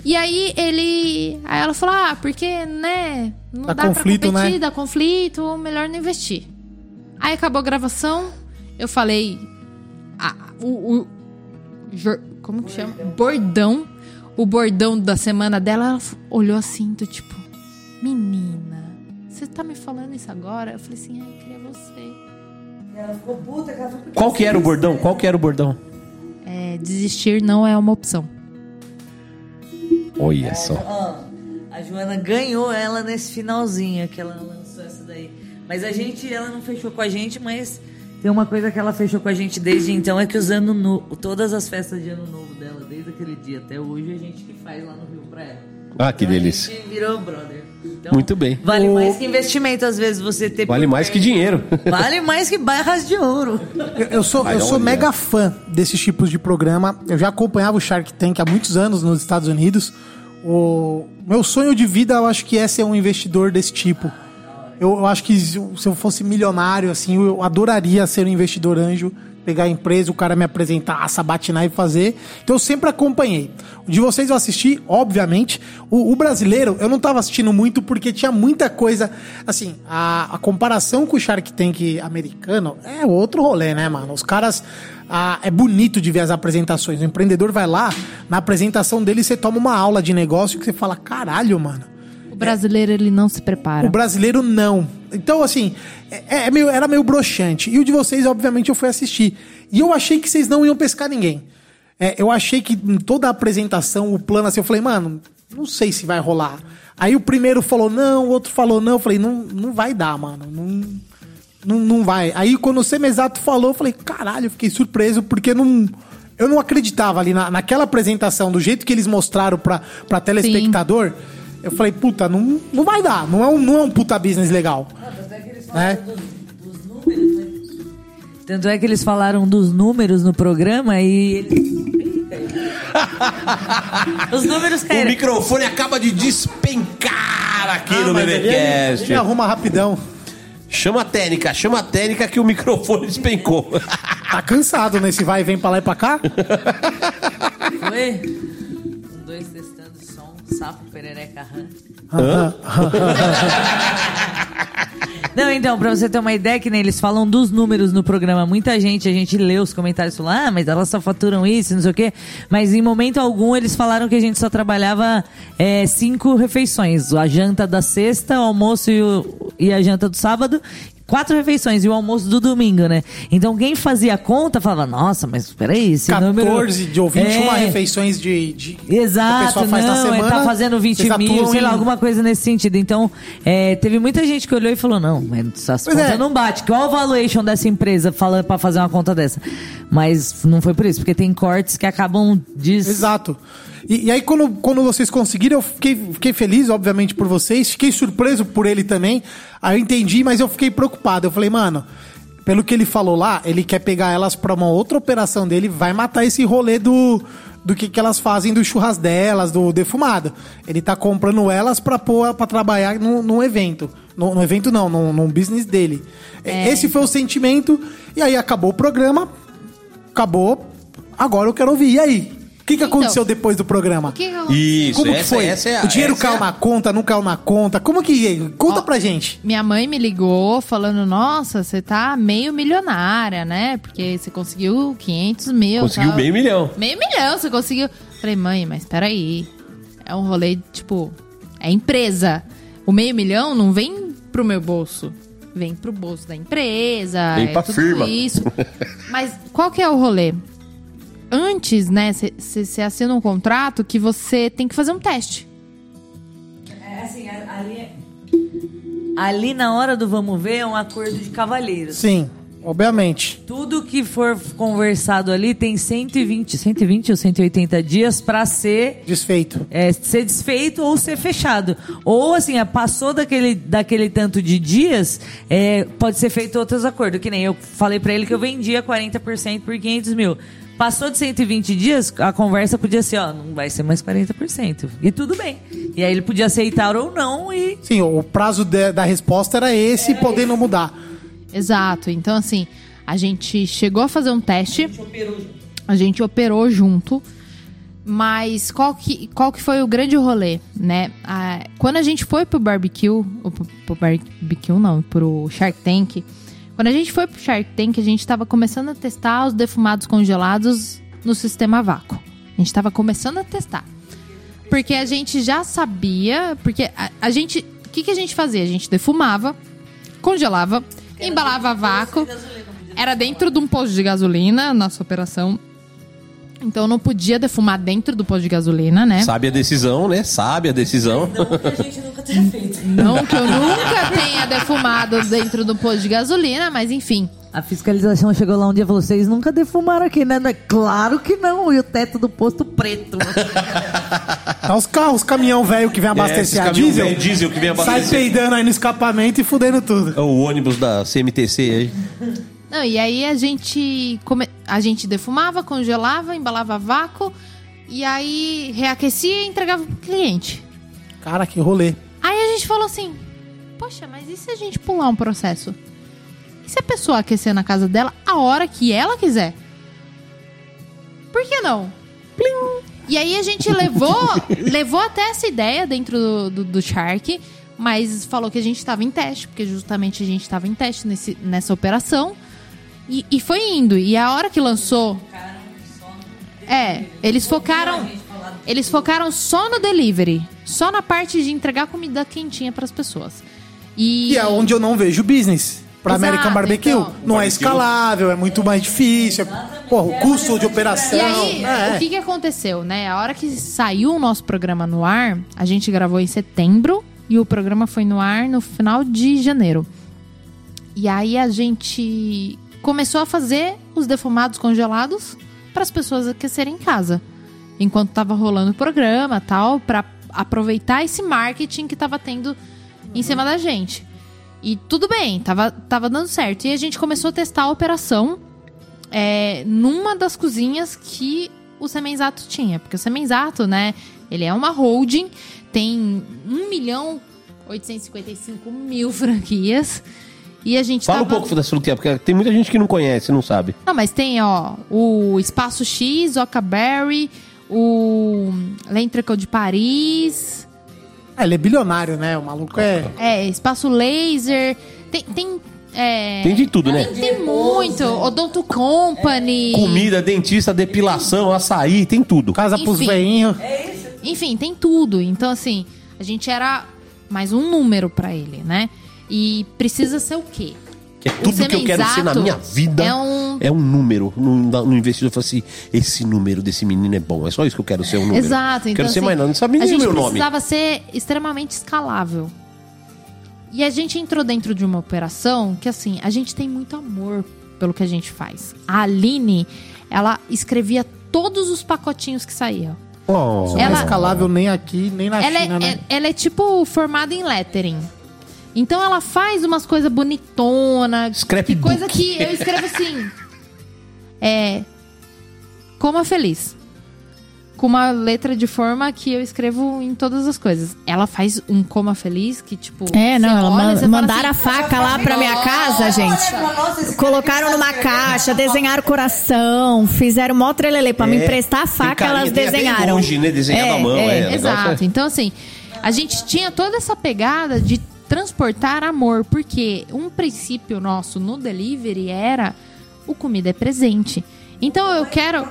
F: E aí ele. Aí ela falou: ah, porque, né? Não
D: Dá
F: dá,
D: conflito,
F: pra competir,
D: né?
F: dá conflito, melhor não investir. Aí acabou a gravação, eu falei. ah, o, como que chama? Bordão. O bordão da semana dela, ela olhou assim, do tipo, menina, você tá me falando isso agora? Eu falei assim, ai, eu queria você.
A: Ela ficou puta, que ela falou,
C: Qual que era o bordão? Qual que era o bordão?
F: É, desistir não é uma opção.
C: Olha só.
A: Ó, a Joana ganhou ela nesse finalzinho que ela lançou essa daí. Mas a gente, ela não fechou com a gente, mas tem uma coisa que ela fechou com a gente desde então, é que os ano no... todas as festas de ano novo dela, desde aquele dia até hoje, a gente que faz lá no Rio pra ela.
C: Ah, que
A: Então,
C: delícia.
A: A gente virou brother. Então,
C: Muito bem.
A: Vale mais que investimento, às vezes, você ter...
C: Vale mais que dinheiro.
A: Vale mais que barras de ouro.
D: Eu, eu sou, eu sou mega fã desses tipos de programa. Eu já acompanhava o Shark Tank há muitos anos nos Estados Unidos. O meu sonho de vida, eu acho que é ser um investidor desse tipo. Eu, eu acho que se eu se eu fosse milionário, assim, eu adoraria ser um investidor anjo, pegar a empresa, o cara me apresentar, sabatinar e fazer. Então eu sempre acompanhei. De vocês eu assisti, obviamente. O, o brasileiro, eu não tava assistindo muito porque tinha muita coisa. Assim, a, a comparação com o Shark Tank americano é outro rolê, né, mano? Os caras. é bonito de ver as apresentações. O empreendedor vai lá, na apresentação dele você toma uma aula de negócio que você fala: caralho, mano.
F: O brasileiro, ele não se prepara.
D: O brasileiro não. Então, assim, é, é meio- era meio broxante. E o de vocês, obviamente, eu fui assistir. E eu achei que vocês não iam pescar ninguém. É, eu achei que em toda a apresentação, o plano assim, eu falei, mano, não sei se vai rolar. Aí o primeiro falou não, o outro falou não. Eu falei, não, não vai dar, mano. Não, não, não vai. Aí quando o Semesato falou, eu falei, caralho, eu fiquei surpreso, porque não. Eu não acreditava ali na, naquela apresentação, do jeito que eles mostraram pra, pra telespectador. Eu falei, puta, não, não vai dar. Não é um, não é um puta business legal.
A: Até que eles
D: Né?
A: falaram dos, dos números, né? Tanto é que eles falaram dos números no programa e eles. Os números
C: O
A: caíram.
C: microfone acaba de despencar aqui
D: Ah,
C: no
D: ele,
C: Bebecast.
D: ele arruma rapidão.
C: Chama a técnica, chama a técnica que o microfone despencou.
D: Tá cansado nesse vai e vem pra lá e pra cá?
A: Foi? Sapo, perereca, rã. Não, então, pra você ter uma ideia, que nem eles falam dos números no programa, muita gente, a gente lê os comentários e fala, ah, mas elas só faturam isso, não sei o quê. Mas em momento algum eles falaram que a gente só trabalhava é, cinco refeições. A janta da sexta, o almoço e, o- e a janta do sábado. Quatro refeições e o almoço do domingo, né? Então quem fazia a conta falava, nossa, mas peraí, esse número...
D: 14 de ou 21
A: É.
D: refeições de, de que o
A: Exato,
D: pessoal faz na
A: não, ele
D: semana.
A: tá fazendo 20
D: vocês
A: mil, sei lá,
D: em-
A: alguma coisa nesse sentido. Então, é, teve muita gente que olhou e falou, não, mas essas
D: Pois
A: contas
D: é.
A: não bate. Qual a valuation dessa empresa fala pra fazer uma conta dessa? Mas não foi por isso, porque tem cortes que acabam de...
D: Exato. E, e aí, quando, quando vocês conseguiram, eu fiquei, fiquei feliz, obviamente, por vocês. Fiquei surpreso por ele também. Aí eu entendi, mas eu fiquei preocupado. Eu falei, mano, pelo que ele falou lá, ele quer pegar elas pra uma outra operação dele, vai matar esse rolê do, do que, que elas fazem do churras delas, do defumado. Ele tá comprando elas pra pôr pra trabalhar no, num evento. No, no evento não, no, no business dele. Esse foi o sentimento. E aí acabou o programa, acabou. Agora eu quero ouvir. E aí? O que, que
F: Então,
D: aconteceu depois do programa?
F: O que que aconteceu?
C: Isso,
D: Como que
C: essa,
D: foi?
C: essa é a-
D: o dinheiro
C: essa
D: caiu
C: é a-
D: na conta, não caiu na conta? Como que. Conta
F: Ó,
D: pra gente.
F: Minha mãe me ligou falando, nossa, você tá meio milionária, né? Porque você conseguiu 500 mil.
C: Conseguiu
F: tal.
C: meio milhão.
F: Meio milhão, você conseguiu. Falei, mãe, mas peraí. É um rolê, tipo, é empresa. O meio milhão não vem pro meu bolso. Vem pro bolso da empresa.
C: Vem
F: é
C: pra
F: tudo
C: firma.
F: isso. Mas qual que é o rolê? Antes, né, você assina um contrato que você tem que fazer um teste.
A: É assim, ali... Ali na hora do vamos ver é um acordo de cavalheiros.
D: Sim, obviamente.
A: Tudo que for conversado ali tem 120, 120 ou 180 dias pra ser
D: Desfeito.
A: é, ser desfeito ou ser fechado. Ou assim, é, passou daquele, daquele tanto de dias, é, pode ser feito outros acordos. Que nem eu falei pra ele que eu vendia 40% por 500 mil. Passou de 120 dias, a conversa podia ser, ó, não vai ser mais 40%. E tudo bem. E aí ele podia aceitar ou não e...
D: Sim, o prazo de- da resposta era esse, podendo mudar.
F: Exato. Então, assim, a gente chegou a fazer um teste. A gente operou junto. Mas qual que, qual que foi o grande rolê, né? Ah, quando a gente foi pro barbecue, ou pro, pro barbecue não, pro Shark Tank. Quando a gente foi pro Shark Tank, a gente tava começando a testar os defumados congelados no sistema vácuo. A gente tava começando a testar. Porque a gente já sabia, porque a, a gente, o que que a gente fazia? A gente defumava, congelava, embalava vácuo. Era dentro de um posto de gasolina, nossa operação. Então não podia defumar dentro do posto de gasolina, né?
C: Sabe a decisão, né? Sabe a decisão.
A: a gente nunca tenha feito.
F: Não que eu nunca tenha defumado dentro do posto de gasolina, mas enfim.
A: A fiscalização chegou lá um dia e falou: vocês nunca defumaram aqui, né? Claro que não. E o teto do posto preto.
D: Tá os carros, os caminhão velho que vem abastecer
C: esses
D: a diesel.
C: velho diesel que vem
D: Sai
C: abastecer.
D: peidando aí no escapamento e fudendo tudo.
C: É o ônibus da CMTC aí.
F: Não, e aí a gente come... a gente defumava, congelava, embalava vácuo e aí reaquecia e entregava pro cliente.
D: Cara, que rolê.
F: Aí a gente falou assim: Poxa, mas e se a gente pular um processo? E se a pessoa aquecer na casa dela a hora que ela quiser? Por que não? Plim. E aí a gente levou, levou até essa ideia dentro do, do, do Shark, mas falou que a gente estava em teste, porque justamente a gente estava em teste nesse, nessa operação. E, e foi indo. E a hora que lançou. É, eles focaram. Eles focaram só no delivery. Só na parte de entregar comida quentinha para as pessoas. E,
D: E é onde eu não vejo business. Pra
F: Exato,
D: American Barbecue.
F: então.
D: não é escalável, é muito mais difícil. É, porra, o custo de operação.
F: E aí,
D: é.
F: o que, que aconteceu, né? A hora que saiu o nosso programa no ar, a gente gravou em setembro e o programa foi no ar no final de janeiro. E aí a gente começou a fazer os defumados congelados para as pessoas aquecerem em casa. Enquanto tava rolando o programa tal, para aproveitar esse marketing que tava tendo em cima da gente. E tudo bem, tava, tava dando certo. E a gente começou a testar a operação é, numa das cozinhas que o Semenzato tinha. Porque o Semenzato, né, ele é uma holding, tem 1 milhão 855 mil franquias. E a gente
C: Fala um
F: tava...
C: pouco da franquia, porque tem muita gente que não conhece, não sabe.
F: Não, mas tem, ó, o Espaço X, Ocaberry, o L'Entrecot de Paris,
D: É, ele é bilionário, né? O maluco é.
F: é, Espaço Laser, tem... tem é,
C: Tem de tudo, né?
F: Tem muito, Odonto Company.
C: Comida, dentista, depilação, açaí, tem tudo.
D: Casa pros veinhos.
F: Enfim, tem tudo. Então, assim, a gente era mais um número pra ele, né? E precisa ser o quê?
C: Que é tudo que eu quero ser na minha vida.
F: é um-
C: é um número. No, no investidor, eu falo assim: esse número desse menino é bom. É só isso que eu quero ser um número.
F: Exato, então
C: Quero ser
F: assim,
C: mais nada. Não sabe
F: a
C: nem o
F: gente
C: meu nome.
F: precisava ser extremamente escalável. E a gente entrou dentro de uma operação que, assim, a gente tem muito amor pelo que a gente faz. A Aline, ela escrevia todos os pacotinhos que saíam.
C: Oh,
D: Não é
F: Ela-
D: escalável nem aqui, nem na
F: Ela é,
D: China, né?
F: é- ela é tipo formada em lettering. Então ela faz umas coisas bonitona,
C: Scrapbook.
F: que coisa que eu escrevo assim. É coma feliz. Com uma letra de forma que eu escrevo em todas as coisas. Ela faz um coma feliz que tipo
E: É, não, ela
F: olha,
E: man-
F: você fala
E: mandaram a
F: assim,
E: faca lá pra minha casa, gente. Colocaram numa caixa, desenharam coração, fizeram mó trelelê pra me
C: É,
E: emprestar a faca,
C: carinha,
E: elas desenharam.
C: emoji, né, desenhado à mão, é. Negócio
F: Exato.
C: é-
F: Então, assim, a gente tinha toda essa pegada de transportar amor, porque um princípio nosso no delivery era o comida é presente. Então eu quero.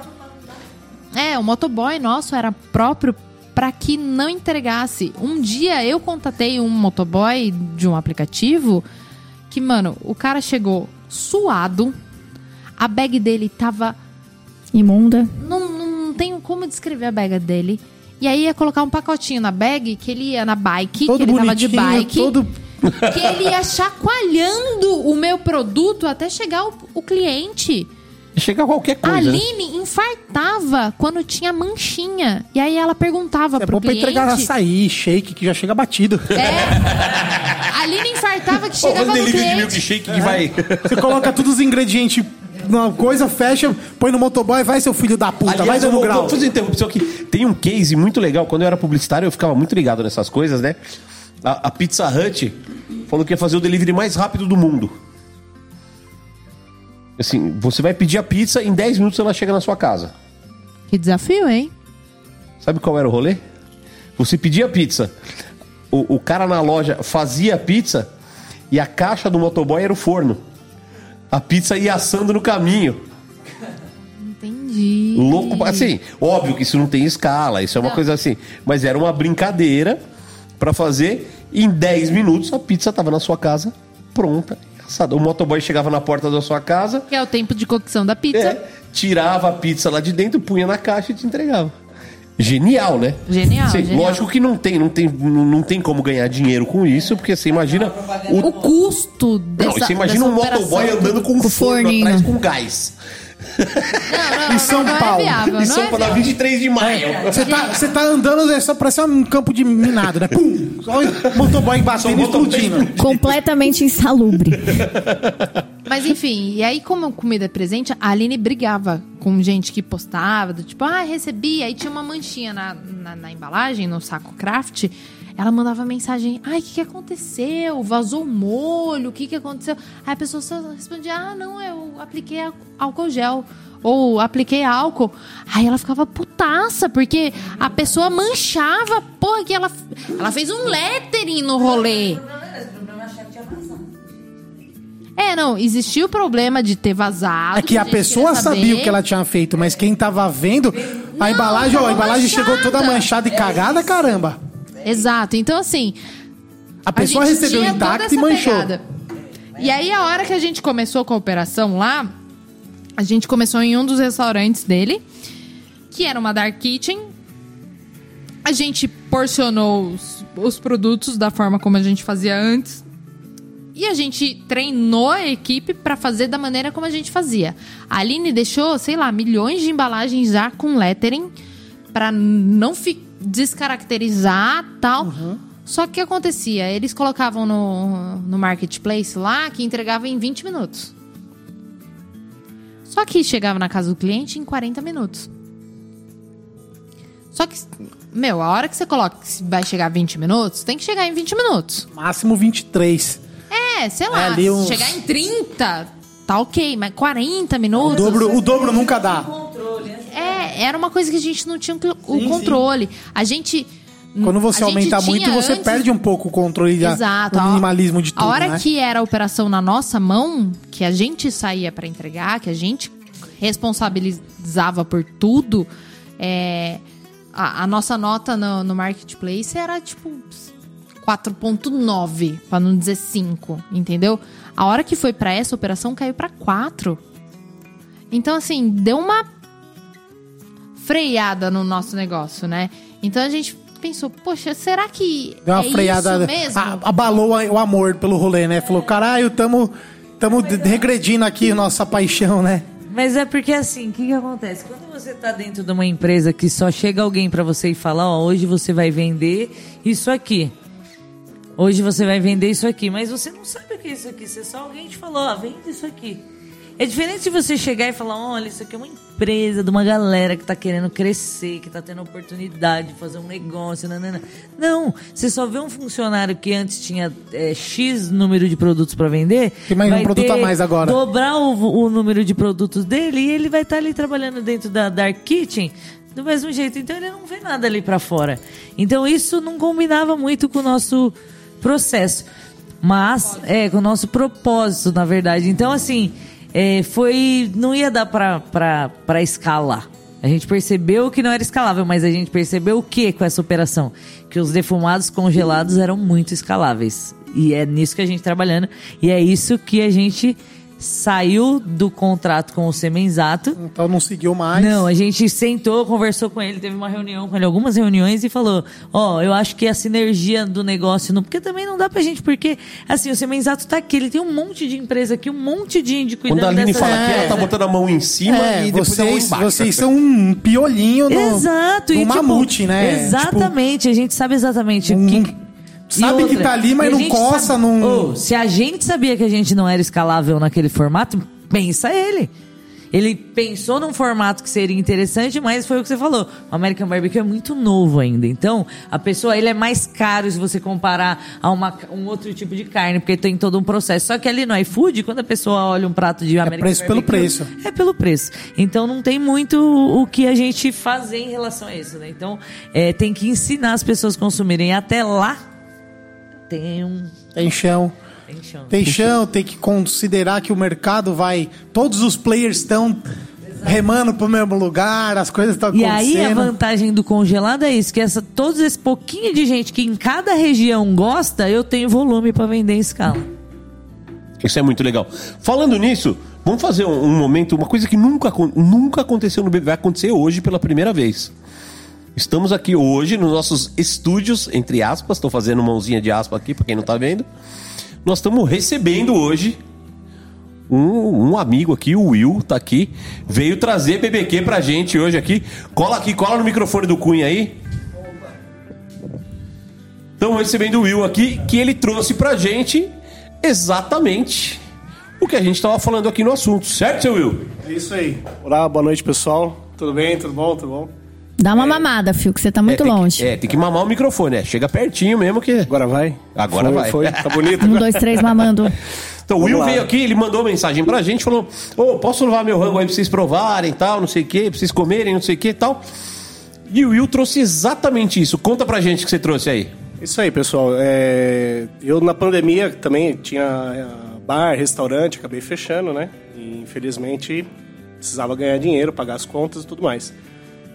F: É, o motoboy nosso era próprio para que não entregasse. Um dia eu contatei um motoboy de um aplicativo que, mano, o cara chegou suado, a bag dele tava
E: Imunda.
F: não, não tenho como descrever a bag dele. E aí ia colocar um pacotinho na bag, que ele ia na bike,
D: Todo
F: que ele tava de bike.
D: todo...
F: Que ele ia chacoalhando o meu produto até chegar o, o cliente.
C: Chega qualquer
F: A
C: coisa. né?
F: Aline infartava quando tinha manchinha. E aí ela perguntava
D: É
F: pro
D: bom pra
F: cliente.
D: entregar açaí, shake, que já chega batido.
F: É. A Aline infartava que chegava
C: faz
F: no
C: delivery de
F: cliente.
C: milkshake que vai.
D: Você coloca todos os ingredientes numa coisa, fecha, põe no motoboy, vai, seu filho da puta, vai
C: Aliás, eu
D: dando
C: vou,
D: grau.
C: vou fazer interrupção aqui. Tem um case muito legal. Quando eu era publicitário, eu ficava muito ligado nessas coisas, né? A, a Pizza Hut falou que ia fazer o delivery mais rápido do mundo. Assim, você vai pedir a pizza, em 10 minutos ela chega na sua casa.
F: Que desafio, hein?
C: Sabe qual era o rolê? Você pedia a pizza, o, o cara na loja fazia a pizza e a caixa do motoboy era o forno. A pizza ia assando no caminho.
F: Entendi.
C: Louco, assim, óbvio que isso não tem escala, isso é uma
F: Não.
C: coisa assim, mas era uma brincadeira pra fazer. Em 10 minutos a pizza tava na sua casa, pronta, assada. O motoboy chegava na porta da sua casa,
F: Que é o tempo de cocção da pizza.
C: é, tirava a pizza lá de dentro, punha na caixa e te entregava. Genial, né?
F: Genial, genial.
C: Lógico que não tem, não tem, não tem como ganhar dinheiro com isso, porque você imagina o
F: O custo dessa
C: não, você imagina um motoboy andando com
E: Com
C: forno
E: forninho.
C: atrás com gás.
F: Não, não,
D: Em São
F: não
D: Paulo.
F: É viável,
C: Em São
F: é
C: Paulo, na
F: viável.
C: 23 de maio.
D: Você tá, você tá andando, é só parece um campo de minado, né? Pum! Só o motoboy batendo e explodindo.
E: Completamente insalubre.
F: Mas enfim, e aí como comida é presente, a Aline brigava com gente que postava, do tipo, ah, recebi, aí tinha uma manchinha na, na, na embalagem, no saco craft, ela mandava mensagem, ai, o que, que aconteceu? Vazou o molho, o que, que aconteceu? Aí a pessoa só respondia, ah, não, eu apliquei álcool gel. Ou apliquei álcool. Aí ela ficava putaça, porque a pessoa manchava, porra, que ela, ela fez um lettering no rolê. É, não, existia o problema de ter vazado.
D: É que a pessoa sabia o que ela tinha feito, mas quem tava vendo, a embalagem, ó, a embalagem chegou toda
F: manchada.
D: manchada e cagada, caramba.
F: Exato. Então, assim.
D: A pessoa
F: gente
D: recebeu intacto e manchou.
F: pegada. E aí, a hora que a gente começou com a operação lá, a gente começou em um dos restaurantes dele, que era uma Dark Kitchen. A gente porcionou os, os produtos da forma como a gente fazia antes. E a gente treinou a equipe pra fazer da maneira como a gente fazia. A Aline deixou, sei lá, milhões de embalagens já com lettering pra não fi- descaracterizar tal. Só que o que acontecia? Eles colocavam no, no marketplace lá que entregava em 20 minutos. Só que chegava na casa do cliente em 40 minutos. Só que, meu, a hora que você coloca que vai chegar 20 minutos, tem que chegar em 20 minutos.
D: Máximo 23.
F: É, sei lá,
D: É, ali uns-
F: chegar em 30, tá ok, mas 40
D: O
F: minutos.
D: dobro, o dobro nunca dá.
F: Era uma coisa que a gente não tinha o controle. A gente.
D: Quando você aumenta muito, você
F: antes-
D: perde um pouco o controle, da,
F: Exato.
D: o
F: a-
D: minimalismo de tudo,
F: A hora
D: né?
F: que era a operação na nossa mão, que a gente saía pra entregar, que a gente responsabilizava por tudo, é, a, a nossa nota no, no marketplace era tipo 4.9, pra não dizer 5, entendeu? A hora que foi pra essa operação caiu pra 4. Então assim, deu uma freada no nosso negócio, né? Então a gente pensou, poxa, será que
D: Deu uma
F: é
D: freada.
F: isso mesmo?
D: a- abalou o amor pelo rolê, né? Falou, caralho, tamo, tamo de- regredindo aqui nossa paixão, né?
A: Mas é porque assim, o que, que acontece? Quando você tá dentro de uma empresa que só chega alguém pra você e fala, ó, hoje você vai vender isso aqui. Hoje você vai vender isso aqui, mas você não sabe o que é isso aqui. Você só alguém te falou, ó, vende isso aqui. É diferente de você chegar e falar, olha, isso aqui é uma empresa de uma galera que tá querendo crescer, que tá tendo oportunidade de fazer um negócio, nanana. Não, você só vê um funcionário que antes tinha é, X número de produtos pra vender.
D: Tem mais um produto a mais agora.
A: dobrar o, o número de produtos dele e ele vai estar ali trabalhando dentro da Dark Kitchen do mesmo jeito. Então ele não vê nada ali pra fora. Então isso não combinava muito com o nosso processo. Mas, é, com o nosso propósito, na verdade. Então, assim, é, foi. Não ia dar pra, pra escalar. A gente percebeu que não era escalável, mas a gente percebeu o que com essa operação? Que os defumados congelados eram muito escaláveis. E é nisso que a gente tá trabalhando. E é isso que a gente saiu do contrato com o Semenzato.
D: Então não seguiu mais.
A: Não, a gente sentou, conversou com ele, teve uma reunião com ele, algumas reuniões e falou: Ó, eu acho que a sinergia do negócio, não, porque também não dá pra gente, porque assim, o Semenzato tá aqui, ele tem um monte de empresa aqui, um monte de índio cuidando
C: Quando a Aline
A: dessa
C: fala aqui, ela tá botando a mão em cima
D: É,
C: e depois a mão
D: vocês,
C: embaixo.
D: vocês são um piolinho no,
A: Exato,
D: no
A: e, tipo,
D: mamute, né?
A: Exatamente, a gente sabe exatamente
D: Um-
A: o que.
D: Sabe que tá ali, mas não coça,
A: sabe-
D: não-
A: Ô, se a gente sabia que a gente não era escalável naquele formato, pensa ele. Ele pensou num formato que seria interessante, mas foi o que você falou. O American Barbecue é muito novo ainda. Então, a pessoa, ele é mais caro se você comparar a uma, um outro tipo de carne, porque tem todo um processo. Só que ali no iFood, quando a pessoa olha um prato de American
D: preço pelo
A: Barbecue,
D: preço.
A: É pelo preço. Então, não tem muito o que a gente fazer em relação a isso, né? Então, é, tem que ensinar as pessoas a consumirem. Até lá, tem um...
D: Tem chão.
A: Tem chão.
D: Tem chão, tem que considerar que o mercado vai. Todos os players estão remando pro mesmo lugar, as coisas estão
A: E
D: acontecendo.
A: aí a vantagem do congelado é isso, que essa, todos esse pouquinho de gente que em cada região gosta, eu tenho volume para vender em escala.
C: Isso é muito legal. Falando nisso, vamos fazer um, um momento, uma coisa que nunca, nunca aconteceu no BB, vai acontecer hoje pela primeira vez. Estamos aqui hoje nos nossos estúdios, entre aspas, estou fazendo mãozinha de aspa aqui para quem não tá vendo. Nós estamos recebendo hoje um, um amigo aqui, o Will, tá aqui, veio trazer BBQ pra gente hoje aqui. Cola aqui, cola no microfone do Cunha aí. Estamos recebendo o Will aqui, que ele trouxe pra gente exatamente o que a gente estava falando aqui no assunto, certo, seu Will?
I: É isso aí. Olá, boa noite, pessoal. Tudo bem? Tudo bom? Tudo bom?
E: Dá uma mamada, Fio, que você tá muito
C: É, tem que-
E: longe.
C: é, tem que mamar o microfone, é. Chega pertinho mesmo que.
I: Agora vai?
C: Agora
I: Foi,
C: vai.
I: Foi, tá bonito.
E: Um, dois, três, mamando.
C: Então o Will
I: lá.
C: veio aqui, ele mandou mensagem pra gente, falou: Ô, posso levar meu rango aí pra vocês provarem tal, não sei o que, pra vocês comerem, não sei o que tal. E o Will trouxe exatamente isso. Conta pra gente o que você trouxe aí.
I: Isso aí, pessoal. É, Eu, na pandemia, também tinha é, bar, restaurante, acabei fechando, né? E, infelizmente, precisava ganhar dinheiro, pagar as contas e tudo mais.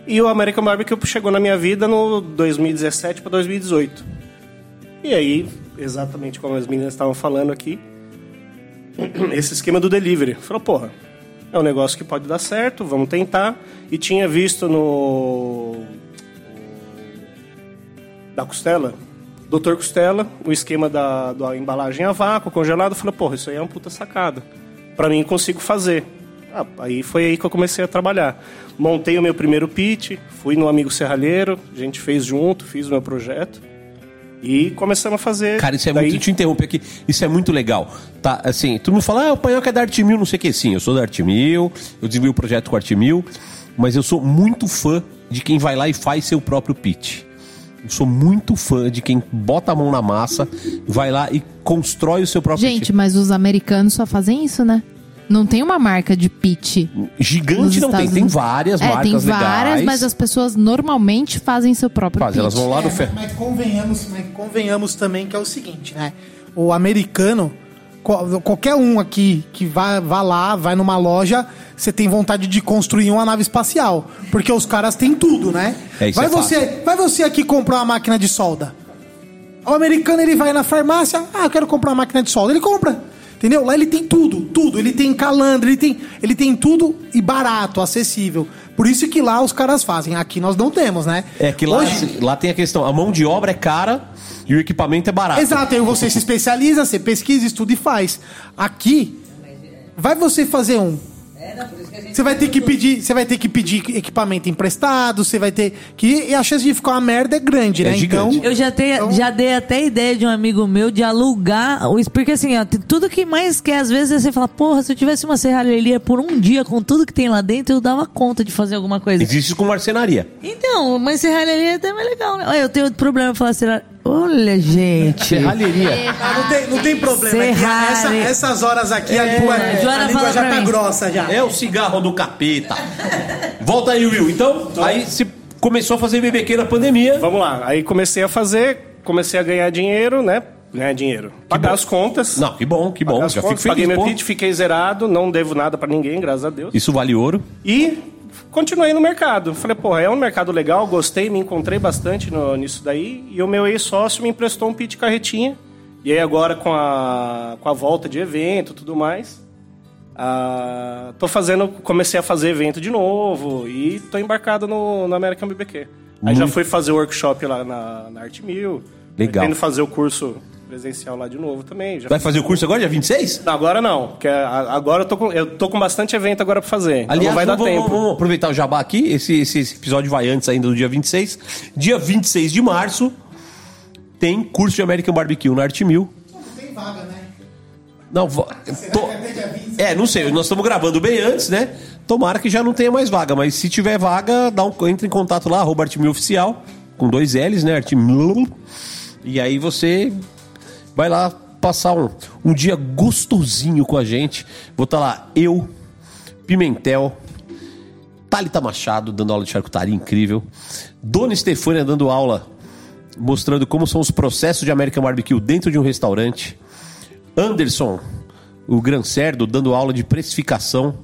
I: E o American Barbecue chegou na minha vida no 2017 para 2018. E aí, exatamente como as meninas estavam falando aqui, esse esquema do delivery. Falou, porra, é um negócio que pode dar certo, vamos tentar. E tinha visto no da costela, Doutor Costela, o esquema da, da embalagem a vácuo, congelado, falei, porra, isso aí é uma puta sacada. Pra mim, consigo fazer. Ah, aí foi aí que eu comecei a trabalhar. Montei o meu primeiro pitch, fui no Amigo Serralheiro, a gente fez junto, fiz o meu projeto. E começamos a fazer.
C: Cara, isso é
I: daí-
C: muito. Te interromper aqui. Isso é muito legal. Tá, assim, todo mundo fala, ah, o Panhoca é da Arte Mil, não sei o que. Sim, eu sou da Arte Mil, eu desenvolvi o projeto com a Arte Mil, mas eu sou muito fã de quem vai lá e faz seu próprio pitch. Eu sou muito fã de quem bota a mão na massa, vai lá e constrói o seu próprio
F: Gente, mas os americanos só fazem isso, né? Não tem uma marca de pitch.
C: Gigante não tem,
F: Estados
C: tem
F: Unidos.
C: várias
F: é,
C: marcas
F: tem várias,
C: legais.
F: mas as pessoas normalmente fazem seu próprio
C: Fazem,
F: pitch.
C: elas vão lá no ferro.
D: Mas convenhamos, mas convenhamos também que é o seguinte, né? O americano, qual- qualquer um aqui que vá, vá lá, vai numa loja, você tem vontade de construir uma nave espacial. Porque os caras têm tudo, né?
C: É, isso
D: vai,
C: é fácil.
D: você, vai você aqui comprar uma máquina de solda. O americano ele vai na farmácia, ah, eu quero comprar uma máquina de solda, ele compra. Entendeu? Lá ele tem tudo, tudo. Ele tem calandra, ele tem, ele tem tudo e barato, acessível. Por isso que lá os caras fazem. Aqui nós não temos, né?
C: É que lá,
D: Hoje-
C: lá tem a questão, a mão de obra é cara e o equipamento é barato.
D: Exato, aí você se especializa, você pesquisa, estuda e faz. Aqui, vai você fazer um. Você vai ter que pedir, você vai ter que pedir equipamento emprestado, você vai ter que e a chance de ficar uma merda é grande,
C: É
D: né?
C: gigante.
D: Então,
A: Eu já, tenho, já dei até ideia de um amigo meu de alugar. o- Porque assim, ó, tem- tudo que mais quer, às vezes, é você falar, porra, se eu tivesse uma serralheria por um dia com tudo que tem lá dentro, eu dava conta de fazer alguma coisa.
C: Existe isso com marcenaria.
A: Então, mas serralheria é até mais legal, né? Olha, eu tenho outro problema em falar serralheria. Olha, gente.
C: Serralheria.
D: ah, não, tem, não tem problema. é que essa- essas horas aqui a,
A: É,
D: língua,
A: Joana
D: a língua já tá
A: mim.
D: grossa já.
C: É o cigarro do capeta. Volta aí, Will. Então, aí você começou a fazer BBQ na pandemia.
I: Vamos lá. Aí comecei a fazer, comecei a ganhar dinheiro, né? Ganhar dinheiro. Pagar
C: bom.
I: as contas.
C: Não, que bom, que bom.
I: Pagar
C: Já
I: contas,
C: fico
I: paguei
C: feliz,
I: meu
C: pô.
I: pitch, fiquei zerado, não devo nada pra ninguém, graças a Deus.
C: Isso vale ouro.
I: E continuei no mercado. Falei, porra, é um mercado legal, gostei, me encontrei bastante no- nisso daí. E o meu ex-sócio me emprestou um pitch carretinha. E aí agora com a, com a volta de evento e tudo mais, ah, tô fazendo, comecei a fazer evento de novo e tô embarcado no, no American BBQ. Aí já fui fazer workshop lá na, na Arte Mil.
C: Legal.
I: Pretendo fazer o curso presencial lá de novo também. Já
C: Vai fazer o curso agora, dia 26?
I: não, agora não, porque a- agora eu tô, com, eu tô com bastante evento agora pra fazer. então
C: Aliás,
I: não vai dar
C: vamos,
I: tempo.
C: vamos aproveitar o jabá aqui. Esse, esse, esse episódio vai antes ainda do dia 26. Dia 26 de março tem curso de American Barbecue na Arte Mil.
D: Tem vaga, né?
C: Não, vo- tô- é, não sei, nós estamos gravando bem antes, né? Tomara que já não tenha mais vaga, mas se tiver vaga, dá um, entra em contato lá, arroba Artimil Oficial, com dois L's, né? Artimil. E aí você vai lá passar um, um dia gostosinho com a gente. Vou estar lá, eu, Pimentel, Thalita Machado dando aula de charcutaria incrível, Dona Estefânia dando aula mostrando como são os processos de American Barbecue dentro de um restaurante. Anderson, o Gran Cerdo, dando aula de precificação.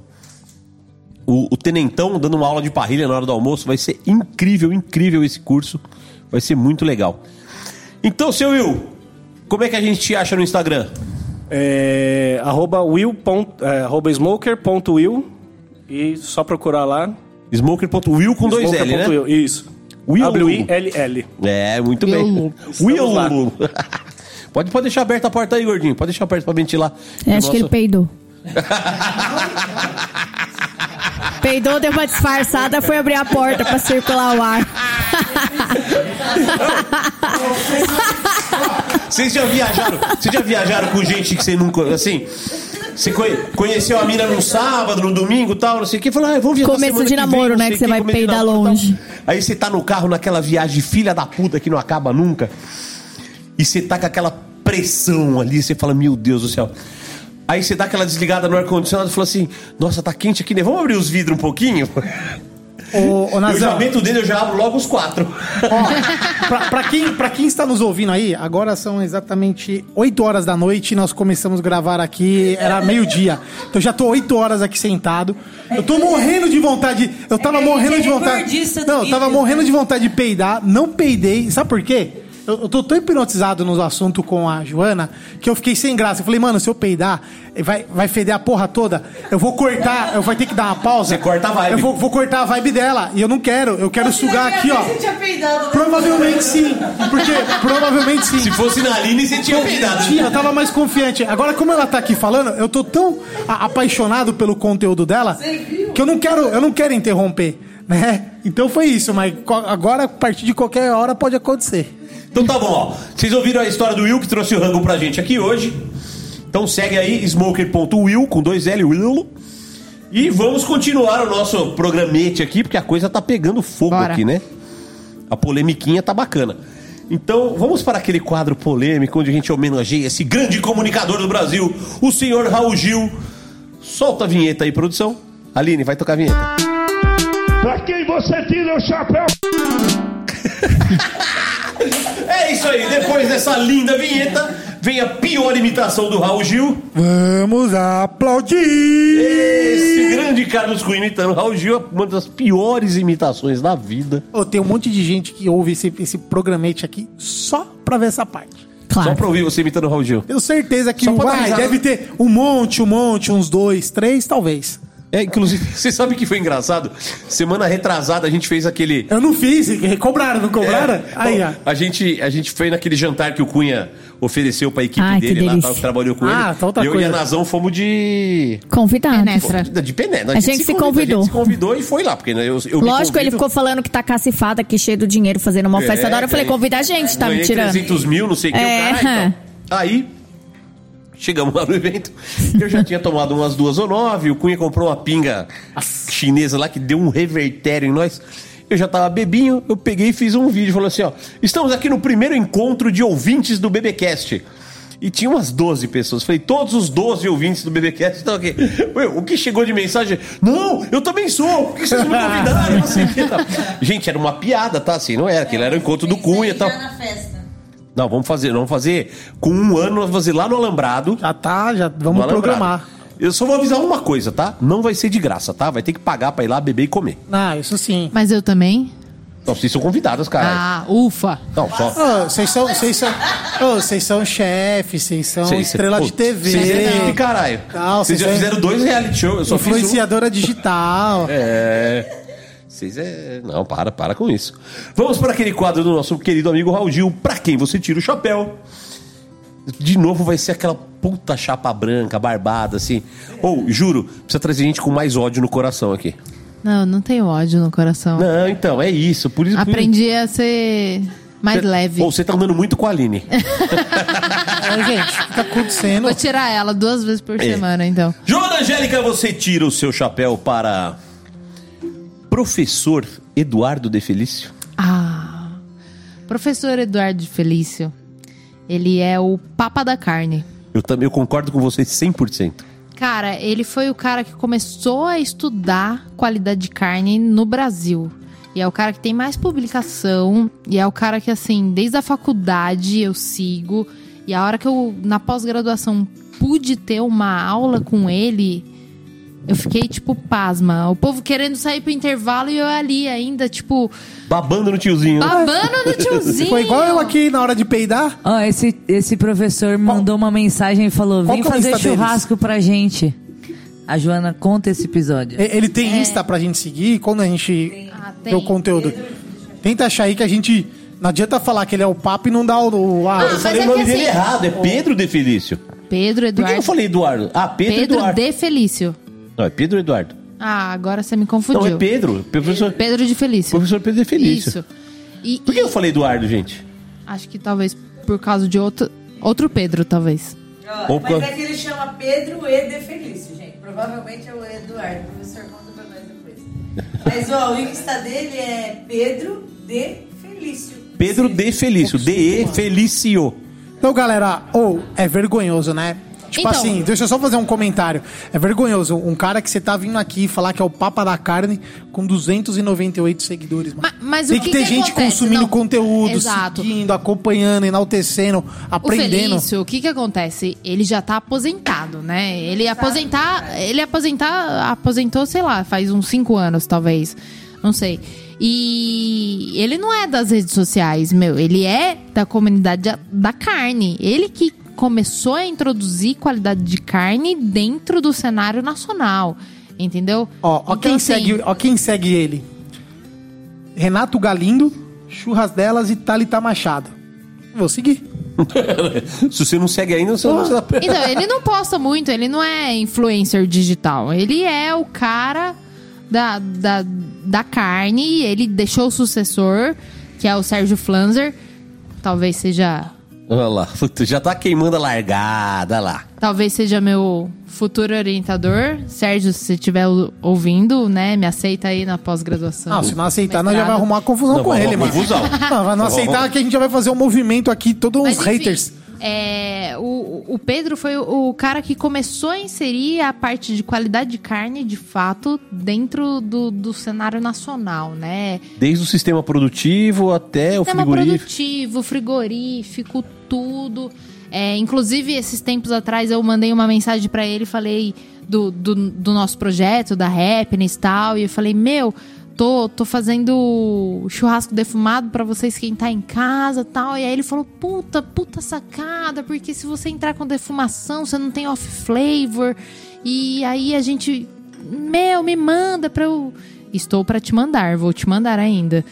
C: O, o Tenentão dando uma aula de parrilha na hora do almoço. Vai ser incrível, incrível esse curso. Vai ser muito legal. Então, seu Will, como é que a gente te acha no Instagram?
I: É, arroba will. ponto- é, arroba smoker.will e só procurar lá.
C: Smoker.will com dois L, né?
I: Smoker.will, Isso.
C: Will.
I: W-I-L-L.
C: É, muito bem.
F: Will.
C: Will. Pode, pode deixar aberta a porta aí, gordinho. Pode deixar aberta pra ventilar.
E: Eu acho que ele peidou. peidou, deu uma disfarçada, foi abrir a porta pra circular o ar.
C: Vocês já viajaram? Vocês já viajaram com gente que você nunca. Assim. Você conhe- conheceu a mina no sábado, no domingo e tal, não sei o que. Falou, ah, vamos viajar
E: Começo
C: semana
E: de
C: vem,
E: namoro,
C: não
E: né, que você vai
C: começo
E: peidar
C: namoro e tal.
E: longe.
C: Aí você tá no carro naquela viagem filha da puta que não acaba nunca. E você tá com aquela pressão ali, você fala, meu Deus do céu. Aí você dá aquela desligada no ar-condicionado e fala assim: Nossa, tá quente aqui, né? Vamos abrir os vidros um pouquinho? Eu já
D: Nazão,
C: meto o dedo, eu já abro logo os quatro.
D: ó, pra, pra quem, pra quem está nos ouvindo aí, agora são exatamente 8 horas da noite, nós começamos a gravar aqui, era meio-dia. Então já tô 8 horas aqui sentado. Eu tô morrendo de vontade. Eu tava
A: É,
D: morrendo
A: é
D: de vontade. Não, eu tava morrendo de vontade de peidar, não peidei. Sabe por quê? Eu, eu tô tão hipnotizado no assunto com a Joana que eu fiquei sem graça. Eu falei, mano, se eu peidar, vai, vai feder a porra toda. Eu vou cortar, eu vou ter que dar uma pausa.
C: Você corta a vibe.
D: Eu vou, vou cortar a vibe dela. E eu não quero. Eu quero sugar aqui, ó.
A: Você tinha peidado, né?
D: Provavelmente sim. Porque provavelmente sim.
C: Se fosse na Aline, você tinha peidado.
D: Tinha, eu tava mais confiante. Agora, como ela tá aqui falando, eu tô tão apaixonado pelo conteúdo dela que eu não quero, eu não quero interromper, né? Então foi isso, mas agora, a partir de qualquer hora, pode acontecer.
C: Então tá bom, ó. Vocês ouviram a história do Will que trouxe o rango pra gente aqui hoje. Então segue aí, smoker.will com dois L, Will. E vamos continuar o nosso programete aqui, porque a coisa tá pegando fogo
F: Bora.
C: aqui, né? A polemiquinha tá bacana. Então, vamos para aquele quadro polêmico onde a gente homenageia esse grande comunicador do Brasil, o senhor Raul Gil. Solta a vinheta aí, produção. Aline, vai tocar a vinheta.
J: Pra quem você tira o chapéu?
C: É isso aí, depois dessa linda vinheta, vem a pior imitação do Raul Gil.
D: Vamos aplaudir!
C: Esse grande Carlos Cunha imitando o Raul Gil, é uma das piores imitações da vida.
D: Ô, tem um monte de gente que ouve esse, esse programete aqui só pra ver essa parte.
C: Só pra ouvir você imitando o Raul Gil.
D: Tenho certeza que vai, deve ter um monte, um monte, uns dois, três, talvez.
C: É, inclusive, você sabe que foi engraçado? Semana retrasada a gente fez aquele.
D: Eu não fiz, cobraram, não cobraram?
C: É,
D: Aí,
C: bom,
D: ó.
C: a gente, a gente foi naquele jantar que o Cunha ofereceu pra equipe
E: Ai, que
C: dele lá,
E: delícia.
C: tal, que trabalhou com
D: Ah,
C: ele.
D: tá outra
C: eu
D: coisa.
C: e a Nazão fomos de.
E: Convidado.
F: Penetra.
C: De pené.
E: A gente se convidou.
C: A gente se convidou e foi lá, porque né, eu, eu
E: Lógico, ele ficou falando que tá cacifado aqui, cheio do dinheiro, fazendo uma festa
C: É,
E: da hora. Eu falei,
C: ganhei-
E: convida a gente, tá me tirando.
C: 300 mil, não sei o que.
E: É.
C: O cara, então. Aí, chegamos lá no evento. Eu já tinha tomado umas duas ou nove. O Cunha comprou uma pinga chinesa lá que deu um revertério em nós. Eu já tava bebinho, eu peguei e fiz um vídeo falando assim: ó, estamos aqui no primeiro encontro de ouvintes do BBcast. E tinha umas 12 pessoas. Falei, todos os 12 ouvintes do BBcast estão aqui. Ué, o que chegou de mensagem? Não, eu também sou. Por que vocês me convidaram? Tá. Gente, era uma piada, tá? Assim, não era. Aquele era o encontro do Cunha e tal.
G: Na festa.
C: Não, vamos fazer, vamos fazer com um ano, vamos fazer lá no Alambrado.
D: Já tá, já vamos programar.
C: Eu só vou avisar uma coisa, tá? Não vai ser de graça, tá? Vai ter que pagar pra ir lá beber e comer.
D: Ah, isso sim.
F: Mas eu também?
C: Não, vocês são convidadas, cara.
F: Ah, ufa.
C: Não, só.
D: Ô, Vocês são, vocês são, ô, vocês são chefe, vocês são
C: Vocês-
D: estrela
C: pô,
D: de TV.
C: Vocês é equipe, caralho.
D: Não,
C: vocês
D: vocês
C: já fizeram dois reality shows, eu só fiz um.
D: Influenciadora digital.
C: É. Vocês é. Não, para, para com isso. Vamos para aquele quadro do nosso querido amigo Raul Gil, pra quem você tira o chapéu. De novo vai ser aquela puta chapa branca, barbada, assim. Ou, juro, precisa trazer gente com mais ódio no coração aqui.
F: Não, não tenho ódio no coração.
C: Não, então, é isso. Por isso
F: Aprendi a ser mais
C: Cê-
F: leve.
C: Ou você tá andando muito com a Aline.
D: É, gente, o que tá acontecendo?
F: Vou tirar ela duas vezes por
C: É.
F: semana, então.
C: Joana Angélica, você tira o seu chapéu para. Professor Eduardo De Felício.
F: Ah. Professor Eduardo Felício. Ele é o papa da carne.
C: Eu também eu concordo com você 100%.
F: Cara, ele foi o cara que começou a estudar qualidade de carne no Brasil. E é o cara que tem mais publicação. E é o cara que, assim, desde a faculdade eu sigo. E a hora que eu, na pós-graduação, pude ter uma aula com ele, eu fiquei, tipo, pasma. O povo querendo sair pro intervalo e eu ali ainda, tipo,
C: Babando no tiozinho. né?
F: babando no tiozinho.
D: Foi igual eu aqui na hora de peidar.
A: Ó, esse, esse professor mandou uma mensagem e falou:
D: qual
A: vem
D: que é o
A: fazer
D: Insta deles?"
A: churrasco pra gente. A Joana conta esse episódio.
D: E- Ele tem Insta pra gente seguir quando a gente
F: Ah,
D: vê o
F: tem.
D: conteúdo. Tenta achar aí que a gente. Não adianta falar que ele é o papo e não dá o. o- a-
C: Eu falei
F: é
C: o nome
F: que
C: dele
F: assim-
C: errado, é Pedro De Felício.
F: Pedro
C: Por que
F: Eduardo.
C: eu falei Eduardo? Ah, Pedro,
F: Pedro
C: Eduardo.
F: de Felício.
C: Não, é Pedro Eduardo.
F: Ah, agora você me confundiu.
C: Não, é Pedro. Professor,
F: Pedro de Felício.
C: professor Pedro De Felício.
F: Isso. E,
C: Por que eu falei Eduardo, gente?
F: Acho que talvez por causa de outro, outro Pedro, talvez.
G: Mas é que ele chama Pedro E. De Felício, gente. Provavelmente é o Eduardo. O professor conta pra nós depois. Mas, ó, o Insta dele é Pedro De Felício.
C: Pedro De Felício. D-E Felício.
D: Então, galera, ou é vergonhoso, né? Tipo
F: Então.
D: assim, deixa eu só fazer um comentário. É vergonhoso um cara que você tá vindo aqui falar que é o Papa da Carne com 298 seguidores, mano.
F: Ma- mas
D: Tem
F: o
D: que,
F: que
D: ter
F: que
D: gente
F: acontece?
D: consumindo
F: Não,
D: conteúdo,
F: exato.
D: seguindo, acompanhando, enaltecendo,
F: O
D: aprendendo.
F: Felício, o que que acontece? Ele já tá aposentado, né? Ele aposentar, ele aposentar, aposentou, sei lá, faz uns cinco anos, talvez. Não sei. E ele não é das redes sociais, meu. Ele é da comunidade da- da carne. Ele que começou a introduzir qualidade de carne dentro do cenário nacional. Entendeu?
D: Ó, ó,
F: Então,
D: quem
F: assim,
D: segue, ó quem segue ele. Renato Galindo, Churras Delas e Thalita Machado. Vou seguir.
C: Se você não segue ainda, você não sabe.
F: Então, ele não posta muito, ele não é influencer digital. Ele é o cara da, da, da carne, ele deixou o sucessor, que é o Sérgio Flanzer. talvez seja
C: Olha lá, já tá queimando a largada lá.
F: Talvez seja meu futuro orientador. Sérgio, se você estiver ou- ouvindo, né, me aceita aí na pós-graduação.
D: Não, se não aceitar, nós já vai arrumar uma confusão
C: Não,
D: com ele, mano.
C: confusão.
D: Não, vai não aceitar que a gente já vai fazer um movimento aqui, todos uns
F: Mas, enfim,
D: haters.
F: É, o, o Pedro foi o, o cara que começou a inserir a parte de qualidade de carne, de fato, dentro do, do cenário nacional, né?
C: Desde o sistema produtivo até o
F: Sistema
C: frigorífico.
F: produtivo, frigorífico, tudo. É, inclusive, esses tempos atrás eu mandei uma mensagem pra ele e falei do, do, do nosso projeto, da Happiness e tal. E eu falei, meu, tô, tô fazendo churrasco defumado pra você esquentar em casa tal. E aí ele falou, puta, puta sacada, porque se você entrar com defumação, você não tem off flavor. E aí a gente, meu, me manda pra eu. Estou pra te mandar, vou te mandar ainda.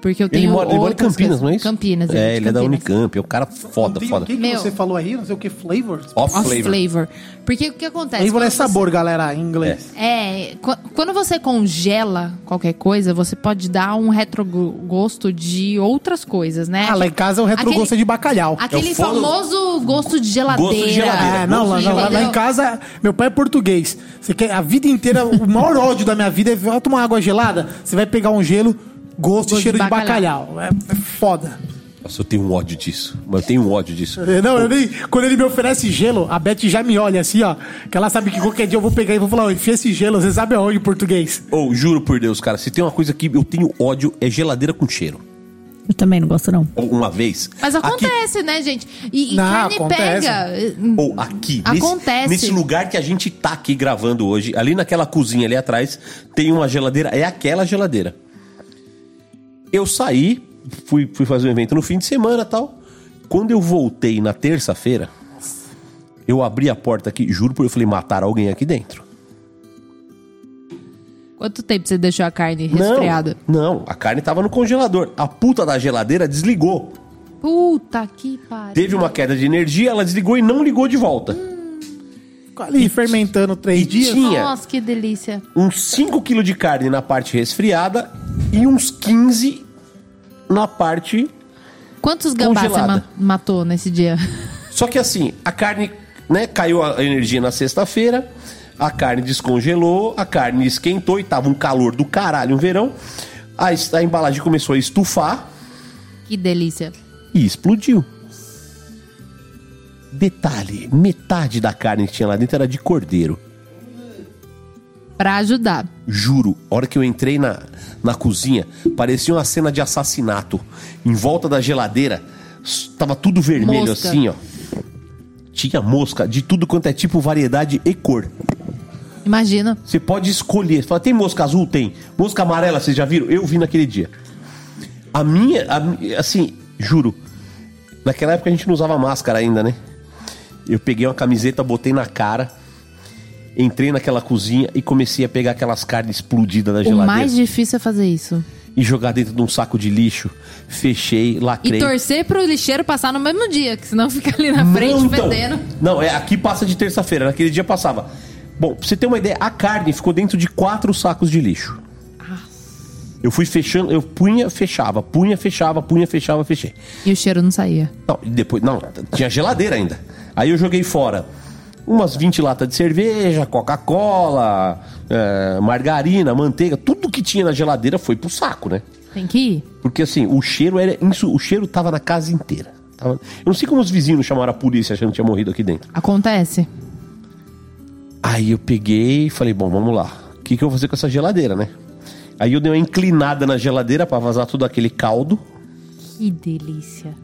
F: Porque eu
C: Ele
F: tenho
C: mora, ele mora em Campinas,
F: coisas.
C: não é isso?
F: Campinas,
C: É,
F: de
C: ele é da. Unicamp, é um cara foda,
D: O
C: foda.
D: que, que
F: Meu.
D: você falou aí? Não sei o que, flavor?
C: Off
F: Off
C: flavor.
F: flavor. Porque o que acontece?
D: Flavor é
F: Quando você-
D: sabor, galera, em inglês.
F: É, qu- quando você congela qualquer coisa, você pode dar um retrogosto de outras coisas, né?
D: Ah, lá em casa o retrogosto
F: Aquele-
D: é de bacalhau.
F: Aquele
C: falo-
F: famoso gosto de geladeira.
C: Gosto de geladeira.
D: É, não, lá, lá- lá em casa, meu pai é português. Você quer a vida inteira, o maior ódio da minha vida é vai tomar água gelada, você vai pegar um gelo, gosto,
F: Gosto
D: e cheiro
F: de
D: de bacalhau. É, é foda.
C: Nossa, eu tenho um ódio disso. Mas eu tenho um ódio disso.
D: É, Não, eu nem. Quando ele me oferece gelo, a Beth já me olha assim, ó. Que ela sabe que qualquer dia eu vou pegar e vou falar, ó, enfia esse gelo, você sabe aonde em português?
C: Ou, juro por Deus, cara, se tem uma coisa que eu tenho ódio é geladeira com cheiro.
E: Eu também não gosto, não.
C: Ou Uma vez.
F: Mas
C: aqui-
F: acontece, né, gente? E, e
D: Não,
F: carne
D: acontece.
F: pega.
C: Ou aqui, nesse,
F: Acontece.
C: nesse lugar que a gente tá aqui gravando hoje, ali naquela cozinha ali atrás, tem uma geladeira, é aquela geladeira. Eu saí, fui, fui fazer um evento no fim de semana e tal. Quando eu voltei na terça-feira, eu abri a porta aqui, juro por eu falei, mataram alguém aqui dentro.
F: Quanto tempo você deixou a carne resfriada?
C: Não, não, a carne tava no congelador. A puta da geladeira desligou.
F: Puta que pariu.
C: Teve uma queda de energia, ela desligou e não ligou de volta.
D: Ficou ali fermentando três
C: e
D: dias.
C: tinha-
F: Nossa, que delícia.
C: uns 5 kg de carne na parte resfriada e uns 15 na parte.
F: Quantos gambás você
C: Congelada.
F: ma- matou nesse dia?
C: Só que assim, a carne, né, caiu a energia na sexta-feira, a carne descongelou, a carne esquentou e tava um calor do caralho, um verão. A, es- a embalagem começou a estufar
F: Que delícia.
C: e explodiu. Detalhe, metade da carne que tinha lá dentro era de cordeiro.
F: Pra ajudar.
C: Juro, a hora que eu entrei na, na cozinha, parecia uma cena de assassinato. Em volta da geladeira, tava tudo vermelho
F: Mosca.
C: assim, ó. Tinha mosca de tudo quanto é tipo, variedade e cor.
F: Imagina.
C: Você pode escolher. Você fala, tem mosca azul? Tem. Mosca amarela, vocês já viram? Eu vi naquele dia. A minha, a assim, juro. Naquela época a gente não usava máscara ainda, né? Eu peguei uma camiseta, botei na cara, entrei naquela cozinha e comecei a pegar aquelas carnes explodidas da
F: O
C: geladeira
F: mais difícil é fazer isso.
C: e jogar dentro de um saco de lixo. Fechei,
F: E
C: lacrei.
F: torcer pro lixeiro passar no mesmo dia, que senão fica ali na frente
C: Não, então.
F: fedendo.
C: Não, é, aqui passa de terça-feira, naquele dia passava. Bom, pra você ter uma ideia, a carne ficou dentro de quatro sacos de lixo. Eu fui fechando, eu punha, fechava, punha, fechava, punha, fechava, fechei.
F: E o cheiro não saía.
C: Não, depois, não, tinha geladeira ainda. Aí eu joguei fora umas 20 latas de cerveja, Coca-Cola, eh, margarina, manteiga, tudo que tinha na geladeira foi pro saco, né?
F: Tem que ir.
C: Porque assim, o cheiro era. O cheiro tava na casa inteira. Tava- eu não sei como os vizinhos chamaram a polícia achando que tinha morrido aqui dentro.
F: Acontece.
C: Aí eu peguei e falei, bom, vamos lá. O que, que eu vou fazer com essa geladeira, né? Aí eu dei uma inclinada na geladeira pra vazar todo aquele caldo,
F: Que delícia.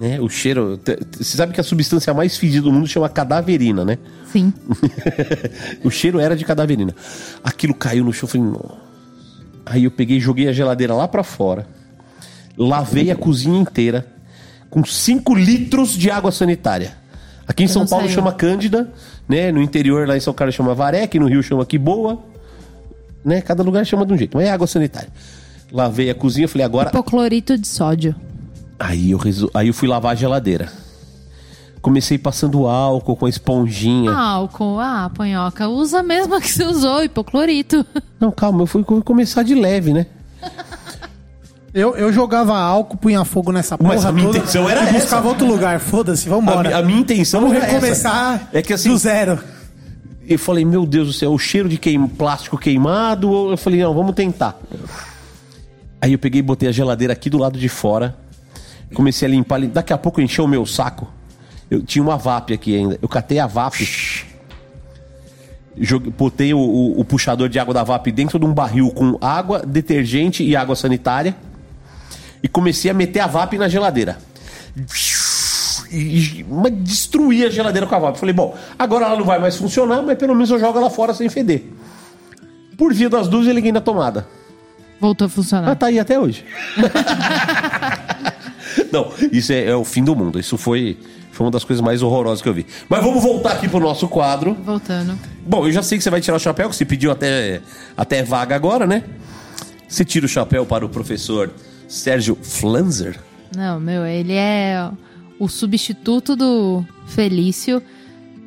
C: né? O cheiro. Você sabe que a substância mais fedida do mundo chama cadaverina, né?
F: Sim.
C: o cheiro era de cadaverina. Aquilo caiu no chão, eu falei, "Nossa." Aí eu peguei e joguei a geladeira lá pra fora. Lavei a cozinha inteira com 5 litros de água sanitária. Aqui em
F: Que
C: São Paulo
F: saiu.
C: chama Cândida, né? No interior lá em São Carlos chama Varé, aqui no Rio chama Que Boa, né? Cada lugar chama de um jeito, mas é água sanitária. Lavei a cozinha, falei agora
F: Hipoclorito de sódio.
C: Aí eu, resol... Aí eu fui lavar a geladeira. Comecei passando álcool com a esponjinha.
F: Álcool, ah, panhoca. Usa a mesma que você usou, hipoclorito.
C: Não, calma, eu fui co- começar de leve, né?
D: Eu, eu jogava álcool, punha fogo nessa porra
C: Mas a minha
D: toda
C: intenção era
D: e
C: essa.
D: buscava outro lugar. Foda-se, vambora.
C: A, a minha intenção
D: Vamos
C: era
D: recomeçar
C: essa. É que assim,
D: do zero.
C: Eu falei, meu Deus do céu, o cheiro de queim, plástico queimado. Eu falei, não, vamos tentar. Aí eu peguei e botei a geladeira aqui do lado de fora. Comecei a limpar. lim- Daqui a pouco encheu o meu saco. Eu tinha uma VAP aqui ainda. Eu catei a VAP. Joguei, botei o, o- o puxador de água da VAP dentro de um barril com água, detergente e água sanitária. E comecei a meter a VAP na geladeira. E, mas destruí a geladeira com a VAP. Falei, bom, agora ela não vai mais funcionar, mas pelo menos eu jogo ela fora sem feder. Por via das dúvidas, eu liguei na tomada.
F: Voltou a
C: Ah,
F: funcionar.
C: tá aí até hoje. Não, isso é, é o fim do mundo. Isso foi, foi uma das coisas mais horrorosas que eu vi. Mas vamos voltar aqui pro nosso quadro.
F: Voltando.
C: Bom, eu já sei que você vai tirar o chapéu, que você pediu até, até vaga agora, né? Você tira o chapéu para o professor Sérgio Flanzer.
F: Não, meu, ele é o substituto do Felício.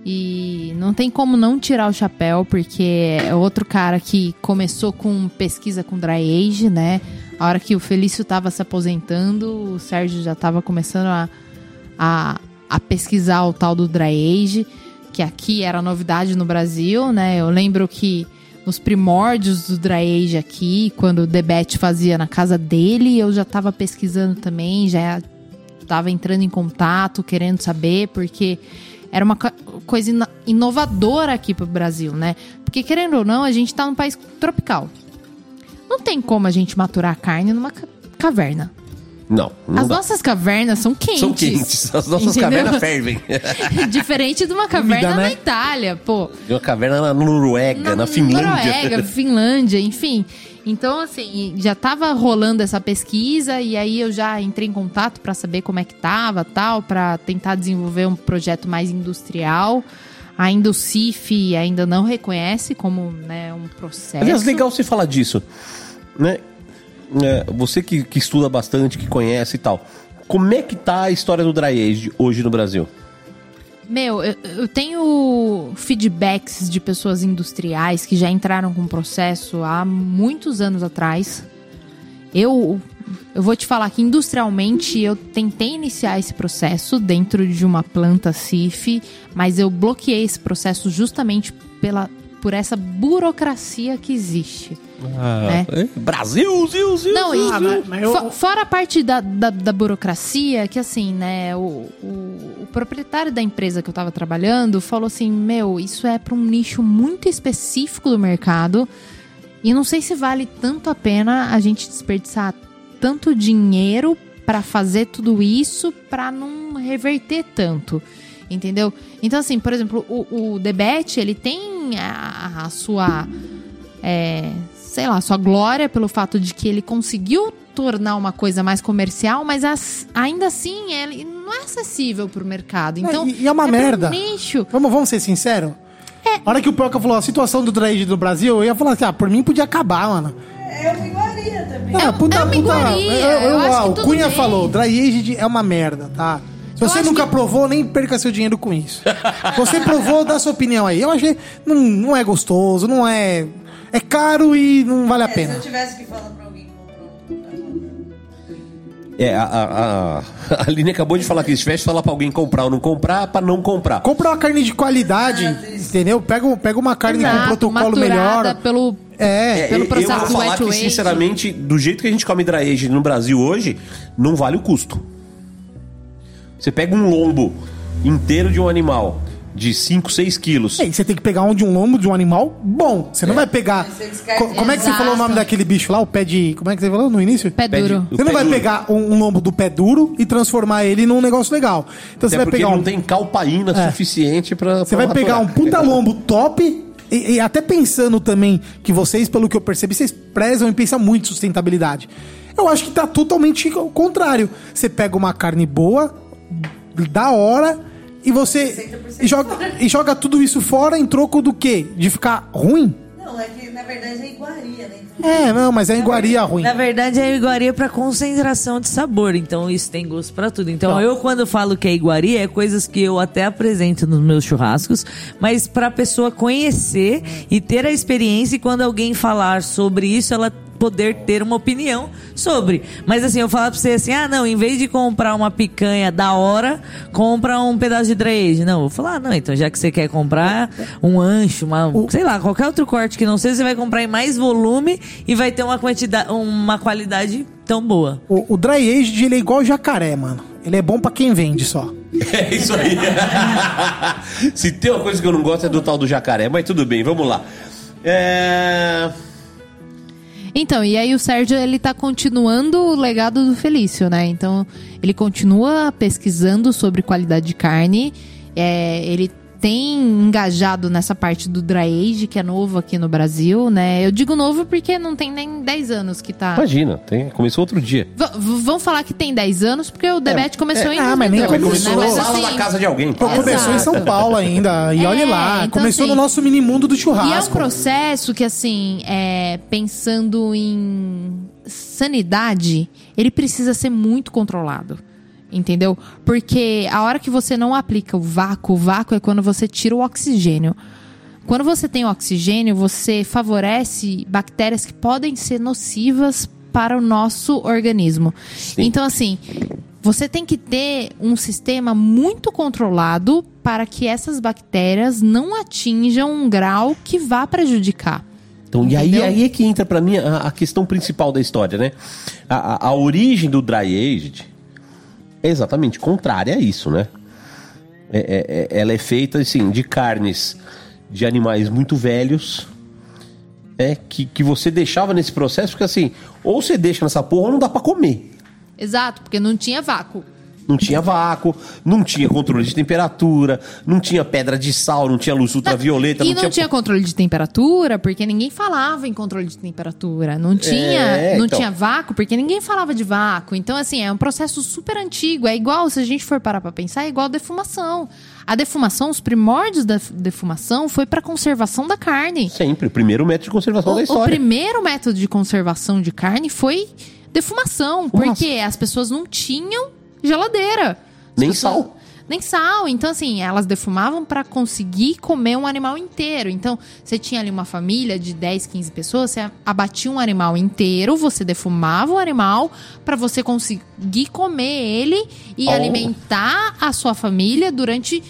F: E não tem como não tirar o chapéu, porque é outro cara que começou com pesquisa com dry age, né? A hora que o Felício tava se aposentando, o Sérgio já tava começando a, a, a pesquisar o tal do dry age, que aqui era novidade no Brasil, né? Eu lembro que nos primórdios do dry age aqui, quando o Debete fazia na casa dele, eu já tava pesquisando também, já tava entrando em contato, querendo saber, porque era uma co- coisa ino- inovadora aqui pro Brasil, né? Porque querendo ou não, a gente tá num país tropical. Não tem como a gente maturar carne numa ca- caverna.
C: Não, não
F: As
C: dá.
F: nossas cavernas são quentes.
C: São quentes. As nossas
F: Entendeu?
C: cavernas fervem.
F: Diferente de uma caverna
D: Comida, né?
F: na Itália, pô.
C: De uma caverna na Noruega, na, Finlândia.
F: Noruega, Finlândia, enfim. Então, assim, já tava rolando essa pesquisa e aí eu já entrei em contato para saber como é que tava, tal, para tentar desenvolver um projeto mais industrial. Ainda o CIF ainda não reconhece como né, um processo.
C: Aliás, legal você falar disso. Né? É, você que, que estuda bastante, que conhece e tal. Como é que tá a história do dry age hoje no Brasil?
F: Meu, eu, eu tenho feedbacks de pessoas industriais que já entraram com o processo há muitos anos atrás. Eu, eu vou te falar que industrialmente eu tentei iniciar esse processo dentro de uma planta CIF, mas eu bloqueei esse processo justamente pela, por essa burocracia que existe. né?
C: É? Brasil, Zil, Zil.
F: Não,
D: Ah, mas- mas eu-
F: fo- fora a parte da, da, da burocracia, que assim, né, o, o, o proprietário da empresa que eu tava trabalhando falou assim: Meu, isso é para um nicho muito específico do mercado. E não sei se vale tanto a pena a gente desperdiçar tanto dinheiro para fazer tudo isso para não reverter tanto. Entendeu? Então, assim, por exemplo, o, o Debet, ele tem a, a sua é, sei lá, sua glória pelo fato de que ele conseguiu tornar uma coisa mais comercial, mas as- ainda assim ele não é acessível pro mercado. Então,
D: e, e é uma
F: pro
D: merda.
F: nicho.
D: Vamos, vamos ser sinceros?
F: É.
D: A hora que o Pelca falou a situação do dry do Brasil, eu ia falar assim, ah, por mim podia acabar, mano.
G: É uma iguaria também.
D: Ah, puta,
F: é uma
D: puta,
F: iguaria,
D: eu- eu-
F: eu acho
D: ah,
F: que
D: o
F: tudo
D: Cunha
F: bem.
D: falou, dry aged é uma merda, tá? Se você nunca
F: que-
D: provou, nem perca seu dinheiro com isso. Você provou, dá sua opinião aí. Eu achei, não, não é gostoso, não é... É caro e não vale a
G: É, se
D: pena.
G: eu tivesse que falar pra alguém comprar
C: É, a, a, a, Aline acabou de falar que se tivesse que falar pra alguém comprar ou não comprar, pra não comprar.
D: Compra uma carne de qualidade, entendeu? Pega, pega uma carne com um
F: Exato,
D: protocolo melhor.
F: pelo
D: É,
F: pelo
C: eu-
F: processo
C: eu vou falar que, sinceramente, do jeito que a gente come dry no Brasil hoje, não vale o custo. Você pega um lombo inteiro de um animal de 5, 6 quilos.
D: É, e você tem que pegar um de um lombo de um animal bom. Você não vai pegar. Co- como é que você falou o nome daquele bicho lá? O pé de. Como é que você falou no início?
F: pé duro.
C: o
D: Você não vai
C: duro.
D: pegar um, um lombo do pé duro e transformar ele num negócio legal. Então você vai
C: porque
D: pegar um.
C: não tem calpaína
D: É.
C: suficiente pra.
D: Você vai pegar um puta lombo top. E, e até pensando também que vocês, pelo que eu percebi, vocês prezam e pensam muito em sustentabilidade. Eu acho que tá totalmente ao contrário. Você pega uma carne boa, da hora, e você e joga, e joga tudo isso fora em troco do quê? De ficar ruim?
G: Não, é que na verdade é iguaria, né?
D: É, não, mas é iguaria ruim.
A: Na verdade, é iguaria pra concentração de sabor. Então, isso tem gosto pra tudo. Então,
D: Não.
A: eu, quando falo que é iguaria, é coisas que eu até apresento nos meus churrascos, mas pra pessoa conhecer e ter a experiência, e quando alguém falar sobre isso, ela poder ter uma opinião sobre. Mas assim, eu falar pra você assim, ah, não, em vez de comprar uma picanha da hora, compra um pedaço de dry age. Não, eu vou falar, ah, não, então já que você quer comprar um ancho, uma, sei lá, qualquer outro corte que não seja, você vai comprar em mais volume e vai ter uma quantidade, uma qualidade tão boa.
D: O, o dry aged, ele é igual jacaré, mano. Ele é bom pra quem vende só.
C: É isso aí. Se tem uma coisa que eu não gosto é do tal do jacaré, mas tudo bem, vamos lá. É...
F: Então, e aí o Sérgio, ele tá continuando o legado do Felício, né? Então, ele continua pesquisando sobre qualidade de carne. É, ele tem engajado nessa parte do dry age, que é novo aqui no Brasil, né? Eu digo novo porque não tem nem 10 anos que tá...
C: Imagina, tem, começou outro dia.
F: V- vamos falar que tem 10 anos, porque o debate começou em
D: ah, mas nem
F: 2012,
D: começou.
F: né? Mas,
C: Sala
F: assim,
C: da casa de alguém.
D: Pô, começou em São Paulo ainda. E
F: É,
D: olha lá,
F: então,
D: começou
F: assim,
D: no nosso mini mundo do
F: E é um
D: churrasco.
F: processo que, assim, é, pensando em sanidade, ele precisa ser muito controlado. Entendeu? Porque a hora que você não aplica o vácuo, o vácuo é quando você tira o oxigênio. Quando você tem o oxigênio, você favorece bactérias que podem ser nocivas para o nosso organismo. Então, assim, você tem que ter um sistema muito controlado para que essas bactérias não atinjam um grau que vá prejudicar.
C: Então, e aí, aí é que entra pra mim a, a questão principal da história, né? A, a- a origem do dry aged exatamente contrária a isso, né? É- é- é- ela é feita, assim, de carnes de animais muito velhos, é, que, que você deixava nesse processo, porque assim, ou você deixa nessa porra ou não dá pra comer.
F: Exato, porque não tinha vácuo.
C: Não tinha vácuo, não tinha controle de temperatura, não tinha pedra de sal, não tinha luz ultravioleta,
F: e não, tinha... controle de temperatura, porque ninguém falava em controle de temperatura. Não tinha,
C: É,
F: não
C: então.
F: tinha vácuo, porque ninguém falava de vácuo. Então, assim, é um processo super antigo. É igual, se a gente for parar pra pensar, é igual a defumação. A defumação, os primórdios da defumação foi pra conservação da carne.
C: Sempre, o primeiro método de conservação
F: O,
C: da
F: o
C: história.
F: primeiro método de conservação de carne foi defumação, porque as pessoas não tinham geladeira.
C: Nem
F: pessoas-
C: sal.
F: Nem sal. Então, assim, elas defumavam para conseguir comer um animal inteiro. Então, você tinha ali uma família de 10, 15 pessoas, você abatia um animal inteiro, você defumava o animal para você conseguir comer ele e
C: Oh.
F: alimentar a sua família durante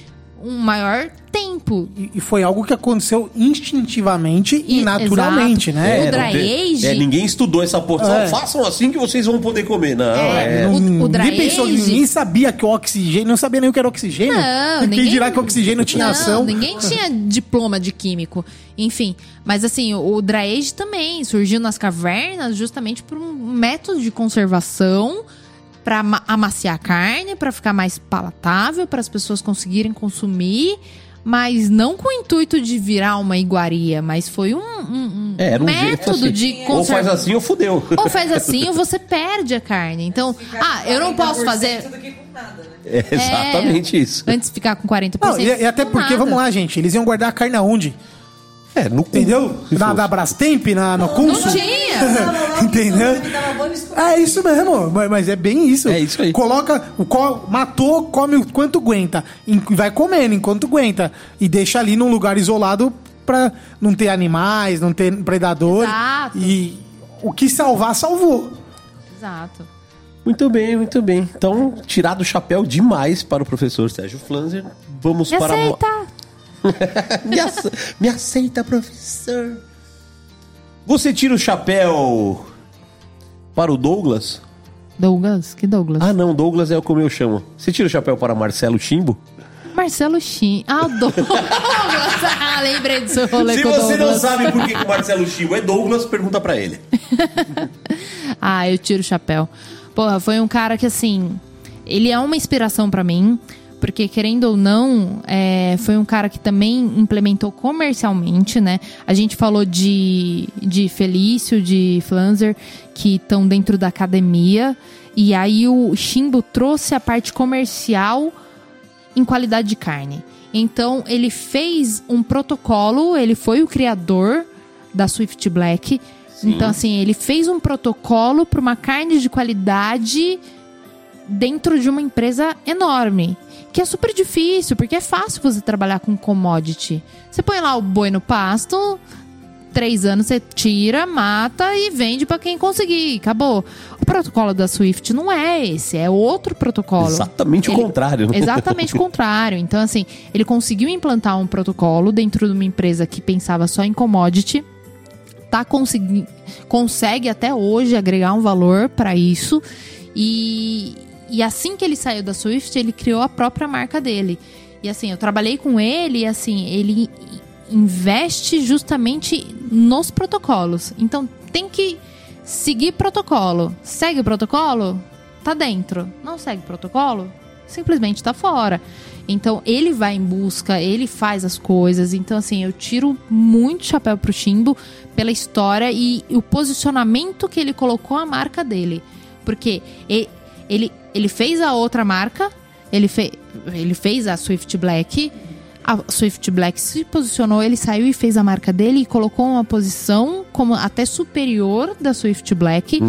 F: um maior tempo.
D: E e foi algo que aconteceu instintivamente e,
F: E-
D: naturalmente,
F: exato.
D: né?
F: O dry age-
C: É, ninguém estudou essa. Só
D: É.
C: Façam assim que vocês vão poder comer. Não,
F: É,
C: é.
F: o- o dry
D: ninguém pensou,
F: age-
D: ninguém sabia que o oxigênio, não sabia nem o que era oxigênio.
F: Não,
D: Quem
F: ninguém...
D: dirá que o oxigênio tinha
F: não,
D: ação?
F: ninguém tinha diploma de químico. Enfim, mas assim, o, o dry age também surgiu nas cavernas justamente por um método de conservação para amaciar a carne, para ficar mais palatável, para as pessoas conseguirem consumir, mas não com o intuito de virar uma iguaria, mas foi um, um- um
C: É, um jeito
F: método
C: assim.
F: de
C: Ou faz assim ou fudeu.
F: Ou faz assim ou você perde a carne. Então, ah, eu não posso fazer.
G: nada, né?
C: É exatamente isso.
F: Antes de ficar com 40%.
D: Não, e, e até porque,
F: nada.
D: vamos lá, gente, eles iam guardar a carne aonde?
C: É, no.
D: Entendeu? Na, da Brastemp, na, no
F: Não
D: Consul?
F: tinha.
D: Entendeu? É isso mesmo, mas, mas é bem isso.
C: É isso aí.
D: Coloca, o co- matou, come o quanto aguenta. em- Vai comendo enquanto aguenta. E deixa ali num lugar isolado pra não ter animais, não ter predador.
F: Exato.
D: E o que salvar, salvou.
F: Exato.
C: Muito bem, muito bem. Então, tirado o chapéu demais para o professor Sérgio Flanzer. Vamos
F: Me
C: para.
F: aceita.
C: me, ace- me aceita, professor. Você tira o chapéu para o Douglas?
F: Douglas? Que Douglas?
C: Ah, não, Douglas é como eu chamo. Você tira o chapéu para Marcelo Chimbo?
F: Marcelo Chin. Ah, o Douglas. ah, lembrei do seu rolê
C: Se
F: com o
C: você não sabe por que o Marcelo Chimbo é Douglas, pergunta para ele.
F: Ah, eu tiro o chapéu. Porra, foi um cara que, assim, ele é uma inspiração pra mim, porque, querendo ou não, é, foi um cara que também implementou comercialmente, né? A gente falou de, de Felício, de Flanzer, que estão dentro da academia, e aí o Chimbo trouxe a parte comercial em qualidade de carne. Então, ele fez um protocolo, ele foi o criador da Swift Black. Então, assim, ele fez um protocolo para uma carne de qualidade dentro de uma empresa enorme. Que é super difícil, porque é fácil você trabalhar com commodity. Você põe lá o boi no pasto, três anos você tira, mata e vende pra quem conseguir. Acabou. O protocolo da Swift não é esse, é outro protocolo.
C: Exatamente o
F: Ele-
C: contrário. né?
F: Exatamente o contrário. Então, assim, ele conseguiu implantar um protocolo dentro de uma empresa que pensava só em commodity. Tá consegui consegue até hoje agregar um valor para isso. E, e assim que ele saiu da Swift, ele criou a própria marca dele. E assim, eu trabalhei com ele e assim, ele investe justamente nos protocolos. Então tem que seguir protocolo. Segue o protocolo? Tá dentro. Não segue protocolo? Simplesmente tá fora. Então ele vai em busca, ele faz as coisas. Então, assim, eu tiro muito chapéu pro Chimbo pela história e o posicionamento que ele colocou a marca dele. Porque e- ele, ele fez a outra marca, ele, fe, ele fez a Swift Black. A Swift Black se posicionou, ele saiu e fez a marca dele e colocou uma posição como até superior da Swift Black,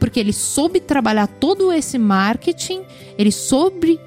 F: porque ele soube trabalhar todo esse marketing, ele soube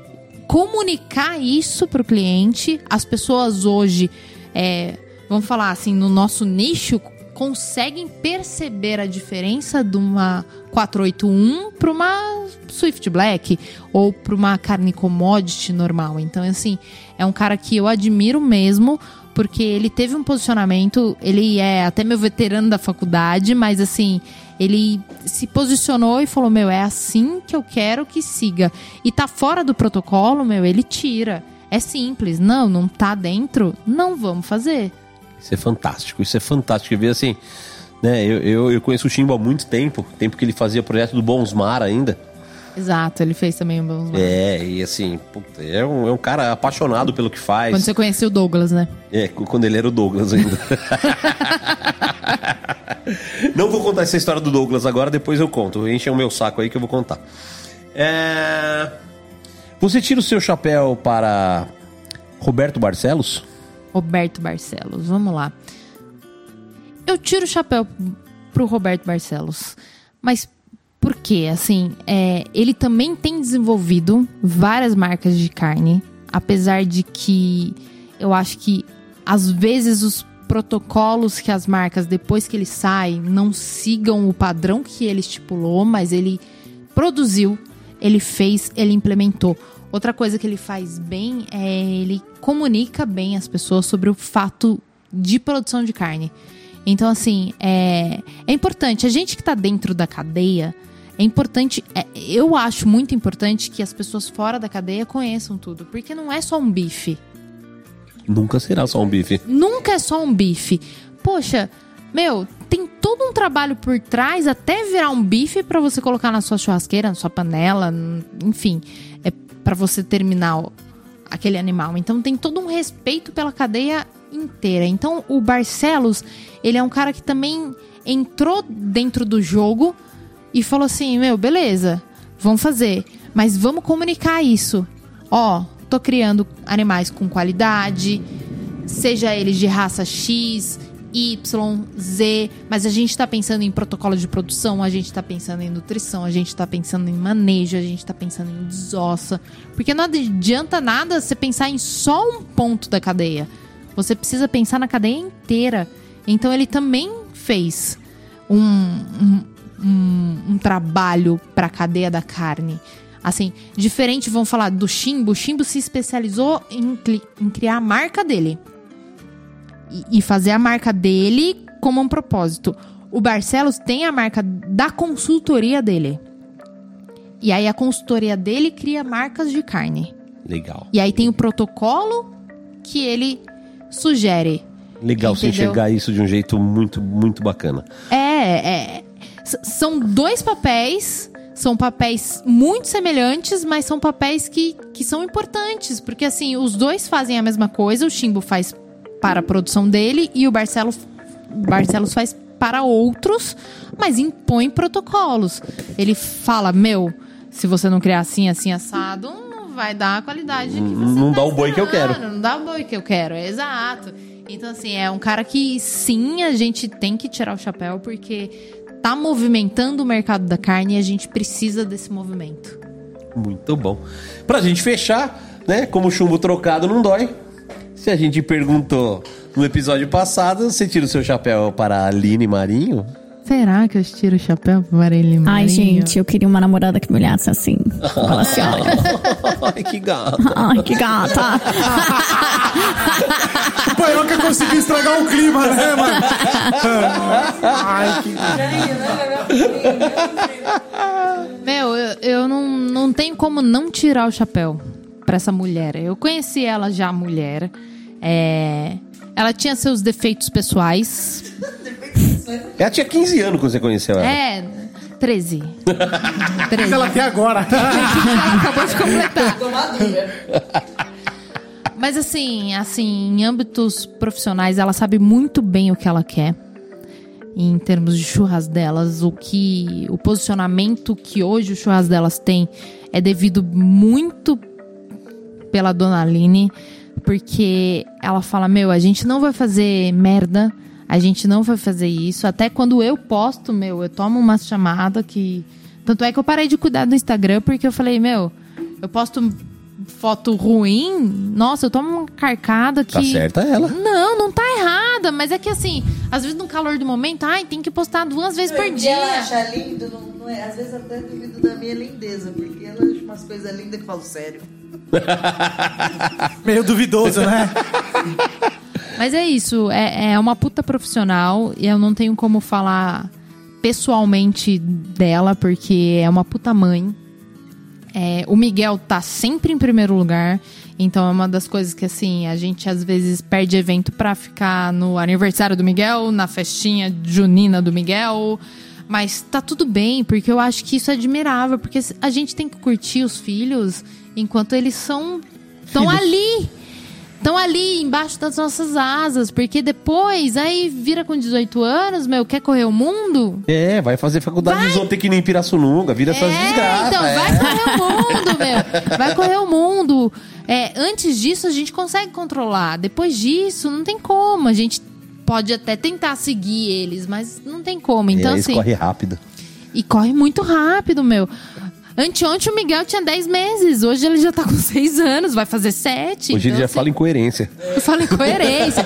F: comunicar isso para o cliente. As pessoas hoje, é, vamos falar assim, no nosso nicho, conseguem perceber a diferença de uma 481 para uma Swift Black ou para uma carne commodity normal. Então, assim, é um cara que eu admiro mesmo. Porque ele teve um posicionamento, ele é até meu veterano da faculdade, mas assim, ele se posicionou e falou: Meu, é assim que eu quero que siga. E tá fora do protocolo, meu, ele tira. É simples. Não, não tá dentro, não vamos fazer.
C: Isso é fantástico, isso é fantástico. Ver assim, né? Eu, eu, eu conheço o Chimbo há muito tempo, tempo que ele fazia projeto do Bonsmar ainda.
F: Exato, ele fez também um bom.
C: É, e assim, puta, é, um, é um cara apaixonado pelo que faz.
F: Quando você conheceu o Douglas, né?
C: É, quando ele era o Douglas ainda. Não vou contar essa história do Douglas agora, depois eu conto. Enche o meu saco aí que eu vou contar. É... Você tira o seu chapéu para Roberto Barcelos?
F: Roberto Barcelos, vamos lá. Eu tiro o chapéu pro Roberto Barcelos, mas por quê? Assim, é, ele também tem desenvolvido várias marcas de carne, apesar de que eu acho que às vezes os protocolos que as marcas, depois que ele sai, não sigam o padrão que ele estipulou, mas ele produziu, ele fez, ele implementou. Outra coisa que ele faz bem é ele comunica bem as pessoas sobre o fato de produção de carne. Então, assim, é, é importante. A gente que tá dentro da cadeia, é importante. é, eu acho muito importante que as pessoas fora da cadeia conheçam tudo. Porque não é só um bife.
C: Nunca será só um bife.
F: Nunca é só um bife. Poxa, meu, tem todo um trabalho por trás até virar um bife pra você colocar na sua churrasqueira, na sua panela, enfim, para você terminar aquele animal. Então tem todo um respeito pela cadeia inteira. Então o Barcelos, ele é um cara que também entrou dentro do jogo e falou assim: "Meu, beleza, vamos fazer, mas vamos comunicar isso. Ó, tô criando animais com qualidade, seja eles de raça X, Y, Z, mas a gente tá pensando em protocolo de produção, a gente tá pensando em nutrição, a gente tá pensando em manejo, a gente tá pensando em desossa. Porque não adianta nada você pensar em só um ponto da cadeia. Você precisa pensar na cadeia inteira. Então ele também fez um, um, um, um trabalho para a cadeia da carne. Assim, diferente, vamos falar do Chimbo. O Chimbo se especializou em, em criar a marca dele. E, e fazer a marca dele como um propósito. O Barcelos tem a marca da consultoria dele. E aí a consultoria dele cria marcas de carne.
C: Legal.
F: E aí tem o protocolo que ele sugere.
C: Legal você
F: Entendeu?
C: enxergar isso de um jeito muito, muito bacana.
F: É, é. São dois papéis. São papéis muito semelhantes, mas são papéis que, que são importantes. Porque, assim, os dois fazem a mesma coisa. O Chimbo faz para a produção dele e o Barcelo, Barcelos faz para outros, mas impõe protocolos. Ele fala: Meu, se você não criar assim, assim, assado, não vai dar a qualidade que você
C: Não
F: tá
C: dá o boi que eu quero.
F: Não dá o boi que eu quero, é exato. Então, assim, é um cara que sim, a gente tem que tirar o chapéu, porque tá movimentando o mercado da carne e a gente precisa desse movimento.
C: Muito bom. Pra gente fechar, né? Como chumbo trocado não dói. Se a gente perguntou no episódio passado, você tira o seu chapéu para a Aline Marinho.
F: Será que eu tiro o chapéu pro Marília
E: Ai, gente, eu queria uma namorada que me olhasse assim. Fala assim, olha.
C: Ai, que gato.
E: Ai, que gata.
D: O Panhoca conseguiu estragar o clima, né, mano? Ai, que...
F: Meu, eu, eu não, não tenho como não tirar o chapéu pra essa mulher. Eu conheci ela já, mulher. É, ela tinha seus defeitos pessoais.
C: Ela tinha 15 anos quando você conheceu ela.
F: É, 13. 13.
D: Ela até agora.
F: Acabou de completar. Mas assim, assim, em âmbitos profissionais, ela sabe muito bem o que ela quer. Em termos de churras delas, o que o posicionamento que hoje o churras delas tem é devido muito pela dona Aline, porque ela fala: "Meu, a gente não vai fazer merda, a gente não vai fazer isso". Até quando eu posto, meu, eu tomo uma chamada que tanto é que eu parei de cuidar do Instagram porque eu falei: "Meu, eu posto foto ruim, nossa, eu tomo uma carcada que.
C: Tá certa ela.
F: Não, não tá errada, mas é que assim, às vezes no calor do momento, ai, tem que postar duas vezes por
G: E
F: dia.
G: ela acha lindo, não, não é, às vezes até duvido da minha lindeza, porque ela acha umas coisas lindas que eu falo sério.
D: Meio duvidoso, né?
F: Mas é isso, é, é uma puta profissional e eu não tenho como falar pessoalmente dela, porque é uma puta mãe. É, o Miguel tá sempre em primeiro lugar, então é uma das coisas que assim, a gente às vezes perde evento pra ficar no aniversário do Miguel, na festinha junina do Miguel. Mas tá tudo bem, porque eu acho que isso é admirável, porque a gente tem que curtir os filhos enquanto eles são estão ali. Estão ali embaixo das nossas asas, porque depois, aí vira com 18 anos, meu, quer correr o mundo?
C: É, vai fazer faculdade de zootecnia em Pirassununga, vira essas desgraças.
F: então,
C: é.
F: vai correr o mundo, meu. Vai correr o mundo. É, antes disso, a gente consegue controlar. Depois disso, não tem como. A gente pode até tentar seguir eles, mas não tem como. Então,
C: é,
F: assim.
C: corre rápido.
F: E corre muito rápido, meu. Anteontem o Miguel tinha 10 meses, hoje ele já tá com 6 anos, vai fazer 7.
C: Hoje ele já
F: assim,
C: fala em coerência.
F: eu falo em coerência.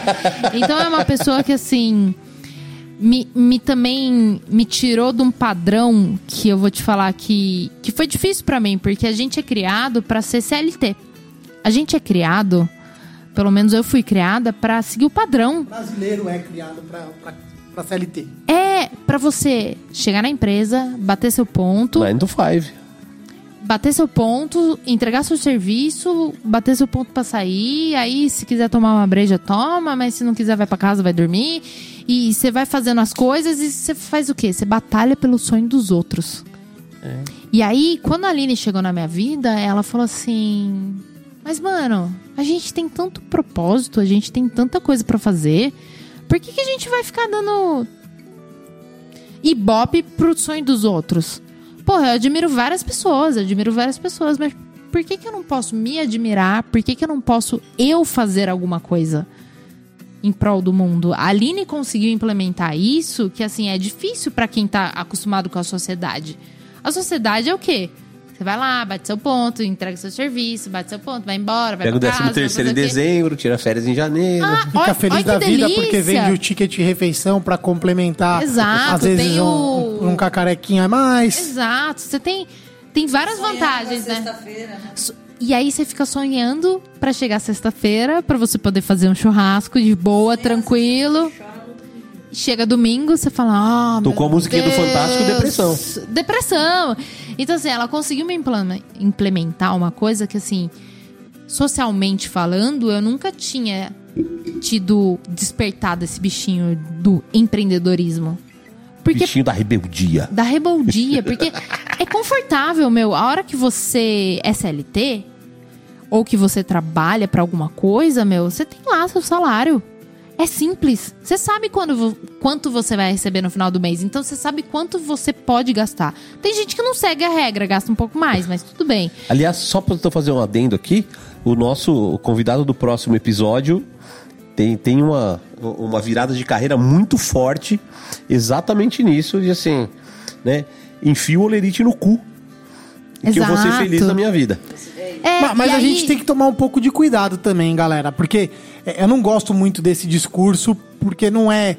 F: Então é uma pessoa que, assim, me, me também me tirou de um padrão que eu vou te falar que, que foi difícil pra mim, porque a gente é criado pra ser CLT. A gente é criado, pelo menos eu fui criada, pra seguir o padrão.
D: brasileiro é criado pra CLT.
F: É pra você chegar na empresa, bater seu ponto,
C: Nine to five.
F: bater seu ponto, entregar seu serviço, bater seu ponto pra sair, aí se quiser tomar uma breja, toma, mas se não quiser vai pra casa, vai dormir. E você vai fazendo as coisas e você faz o quê? Você batalha pelo sonho dos outros. E aí, quando a Aline chegou na minha vida, ela falou assim: Mas, mano, a gente tem tanto propósito, a gente tem tanta coisa pra fazer. Por que, que a gente vai ficar dando ibope pro sonho dos outros? Porra, eu admiro várias pessoas, admiro várias pessoas, mas por que, que eu não posso me admirar? Por que, que eu não posso eu fazer alguma coisa em prol do mundo? A Aline conseguiu implementar isso, que assim, é difícil pra quem tá acostumado com a sociedade. A sociedade é o quê? Você vai lá, bate seu ponto, entrega seu serviço, bate seu ponto, vai embora, vai
C: Pega o
F: pra
C: 13
F: casa,
C: terceiro em dezembro, tira férias em janeiro.
F: Ah,
D: Fica
F: olha-
D: feliz
F: olha
D: da vida
F: delícia.
D: porque vende o ticket de refeição pra complementar.
F: Exato,
D: às vezes
F: tem
D: um,
F: o-
D: um cacarequinho a mais.
F: Exato, você tem, tem várias vantagens, né?
G: Sexta-feira, né?
F: E aí você fica sonhando pra chegar sexta-feira, pra você poder fazer um churrasco de boa, tranquilo. Chega domingo, você fala, ah, meu
C: Tocou a musiquinha do
F: Deus,
C: Fantástico, depressão.
F: Depressão. Então, assim, ela conseguiu me implementar uma coisa que, assim, socialmente falando, eu nunca tinha tido despertado esse bichinho do empreendedorismo. Porque
C: Bichinho da rebeldia.
F: da rebeldia, porque é confortável, meu. A hora que você é CLT ou que você trabalha pra alguma coisa, meu, você tem lá seu salário. É simples. Você sabe quando, quanto você vai receber no final do mês. Então você sabe quanto você pode gastar. Tem gente que não segue a regra, gasta um pouco mais, mas tudo bem.
C: Aliás, só para eu fazer um adendo aqui, o nosso convidado do próximo episódio tem, tem uma, uma virada de carreira muito forte exatamente nisso, de assim, né? Enfio o olerite no cu. Que eu vou ser
F: Exato.
C: feliz na minha vida.
F: É,
D: Ma- mas
F: e
D: a
F: aí-
D: gente tem que tomar um pouco de cuidado também, galera. Porque é, eu não gosto muito desse discurso, porque não é,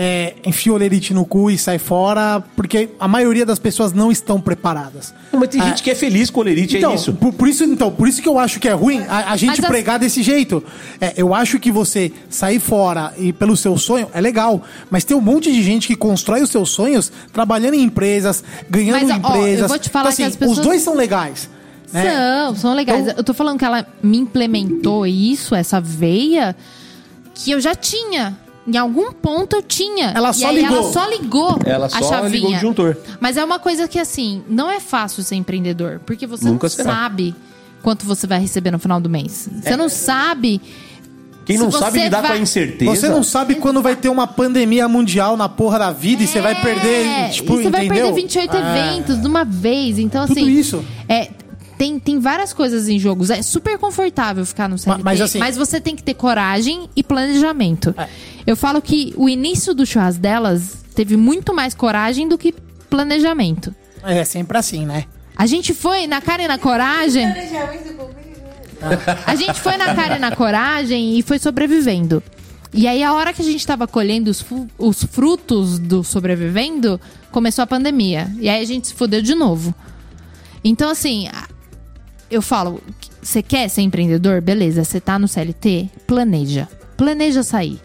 D: é enfia o lerite no cu e sai fora, porque a maioria das pessoas não estão preparadas.
C: Mas tem gente que é feliz com o lerite,
D: Então,
C: é isso.
D: Por, por isso, então, por isso que eu acho que é ruim a, a gente
F: Mas as-
D: pregar desse jeito. É, eu acho que você sair fora e pelo seu sonho é legal, mas tem um monte de gente que constrói os seus sonhos trabalhando em empresas, ganhando
F: Mas, ó,
D: empresas.
F: eu vou te falar
D: Então,
F: que as pessoas-
D: Os dois são legais. Né?
F: São, são legais.
D: Então-
F: eu tô falando que ela me implementou isso, essa veia, que eu já tinha. Em algum ponto eu tinha.
D: Ela
F: E
D: só
F: aí
D: ligou.
F: Ela só ligou
C: Ela
F: a
C: só
F: chavinha.
C: ligou o disjuntor.
F: Mas é uma coisa que, assim, não é fácil ser empreendedor. Porque você
C: Nunca
F: não
C: será.
F: sabe quanto você vai receber no final do mês. Você não sabe...
C: Quem não sabe lidar com a
F: vai-
C: incerteza.
D: Você não sabe quando vai ter uma pandemia mundial na porra da vida e você vai perder,
F: É,
D: tipo,
F: e você vai
D: entendeu?
F: perder 28 eventos de uma vez. Então,
D: Tudo
F: assim.
D: isso.
F: É, tem, tem várias coisas em jogos. É super confortável ficar no CLT.
D: mas assim-
F: você tem que ter coragem e planejamento.
D: É.
F: Eu falo que o início do churras delas teve muito mais coragem do que planejamento.
D: É sempre assim, né?
F: A gente foi na cara e na coragem. A gente foi na cara e na coragem e foi sobrevivendo. E aí, a hora que a gente tava colhendo os, os frutos do sobrevivendo, começou a pandemia. E aí a gente se fodeu de novo. Então, assim, eu falo: você quer ser empreendedor? Beleza, você tá no CLT? Planeja. Planeja sair.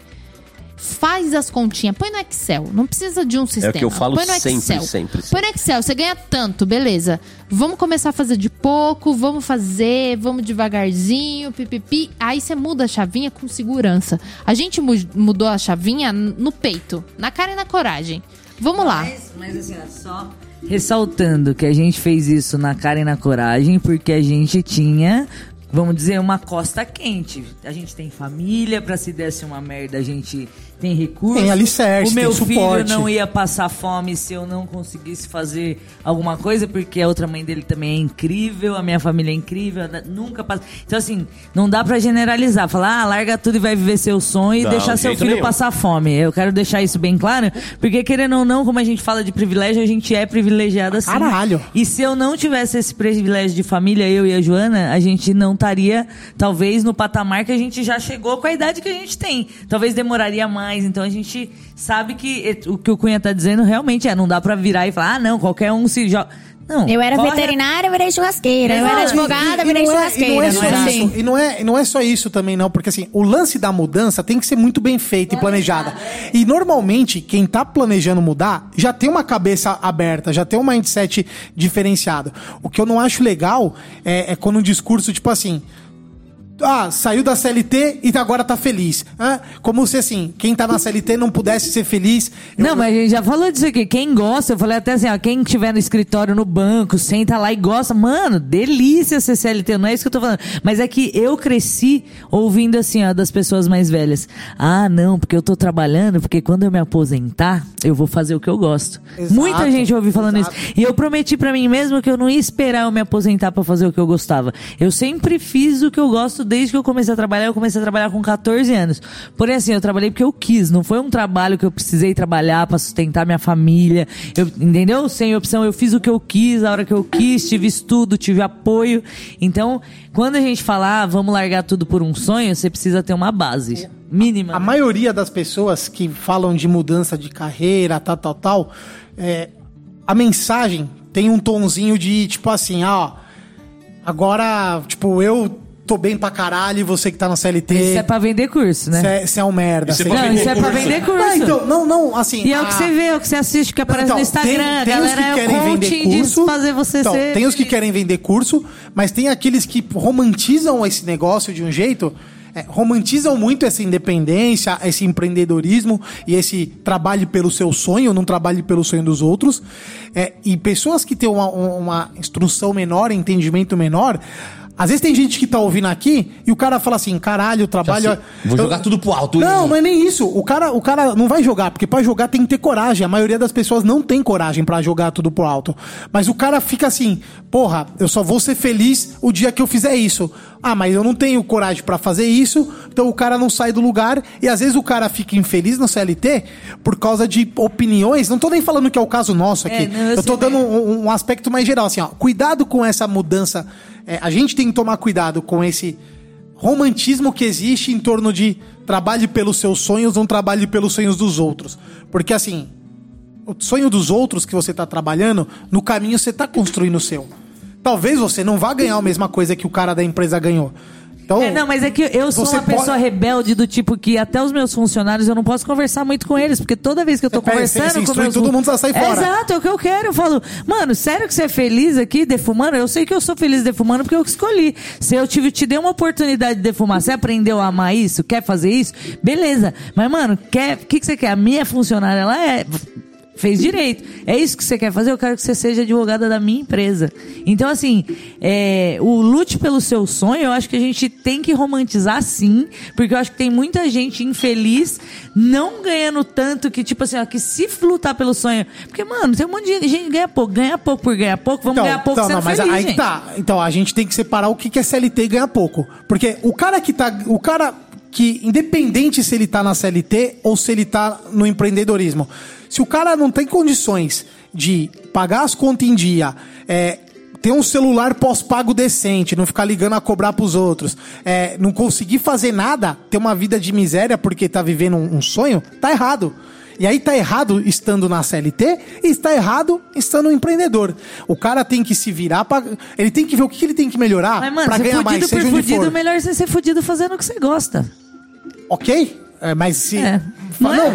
F: Faz as continhas, põe no Excel. Não precisa de um sistema.
C: É que eu falo
F: põe no
C: sempre,
F: Excel.
C: sempre, sempre.
F: Põe no Excel, você ganha tanto, beleza. Vamos começar a fazer de pouco, vamos fazer, vamos devagarzinho, pipipi. Aí você muda a chavinha com segurança. A gente mu- mudou a chavinha no peito, na cara e na coragem. Vamos lá.
A: Mas, mas assim, ó, só ressaltando que a gente fez isso na cara e na coragem porque a gente tinha, vamos dizer, uma costa quente. A gente tem família, pra se desse uma merda, a gente tem recursos.
D: Tem alicerce,
A: O meu
D: tem
A: filho
D: suporte.
A: não ia passar fome se eu não conseguisse fazer alguma coisa, porque a outra mãe dele também é incrível, a minha família é incrível, nunca passa. Então, assim, não dá pra generalizar, falar, ah, larga tudo e vai viver seu sonho e
C: Não,
A: deixar
C: de
A: seu filho
C: nenhum.
A: passar fome. Eu quero deixar isso bem claro, porque querendo ou não, como a gente fala de privilégio, a gente é privilegiado assim.
D: Caralho.
A: E se eu não tivesse esse privilégio de família, eu e a Joana, a gente não estaria, talvez, no patamar que a gente já chegou com a idade que a gente tem. Talvez demoraria mais. Então a gente sabe que eh, o que o Cunha tá dizendo realmente é, não dá pra virar e falar, ah, não, qualquer um se joga. Não.
E: Eu era
A: corre-
E: veterinária, virei churrasqueira. Eu era advogada,
D: E- e
E: virei
D: não é-
E: churrasqueira.
D: E não é
E: não
D: só
E: é
D: isso.
E: assim.
D: E não é, e não é só isso também, não. Porque assim, o lance da mudança tem que ser muito bem feita e planejada. E normalmente, quem tá planejando mudar já tem uma cabeça aberta, já tem um mindset diferenciado. O que eu não acho legal é, é quando um discurso, tipo assim. Ah, saiu da CLT e agora tá feliz. Hã? Como se assim, quem tá na CLT não pudesse ser feliz. Eu-
A: Não, mas a gente já falou disso aqui. Quem gosta, eu falei até assim, ó, quem estiver no escritório, no banco, senta lá e gosta, mano, delícia ser CLT, não é isso que eu tô falando. Mas é que eu cresci ouvindo assim, ó, das pessoas mais velhas. Ah, não, porque eu tô trabalhando, porque quando eu me aposentar, eu vou fazer o que eu gosto.
D: Exato,
A: Muita gente ouviu falando
D: exato.
A: isso. E eu prometi pra mim mesmo que eu não ia esperar eu me aposentar pra fazer o que eu gostava. Eu sempre fiz o que eu gosto desde que eu comecei a trabalhar. Eu comecei a trabalhar com 14 anos. Porém, assim, eu trabalhei porque eu quis. Não foi um trabalho que eu precisei trabalhar pra sustentar minha família. Eu, entendeu? Sem opção, eu fiz o que eu quis, a hora que eu quis, tive estudo, tive apoio. Então, quando a gente fala, ah, vamos largar tudo por um sonho, você precisa ter uma base mínima.
D: A maioria das pessoas que falam de mudança de carreira, tal, tal, tal, é, a mensagem tem um tonzinho de tipo assim, ó, agora, tipo, eu tô bem pra caralho e você que tá na CLT.
A: Isso é pra vender curso, né?
D: Você é um merda.
C: Isso é pra
A: Não,
C: vender
A: isso é pra
C: curso.
A: vender curso.
D: Ah, então, não, não, assim.
A: E é o que você vê, é o que você assiste, que aparece
D: Então,
A: no Instagram.
D: tem-
A: a
D: tem os
A: galera
D: que
A: é o
D: querem vender
A: coaching de
D: curso.
A: fazer você
D: Então,
A: ser.
D: Tem os que querem vender curso, mas tem aqueles que romantizam esse negócio de um jeito. é, romantizam muito essa independência, esse empreendedorismo e esse trabalho pelo seu sonho, não trabalhe pelo sonho dos outros. É, e pessoas que têm uma, uma instrução menor, entendimento menor. Às vezes tem gente que tá ouvindo aqui e o cara fala assim: caralho, eu trabalho.
C: sei. Vou jogar tudo pro alto.
D: Não, não é nem isso. O cara, o cara não vai jogar, porque pra jogar tem que ter coragem. A maioria das pessoas não tem coragem pra jogar tudo pro alto. Mas o cara fica assim, porra, eu só vou ser feliz o dia que eu fizer isso. Ah, mas eu não tenho coragem pra fazer isso, então o cara não sai do lugar e às vezes o cara fica infeliz no CLT por causa de opiniões. Não tô nem falando que é o caso nosso aqui.
A: É, não, eu
D: eu tô dando um, um aspecto mais geral, assim, ó. Cuidado com essa mudança. É, a gente tem que tomar cuidado com esse romantismo que existe em torno de trabalhe pelos seus sonhos, não trabalhe pelos sonhos dos outros. Porque assim, o sonho dos outros que você tá trabalhando, no caminho você tá construindo o seu. Talvez você não vá ganhar a mesma coisa que o cara da empresa ganhou. Então,
A: É, não, mas é que eu sou uma pessoa
D: pode-
A: rebelde do tipo que até os meus funcionários eu não posso conversar muito com eles, porque toda vez que eu tô
D: Você pega,
A: conversando
D: você
A: com meus
D: todo mundo a sair
A: É,
D: fora.
A: Exato, é o que eu quero. Eu falo, mano, sério que você é feliz aqui defumando? Eu sei que eu sou feliz defumando porque eu escolhi. Se eu tive, te dei uma oportunidade de defumar, você aprendeu a amar isso, quer fazer isso? Beleza. Mas, mano, quer, o que, que você quer? A minha funcionária, ela é fez direito. É isso que você quer fazer? Eu quero que você seja advogada da minha empresa. Então, assim, é, o lute pelo seu sonho, eu acho que a gente tem que romantizar sim, porque eu acho que tem muita gente infeliz não ganhando tanto que, tipo assim, ó, que se lutar pelo sonho. Porque, mano, tem um monte de gente que ganha pouco, ganha pouco por ganhar pouco, vamos ganhar pouco
D: então,
A: sendo
D: não, mas
A: feliz,
D: aí
A: gente.
D: tá. Então, a gente tem que separar o que que é CLT e ganha pouco. Porque o cara que tá. O cara que, independente se ele tá na CLT ou se ele tá no empreendedorismo, se o cara não tem condições de pagar as contas em dia, é, ter um celular pós-pago decente, não ficar ligando a cobrar pros outros, é, não conseguir fazer nada, ter uma vida de miséria porque tá vivendo um, um sonho, tá errado. E aí tá errado estando na CLT e está errado estando um empreendedor. O cara tem que se virar pra. Ele tem que ver o que, ele tem que melhorar
A: ser
D: ganhar
A: fudido
D: mais,
A: por
D: seja onde
A: fudido,
D: for.
A: melhor você ser fudido fazendo o que você gosta.
D: Ok? É, mas se.
A: É.
D: Fa- Não,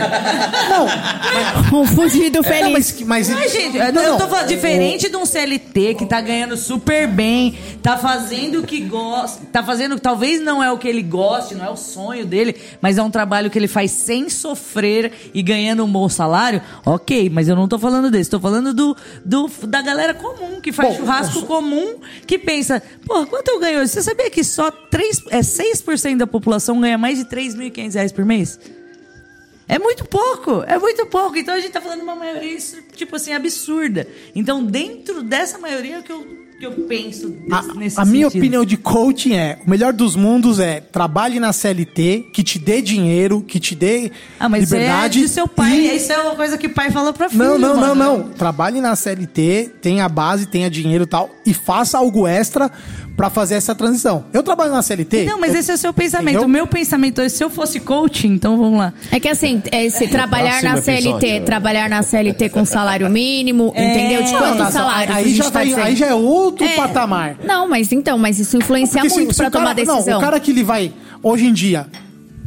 D: não.
E: Um fugido
D: É,
E: feliz.
D: mas, mas,
A: Mas, gente,
D: não,
A: eu
D: não.
A: tô falando diferente de um CLT que tá ganhando super bem, tá fazendo o que gosta, tá fazendo, talvez não é o que ele goste, não é o sonho dele, mas é um trabalho que ele faz sem sofrer e ganhando um bom salário, ok, mas eu não tô falando desse, tô falando do, do da galera comum, que faz
D: Bom,
A: churrasco comum, que pensa, pô, quanto eu ganho hoje? Você sabia que só 3, é 6% da população ganha mais de 3.500 reais por mês? É muito pouco, é muito pouco. Então a gente tá falando de uma maioria, tipo assim, absurda. Então, dentro dessa maioria é o que eu, que eu penso desse, nesse
D: A, a minha
A: sentido.
D: opinião de coaching é: o melhor dos mundos é trabalhe na CLT, que te dê dinheiro, que te dê
A: Ah, mas
D: liberdade.
A: isso é de seu pai.
D: e-
A: Isso é uma coisa que o pai fala pra filho.
D: Não, não, não,
A: mano.
D: não. Trabalhe na CLT, tenha base, tenha dinheiro e tal, e faça algo extra pra fazer essa transição. Eu trabalho na CLT.
A: Não, mas
D: eu-
A: esse é o seu pensamento.
D: Entendeu?
A: O meu pensamento é se eu fosse coaching, então vamos lá.
E: É que assim, é, se trabalhar
C: Próximo
E: na CLT,
C: episódio.
E: trabalhar na CLT com salário mínimo,
A: É.
E: entendeu? De
D: não,
E: salários a
D: aí, já
E: tá
D: aí já é outro
E: É.
D: patamar.
E: Não, mas então, mas isso influencia
D: Porque se-
E: muito
D: cara-
E: tomar decisão.
D: Não, o cara que ele vai, hoje em dia,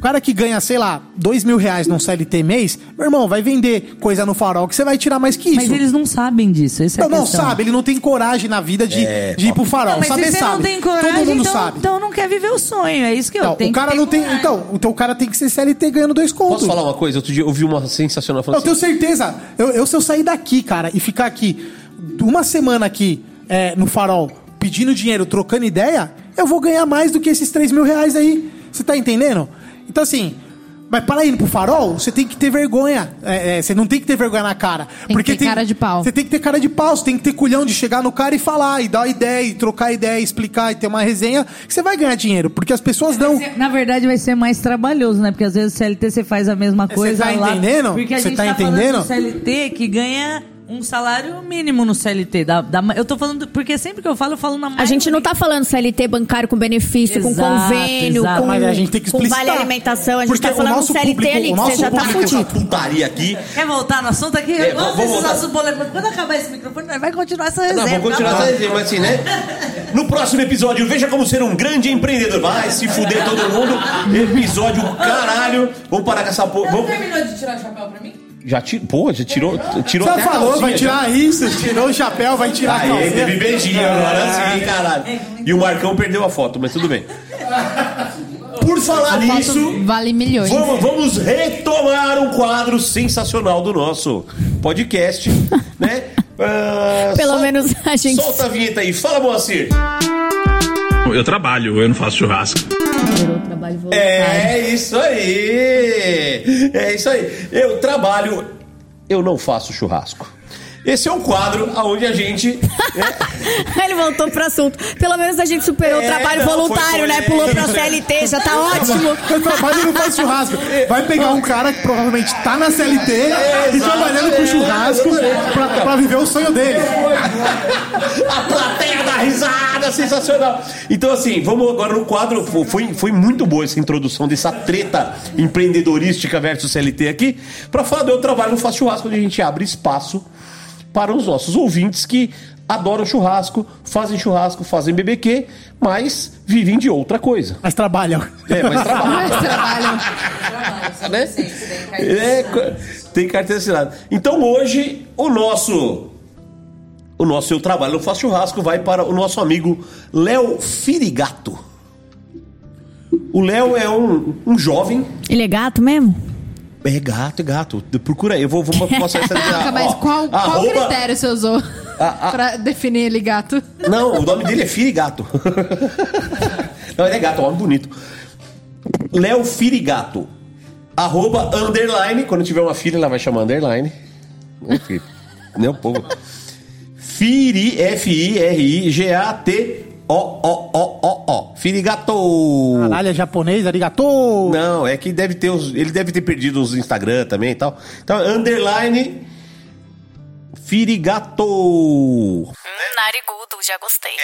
D: cara que ganha, sei lá, dois mil reais num CLT mês, meu irmão, vai vender coisa no farol que você vai tirar mais que isso.
A: Mas eles não sabem disso. Essa é a
D: Não, não
A: questão.
D: sabe, ele não tem coragem na vida de,
C: É,
D: de ir pro farol.
A: Não, mas
D: Saber
A: se você
D: sabe.
A: não tem coragem,
D: Todo mundo
A: então,
D: sabe.
A: então não quer viver o sonho. É isso que eu
D: Então,
A: tenho
D: o cara não tem.
A: coragem.
D: Então, então o cara tem que ser CLT ganhando dois contos.
C: Posso falar uma coisa? Outro dia eu vi uma sensacional falando
D: Eu tenho
C: assim,
D: certeza. Eu, eu, se eu sair daqui, cara, e ficar aqui uma semana aqui é, no farol pedindo dinheiro, trocando ideia, eu vou ganhar mais do que esses 3 mil reais aí. Você tá entendendo? Então, assim. Mas para ir pro farol, você tem que ter vergonha. É, é, você não tem que ter vergonha na cara.
F: Tem que ter cara de pau.
D: Você tem que ter cara de pau, você tem que ter culhão de chegar no cara e falar, e dar ideia, e trocar ideia, e explicar, e ter uma resenha, que você vai ganhar dinheiro. Porque as pessoas dão.
A: Na verdade, vai ser mais trabalhoso, né? Porque às vezes o CLT você faz a mesma
D: Você
A: coisa
D: tá
A: lá.
D: entendendo?
A: Porque a
D: Você
A: gente
D: tá
A: tá,
D: entendendo?
A: do CLT que ganha um salário mínimo no CLT. Da, da- eu tô falando... Porque sempre que eu falo, eu falo na
E: A gente não tá falando CLT bancário com benefício, com
A: Exato,
E: convênio,
A: exato.
E: com,
D: Mas a gente tem que
E: com vale alimentação. A gente
D: Porque
E: tá
D: o
E: falando
D: nosso
E: um CLT
D: público-
E: ali,
D: o
E: que
D: nosso
E: você já tá
C: público, essa
E: fudido.
C: putaria aqui.
A: Quer voltar no assunto aqui?
C: É,
A: Vamos
C: vamos
A: esses assuntos polêmicos. Quando acabar esse microfone, vai continuar essa resenha.
C: Não, vamos continuar
A: tá bom?
C: essa resenha, mas assim, né? No próximo episódio, veja como ser um grande empreendedor. Vai se fuder todo mundo. Episódio caralho. Vamos parar com essa porra. Vamos...
A: terminou de tirar o chapéu pra mim?
C: Já tirou. Pô, já tirou. Tirou
D: Já
C: até a
D: falou, vai
C: já.
D: tirar isso, tirou o chapéu, vai tirar a
C: Aí,
D: calcinha.
C: teve beijinho agora sim, caralho. E o Marcão perdeu a foto, mas tudo bem. Por falar
F: A
C: nisso,
F: vale milhões.
C: vamos, vamos retomar um quadro sensacional do nosso podcast, né? Ah,
E: Pelo
C: sol-
E: menos a gente.
C: Solta a vinheta aí. Fala, Moacir.
J: Eu trabalho, eu não faço churrasco.
E: Virou trabalho voluntário.
C: É isso aí! É isso aí. Eu trabalho, eu não faço churrasco. Esse é um quadro onde a gente.
E: Ele voltou pro assunto. Pelo menos a gente superou
C: É,
E: o trabalho
C: não, foi-
E: voluntário,
C: foi-
E: né? Pulou pra CLT, já tá ótimo.
D: Eu trabalho não faz churrasco. Vai pegar um cara que provavelmente tá na CLT e trabalhando com churrasco pra, pra viver o sonho dele.
C: A plateia da risada, sensacional. Então, assim, vamos agora no quadro. Fo- Foi, foi muito boa essa introdução dessa treta empreendedorística versus CLT aqui. Pra falar do Eu Trabalho no Faço Churrasco, onde a gente abre espaço para os nossos ouvintes que adoram churrasco, fazem churrasco, fazem BBQ, mas vivem de outra coisa.
D: Mas trabalham.
C: É, mas trabalham.
F: Mas trabalham.
C: né? É, tem carteira assinada. Então hoje o nosso o nosso eu trabalho no Faço Churrasco vai para o nosso amigo Léo Firigato. O Léo é um, um jovem.
E: Ele é gato mesmo?
C: É gato, é gato. Procura aí, eu vou, vou mostrar essa
F: Caraca, mas qual, qual
C: arroba-
F: critério você usou pra definir ele gato?
C: Não, o nome dele é Firigato. Não, ele é gato, é um homem bonito. Léo Firigato. Arroba underline. Quando tiver uma filha, ela vai chamar underline. Filho? Né, o povo. Firi, F-I-R-I-G-A-T-O-O-O-O-O. Firigato.
D: Caralho, é japonês, arigato.
C: Não, é que deve ter os. Ele deve ter perdido os Instagram também e tal. Então, underline. Firigato.
K: Narigudo, já gostei.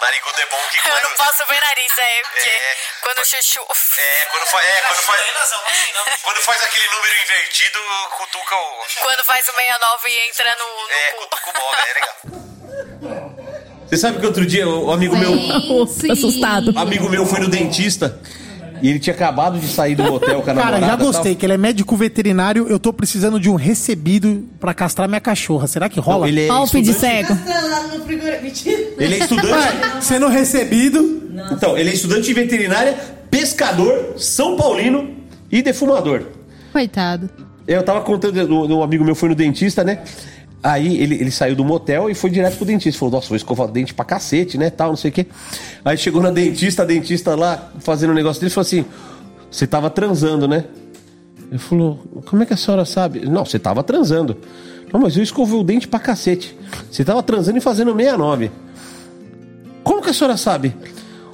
C: Narigudo é bom que
K: Eu não posso ver nariz, é, porque quando o chuchu...
C: É, quando faz, é, quando faz, quando faz aquele número invertido, cutuca o.
K: Quando faz o 69 e entra no, no
C: É,
K: cu.
C: cutuca o bola, é legal. Você sabe que outro dia o amigo meu.
E: Sim. Assustado.
C: um amigo meu foi no dentista e ele tinha acabado de sair do motel com a
D: Cara,
C: namorada.
D: já
C: tal.
D: gostei, que ele é médico veterinário. Eu tô precisando de um recebido pra castrar minha cachorra. Será que rola?
C: Não, ele é
E: feed
C: estudante-
E: cego.
G: Mentira.
C: Ele é estudante.
D: Sendo recebido.
C: Então, ele é estudante de veterinária, pescador, São Paulino e defumador.
F: Coitado.
C: Eu tava contando, um amigo meu foi no dentista, né? Aí ele, ele saiu do motel e foi direto pro dentista. Falou, nossa, vou escovar o dente pra cacete, né? Tal, não sei o quê. Aí chegou na dentista, a dentista lá fazendo o negócio dele falou assim: Você tava transando, né? Ele falou, como é que a senhora sabe? Não, você tava transando. Não, mas eu escovei o dente pra cacete. Você tava transando e fazendo 69. Como que a senhora sabe?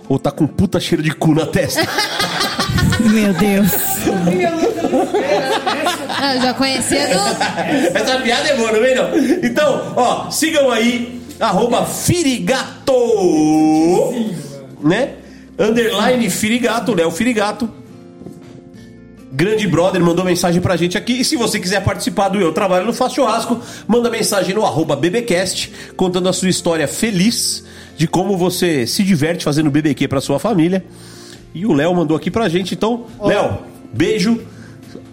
C: Ou tá com puta cheiro de cu na testa.
E: Meu Deus.
F: Ah, eu já conhecia do.
C: Essa piada é boa, não vem não? Então, ó, sigam aí, arroba Firigato, né? Underline Firigato, Léo Firigato. Grande brother mandou mensagem pra gente aqui. E se você quiser participar do Eu Trabalho no Faço Churrasco, manda mensagem no arroba BBcast, contando a sua história feliz de como você se diverte fazendo BBQ pra sua família. E o Léo mandou aqui pra gente. Então, Léo, beijo.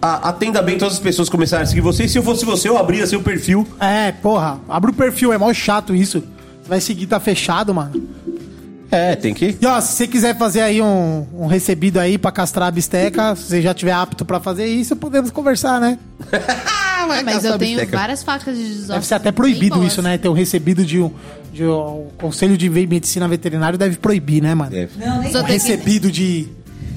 C: A- Atenda bem todas as pessoas que começarem a seguir você. E se eu fosse você, eu abria seu perfil.
D: É, porra. Abre o perfil, é mó chato isso. Você vai seguir, tá fechado, mano.
C: É, tem que.
D: E ó, se você quiser fazer aí um, um recebido aí pra castrar a bisteca, se você já tiver apto pra fazer isso, podemos conversar, né?
F: Mas eu tenho
C: bisteca.
F: várias facas de desastre.
D: Deve ser até proibido isso, né? Ter um recebido de um. De um o Conselho de Medicina Veterinária deve proibir, né, mano?
G: Não, nem
F: Só
D: Um
F: tem que-
D: recebido de.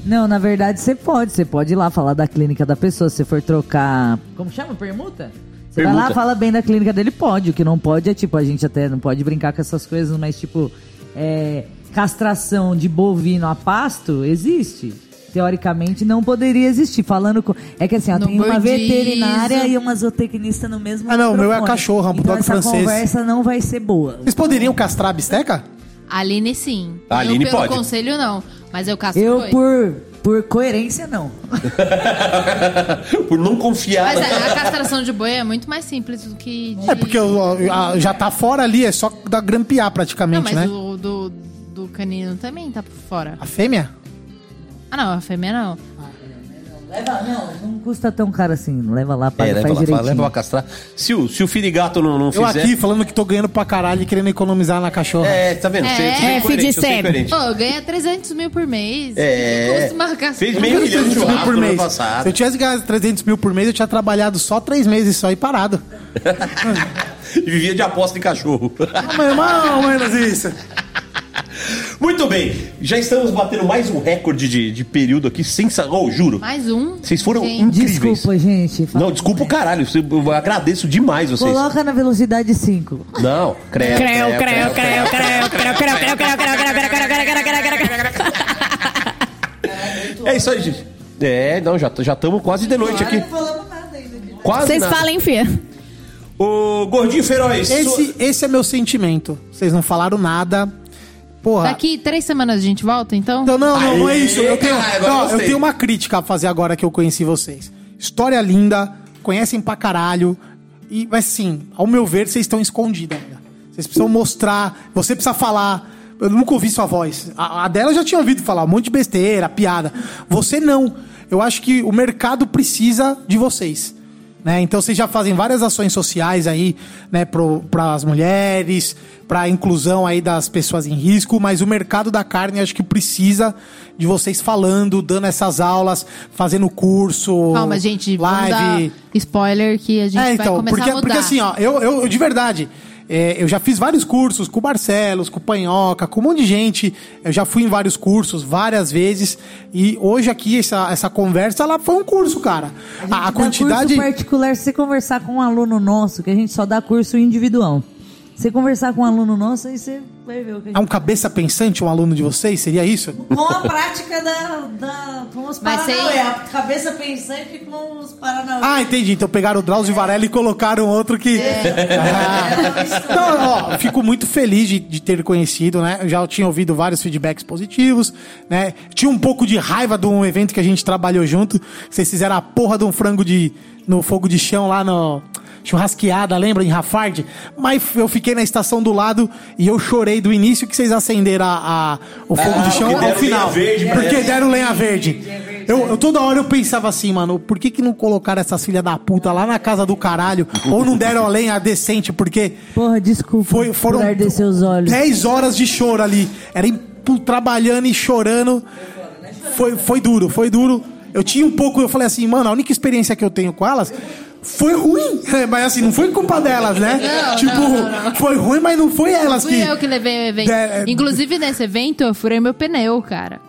A: Não, na verdade você pode. Você pode ir lá falar da clínica da pessoa. Se você for trocar. Como chama? Permuta? Você vai
C: Permuta.
A: lá, fala bem da clínica dele, pode. O que não pode é tipo, a gente até não pode brincar com essas coisas, mas tipo, é, castração de bovino a pasto existe. Teoricamente não poderia existir. Falando com. É que assim, ó, tem uma veterinária e uma zootecnista no mesmo.
D: Ah, não, o meu é cachorro, é um
A: então essa
D: francês.
A: conversa não vai ser boa.
D: Vocês poderiam castrar a bisteca?
F: Aline sim.
C: A Aline
F: eu, pelo
C: pode.
F: conselho, não. Mas eu castro
A: Eu, por, por coerência, não.
C: Por não confiar.
F: Mas a, a castração de boi é muito mais simples do que de...
D: É porque o- a- já tá fora ali, é só da grampear
F: Não,
D: praticamente,
F: mas
D: né?
F: o do, do canino também tá por fora.
D: A fêmea?
F: Ah, não, a fêmea não.
A: Leva, não, não custa tão caro assim. Leva lá, paga,
C: É, leva
A: faz
C: lá,
A: direitinho.
C: leva pra castrar. Se o, se o Firigato não, não
D: Eu
C: fizer.
D: aqui falando que tô ganhando pra caralho e querendo economizar na cachorra.
C: É, tá vendo?
F: É,
C: você é
E: é,
C: você é incoerente.
F: Pô, ganha 300 mil por mês.
C: É.
F: Custa uma castração.
C: Fez meio milhão de
D: 300 mil
C: churrasco
D: por
C: no ano
D: mês.
C: passado.
D: Se eu tivesse ganhado 300 mil por mês, eu tinha trabalhado só três meses só e parado.
C: E vivia de aposta em cachorro.
D: Ah, meu irmão, menos isso.
C: Muito bem, já estamos batendo mais um recorde de, de período aqui, sensacional. Oh, juro.
F: Mais um.
C: Vocês foram
F: Gente.
C: incríveis.
A: Desculpa, gente.
C: Não, desculpa o caralho. Eu agradeço demais vocês.
A: Coloca na velocidade 5.
C: Não, creu,
E: Creu, creu, creu, creu, creu, creu, creu, creu, creu, creu, creu, creu, creu, creu, creu, creu, creu, creu.
C: É isso aí, gente. É, não, já já estamos quase de noite aqui. Quase
E: Vocês falem, fia.
C: Ô, Gordinho Feroz. sua-
D: Esse, esse é meu sentimento. Vocês não falaram nada. Porra.
F: Daqui três semanas a gente volta, então?
D: Então, não, não, não é isso. Eu tenho,
C: caralho,
D: não, eu tenho uma crítica a fazer agora que eu conheci vocês. História linda, conhecem pra caralho. E, mas sim, ao meu ver, vocês estão escondidos ainda. Vocês precisam mostrar, você precisa falar. Eu nunca ouvi sua voz. A, a dela eu já tinha ouvido falar, um monte de besteira, piada. Você não. Eu acho que o mercado precisa de vocês. Né? Então vocês já fazem várias ações sociais aí, né, para as mulheres, para a inclusão aí das pessoas em risco, mas o mercado da carne acho que precisa de vocês falando, dando essas aulas, fazendo curso,
F: Calma, gente,
D: live.
F: spoiler que a gente
D: É,
F: vai
D: então,
F: começar
D: porque,
F: a mudar.
D: porque assim, ó, eu, eu de verdade, é, eu já fiz vários cursos com o Barcelos, com o Panhoca, com um monte de gente. Eu já fui em vários cursos várias vezes. E hoje aqui, essa, essa conversa, ela foi um curso, cara. A, a quantidade.
A: Curso particular, se você conversar com um aluno nosso, que a gente só dá curso individual. Você conversar com um aluno nosso, aí você vai ver o que a
D: É um cabeça pensante, um aluno de vocês? Seria isso?
G: Com a prática da, da, com os
F: Mas
G: Paranauê.
F: sem-
G: A cabeça pensante com os Paranauê.
D: Ah, entendi. Então pegaram o Drauzio Varela e colocaram outro que. Ah. Então, ó, fico muito feliz de, de ter conhecido, né? Eu já tinha ouvido vários feedbacks positivos, né? Tinha um pouco de raiva de um evento que a gente trabalhou junto. Vocês fizeram a porra de um frango de, no fogo de chão lá no. Churrasqueada, lembra? Em Rafard. Mas eu fiquei na estação do lado e eu chorei do início que vocês acenderam a, a- o fogo
C: Ah,
D: de chão ao final.
C: verde
D: porque deram lenha verde. Eu, eu toda hora eu pensava assim, mano, por que, que não colocaram essas filhas da puta lá na casa do caralho? ou não deram a lenha decente? Porque
A: Porra, desculpa
D: foi, foram
A: por arder seus olhos.
D: 10 horas de choro ali. Era trabalhando e chorando. Foi, foi duro, foi duro. Eu tinha um pouco, eu falei assim, mano, a única experiência que eu tenho com elas foi ruim. Mas assim, não foi culpa delas, né?
F: Não,
D: tipo,
F: não,
D: foi ruim, mas não foi elas
F: Fui
D: que.
F: eu que levei o evento. Inclusive, nesse evento, eu furei meu pneu, cara.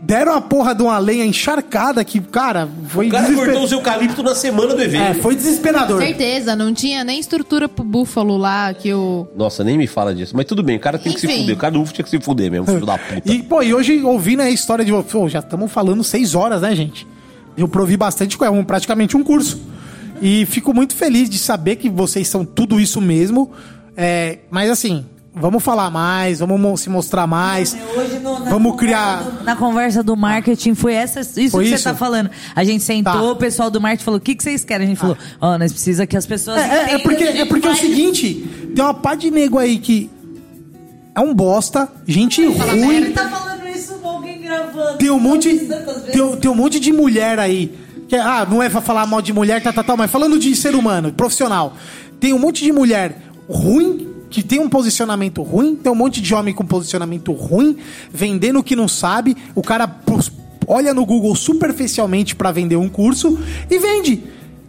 D: Deram a porra de uma lenha encharcada que, cara, foi
C: O cara
D: desesper-
C: cortou os eucalipto na semana do evento.
D: É, foi desesperador.
F: Certeza, não tinha nem estrutura pro búfalo lá que o.
C: Nossa, nem me fala disso. Mas tudo bem, o cara tem que se
F: Enfim.
C: fuder. O cara do UF tinha que se fuder mesmo, filho da puta.
D: E, pô, e hoje ouvindo a história de. Pô, já estamos falando seis horas, né, gente? Eu provi bastante coisa, um- praticamente um curso. E fico muito feliz de saber que vocês são tudo isso mesmo. É, mas assim, vamos falar mais, vamos mo- se mostrar mais.
G: Hoje no, na
D: Vamos criar.
G: do-
A: Na conversa do marketing foi essa, isso
D: Foi
A: que
D: isso?
A: você tá falando. A gente sentou,
D: Tá.
A: o pessoal do marketing falou: o que, que vocês querem? A gente falou: ó, nós precisa que as pessoas.
D: É, é- é
A: entendam
D: porque, é porque é o seguinte: tem uma pá de nego aí que é um bosta, gente
G: Ele
D: ruim.
G: tá falando isso com alguém gravando.
D: Tem um monte, tem, tem um monte de mulher aí. Que, ah, não é pra falar mal de mulher, tá, tá, tá, mas falando de ser humano, profissional. Tem um monte de mulher ruim, que tem um posicionamento ruim, tem um monte de homem com posicionamento ruim, vendendo o que não sabe. O cara olha no Google superficialmente pra vender um curso e vende.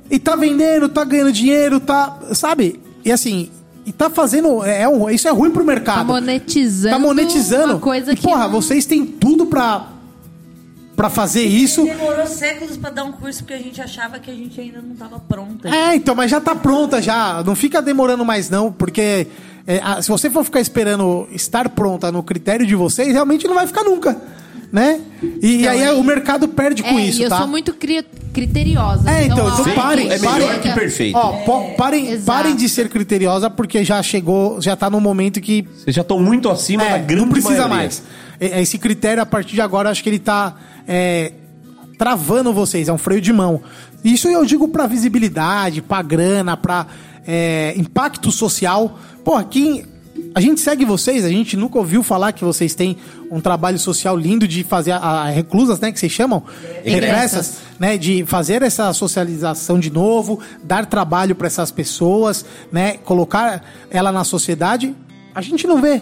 D: E tá vendendo, tá ganhando dinheiro, tá. Sabe? E assim. E tá fazendo. É, é um, isso é ruim pro mercado.
F: Tá monetizando.
D: Tá monetizando.
F: Uma coisa
D: E,
F: que.
D: porra, vocês têm tudo pra, pra fazer isso.
G: Demorou séculos pra dar um curso porque a gente achava que a gente ainda não tava pronta.
D: É, então, mas já tá pronta já. Não fica demorando mais, não, porque é, a- se você for ficar esperando estar pronta no critério de vocês, realmente não vai ficar nunca. Né? E, e aí
F: Então, é-
D: o mercado perde com
F: É,
D: isso,
F: e eu
D: tá?
F: sou muito cri- criteriosa.
D: É, então, então
C: Feito
D: parem,
C: é melhor
D: parem.
C: que perfeito.
D: Ó, po- parem,
F: exato.
D: parem de ser criteriosa, porque já chegou, já tá no momento que
C: Vocês já estão muito acima da
D: É,
C: grande
D: não precisa
C: maioria.
D: mais. Esse critério, a partir de agora, acho que ele tá é, travando vocês, é um freio de mão. Isso eu digo pra visibilidade, pra grana, pra é, impacto social. Pô, aqui a gente segue vocês, a gente nunca ouviu falar que vocês têm um trabalho social lindo de fazer a, a reclusas, né, que vocês chamam? Regressas, né, de fazer essa socialização de novo, dar trabalho pra essas pessoas, né, colocar ela na sociedade. A gente não vê.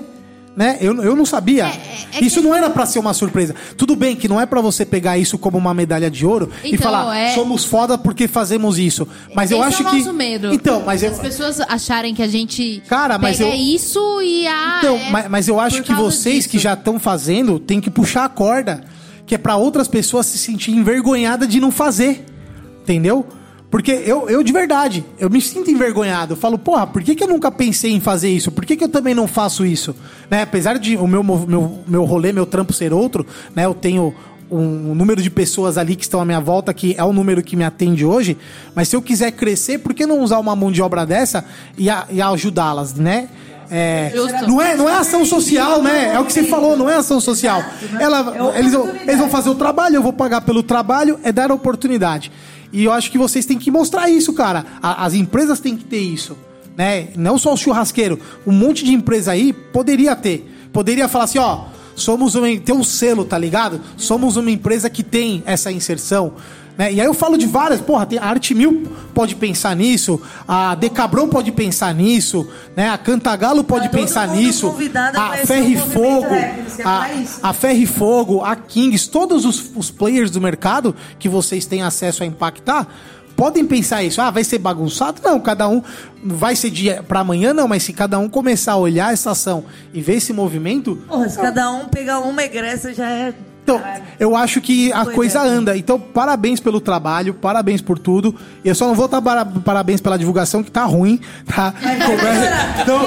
D: Né? Eu, eu não sabia.
F: é
D: isso não era pra ser uma surpresa. Tudo bem que não é pra você pegar isso como uma medalha de ouro e
F: Então,
D: falar,
F: é-
D: somos foda porque fazemos isso. Mas eu
F: Esse
D: acho
F: é o
D: que.
F: nosso medo.
D: Então, mas eu.
F: As pessoas acharem que a gente
D: Cara, mas eu-
F: isso e ah,
D: Então,
F: é
D: mas, mas eu acho que vocês que
F: disso.
D: já estão fazendo tem que puxar a corda, que é pra outras pessoas se sentirem envergonhadas de não fazer. Entendeu? Porque eu, eu de verdade, eu me sinto envergonhado. Eu falo, porra, por que, que eu nunca pensei em fazer isso? Por que, que eu também não faço isso? Né? Apesar de o meu, meu, meu rolê, meu trampo ser outro, né? Eu tenho um número de pessoas ali que estão à minha volta, que é o número que me atende hoje. Mas se eu quiser crescer, por que não usar uma mão de obra dessa e, a- e ajudá-las, né? É, não é, não é ação social, né? É o que você falou, não é ação social. Ela, eles, vão, eles vão fazer o trabalho, eu vou pagar pelo trabalho, é dar oportunidade. E eu acho que vocês têm que mostrar isso, cara. A- as empresas têm que ter isso, né? Não só o churrasqueiro, um monte de empresa aí poderia ter. Poderia falar assim, ó, somos uma, tem um selo, tá ligado? Somos uma empresa que tem essa inserção. Né? E aí eu falo de várias, porra, tem, a Arte Mil pode pensar nisso, a Decabron pode pensar nisso, né? A Cantagalo pode
G: Tá
D: pensar nisso,
G: a
D: Ferro e Fogo, a, a Ferro e Fogo, a Kings, todos os, os players do mercado que vocês têm acesso a impactar, podem pensar isso. Ah, vai ser bagunçado? Não, cada um vai ser dia para amanhã, não, mas se cada um começar a olhar essa ação e ver esse movimento,
G: Porra, se cada um pegar uma egressa já é.
D: Então, eu acho que a
G: Boa
D: coisa anda. Então, parabéns pelo trabalho, parabéns por tudo. E eu só não vou dar para- parabéns pela divulgação, que tá ruim, tá? Então,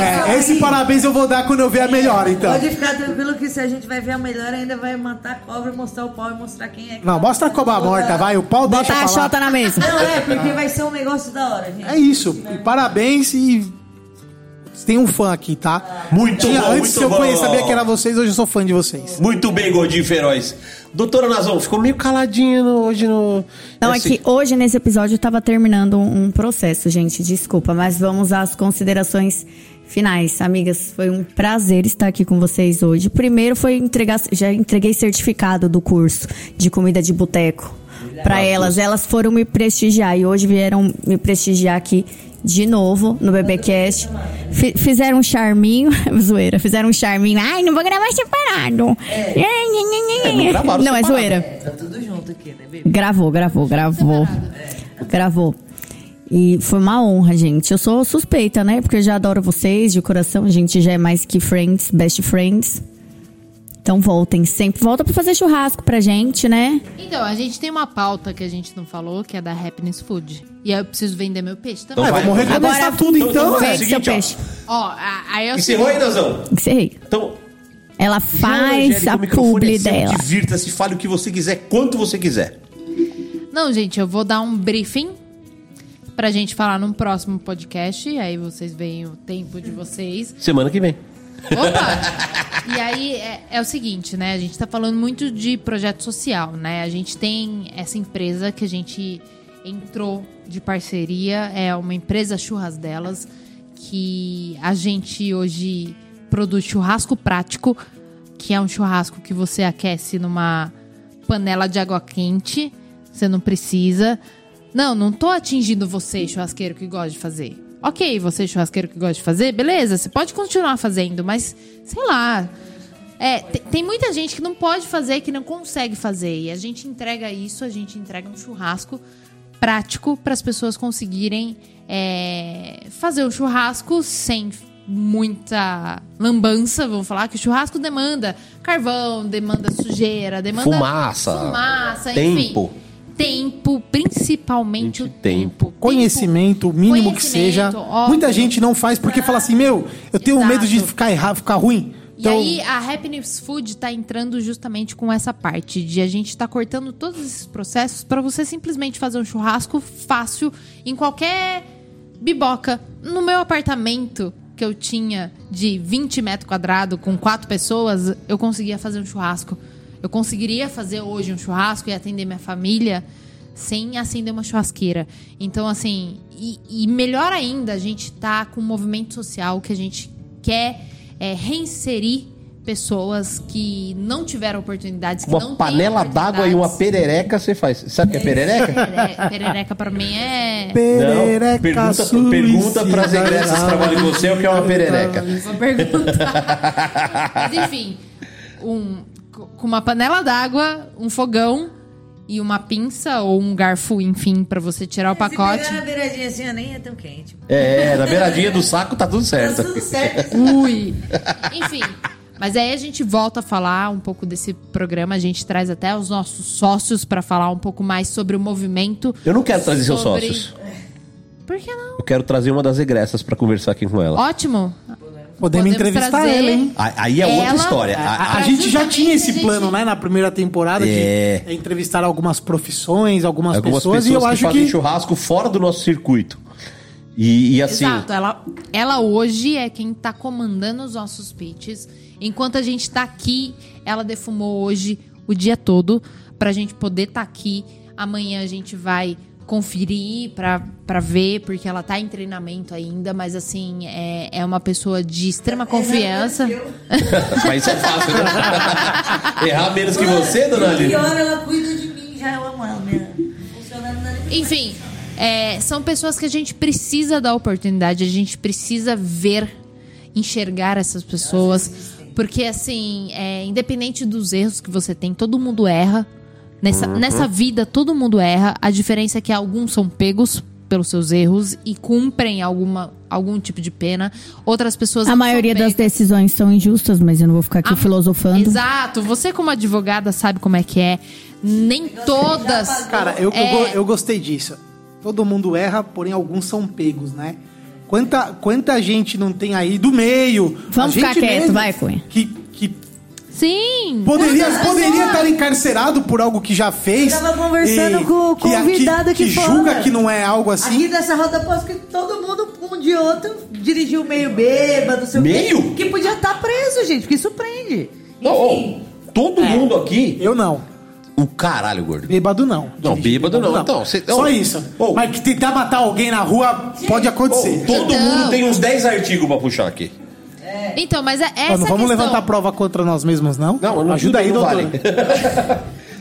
D: é, esse parabéns eu vou dar quando eu ver a melhor, então.
G: Pode ficar tranquilo que se a gente vai ver a melhor, ainda vai matar a cobra, mostrar o pau e mostrar quem é. que
D: Não,
G: tá
D: mostra a cobra morta, vai. O pau deixa
E: Botar a
D: falar.
E: chota na mesa.
G: Não, é, porque vai ser um negócio da hora, gente.
D: É isso. E parabéns e. Tem um fã aqui, tá?
C: Muito
D: Tinha-
C: bom,
D: Antes
C: muito
D: eu
C: bom.
D: conhecia, sabia que era vocês, hoje eu sou fã de vocês.
C: Muito bem, Gordinho Feroz. Doutora Nazão, ficou meio caladinha no- hoje no.
E: Não, é que hoje nesse episódio eu tava terminando um um processo, gente. Desculpa, mas vamos às considerações finais. Amigas, foi um prazer estar aqui com vocês hoje. Primeiro foi entregar, já entreguei certificado do curso de comida de boteco para elas. Elas foram me prestigiar e hoje vieram me prestigiar aqui de novo no BBcast. Fi- Fizeram um charminho, zoeira, fizeram um charminho. Ai, não vou gravar separado.
C: não gravaram
E: Não, é
C: separado.
E: zoeira.
G: Tá tudo junto aqui, né, bebê?
E: Gravou, gravou, gravou. Gravou. E foi uma honra, gente. Eu sou suspeita, né? Porque eu já adoro vocês de coração. A gente já é mais que friends, best friends. Então voltem sempre. Volta pra fazer churrasco pra gente, né?
F: Então, a gente tem uma pauta que a gente não falou, que é da Happiness Food. E aí eu preciso vender meu peixe também.
C: Então vai.
D: Vamos recomeçar
E: Agora-
D: tudo então.
C: Então, é
E: seu
C: seguinte, ó.
E: peixe.
F: Ó, a- aí o
C: Encerrou aí. Nazão?
E: Encerrei.
C: Então.
E: Ela faz a publi
C: é
E: dela.
C: Divirta-se, fale o que você quiser, quanto você quiser.
F: Não, gente, eu vou dar um briefing pra gente falar num próximo podcast. E aí vocês veem o tempo de vocês.
C: Semana que vem.
F: Opa! E aí é, é o seguinte, né? A gente tá falando muito de projeto social, né? A gente tem essa empresa que a gente entrou de parceria, é uma empresa churras delas, que a gente hoje produz churrasco prático, que é um churrasco que você aquece numa panela de água quente. Você não precisa. Não, não tô atingindo você, churrasqueiro que gosta de fazer. Ok, você, churrasqueiro que gosta de fazer, beleza, você pode continuar fazendo, mas sei lá. É, te- tem muita gente que não pode fazer, que não consegue fazer. E a gente entrega isso, a gente entrega um churrasco prático para as pessoas conseguirem é, fazer um churrasco sem muita lambança, vamos falar que o churrasco demanda carvão, demanda sujeira, demanda
C: Fumaça,
F: fumaça,
C: tempo.
F: enfim. Tempo, principalmente o tempo.
D: Conhecimento, o mínimo que seja.
F: Conhecimento, óbvio.
D: Muita gente não faz porque fala assim, meu, eu tenho
F: Exato.
D: medo de ficar errado, ficar ruim.
F: E aí a Happiness Food tá entrando justamente com essa parte de a gente tá cortando todos esses processos para você simplesmente fazer um churrasco fácil em qualquer biboca. No meu apartamento que eu tinha de 20 metros quadrados com quatro pessoas, eu conseguia fazer um churrasco. Eu conseguiria fazer hoje um churrasco e atender minha família sem acender uma churrasqueira. Então, assim, e, e melhor ainda, a gente tá com um movimento social que a gente quer é, reinserir pessoas que não tiveram oportunidades, que
C: Uma panela d'água e uma perereca você faz. Sabe o que é perereca?
F: Pere- Perereca pra mim é.
C: Não, pergunta, pergunta pras egressas que trabalham com você o que é uma perereca.
F: Vou perguntar. Mas enfim, um, com uma panela d'água, um fogão e uma pinça ou um garfo, enfim, pra você tirar o pacote.
G: Se na beiradinha assim, nem é tão quente.
C: É, na beiradinha do saco tá tudo certo.
G: Tá tudo certo.
F: Ui. Enfim. Mas aí a gente volta a falar um pouco desse programa, a gente traz até os nossos sócios pra falar um pouco mais sobre o movimento.
C: Eu não quero trazer seus
F: sobre-
C: sócios.
F: Por que não?
C: Eu quero trazer uma das egressas pra conversar aqui com ela.
F: Ótimo.
D: Podemos entrevistar
F: trazer
D: ela, hein?
C: Aí é outra história.
D: A,
C: A-
D: a gente já tinha esse
F: gente-
D: plano, né, na primeira temporada,
C: É.
D: de entrevistar algumas profissões, algumas,
C: algumas
D: pessoas,
C: pessoas,
D: e eu
C: que
D: acho
C: fazem
D: que.
C: churrasco fora do nosso circuito. E, e assim,
F: Exato, ela, ela hoje é quem tá comandando os nossos pitches. Enquanto a gente tá aqui, ela defumou hoje o dia todo pra gente poder tá aqui. Amanhã a gente vai conferir pra, pra ver, porque ela tá em treinamento ainda, mas assim, é, é uma pessoa de extrema confiança.
C: mas isso é fácil, né? Errar menos que você, dona Aline?
G: Pior, ela cuida de mim, já eu amo ela, minha funcionária na
F: Enfim, é, são pessoas que a gente precisa dar oportunidade, a gente precisa ver, enxergar essas pessoas. Porque, assim, é, independente dos erros que você tem, todo mundo erra. Nessa,
C: Uhum.
F: nessa vida, todo mundo erra. A diferença é que alguns são pegos pelos seus erros e cumprem alguma, algum tipo de pena. Outras pessoas
E: A
F: não são
E: maioria das decisões são injustas, mas eu não vou ficar aqui
F: A-
E: filosofando.
F: Exato. Você, como advogada, sabe como é que é. Nem todas.
D: Cara, eu, eu
F: É.
D: go- eu gostei disso. Todo mundo erra, porém alguns são pegos, né? Quanta, quanta gente não tem aí do meio.
E: Vamos
D: a gente
E: ficar quieto,
D: mesmo,
E: vai, Cunha.
D: Que, que
F: Sim.
D: poderia, poderia estar encarcerado por algo que já fez.
G: Eu tava conversando
D: e-
G: com o
D: que-
G: convidado
D: que,
G: aqui
D: que
G: fora.
D: julga que não é algo assim.
G: Aqui nessa roda posto que todo mundo, um de outro, dirigiu meio bêbado, sei o quê,
C: Meio?
G: Que podia estar preso, gente, porque isso prende.
C: Não,
G: Enfim.
C: ô, todo mundo aqui.
D: Eu não.
C: O caralho, gordo.
D: Bêbado não.
C: Não, bêbado não. Então, cê-
D: Só
C: ô,
D: isso.
C: ô.
D: Mas que tentar matar alguém na rua pode acontecer.
C: Ô, todo
F: Então.
C: mundo tem uns 10 artigos pra puxar aqui.
F: Então, mas é essa
D: Ó, não vamos
F: questão.
D: levantar prova contra nós mesmos, não?
C: Não, não
D: Ajuda aí,
C: não
D: doutor.
C: vale.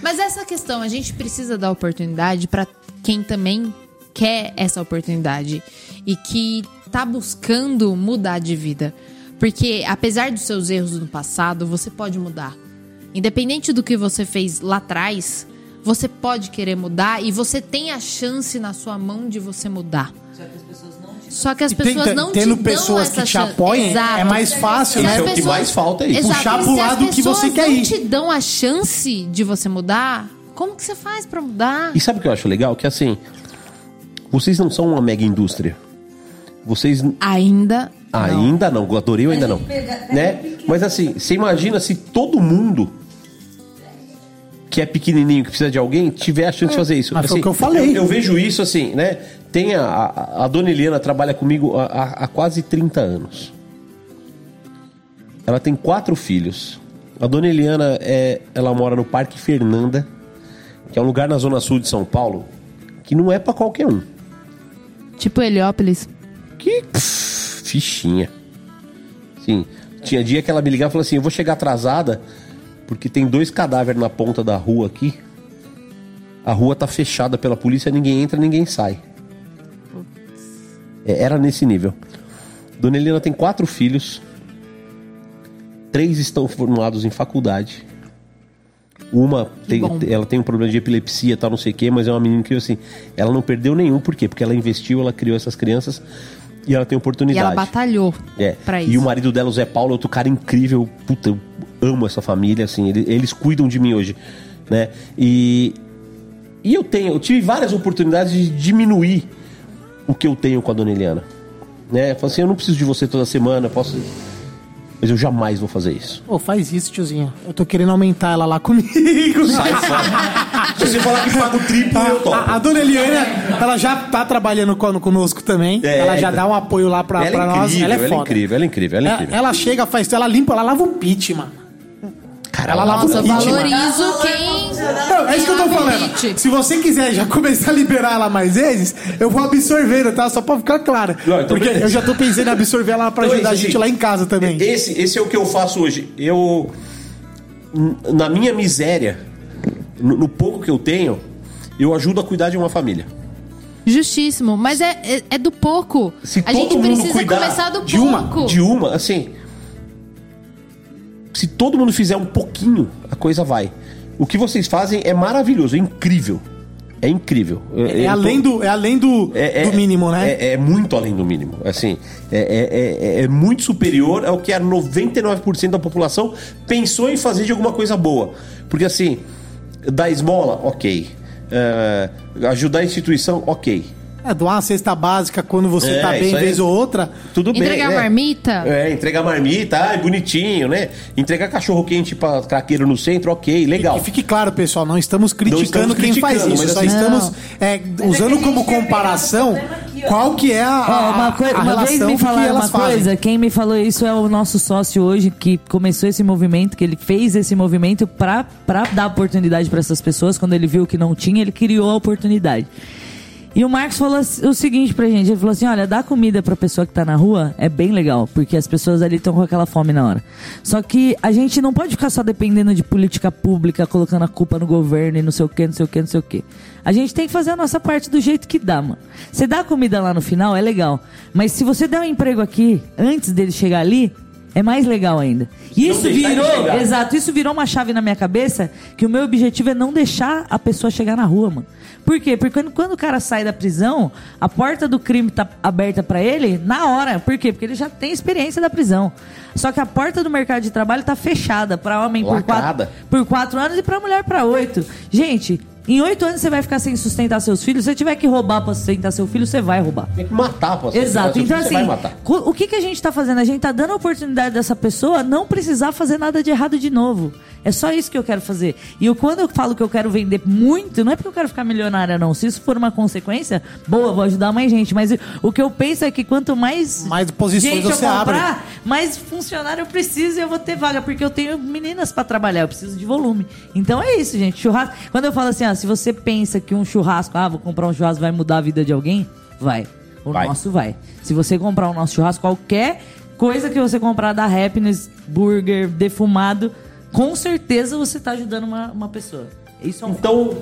F: Mas essa questão, a gente precisa dar oportunidade pra quem também quer essa oportunidade e que tá buscando mudar de vida. Porque apesar dos seus erros no passado, você pode mudar. Independente do que você fez lá atrás, você pode querer mudar e você tem a chance na sua mão de você mudar. Só que as
D: E tem-
F: pessoas não te
D: tendo
F: dão
D: pessoas
F: essa
D: que te apoiem,
F: Exato.
D: é mais fácil,
F: Se
D: né?
F: as
C: É o que mais falta é isso.
F: Exato.
D: Puxar pro
F: se as
D: lado que você
F: pessoas
D: quer
F: não
D: ir.
F: te dão a chance de você mudar, como que você faz pra mudar?
C: E sabe o que eu acho legal? Que assim, vocês não são uma mega indústria. Vocês
F: Ainda
C: ainda não, eu adorei ou ainda não. Né? Mas assim, você imagina se todo mundo que é pequenininho, que precisa de alguém, tiver a chance de fazer isso.
D: mas foi
C: Assim,
D: o que eu falei.
C: Eu, eu vejo isso assim, né? Tem a, a, a dona Eliana trabalha comigo há, há- há quase 30 anos. Ela tem quatro filhos. A dona Eliana, é, ela mora no Parque Fernanda, que é um lugar na zona sul de São Paulo, que não é pra qualquer um.
F: Tipo Heliópolis.
C: Que pff, fichinha. Sim. Tinha dia que ela me ligava e falou assim: Eu vou chegar atrasada porque tem dois cadáveres na ponta da rua aqui. A rua tá fechada pela polícia, ninguém entra, ninguém sai. É, era nesse nível. Dona Helena tem quatro filhos. Três estão formados em faculdade. Uma tem, ela tem um problema de epilepsia, tal, não sei o quê, mas é uma menina que assim, ela não perdeu nenhum, por quê? Porque ela investiu, ela criou essas crianças e ela tem
F: E
C: oportunidade.
F: ela batalhou
C: É.
F: pra isso.
C: E o marido dela, o Zé Paulo, é outro cara incrível. Puta, amo essa família, assim. ele- Eles, cuidam de mim hoje, né? E, e eu tenho, eu tive várias oportunidades de diminuir o que eu tenho com a dona Eliana. Né? Eu falei assim, eu não preciso de você toda semana, eu posso... Mas eu jamais vou fazer isso.
D: Pô, faz isso, tiozinho. Eu tô querendo aumentar ela lá comigo.
C: Sai fora. Se você falar que paga o triplo, eu topo.
D: A, a dona Eliana, ela já tá trabalhando con- conosco também.
C: É,
D: ela já
C: então.
D: dá um apoio lá pra,
C: ela
D: pra
C: é
D: nós.
C: incrível,
D: Ela é
C: ela é incrível, ela é incrível, ela é
D: Ela,
C: incrível.
D: ela chega, faz, ela limpa, ela lava o pit, mano.
C: Cara.
D: Ela lava
F: Nossa,
D: o mano.
F: valorizo quem.
D: Não, é isso que eu tô
F: quem
D: falando. Se você quiser já começar a liberar ela mais vezes, eu vou absorvendo, tá? Só pra ficar claro.
C: Não, então
D: Porque
C: beleza.
D: eu já tô pensando em absorver ela pra
C: Então é
D: ajudar a gente lá em casa também.
C: Esse, esse é o que eu faço hoje. Eu, na minha miséria, no, no pouco que eu tenho, eu ajudo a cuidar de uma família.
F: Justíssimo, mas é, é, é do pouco.
C: Se
F: a
C: todo
F: gente
C: mundo
F: precisa
C: cuidar
F: começar do
C: de uma,
F: pouco.
C: de uma, assim. Se todo mundo fizer um pouquinho, a coisa vai. O que vocês fazem é maravilhoso, é incrível. É incrível.
D: É,
C: eu
D: além
C: tô-
D: do, é além do,
C: é-
D: do mínimo, né?
C: É, é muito além do mínimo. Assim, é, é- é- é muito superior ao que a 99% da população pensou em fazer de alguma coisa boa. Porque assim, dar esmola, ok. É, ajudar a instituição, ok.
D: É, doar uma cesta básica quando você
C: É,
D: tá bem, vez ou outra.
C: Tudo bem.
F: Entregar
C: né?
F: marmita.
C: É, entregar marmita, ai, bonitinho, né? Entregar cachorro quente pra craqueiro no centro, ok, legal.
D: Que fique claro, pessoal, não estamos criticando
C: estamos
D: quem faz isso.
C: mas
D: Só
C: assim-
D: estamos
A: Não.
D: é, usando como comparação qual que é a,
A: uma,
D: a,
A: coi-
D: a
A: uma vez
D: relação
A: me
D: que
A: falaram uma
D: fazem.
A: coisa, quem me falou isso é o nosso sócio hoje, que começou esse movimento, que ele fez esse movimento pra dar oportunidade pra essas pessoas. Quando ele viu que não tinha, ele criou a oportunidade. E o Marcos falou o seguinte pra gente: ele falou assim, olha, dar comida pra pessoa que tá na rua é bem legal, porque as pessoas ali estão com aquela fome na hora. Só que a gente não pode ficar só dependendo de política pública, colocando a culpa no governo e não sei o que, não sei o que, não sei o que. A gente tem que fazer a nossa parte do jeito que dá, mano. Você dá comida lá no final, é legal. Mas se você der um emprego aqui, antes dele chegar ali, é mais legal ainda. E isso virou, exato, isso virou uma chave na minha cabeça que o meu objetivo é não deixar a pessoa chegar na rua, mano. Por quê? Porque quando, o cara sai da prisão, a porta do crime tá aberta pra ele na hora. Por quê? Porque ele já tem experiência da prisão. Só que a porta do mercado de trabalho tá fechada pra homem por quatro, por quatro anos e pra mulher pra oito. Gente, em oito anos você vai ficar sem sustentar seus filhos. Se você tiver que roubar pra sustentar seu filho, você vai roubar.
C: Tem que matar, pô.
A: Exato. Então,
C: você
A: assim,
C: vai matar.
A: o que, que a gente tá fazendo? A gente tá dando a oportunidade dessa pessoa não precisar fazer nada de errado de novo. É só isso que eu quero fazer. E eu, quando eu falo que eu quero vender muito, não é porque eu quero ficar milionária, não. Se isso for uma consequência, boa, vou ajudar mais gente. Mas o que eu penso é que quanto mais,
D: Mais posições
A: gente eu
D: você abre.
A: comprar, mais funcionário eu preciso e eu vou ter vaga, porque eu tenho meninas pra trabalhar, eu preciso de volume. Então é isso, gente. Churrasco. Quando eu falo assim, ah, se você pensa que um churrasco, ah, vou comprar um churrasco, vai mudar a vida de alguém, vai. O
C: Vai.
A: nosso vai. Se você comprar o nosso churrasco, qualquer coisa que você comprar da Happiness, burger, defumado, com certeza você tá ajudando uma, uma pessoa. Isso é um
C: Então,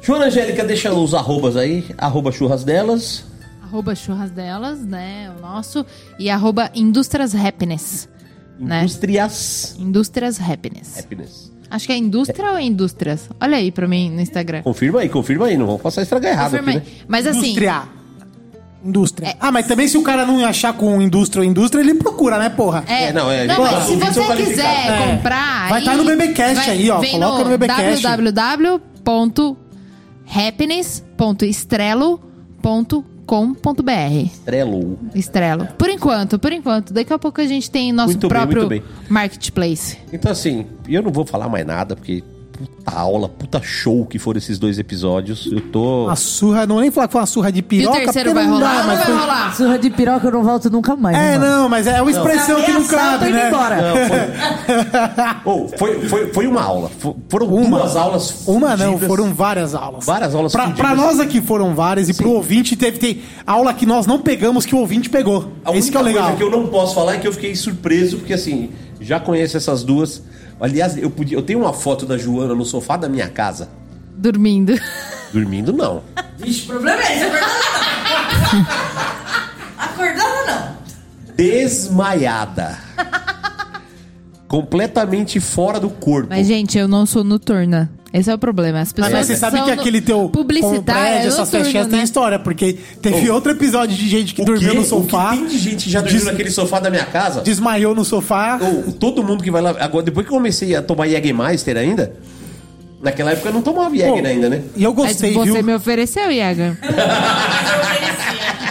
C: Joana Angélica, deixa os arrobas aí. Arroba churras delas.
F: Arroba churras delas, né? O nosso. E arroba Indústrias Happiness. Né?
C: Indústrias
F: Indústrias Happiness.
C: Happiness.
F: Acho que é indústria ou é indústrias? Olha aí pra mim no Instagram.
C: Confirma aí, confirma aí. Não vamos passar estragar errado
F: Confirma
C: aqui,
F: aí.
C: né?
F: Mas assim.
D: Indústria. Indústria.
F: É.
D: Ah, mas também se o cara não achar com indústria ou indústria, ele procura, né, porra?
F: É,
C: É, não, é-
F: não,
C: Pô,
F: mas se
C: ouvintes
F: você quiser.
D: É.
F: comprar.
D: Vai tá no BBcast
F: vai-
D: aí, ó, coloca no BBcast.
F: www.happiness.estrelo.com.br
C: Trello.
F: Estrelo. Por enquanto, por enquanto. Daqui a pouco a gente tem nosso
C: Muito bem,
F: próprio
C: muito bem.
F: marketplace.
C: Então, assim, eu não vou falar mais nada, porque puta aula, puta show que foram esses dois episódios. Eu tô.
D: Uma surra, não vou nem falar que foi uma surra de piroca,
F: e o terceiro
D: porque
F: vai
D: não dá,
F: rolar não
D: mas
F: vai
D: foi-
F: rolar?
A: Surra de piroca eu não volto nunca mais.
D: É,
A: mano.
D: não, mas é uma expressão que não
A: Ameaçar, eu tô
D: cabe, né?
A: embora.
C: Não, foi... Oh, foi, foi, foi uma aula. Fo- Foram
D: Uma.
C: duas aulas.
D: Uma não, foram várias aulas.
C: Várias aulas
D: Pra, pra nós aqui foram várias e pro ouvinte teve tem aula que nós não pegamos que o ouvinte pegou.
C: A
D: Esse que é o
C: única
D: legal.
C: coisa que eu não posso falar é que eu fiquei surpreso, porque assim, já conheço essas duas. Aliás, eu, podia, eu tenho uma foto da Joana no sofá da minha casa.
F: Dormindo.
C: Dormindo, não.
G: Vixe, o problema é esse, acordada não. acordada não.
C: Desmaiada. Completamente fora do corpo.
F: Mas, gente, eu não sou noturna. Esse é o problema. As pessoas
D: Mas você sabe
F: são
D: que aquele teu prédio,
F: é
D: essas festinhas tem
F: né?
D: história, porque teve outro episódio de gente que
C: O
D: dormiu
C: quê?
D: no
C: O que
D: sofá,
C: tem de gente que já dormiu
D: Des-
C: naquele sofá da minha casa?
D: desmaiou no sofá.
C: Ou todo mundo que vai lá. Agora, depois que eu comecei a tomar Jägermeister ainda, naquela época eu não tomava Jäger ainda, né?
D: E eu
F: Mas
D: gostei,
F: você
D: viu?
F: me ofereceu, Iaga.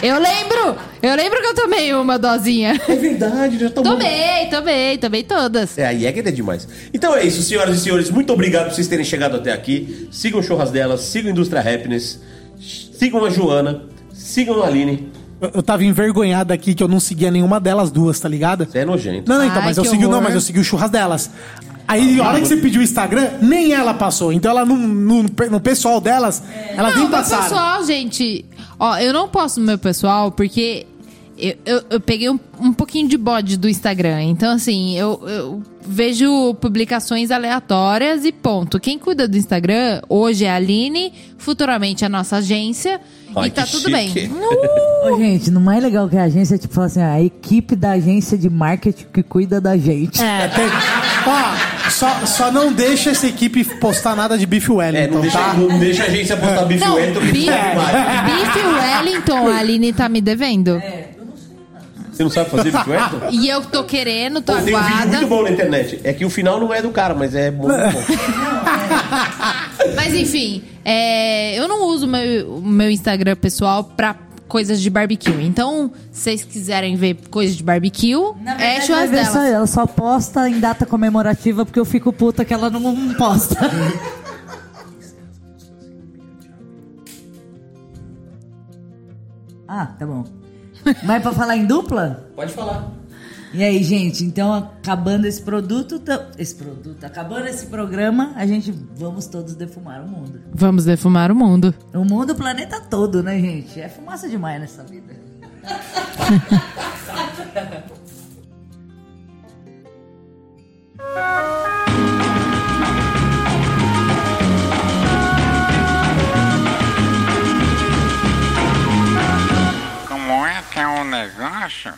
F: eu lembro! Eu lembro que eu tomei uma dosinha.
C: É verdade, já tomou.
F: Tomei, tomei, tomei todas.
C: É, a Jäger é demais. Então é isso, senhoras e senhores. Muito obrigado por vocês terem chegado até aqui. Sigam o Churras delas, sigam a Indústria Happiness, sigam a Joana, sigam a Aline.
D: Eu, eu tava envergonhado aqui que eu não seguia nenhuma delas duas, tá ligado?
C: Você é nojento.
D: Não, não, então,
F: Ai,
D: mas eu
F: que
D: segui, não, mas eu segui o churras delas. Aí, na hora que você pediu o Instagram, nem ela passou. Então, ela no, no, no pessoal delas, elas
F: não,
D: nem passaram.
F: pessoal, gente. Ó, eu não posto no meu pessoal porque eu, eu, eu peguei um, um pouquinho de bode do Instagram. Então, assim, eu, eu vejo publicações aleatórias e ponto. Quem cuida do Instagram hoje é a Aline, futuramente a nossa agência.
C: Ai,
F: e tá tudo
C: chique.
F: bem. Uh!
A: Ô, gente, no mais legal que a agência é tipo falar assim, a equipe da agência de marketing que cuida da gente.
D: É, tem... Ó, só, só não deixa essa equipe postar nada de
C: É,
D: Wellington,
C: não deixa,
D: tá?
C: não deixa a agência postar bife
F: Não,
C: Wellington é demais.
F: Beef Wellington, a Aline tá me devendo.
C: Você não sabe fazer bife Wellington?
F: E eu tô querendo, tô
C: Pô, tem um vídeo muito bom na internet. É que o final não é do cara, mas é muito bom.
F: Mas enfim, é, eu não uso meu- o meu Instagram pessoal pra coisas de barbecue. Então, se vocês quiserem ver coisas de barbecue,
A: Na
F: é
A: verdade,
F: churras
A: vai ver só
F: delas.
A: ela só posta em data comemorativa porque eu fico puta que ela não posta. ah, tá bom. Mas pra falar em dupla?
C: Pode falar.
A: E aí, gente, então acabando esse produto, esse produto, acabando esse programa, a gente vamos todos defumar o mundo.
F: Vamos defumar o mundo.
A: O mundo, o planeta todo, né, gente? É fumaça demais nessa vida.
L: Como é que é o negócio?